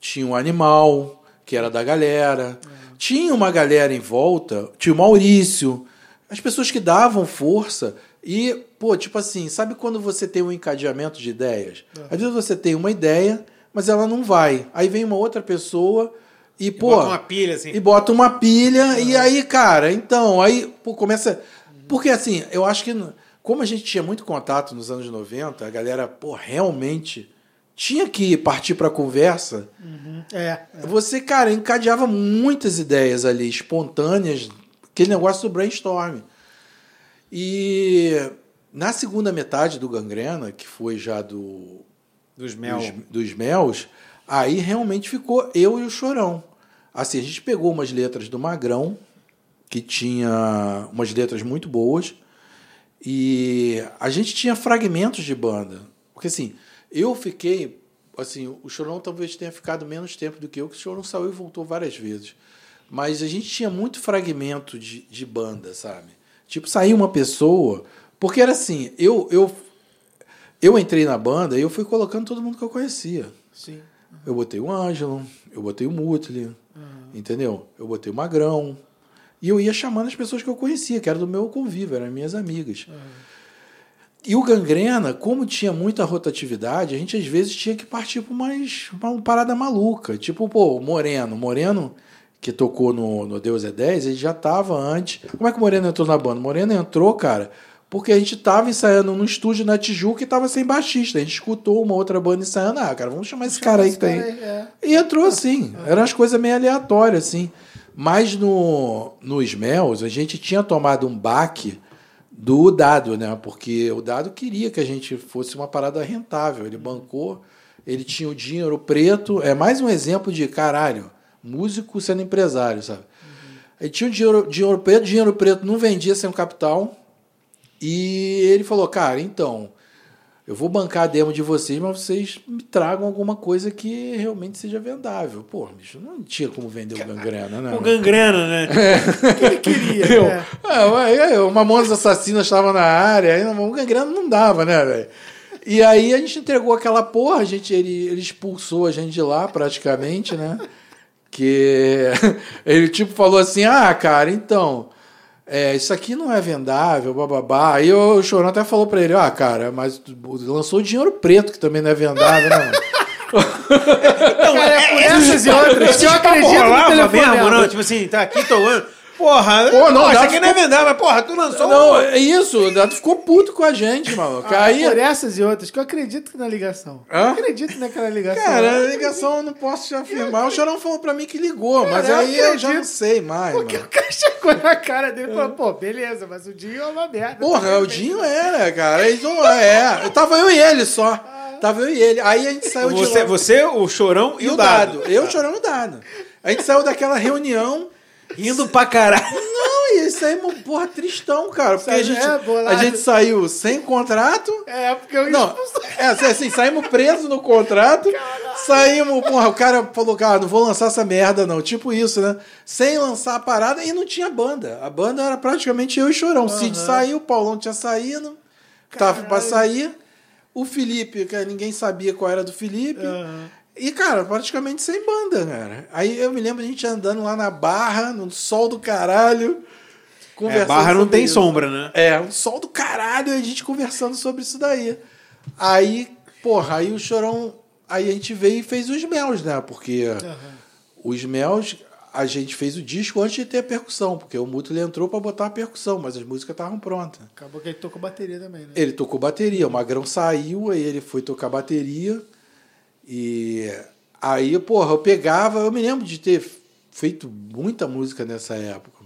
Speaker 3: Tinha o Animal, que era da galera. Tinha uma galera em volta. Tinha o Maurício. As pessoas que davam força. E, pô, tipo assim, sabe quando você tem um encadeamento de ideias? Às vezes você tem uma ideia, mas ela não vai. Aí vem uma outra pessoa e, pô.
Speaker 1: bota uma pilha, assim.
Speaker 3: E bota uma pilha, e aí, cara, então, aí pô, começa. Porque assim, eu acho que como a gente tinha muito contato nos anos 90, a galera, pô, realmente tinha que partir pra conversa.
Speaker 2: É.
Speaker 3: Você, cara, encadeava muitas ideias ali, espontâneas, aquele negócio do brainstorm. E na segunda metade do Gangrena, que foi já do,
Speaker 1: Dos mel.
Speaker 3: dos, dos Mels, aí realmente ficou eu e o Chorão. Assim, a gente pegou umas letras do Magrão, que tinha umas letras muito boas, e a gente tinha fragmentos de banda. Porque assim, eu fiquei. Assim, o Chorão talvez tenha ficado menos tempo do que eu, que o Chorão saiu e voltou várias vezes. Mas a gente tinha muito fragmento de, de banda, sabe? Tipo, saiu uma pessoa. Porque era assim, eu, eu, eu entrei na banda e eu fui colocando todo mundo que eu conhecia.
Speaker 2: Sim.
Speaker 3: Eu botei o Ângelo, eu botei o Mutli, entendeu? Eu botei o Magrão. E eu ia chamando as pessoas que eu conhecia, que eram do meu convívio, eram minhas amigas. E o Gangrena, como tinha muita rotatividade, a gente às vezes tinha que partir para mais uma parada maluca. Tipo, pô, Moreno. Moreno, que tocou no, no Deus é 10, ele já estava antes. Como é que o Moreno entrou na banda? O Moreno entrou, cara, porque a gente estava ensaiando no estúdio na Tijuca e estava sem baixista. A gente escutou uma outra banda ensaiando. Ah, cara, vamos chamar esse cara aí que tem.
Speaker 2: É.
Speaker 3: E entrou assim. Eram as coisas meio aleatórias, assim. Mas no, no Smells, a gente tinha tomado um baque do Dado, né? Porque o Dado queria que a gente fosse uma parada rentável. Ele bancou, ele tinha o dinheiro preto. É mais um exemplo de caralho, músico sendo empresário, sabe? Ele tinha o dinheiro, dinheiro preto, dinheiro preto não vendia sem capital. E ele falou, cara, então, eu vou bancar a demo de vocês, mas vocês me tragam alguma coisa que realmente seja vendável. Pô, bicho, não tinha como vender o gangrena, né?
Speaker 1: O gangrena, né? [LAUGHS]
Speaker 2: O que ele queria?
Speaker 3: Eu,
Speaker 2: né?
Speaker 3: ué, o Mamonas Assassinas estava na área, aí o gangrena não dava, né, velho? E aí a gente entregou aquela porra, a gente, ele, ele expulsou a gente de lá praticamente, né? Que [LAUGHS] ele tipo falou assim: ah, cara, então. É, isso aqui não é vendável, bababá. Aí o Chorão até falou pra ele, ah, cara, mas lançou o dinheiro preto, que também não é vendável, né? mano?
Speaker 2: Cara, é por essas e outras. Eu acredito no
Speaker 1: rolava mesmo,
Speaker 2: telefonema.
Speaker 1: não? Tipo assim, tá aqui, tô... Porra,
Speaker 3: Pô, não,
Speaker 1: isso aqui não é vendável, mas porra, tu lançou
Speaker 3: não, é isso, o Dato ficou puto com a gente, maluco.
Speaker 2: Ah,
Speaker 3: Aí,
Speaker 2: por essas e outras, que eu acredito na ligação. Eu
Speaker 3: Hã?
Speaker 2: acredito naquela ligação.
Speaker 3: cara, a ligação eu não posso te afirmar. O Chorão falou pra mim que ligou, mas
Speaker 2: eu
Speaker 3: aí eu já não sei mais,
Speaker 2: Porque
Speaker 3: mano.
Speaker 2: o cara chegou na cara dele e falou, pô, beleza, mas o Dinho é uma merda.
Speaker 3: Porra, o Dinho era, cara. Eles não é. Tava eu e ele só. Tava eu e ele. Aí a gente saiu de
Speaker 1: Você,
Speaker 3: lá.
Speaker 1: você, o Chorão e,
Speaker 3: E
Speaker 1: o Dado.
Speaker 3: Eu, o Chorão e o Dado. A gente saiu daquela reunião.
Speaker 1: Rindo pra caralho.
Speaker 3: Não, e aí saímos, porra, tristão, cara. Porque a gente,
Speaker 2: é,
Speaker 3: a gente saiu sem contrato.
Speaker 2: É, porque eu
Speaker 3: Não, é assim, assim, saímos presos no contrato. Saímos, porra, o cara falou, cara, não vou lançar essa merda, não. Tipo isso, né? Sem lançar a parada e não tinha banda. A banda era praticamente eu e Chorão. O Cid saiu, o Paulão tinha saído, tava pra
Speaker 2: Caralho.
Speaker 3: sair. O Felipe, que ninguém sabia qual era do Felipe.
Speaker 2: Aham.
Speaker 3: E, cara, praticamente sem banda, cara. Aí eu me lembro a gente andando lá na barra, no sol do caralho.
Speaker 1: É,
Speaker 3: conversando
Speaker 1: barra não
Speaker 3: sobre
Speaker 1: tem
Speaker 3: isso.
Speaker 1: sombra, né?
Speaker 3: É, um sol do caralho e a gente conversando sobre isso daí. Aí, porra, aí o Chorão. Aí a gente veio e fez os mels, né? Porque os mels, a gente fez o disco antes de ter a percussão, porque o Mútuo entrou pra botar a percussão, mas as músicas estavam prontas.
Speaker 2: Acabou que ele tocou bateria também, né?
Speaker 3: Ele tocou bateria, o Magrão saiu, aí ele foi tocar bateria. E aí, porra, eu pegava, eu me lembro de ter feito muita música nessa época.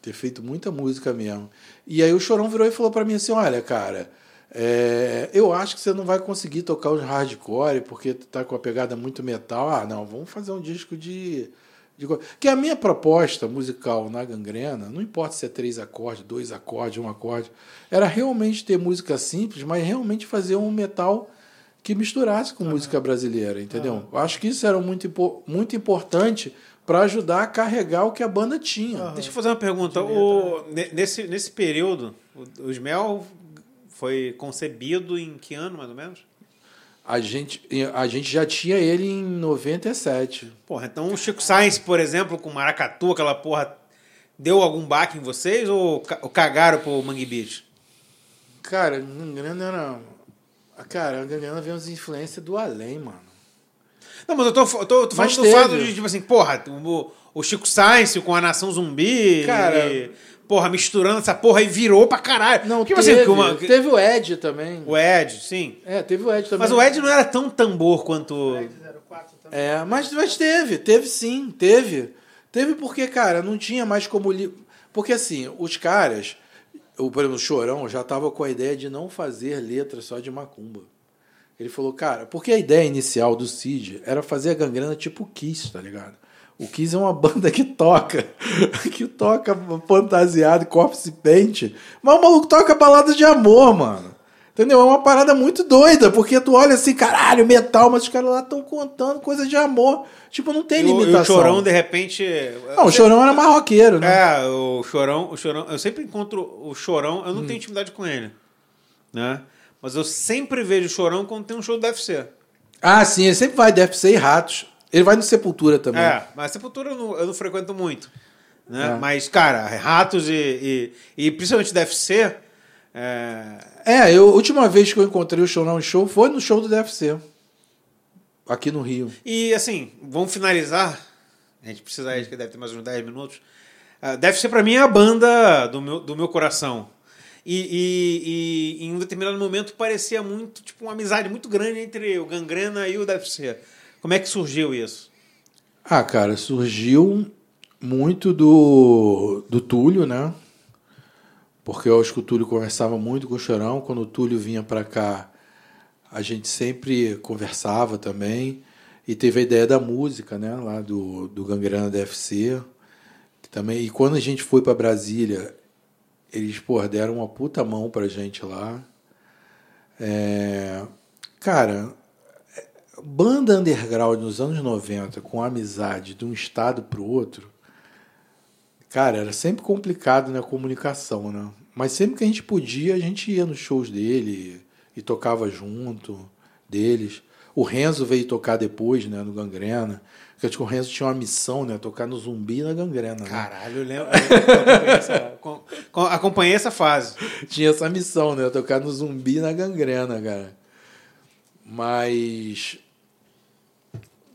Speaker 3: Ter feito muita música mesmo. E aí o Chorão virou e falou pra mim assim: olha, cara, é, eu acho que você não vai conseguir tocar os hardcore porque tá com a pegada muito metal. Ah, não, vamos fazer um disco de. de que a minha proposta musical na gangrena, não importa se é três acordes, dois acordes, um acorde, era realmente ter música simples, mas realmente fazer um metal que misturasse com música brasileira, entendeu? Eu acho que isso era muito, muito importante para ajudar a carregar o que a banda tinha.
Speaker 1: Deixa eu fazer uma pergunta. O, ne- nesse, nesse período, o, Smell foi concebido em que ano, mais ou menos?
Speaker 3: A gente, a gente já tinha ele em 97.
Speaker 1: Porra, então o Chico Sainz, por exemplo, com Maracatu, aquela porra, deu algum baque em vocês ou, ca- ou cagaram pro Mangue Beach?
Speaker 3: Cara, Gangrena era. Cara, a Gangrena veio umas influências do além, mano.
Speaker 1: Não, mas eu tô, eu tô, eu tô falando do
Speaker 3: teve.
Speaker 1: fato de, tipo assim, porra, o, o Chico Sainz com a Nação Zumbi.
Speaker 3: Cara-
Speaker 1: e, porra, misturando essa porra e virou pra caralho.
Speaker 3: Não,
Speaker 1: tipo
Speaker 3: teve,
Speaker 1: assim, que uma- que-
Speaker 3: teve o Ed também.
Speaker 1: o Ed, sim.
Speaker 3: É, teve o Ed também.
Speaker 1: Mas o Ed não era tão tambor quanto.
Speaker 2: 04 também.
Speaker 3: É, mas, mas teve, teve sim, teve. Teve porque, cara, não tinha mais como. Li... Porque assim, os caras, o, por exemplo, Chorão já tava com a ideia de não fazer letra só de macumba. Ele falou, cara, porque a ideia inicial do Cid era fazer a gangrena tipo Kiss, tá ligado? O Kiss é uma [LAUGHS] banda que toca, que toca fantasiado, corpse paint, mas o maluco toca balada de amor, mano. Entendeu? É uma parada muito doida, porque tu olha assim, caralho, metal, mas os caras lá estão contando coisa de amor. Tipo, não tem
Speaker 1: E o, e o
Speaker 3: limitação.
Speaker 1: Chorão, de repente.
Speaker 3: Não, o Chorão era mais roqueiro, né?
Speaker 1: É, o Chorão, o Chorão. Eu sempre encontro o Chorão, eu não
Speaker 3: Hum.
Speaker 1: tenho intimidade com ele. Né? Mas eu sempre vejo o Chorão quando tem um show do UFC.
Speaker 3: Ah, sim, ele sempre vai DFC e Ratos. Ele vai no Sepultura também.
Speaker 1: É, mas Sepultura eu não, eu não frequento muito. Né?
Speaker 3: É.
Speaker 1: Mas, cara, Ratos e, e, e principalmente DFC. É,
Speaker 3: É, eu, a última vez que eu encontrei o Chorão em show foi no show do DFC. Aqui no Rio.
Speaker 1: E assim, vamos finalizar. A gente precisa, acho que deve ter mais uns 10 minutos. Ah, deve ser pra mim a banda do meu, do meu coração. E, e- e em um determinado momento parecia muito, tipo, uma amizade muito grande entre o Gangrena e o DFC. Como é que surgiu isso?
Speaker 3: Ah, cara, surgiu muito do, do Túlio, né? Porque eu acho que o Túlio conversava muito com o Chorão. Quando o Túlio vinha para cá, a gente sempre conversava também. E teve a ideia da música, né? Lá do, do Gangrena DFC. Também, e quando a gente foi para Brasília, eles pô, deram uma puta mão pra gente lá. É, cara, banda underground nos anos 90, com amizade de um estado para o outro, cara, era sempre complicado na comunicação, né? Mas sempre que a gente podia, a gente ia nos shows dele e tocava junto deles. O Renzo veio tocar depois, né, no Gangrena. Porque acho que o Renzo tinha uma missão, né? Tocar no zumbi e na gangrena. Né?
Speaker 1: Caralho, eu lembro. Eu acompanhei, essa, acompanhei essa fase.
Speaker 3: Tinha essa missão, né? Tocar no zumbi e na gangrena, cara. Mas.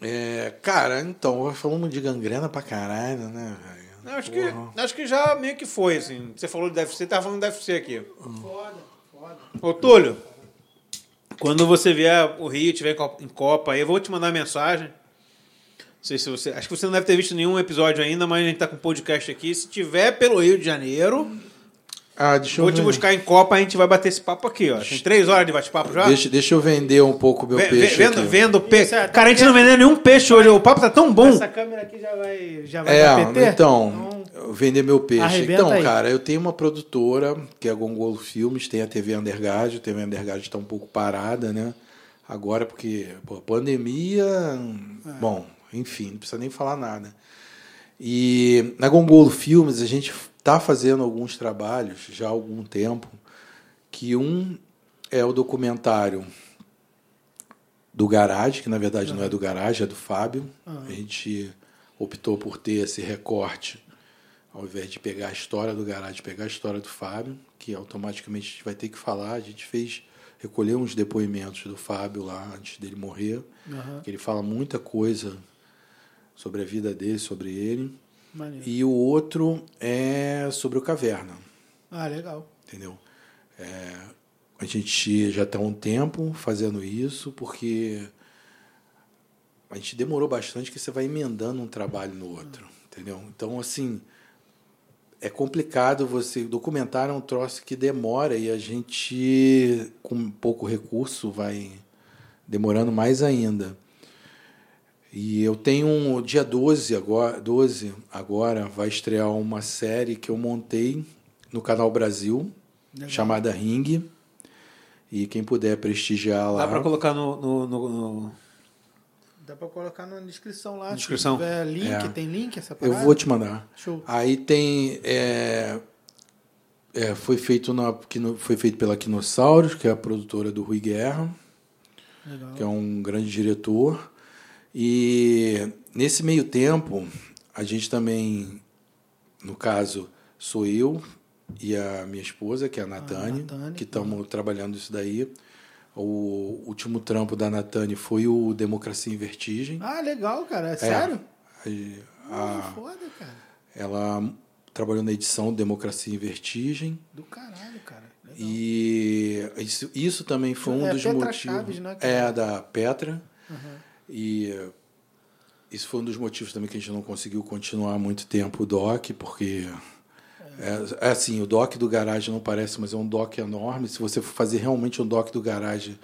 Speaker 3: É, cara, então, falando de gangrena pra caralho, né,
Speaker 1: velho? Acho que, acho que já meio que foi, assim. Você falou de DFC, tava falando de DFC aqui. Foda, foda. Ô, Túlio, quando você vier o Rio, tiver em Copa aí, eu vou te mandar mensagem. Não sei se você. Acho que você não deve ter visto nenhum episódio ainda, mas a gente tá com podcast aqui. Se tiver pelo Rio de Janeiro,
Speaker 3: ah, deixa
Speaker 1: Vou te buscar em Copa, a gente vai bater esse papo aqui, ó. Tem três horas de bate-papo já?
Speaker 3: Deixa, deixa eu vender um pouco meu v peixe.
Speaker 1: Vendo, vendo peixe. É, Cara, a gente não vendeu nenhum peixe hoje. O papo tá tão bom.
Speaker 2: Essa câmera aqui já vai, já vai
Speaker 3: é, PT? Então, então, vender meu peixe. Então, aí. cara, eu tenho uma produtora, que é a Gongolo Filmes, tem a TV Undergard. A TV Undergard está um pouco parada, né? Agora, porque, pô, pandemia. É. Bom, enfim, não precisa nem falar nada. E na Gongolo Filmes, a gente está fazendo alguns trabalhos já há algum tempo, que um é o documentário do Garage, que na verdade uhum. não é do Garage, é do Fábio. Uhum. A gente optou por ter esse recorte, ao invés de pegar a história do Garage, pegar a história do Fábio, que automaticamente a gente vai ter que falar. A gente fez, recolheu uns depoimentos do Fábio lá antes dele morrer, uhum. que ele fala muita coisa sobre a vida dele, sobre ele. Maneiro. E o outro é sobre o Caverna.
Speaker 2: Ah, legal.
Speaker 3: Entendeu? É, a gente já está há um tempo fazendo isso, porque a gente demorou bastante que você vai emendando um trabalho no outro, entendeu? Então, assim, é complicado você... Documentar é um troço que demora e a gente, com pouco recurso, vai demorando mais ainda. E eu tenho um dia 12 agora, 12 agora vai estrear uma série que eu montei no canal Brasil, Legal. chamada Ring. E quem puder prestigiar lá.
Speaker 1: Dá para colocar no, no, no, no...
Speaker 2: Dá para colocar na descrição lá.
Speaker 1: Descrição. Se
Speaker 2: tiver link, é. tem link essa
Speaker 3: parada? Eu vou te mandar. Show. Aí tem. É, é, foi, feito na, foi feito pela Quinossauros, que é a produtora do Rui Guerra, Legal. que é um grande diretor. E nesse meio tempo, a gente também, no caso, sou eu e a minha esposa, que é a Natane, ah, que estamos trabalhando isso daí. O último trampo da Natane foi o Democracia em Vertigem.
Speaker 2: Ah, legal, cara. É, é sério?
Speaker 3: A, a, foda, cara. Ela trabalhou na edição Democracia em Vertigem.
Speaker 2: Do caralho, cara. Legal.
Speaker 3: E isso, isso também foi um é, dos Petra motivos. Chaves, né, é, da Petra. Uhum. E isso foi um dos motivos também que a gente não conseguiu continuar muito tempo o DOC, porque é, é, assim, o dock do garagem não parece, mas é um dock enorme. Se você for fazer realmente um dock do garagem.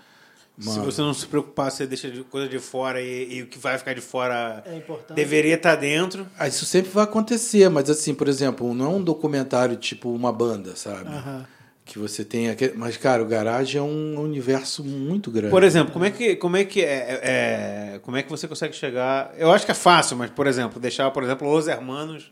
Speaker 1: Se você não se preocupar, você deixa coisa de fora e, e o que vai ficar de fora é deveria estar dentro.
Speaker 3: Ah, isso sempre vai acontecer, mas assim, por exemplo, não é um documentário tipo uma banda, sabe? Uhum que você tem aquele... mas cara o garagem é um universo muito grande
Speaker 1: por exemplo como é que como é que é, é, como é que você consegue chegar eu acho que é fácil mas por exemplo deixar por exemplo os hermanos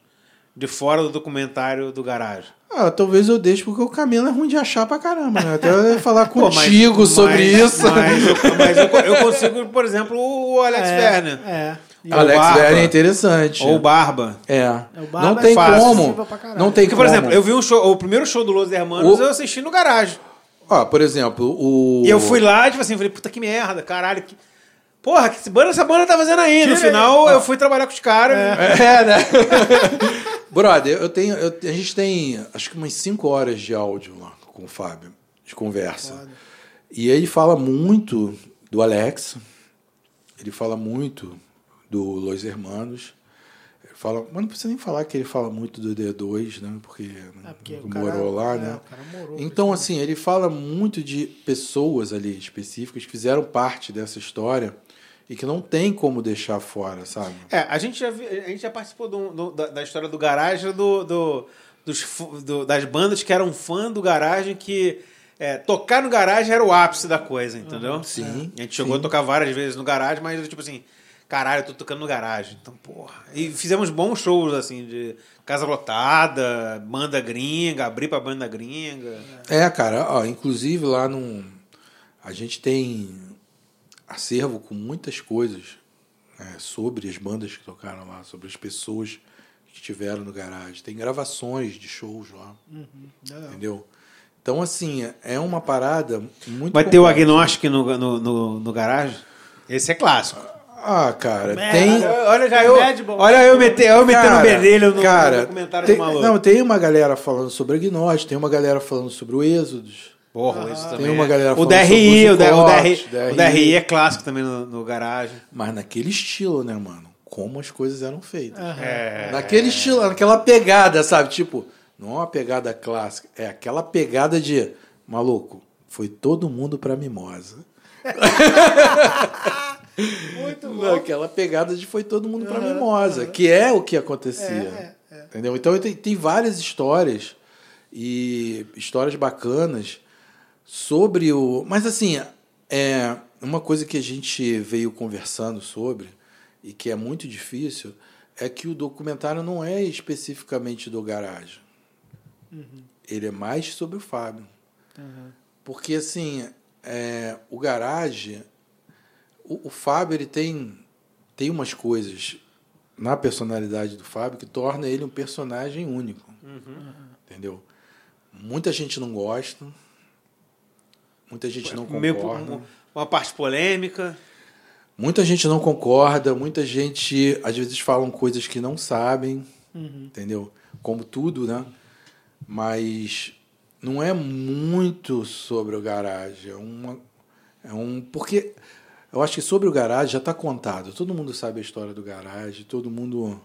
Speaker 1: de fora do documentário do garagem
Speaker 3: ah, talvez eu deixe porque o caminho é ruim de achar pra caramba, né? Até eu falar contigo [LAUGHS] Pô, mas, sobre mas, isso.
Speaker 1: Mas, eu, mas eu, eu, consigo, por exemplo, o Alex é, Werner.
Speaker 3: É. Alex Barba, é interessante.
Speaker 1: Ou Barba.
Speaker 3: É. é Barba não tem é como. Não tem Porque,
Speaker 1: por exemplo, eu vi um show, o primeiro show do Los Hermanos, o... eu assisti no garagem.
Speaker 3: Ó, por exemplo, o.
Speaker 1: E eu fui lá, tipo assim, falei, puta que merda, caralho. Que... Porra, que banda essa banda tá fazendo aí? No final, eu fui trabalhar com os caras. É, é né? [LAUGHS]
Speaker 3: Brother, eu tenho, eu, a gente tem acho que umas 5 horas de áudio lá com o Fábio, de conversa. Foda. E ele fala muito do Alex, ele fala muito do Los Hermanos. Ele fala, mas não precisa nem falar que ele fala muito do D2, né? Porque,
Speaker 2: É, porque o
Speaker 3: morou
Speaker 2: cara-
Speaker 3: lá,
Speaker 2: é,
Speaker 3: né?
Speaker 2: o cara morou,
Speaker 3: Então, assim, ele fala muito de pessoas ali específicas que fizeram parte dessa história e que não tem como deixar fora, sabe?
Speaker 1: É, a gente já, vi- a gente já participou do- do- da, da história do garagem do, do- dos, do- das bandas que eram fã do garagem que é, tocar no garagem era o ápice da coisa, entendeu?
Speaker 3: Sim,
Speaker 1: A gente chegou
Speaker 3: sim.
Speaker 1: a tocar várias vezes no garagem, mas tipo assim, caralho, eu tô tocando no garagem. Então, porra. E fizemos bons shows, assim, de casa lotada, banda gringa, abrir pra banda gringa.
Speaker 3: É, cara, ó, inclusive lá no. A gente tem acervo com muitas coisas né, sobre as bandas que tocaram lá, sobre as pessoas que estiveram no garagem. Tem gravações de shows lá,
Speaker 2: Uhum,
Speaker 3: entendeu? Então, assim, é uma parada muito.
Speaker 1: Vai ter o agnóstico no, no, no, no garagem? Esse é clássico.
Speaker 3: Ah, cara,
Speaker 2: Merda.
Speaker 3: tem.
Speaker 1: Olha, já eu,
Speaker 2: Mad Ball.
Speaker 1: olha eu eu metendo
Speaker 3: Cara,
Speaker 1: o bedelho no,
Speaker 3: cara,
Speaker 1: no documentário
Speaker 3: tem,
Speaker 1: do maluco.
Speaker 3: Não, tem uma galera falando sobre Agnóstico, tem uma galera falando sobre o Êxodos.
Speaker 1: Porra, isso também.
Speaker 3: Tem uma
Speaker 1: é.
Speaker 3: galera
Speaker 1: o
Speaker 3: falando
Speaker 1: DRI,
Speaker 3: sobre
Speaker 1: o,
Speaker 3: os
Speaker 1: DRI, o, DRI, o DRI é clássico também no, no garagem.
Speaker 3: Mas naquele estilo, né, mano? Como as coisas eram feitas.
Speaker 1: É.
Speaker 3: Naquele estilo, naquela pegada, sabe? Tipo, não é uma pegada clássica, é aquela pegada de maluco, foi todo mundo pra mimosa. [LAUGHS]
Speaker 2: Muito bom.
Speaker 3: Aquela pegada de foi todo mundo pra
Speaker 2: Aham,
Speaker 3: mimosa,
Speaker 2: aham.
Speaker 3: que é o que acontecia.
Speaker 2: É, é, é.
Speaker 3: Entendeu? Então tem, tem várias histórias e histórias bacanas sobre o. Mas assim, é uma coisa que a gente veio conversando sobre e que é muito difícil é que o documentário não é especificamente do garagem. Ele é mais sobre o Fábio.
Speaker 2: Aham.
Speaker 3: Porque assim, é, o garagem, o, o Fábio ele tem tem umas coisas na personalidade do Fábio que torna ele um personagem único, entendeu? Muita gente não gosta, muita gente não
Speaker 1: Meio,
Speaker 3: concorda,
Speaker 1: um- uma parte polêmica.
Speaker 3: muita gente não concorda, muita gente às vezes falam coisas que não sabem,
Speaker 2: Uhum.
Speaker 3: entendeu? Como tudo, né? Mas não é muito sobre o garagem, é uma é um porque eu acho que sobre o garagem já está contado. Todo mundo sabe a história do garagem, todo mundo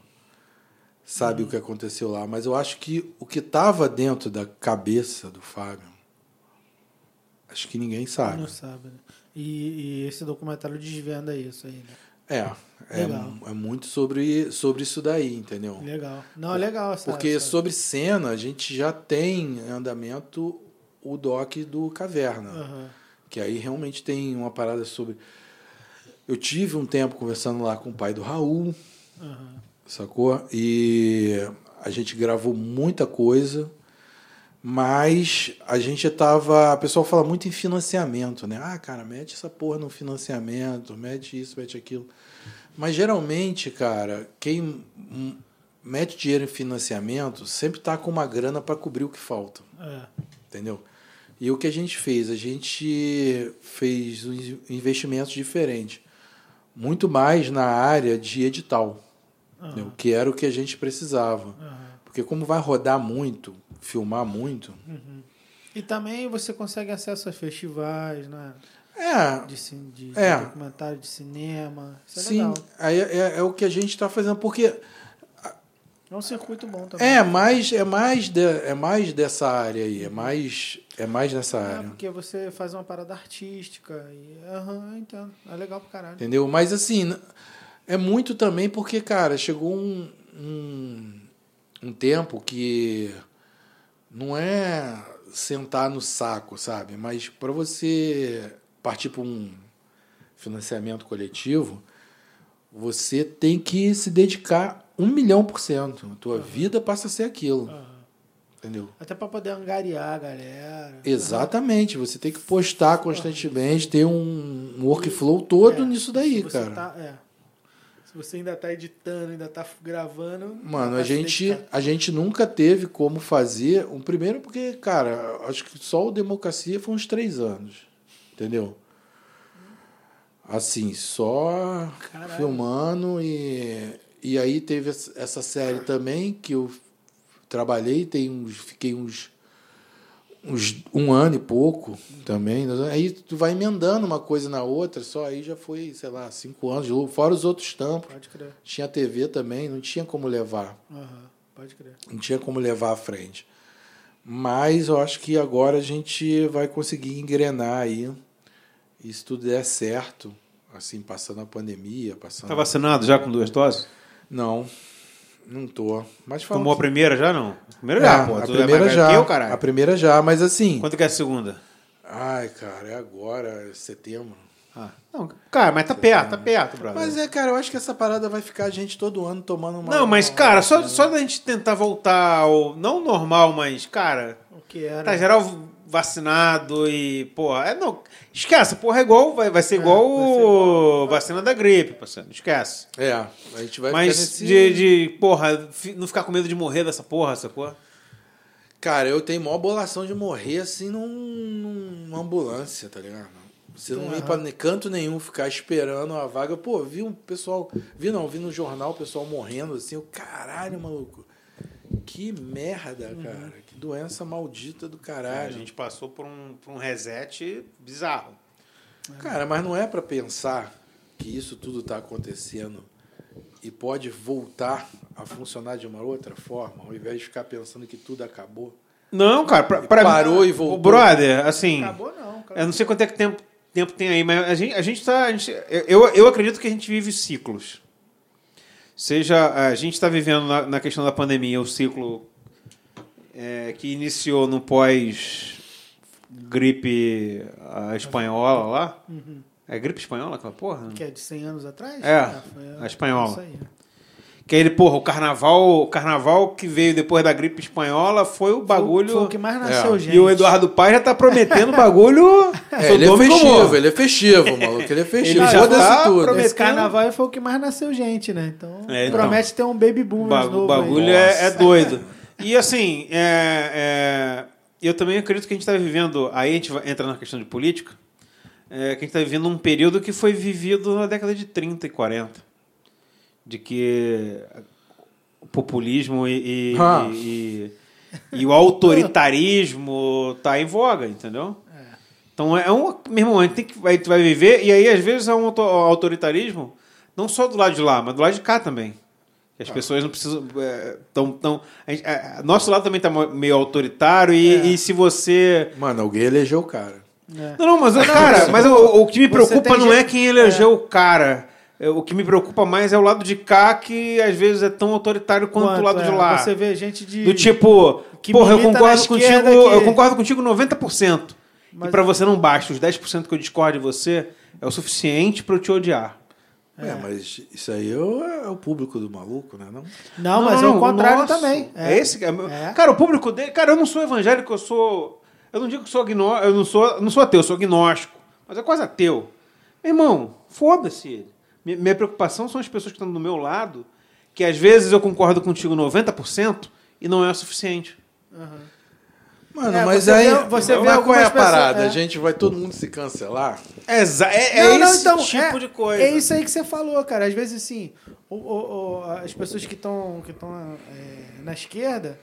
Speaker 3: sabe o que aconteceu lá, mas eu acho que o que estava dentro da cabeça do Fábio acho que ninguém sabe.
Speaker 2: Não sabe, né? E, e esse documentário desvenda isso aí, né?
Speaker 3: É, é, é muito sobre, sobre isso daí, entendeu?
Speaker 2: Legal. Não, é legal essa.
Speaker 3: Porque
Speaker 2: essa-
Speaker 3: sobre cena, a gente já tem em andamento o doc do Caverna.
Speaker 2: Aham.
Speaker 3: Que aí realmente tem uma parada sobre. Eu tive um tempo conversando lá com o pai do Raul,
Speaker 2: Aham.
Speaker 3: sacou? E a gente gravou muita coisa, mas a gente tava. O pessoal fala muito em financiamento, né? Ah, cara, mete essa porra no financiamento, mete isso, mete aquilo. Mas geralmente, cara, quem mete dinheiro em financiamento sempre tá com uma grana para cobrir o que falta.
Speaker 2: É.
Speaker 3: Entendeu? E o que a gente fez? A gente fez uns investimentos diferentes. Muito mais na área de edital, entendeu? que era o que a gente precisava.
Speaker 2: Aham.
Speaker 3: Porque como vai rodar muito, filmar muito,
Speaker 2: E também você consegue acesso a festivais, né?
Speaker 3: é,
Speaker 2: De, cin- de,
Speaker 3: É.
Speaker 2: de documentário de cinema. Isso é
Speaker 3: sim,
Speaker 2: legal.
Speaker 3: aí é, é- é o que a gente está fazendo. Porque
Speaker 2: É um circuito bom também.
Speaker 3: é mais, é, mais de- é mais dessa área aí, é mais, é mais nessa
Speaker 2: É,
Speaker 3: área.
Speaker 2: porque você faz uma parada artística. E, aham, eu entendo. É legal pra caralho.
Speaker 3: Entendeu? Mas assim, é muito também porque, cara, chegou um, um, um tempo que não é sentar no saco, sabe? Mas para você partir para um financiamento coletivo, você tem que se dedicar um milhão por cento. A tua vida passa a ser aquilo.
Speaker 2: Aham.
Speaker 3: Entendeu?
Speaker 2: Até pra poder angariar a galera.
Speaker 3: Exatamente, você tem que postar constantemente, ter um um workflow todo
Speaker 2: É,
Speaker 3: nisso daí, cara.
Speaker 2: tá- é. Se você ainda tá editando, ainda tá gravando.
Speaker 3: Mano,
Speaker 2: tá
Speaker 3: a gente, a gente nunca teve como fazer. Um primeiro, porque, cara, acho que só o Democracia foi uns três anos. Entendeu? Assim, só
Speaker 2: Caralho.
Speaker 3: filmando e. E aí teve essa essa série também que eu trabalhei, tem uns, fiquei uns uns um ano e pouco também. Aí tu vai emendando uma coisa na outra, só aí já foi, sei lá, cinco anos. Fora os outros tampos.
Speaker 2: Pode crer.
Speaker 3: Tinha TV também, não tinha como levar.
Speaker 2: Aham, pode crer.
Speaker 3: Não tinha como levar à frente. Mas eu acho que agora a gente vai conseguir engrenar aí. E se tudo der certo, assim, passando a pandemia, passando.
Speaker 1: Tá vacinado já com duas doses?
Speaker 3: Não, não tô. Mas falam
Speaker 1: Tomou a
Speaker 3: que-
Speaker 1: primeira já não? A primeira
Speaker 3: É,
Speaker 1: já, pô.
Speaker 3: a
Speaker 1: Tu é
Speaker 3: primeira
Speaker 1: velho
Speaker 3: já.
Speaker 1: que eu, caralho.
Speaker 3: a primeira já, mas assim.
Speaker 1: Quanto que é a segunda?
Speaker 3: Ai, cara, é agora, é setembro.
Speaker 1: Ah, não, cara, mas tá perto, tá perto, brother.
Speaker 3: Mas é, cara, eu acho que essa parada vai ficar a gente todo ano tomando uma.
Speaker 1: Não, mas,
Speaker 3: uma-
Speaker 1: cara, só, só da gente tentar voltar ao. Não normal, mas, cara,
Speaker 2: O que era?
Speaker 1: tá geral vacinado e, porra, é não. Esquece, porra, é igual. Vai, vai ser igual,
Speaker 2: vai ser igual.
Speaker 1: vacina da gripe, parceiro. Esquece.
Speaker 3: É, a gente vai
Speaker 1: mas
Speaker 3: ficar nesse.
Speaker 1: de, de, porra, não ficar com medo de morrer dessa porra, sacou?
Speaker 3: Cara, eu tenho maior bolação de morrer assim num, numa ambulância, tá ligado? Você não ir pra canto nenhum, ficar esperando a vaga. Pô, vi um pessoal. Vi não, vi no jornal o pessoal morrendo assim. O caralho, maluco. Que merda, cara. Que doença maldita do
Speaker 1: a
Speaker 3: caralho.
Speaker 1: gente passou por um, por um reset bizarro.
Speaker 3: Cara, mas não é pra pensar que isso tudo tá acontecendo e pode voltar a funcionar de uma outra forma, ao invés de ficar pensando que tudo acabou.
Speaker 1: Não, cara, pra, pra
Speaker 3: Parou
Speaker 1: mim,
Speaker 3: e voltou.
Speaker 1: O brother, assim.
Speaker 2: Acabou não, cara.
Speaker 1: Eu não sei quanto é que tempo, tempo tem aí, mas a gente, a gente tá. a gente- eu, eu acredito que a gente vive ciclos. Seja. A gente está vivendo na, na questão da pandemia o ciclo é, que iniciou no pós-gripe a espanhola lá. É gripe espanhola aquela porra?
Speaker 2: Que é de 100 anos atrás?
Speaker 1: É,
Speaker 2: foi
Speaker 1: a espanhola.
Speaker 2: Isso aí.
Speaker 1: Que aí ele, porra, o carnaval, o carnaval que veio depois da gripe espanhola foi o bagulho.
Speaker 2: Foi, foi o que mais nasceu,
Speaker 3: É.
Speaker 2: gente.
Speaker 1: E o Eduardo Paes já tá prometendo [LAUGHS] bagulho.
Speaker 3: É, ele é festivo,
Speaker 1: Gomorra.
Speaker 3: ele é festivo, maluco. Ele é festivo.
Speaker 1: Ele já tá
Speaker 3: tudo.
Speaker 1: prometendo-
Speaker 2: Esse carnaval foi o que mais nasceu gente, né? Então,
Speaker 1: É, então.
Speaker 2: promete ter um baby boom
Speaker 1: O ba-
Speaker 2: novo
Speaker 1: o bagulho
Speaker 2: aí.
Speaker 1: é, é doido. [LAUGHS] E assim, é, é, eu também acredito que a gente está vivendo. Aí a gente entra na questão de política. é, que a gente está vivendo um período que foi vivido na década de 30 e 40. De que o populismo e, e,
Speaker 3: Ah.
Speaker 1: e- e o autoritarismo tá em voga, entendeu? Então é um. Meu irmão, a gente tem que, vai, vai viver, e aí às vezes é um auto- autoritarismo, não só do lado de lá, mas do lado de cá também. Que As pessoas não precisam. É, tão, tão, a gente- é, nosso lado também está meio autoritário, e, e se você.
Speaker 3: Mano, alguém elegeu o cara.
Speaker 2: É.
Speaker 1: Não, não, mas, cara, mas o, o que me
Speaker 2: Você
Speaker 1: preocupa não é quem elegeu o cara. É, O que me preocupa mais é o lado de cá, que às vezes é tão autoritário quanto, o lado
Speaker 2: é,
Speaker 1: de lá.
Speaker 2: Você vê gente de.
Speaker 1: Do tipo,
Speaker 2: que
Speaker 1: porra, eu concordo contigo,
Speaker 2: que-
Speaker 1: eu concordo contigo 90%.
Speaker 2: Mas-
Speaker 1: E pra você não basta, os 10% que eu discordo de você é o suficiente pra eu te odiar.
Speaker 3: É, mas isso aí é o, é o público do maluco, né? Não?
Speaker 2: Não, mas é o contrário
Speaker 1: nosso.
Speaker 2: também.
Speaker 1: É, esse, é,
Speaker 2: É.
Speaker 1: Cara, o público dele. Cara, eu não sou evangélico, eu sou. Eu não digo que sou agnóstico, eu não sou, não sou ateu, eu sou agnóstico. Mas é quase ateu. Meu irmão, foda-se ele. Minha, minha preocupação são as pessoas que estão do meu lado, que às vezes eu concordo contigo 90% e não é o suficiente.
Speaker 3: Mano,
Speaker 2: É,
Speaker 3: mas aí.
Speaker 2: vê- você
Speaker 3: mas
Speaker 2: vê
Speaker 3: qual é a
Speaker 2: pessoas-
Speaker 3: parada?
Speaker 2: é.
Speaker 3: A gente vai todo mundo se cancelar?
Speaker 1: É, é, é
Speaker 2: Não, não,
Speaker 1: esse
Speaker 2: então,
Speaker 1: tipo
Speaker 2: é,
Speaker 1: de coisa.
Speaker 2: É isso aí que você falou, cara. Às vezes, assim, o- o- o- as pessoas que estão que tão, é, na esquerda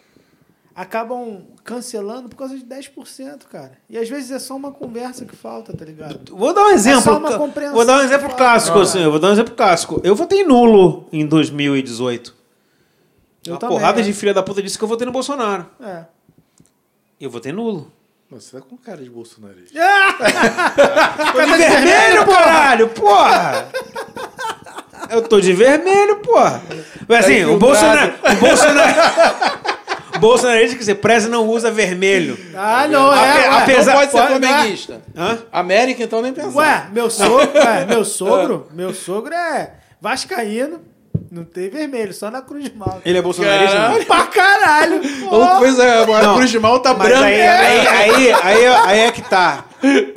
Speaker 2: acabam cancelando por causa de 10%, cara. E às vezes é só uma conversa que falta, tá ligado?
Speaker 1: Vou dar um exemplo.
Speaker 2: só uma compreensão.
Speaker 1: vou dar um exemplo clássico, assim. Eu vou dar um exemplo clássico. Eu votei nulo em 2018.
Speaker 2: Eu
Speaker 1: Uma
Speaker 2: também,
Speaker 1: porrada
Speaker 2: é.
Speaker 1: de filha da puta disse que eu votei no Bolsonaro.
Speaker 2: É.
Speaker 1: Eu votei nulo.
Speaker 3: Você tá com cara de bolsonarista. [LAUGHS]
Speaker 1: Tô de vermelho, caralho, porra! Eu tô de vermelho, porra. Mas assim, o Bolsonaro. O Bolsonaro. [LAUGHS] Bolsonarista, quer dizer, preza não usa vermelho.
Speaker 2: Ah, não, é.
Speaker 1: Ape- apesar-
Speaker 3: não pode ser
Speaker 2: Pode-
Speaker 3: flamenguista.
Speaker 1: Hã?
Speaker 3: América, então, nem pensar.
Speaker 2: Ué, meu sogro, [LAUGHS] ué, meu sogro, meu sogro é vascaíno, não tem vermelho, só na Cruz de Malta.
Speaker 1: Ele é bolsonarista?
Speaker 3: Caralho.
Speaker 1: não?
Speaker 2: Pra caralho! [LAUGHS]
Speaker 3: Outra coisa, a
Speaker 1: Não.
Speaker 3: Cruz de Malta branca.
Speaker 1: aí, aí, aí, aí, aí é que tá.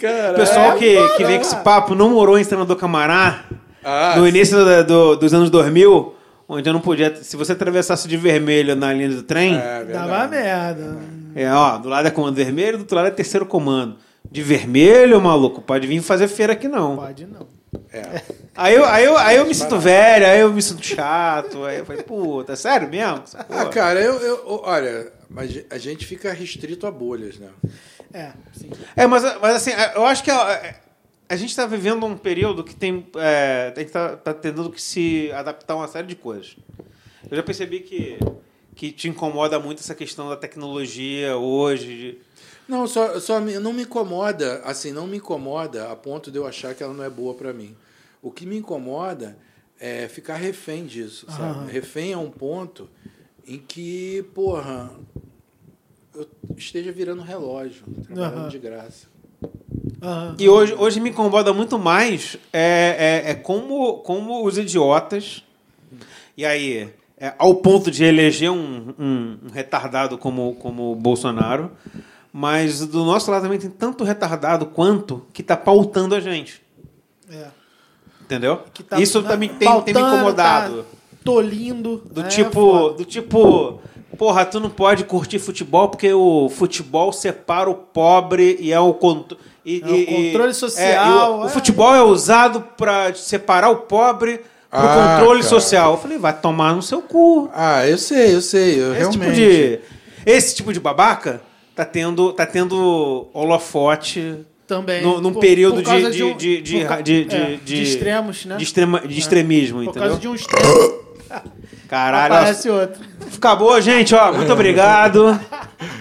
Speaker 3: Caralho.
Speaker 1: O pessoal que, que vem com esse papo não morou em Senador Camará
Speaker 3: Ah,
Speaker 1: no início do- do- dos anos 2000, onde eu não podia. Se você atravessasse de vermelho na linha do trem,
Speaker 3: É.
Speaker 2: Dava merda.
Speaker 1: é, ó, do lado é comando vermelho, do outro lado é terceiro comando. De vermelho, maluco, pode vir fazer feira aqui não.
Speaker 2: Pode não.
Speaker 3: É.
Speaker 1: Aí eu, aí, eu, aí eu me sinto velho, aí eu me sinto chato. Aí eu falei, puta, sério mesmo?
Speaker 3: Ah, cara, eu, eu- olha, mas a gente fica restrito a bolhas, né?
Speaker 2: É, sim.
Speaker 1: É, mas, mas assim, eu acho que a, a gente está vivendo um período que tem. É, a gente está tá tendo que se adaptar a uma série de coisas. Eu já percebi que, que te incomoda muito essa questão da tecnologia hoje. de-
Speaker 3: Não, só, só não me incomoda, assim, não me incomoda a ponto de eu achar que ela não é boa pra mim. O que me incomoda é ficar refém disso, sabe?
Speaker 2: Aham.
Speaker 3: Refém a um ponto em que, porra, eu esteja virando relógio, trabalhando
Speaker 2: Aham.
Speaker 3: de graça.
Speaker 2: Aham.
Speaker 1: E hoje, hoje me incomoda muito mais é, é, é como, como os idiotas. E aí, é, ao ponto de eleger um, um- um retardado como, como o Bolsonaro. Mas do nosso lado também tem tanto retardado quanto que está pautando a gente.
Speaker 2: É.
Speaker 1: Entendeu?
Speaker 2: Que tá
Speaker 1: Isso também tem, tem me
Speaker 2: pautando,
Speaker 1: incomodado.
Speaker 2: Tá tolindo.
Speaker 1: Do
Speaker 2: É
Speaker 1: tipo,
Speaker 2: foda.
Speaker 1: do tipo, porra, tu não pode curtir futebol porque o futebol separa o pobre e é o controle.
Speaker 2: É o controle social,
Speaker 1: É, e o, o
Speaker 2: é.
Speaker 1: futebol é usado pra separar o pobre pro
Speaker 3: Ah,
Speaker 1: controle
Speaker 3: cara.
Speaker 1: social. Eu falei, vai tomar no seu cu.
Speaker 3: Ah, eu sei, eu sei, eu
Speaker 1: Esse
Speaker 3: realmente.
Speaker 1: tipo de esse tipo de babaca tá tendo tá tendo holofote
Speaker 2: Também.
Speaker 1: no, num
Speaker 2: por-
Speaker 1: período
Speaker 2: por causa
Speaker 1: de,
Speaker 2: um-
Speaker 1: de, de,
Speaker 2: por
Speaker 1: de, de,
Speaker 2: é,
Speaker 1: de-
Speaker 2: de extremos, né?
Speaker 1: de, extrema, de extremismo,
Speaker 2: Por
Speaker 1: entendeu?
Speaker 2: causa de um extremo. [LAUGHS]
Speaker 1: Caralho,
Speaker 2: Aparece outro.
Speaker 1: Acabou, gente, ó. Muito obrigado.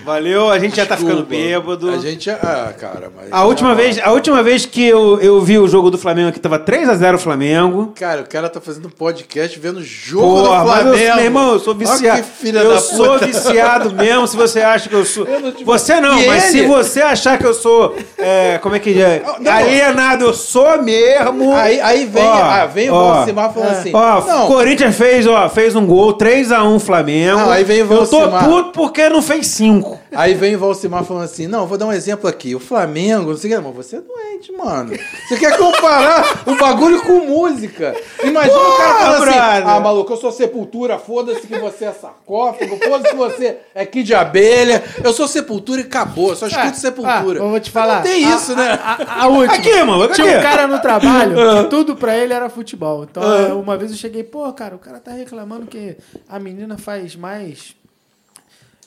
Speaker 1: Valeu, a gente já tá ficando bêbado.
Speaker 3: A gente. Ah, cara, mas.
Speaker 1: A última, vez, a última vez que eu, eu vi o jogo do Flamengo aqui tava 3x0 o Flamengo.
Speaker 3: Cara, o cara tá fazendo podcast vendo jogo
Speaker 1: Porra,
Speaker 3: do
Speaker 1: mas
Speaker 3: Flamengo.
Speaker 1: eu, meu irmão, eu sou
Speaker 3: Olha
Speaker 1: viciado.
Speaker 3: que filha
Speaker 1: eu
Speaker 3: da
Speaker 1: sou
Speaker 3: puta.
Speaker 1: viciado [LAUGHS] mesmo, se você acha que eu sou.
Speaker 3: Eu não te-
Speaker 1: Você não,
Speaker 3: E
Speaker 1: mas se
Speaker 3: ele?
Speaker 1: você achar que eu sou. é, como é que é?
Speaker 3: Não.
Speaker 1: Alienado, eu sou mesmo.
Speaker 3: Aí, aí vem,
Speaker 1: Ó,
Speaker 3: ah, vem o
Speaker 1: ó.
Speaker 3: Valcimar falando
Speaker 2: É.
Speaker 3: assim.
Speaker 1: Ó,
Speaker 3: não,
Speaker 1: Corinthians fez, ó, fez um gol, 3x1 Flamengo.
Speaker 3: Não, aí vem o
Speaker 1: Eu tô puto porque não fez 5.
Speaker 3: Aí vem o Valcimar falando assim: não, vou dar um exemplo aqui. O Flamengo, não sei o que, mas você é doente, mano. Você quer comparar o bagulho com música? Imagina o cara falando assim: ah, maluco, eu sou sepultura, foda-se que você é sarcófago, foda-se que você é kid de abelha. Eu sou sepultura e acabou, eu só escuto
Speaker 2: Ah,
Speaker 3: sepultura.
Speaker 2: ah, vou te falar.
Speaker 3: Não tem
Speaker 2: A-
Speaker 3: isso, né?
Speaker 2: A, a, a última.
Speaker 1: Aqui, mano, aqui.
Speaker 2: Tinha um cara no trabalho
Speaker 3: Ah.
Speaker 2: que tudo pra ele era futebol. Então, é, uma vez eu cheguei, pô, cara, o cara tá reclamando que a menina faz mais.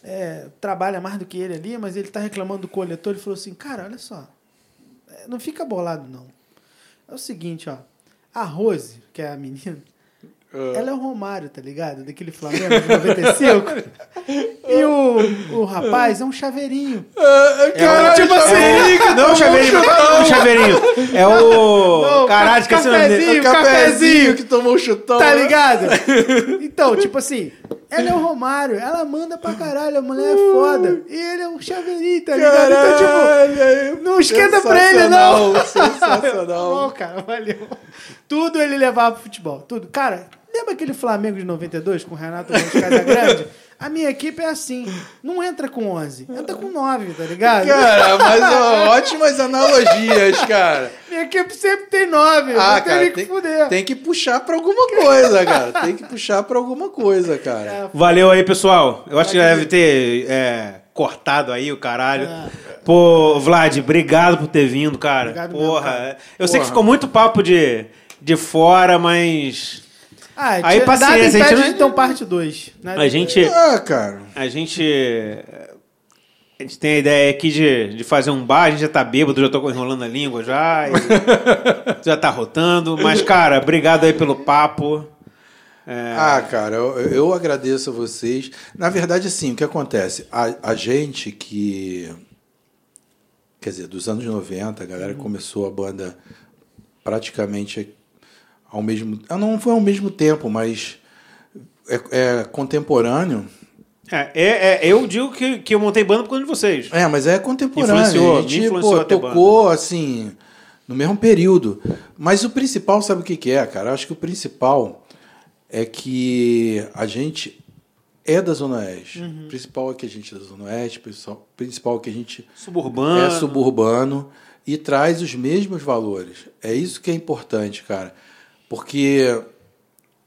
Speaker 2: É, trabalha mais do que ele ali, mas ele tá reclamando do coletor. Ele falou assim: cara, olha só. é, Não fica bolado, não. É o seguinte, ó. A Rose, que é a menina,
Speaker 3: Ah.
Speaker 2: ela é o Romário, tá ligado? Daquele Flamengo de 95. e o, o rapaz é um chaveirinho.
Speaker 3: Caralho,
Speaker 2: tipo assim,
Speaker 3: Chaveirinho,
Speaker 1: Não, o chaveirinho, não é o chaveirinho. É o.
Speaker 2: Não,
Speaker 1: Caralho, esqueci o nome dele.
Speaker 3: o
Speaker 2: cafezinho,
Speaker 3: cafezinho que tomou um chutão.
Speaker 2: Tá
Speaker 3: né?
Speaker 2: ligado? Então, tipo assim, ela é o Romário, ela manda pra caralho, a mulher é foda. E ele é um chaveirinho, tá ligado? Então, tipo,
Speaker 3: Caralho,
Speaker 2: não esquenta pra ele, não.
Speaker 3: Sensacional, sensacional.
Speaker 2: bom, cara, valeu. Tudo ele levava pro futebol, tudo. Cara, lembra aquele Flamengo de 92 com o Renato Gomes Casagrande? A minha equipe é assim, não entra com 11, entra com 9, tá ligado?
Speaker 3: Cara, mas ó, ótimas analogias, cara.
Speaker 2: Minha equipe sempre tem 9,
Speaker 3: Ah,
Speaker 2: não tem
Speaker 3: cara,
Speaker 2: nem que
Speaker 3: tem,
Speaker 2: fuder.
Speaker 3: tem que puxar pra alguma coisa, cara. Tem que puxar pra alguma coisa, cara.
Speaker 1: Valeu aí, pessoal. Eu acho que já deve ter é, cortado aí o caralho.
Speaker 2: É.
Speaker 1: Pô, Vlad, obrigado por ter vindo, cara.
Speaker 2: Obrigado mesmo,
Speaker 1: Porra.
Speaker 2: cara.
Speaker 1: Eu sei que
Speaker 3: Porra.
Speaker 1: ficou muito papo de, de fora, mas.
Speaker 2: Ah,
Speaker 1: Aí, paciência,
Speaker 2: nada
Speaker 1: a gente não-
Speaker 2: então parte 2.
Speaker 1: A gente.
Speaker 3: Ah, cara.
Speaker 1: A gente. A gente tem a ideia aqui de, de fazer um bar, a gente já tá bêbado, já tô enrolando a língua já. e [LAUGHS] já tá rotando. Mas, cara, obrigado aí pelo papo. É,
Speaker 3: Ah, cara, eu, eu agradeço a vocês. Na verdade, assim, o que acontece? A, a gente que. Quer dizer, dos anos 90, a galera começou a banda praticamente ao mesmo. ah, Não foi ao mesmo tempo, mas é, é contemporâneo.
Speaker 1: é, é, é, eu digo que, que eu montei banda por conta de vocês.
Speaker 3: É, mas é contemporâneo.
Speaker 1: Influenciou,
Speaker 3: a gente
Speaker 1: influenciou
Speaker 3: pô, tocou assim no mesmo período. Mas o principal, sabe o que, que é, cara? Eu acho que o principal é que a gente é da Zona Oeste. O principal é que a gente é da Zona Oeste, o principal é que a gente
Speaker 1: Suburbano.
Speaker 3: é suburbano e traz os mesmos valores. É isso que é importante, cara. Porque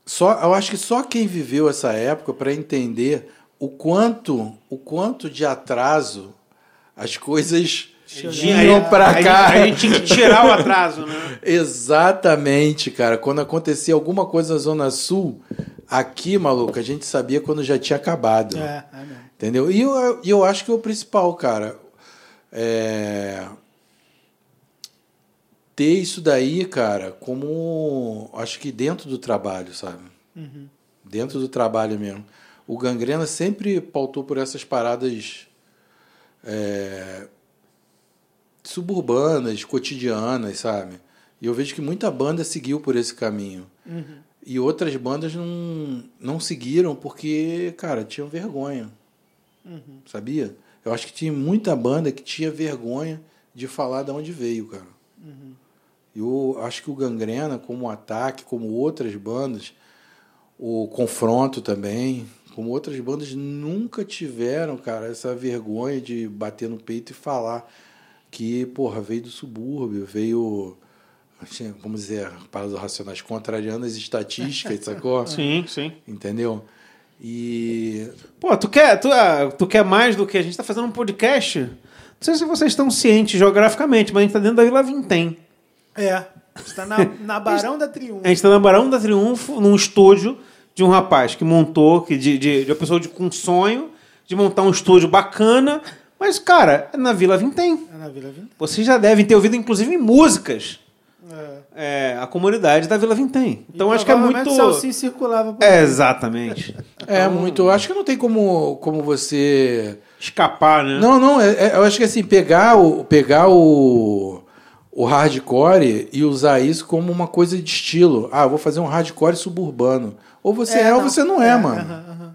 Speaker 3: só, eu acho que só quem viveu essa época para entender o quanto, o quanto de atraso as coisas Vinham pra
Speaker 1: a
Speaker 3: cá.
Speaker 1: A gente tinha que tirar o atraso, né? [LAUGHS]
Speaker 3: Exatamente, cara. Quando acontecia alguma coisa na Zona Sul, aqui, maluco, a gente sabia quando já tinha acabado.
Speaker 2: É, é.
Speaker 3: Entendeu? E eu, eu acho que é o principal, cara. É... Ter isso daí, cara, como. Acho que dentro do trabalho, sabe? Dentro do trabalho mesmo. O Gangrena sempre pautou por essas paradas é, suburbanas, cotidianas, sabe? E eu vejo que muita banda seguiu por esse caminho. E outras bandas não, não seguiram porque, cara, tinham vergonha. Sabia? Eu acho que tinha muita banda que tinha vergonha de falar de onde veio, cara. Eu acho que o Gangrena, como Ataque, como outras bandas, o Confronto também, como outras bandas, nunca tiveram, cara, essa vergonha de bater no peito e falar que, porra, veio do subúrbio, veio, vamos dizer, para os racionais, contrariando as estatísticas, [LAUGHS] sacou?
Speaker 1: Sim, sim.
Speaker 3: Entendeu? E
Speaker 1: Pô, tu quer, tu, ah, tu quer mais do que a gente tá fazendo um podcast? Não sei se vocês estão cientes geograficamente, mas a gente tá dentro da Vila Vintém.
Speaker 2: É. Está na, na Barão da Triunfo.
Speaker 1: A gente tá na Barão da Triunfo, num estúdio de um rapaz que montou, que de, de, de uma pessoa de, com sonho de montar um estúdio bacana. Mas, cara, é na Vila Vintém.
Speaker 2: É na Vila Vintém.
Speaker 1: Vocês já devem ter ouvido, inclusive, em músicas,
Speaker 2: É.
Speaker 1: é, a comunidade da Vila Vintém. Então,
Speaker 2: E
Speaker 1: acho que é muito...
Speaker 2: o Celcinho circulava por
Speaker 1: É,
Speaker 2: aí.
Speaker 1: exatamente.
Speaker 3: é muito. Eu acho que não tem como, como você.
Speaker 1: Escapar, né?
Speaker 3: Não, não, é- é- eu acho que assim, pegar o, pegar o, o hardcore e usar isso como uma coisa de estilo. Ah, eu vou fazer um hardcore suburbano. Ou você é, ou você não é, mano.
Speaker 2: aham, aham,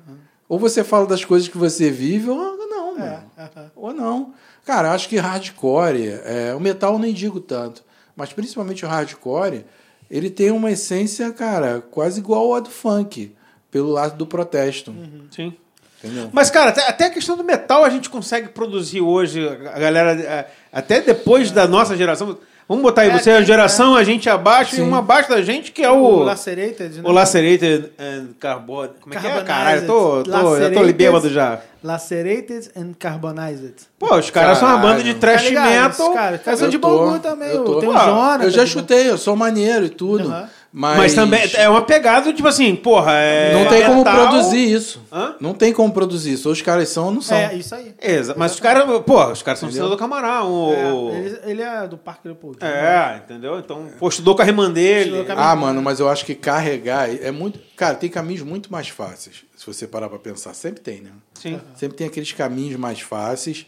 Speaker 3: Ou você fala das coisas que você vive, ou não, mano.
Speaker 2: aham. É, aham.
Speaker 3: Ou não. Cara, acho que hardcore, é, o metal eu nem digo tanto, mas principalmente o hardcore, ele tem uma essência, cara, quase igual a do funk, pelo lado do protesto.
Speaker 1: Sim.
Speaker 3: Entendeu?
Speaker 1: Mas, cara, até, a questão do metal a gente consegue produzir hoje. A galera, é, até depois da nossa geração. Vamos botar aí,
Speaker 2: É,
Speaker 1: você é a geração, a gente abaixo e
Speaker 3: Sim.
Speaker 1: uma abaixo da gente, que é
Speaker 2: O
Speaker 1: o.
Speaker 2: Lacerated, né?
Speaker 1: O Lacerated and Carbon. Como é que é? Caralho, eu tô, tô, já tô bêbado já.
Speaker 2: Lacerated and Carbonized.
Speaker 1: Pô, os caras são uma banda de trash
Speaker 2: Tá ligado?
Speaker 1: metal.
Speaker 2: Os caras, os caras são de Bangu também.
Speaker 3: eu tô.
Speaker 2: Tem o Jonathan.
Speaker 3: Eu já
Speaker 2: de Bangu.
Speaker 3: chutei, eu sou maneiro e tudo.
Speaker 2: Aham.
Speaker 3: Mas,
Speaker 1: Mas também é uma pegada, tipo assim, porra, é.
Speaker 3: não tem como
Speaker 1: metal.
Speaker 3: produzir isso.
Speaker 1: Hã?
Speaker 3: Não tem como produzir isso. Ou os caras são ou não são.
Speaker 2: É, isso aí.
Speaker 1: Exa, mas os caras, pô, os caras são do
Speaker 3: Entendeu?
Speaker 1: Camarão. O...
Speaker 2: É, ele, ele é do Parque Leopoldino.
Speaker 1: É, entendeu? Então, pô, estudou com a irmã dele.
Speaker 3: Ah, mano, mas eu acho que carregar é muito. Cara, tem caminhos muito mais fáceis. Se você parar pra pensar. Sempre tem, né?
Speaker 1: Sim.
Speaker 3: Sempre tem aqueles caminhos mais fáceis.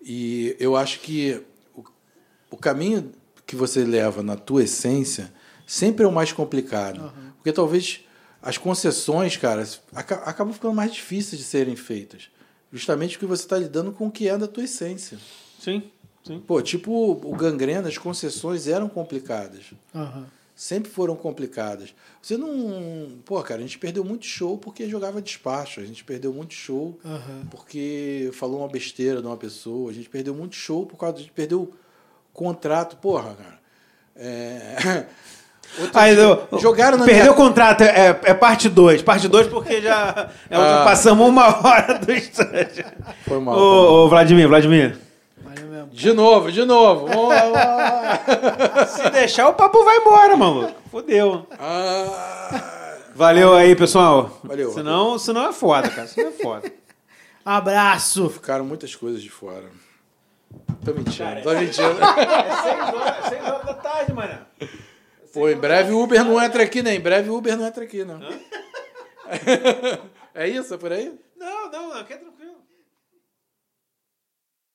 Speaker 3: E eu acho que o, o caminho que você leva na tua essência sempre é o mais complicado. Porque talvez as concessões, cara, aca- acabam ficando mais difíceis de serem feitas. Justamente porque você está lidando com o que é da tua essência.
Speaker 1: Sim. Sim.
Speaker 3: Pô, tipo o gangrena, as concessões eram complicadas.
Speaker 2: Aham.
Speaker 3: Sempre foram complicadas. Você não. Pô, cara, a gente perdeu muito show porque jogava despacho. A gente perdeu muito show
Speaker 2: Aham.
Speaker 3: porque falou uma besteira de uma pessoa. A gente perdeu muito show por causa. A gente perdeu contrato. Porra, cara. É. [LAUGHS]
Speaker 1: Aí,
Speaker 3: dia,
Speaker 1: eu-
Speaker 3: jogaram na
Speaker 1: Perdeu
Speaker 3: minha...
Speaker 1: o contrato, é, é parte 2. Parte 2 porque já é,
Speaker 3: Ah.
Speaker 1: passamos uma hora [LAUGHS] do instante.
Speaker 3: Foi mal.
Speaker 1: Ô, ô, Vladimir, Vladimir.
Speaker 2: Valeu mesmo.
Speaker 3: De novo, de novo. Vamos lá, vamos lá. [LAUGHS]
Speaker 1: Se deixar, o papo vai embora, maluco. Fudeu.
Speaker 3: Ah,
Speaker 1: Valeu aí, pessoal.
Speaker 3: Valeu.
Speaker 1: Senão, senão é foda, cara. Senão é foda. [LAUGHS]
Speaker 2: Abraço.
Speaker 3: ficaram muitas coisas de fora. Tô mentindo,
Speaker 1: Cara,
Speaker 3: tô mentindo.
Speaker 1: É 6 horas, seis horas da tarde, mano.
Speaker 3: Pô, em breve o Uber não entra aqui, né? Em breve o Uber não entra aqui, né? [LAUGHS] É isso? É por aí?
Speaker 1: Não, não. Aqui é tranquilo.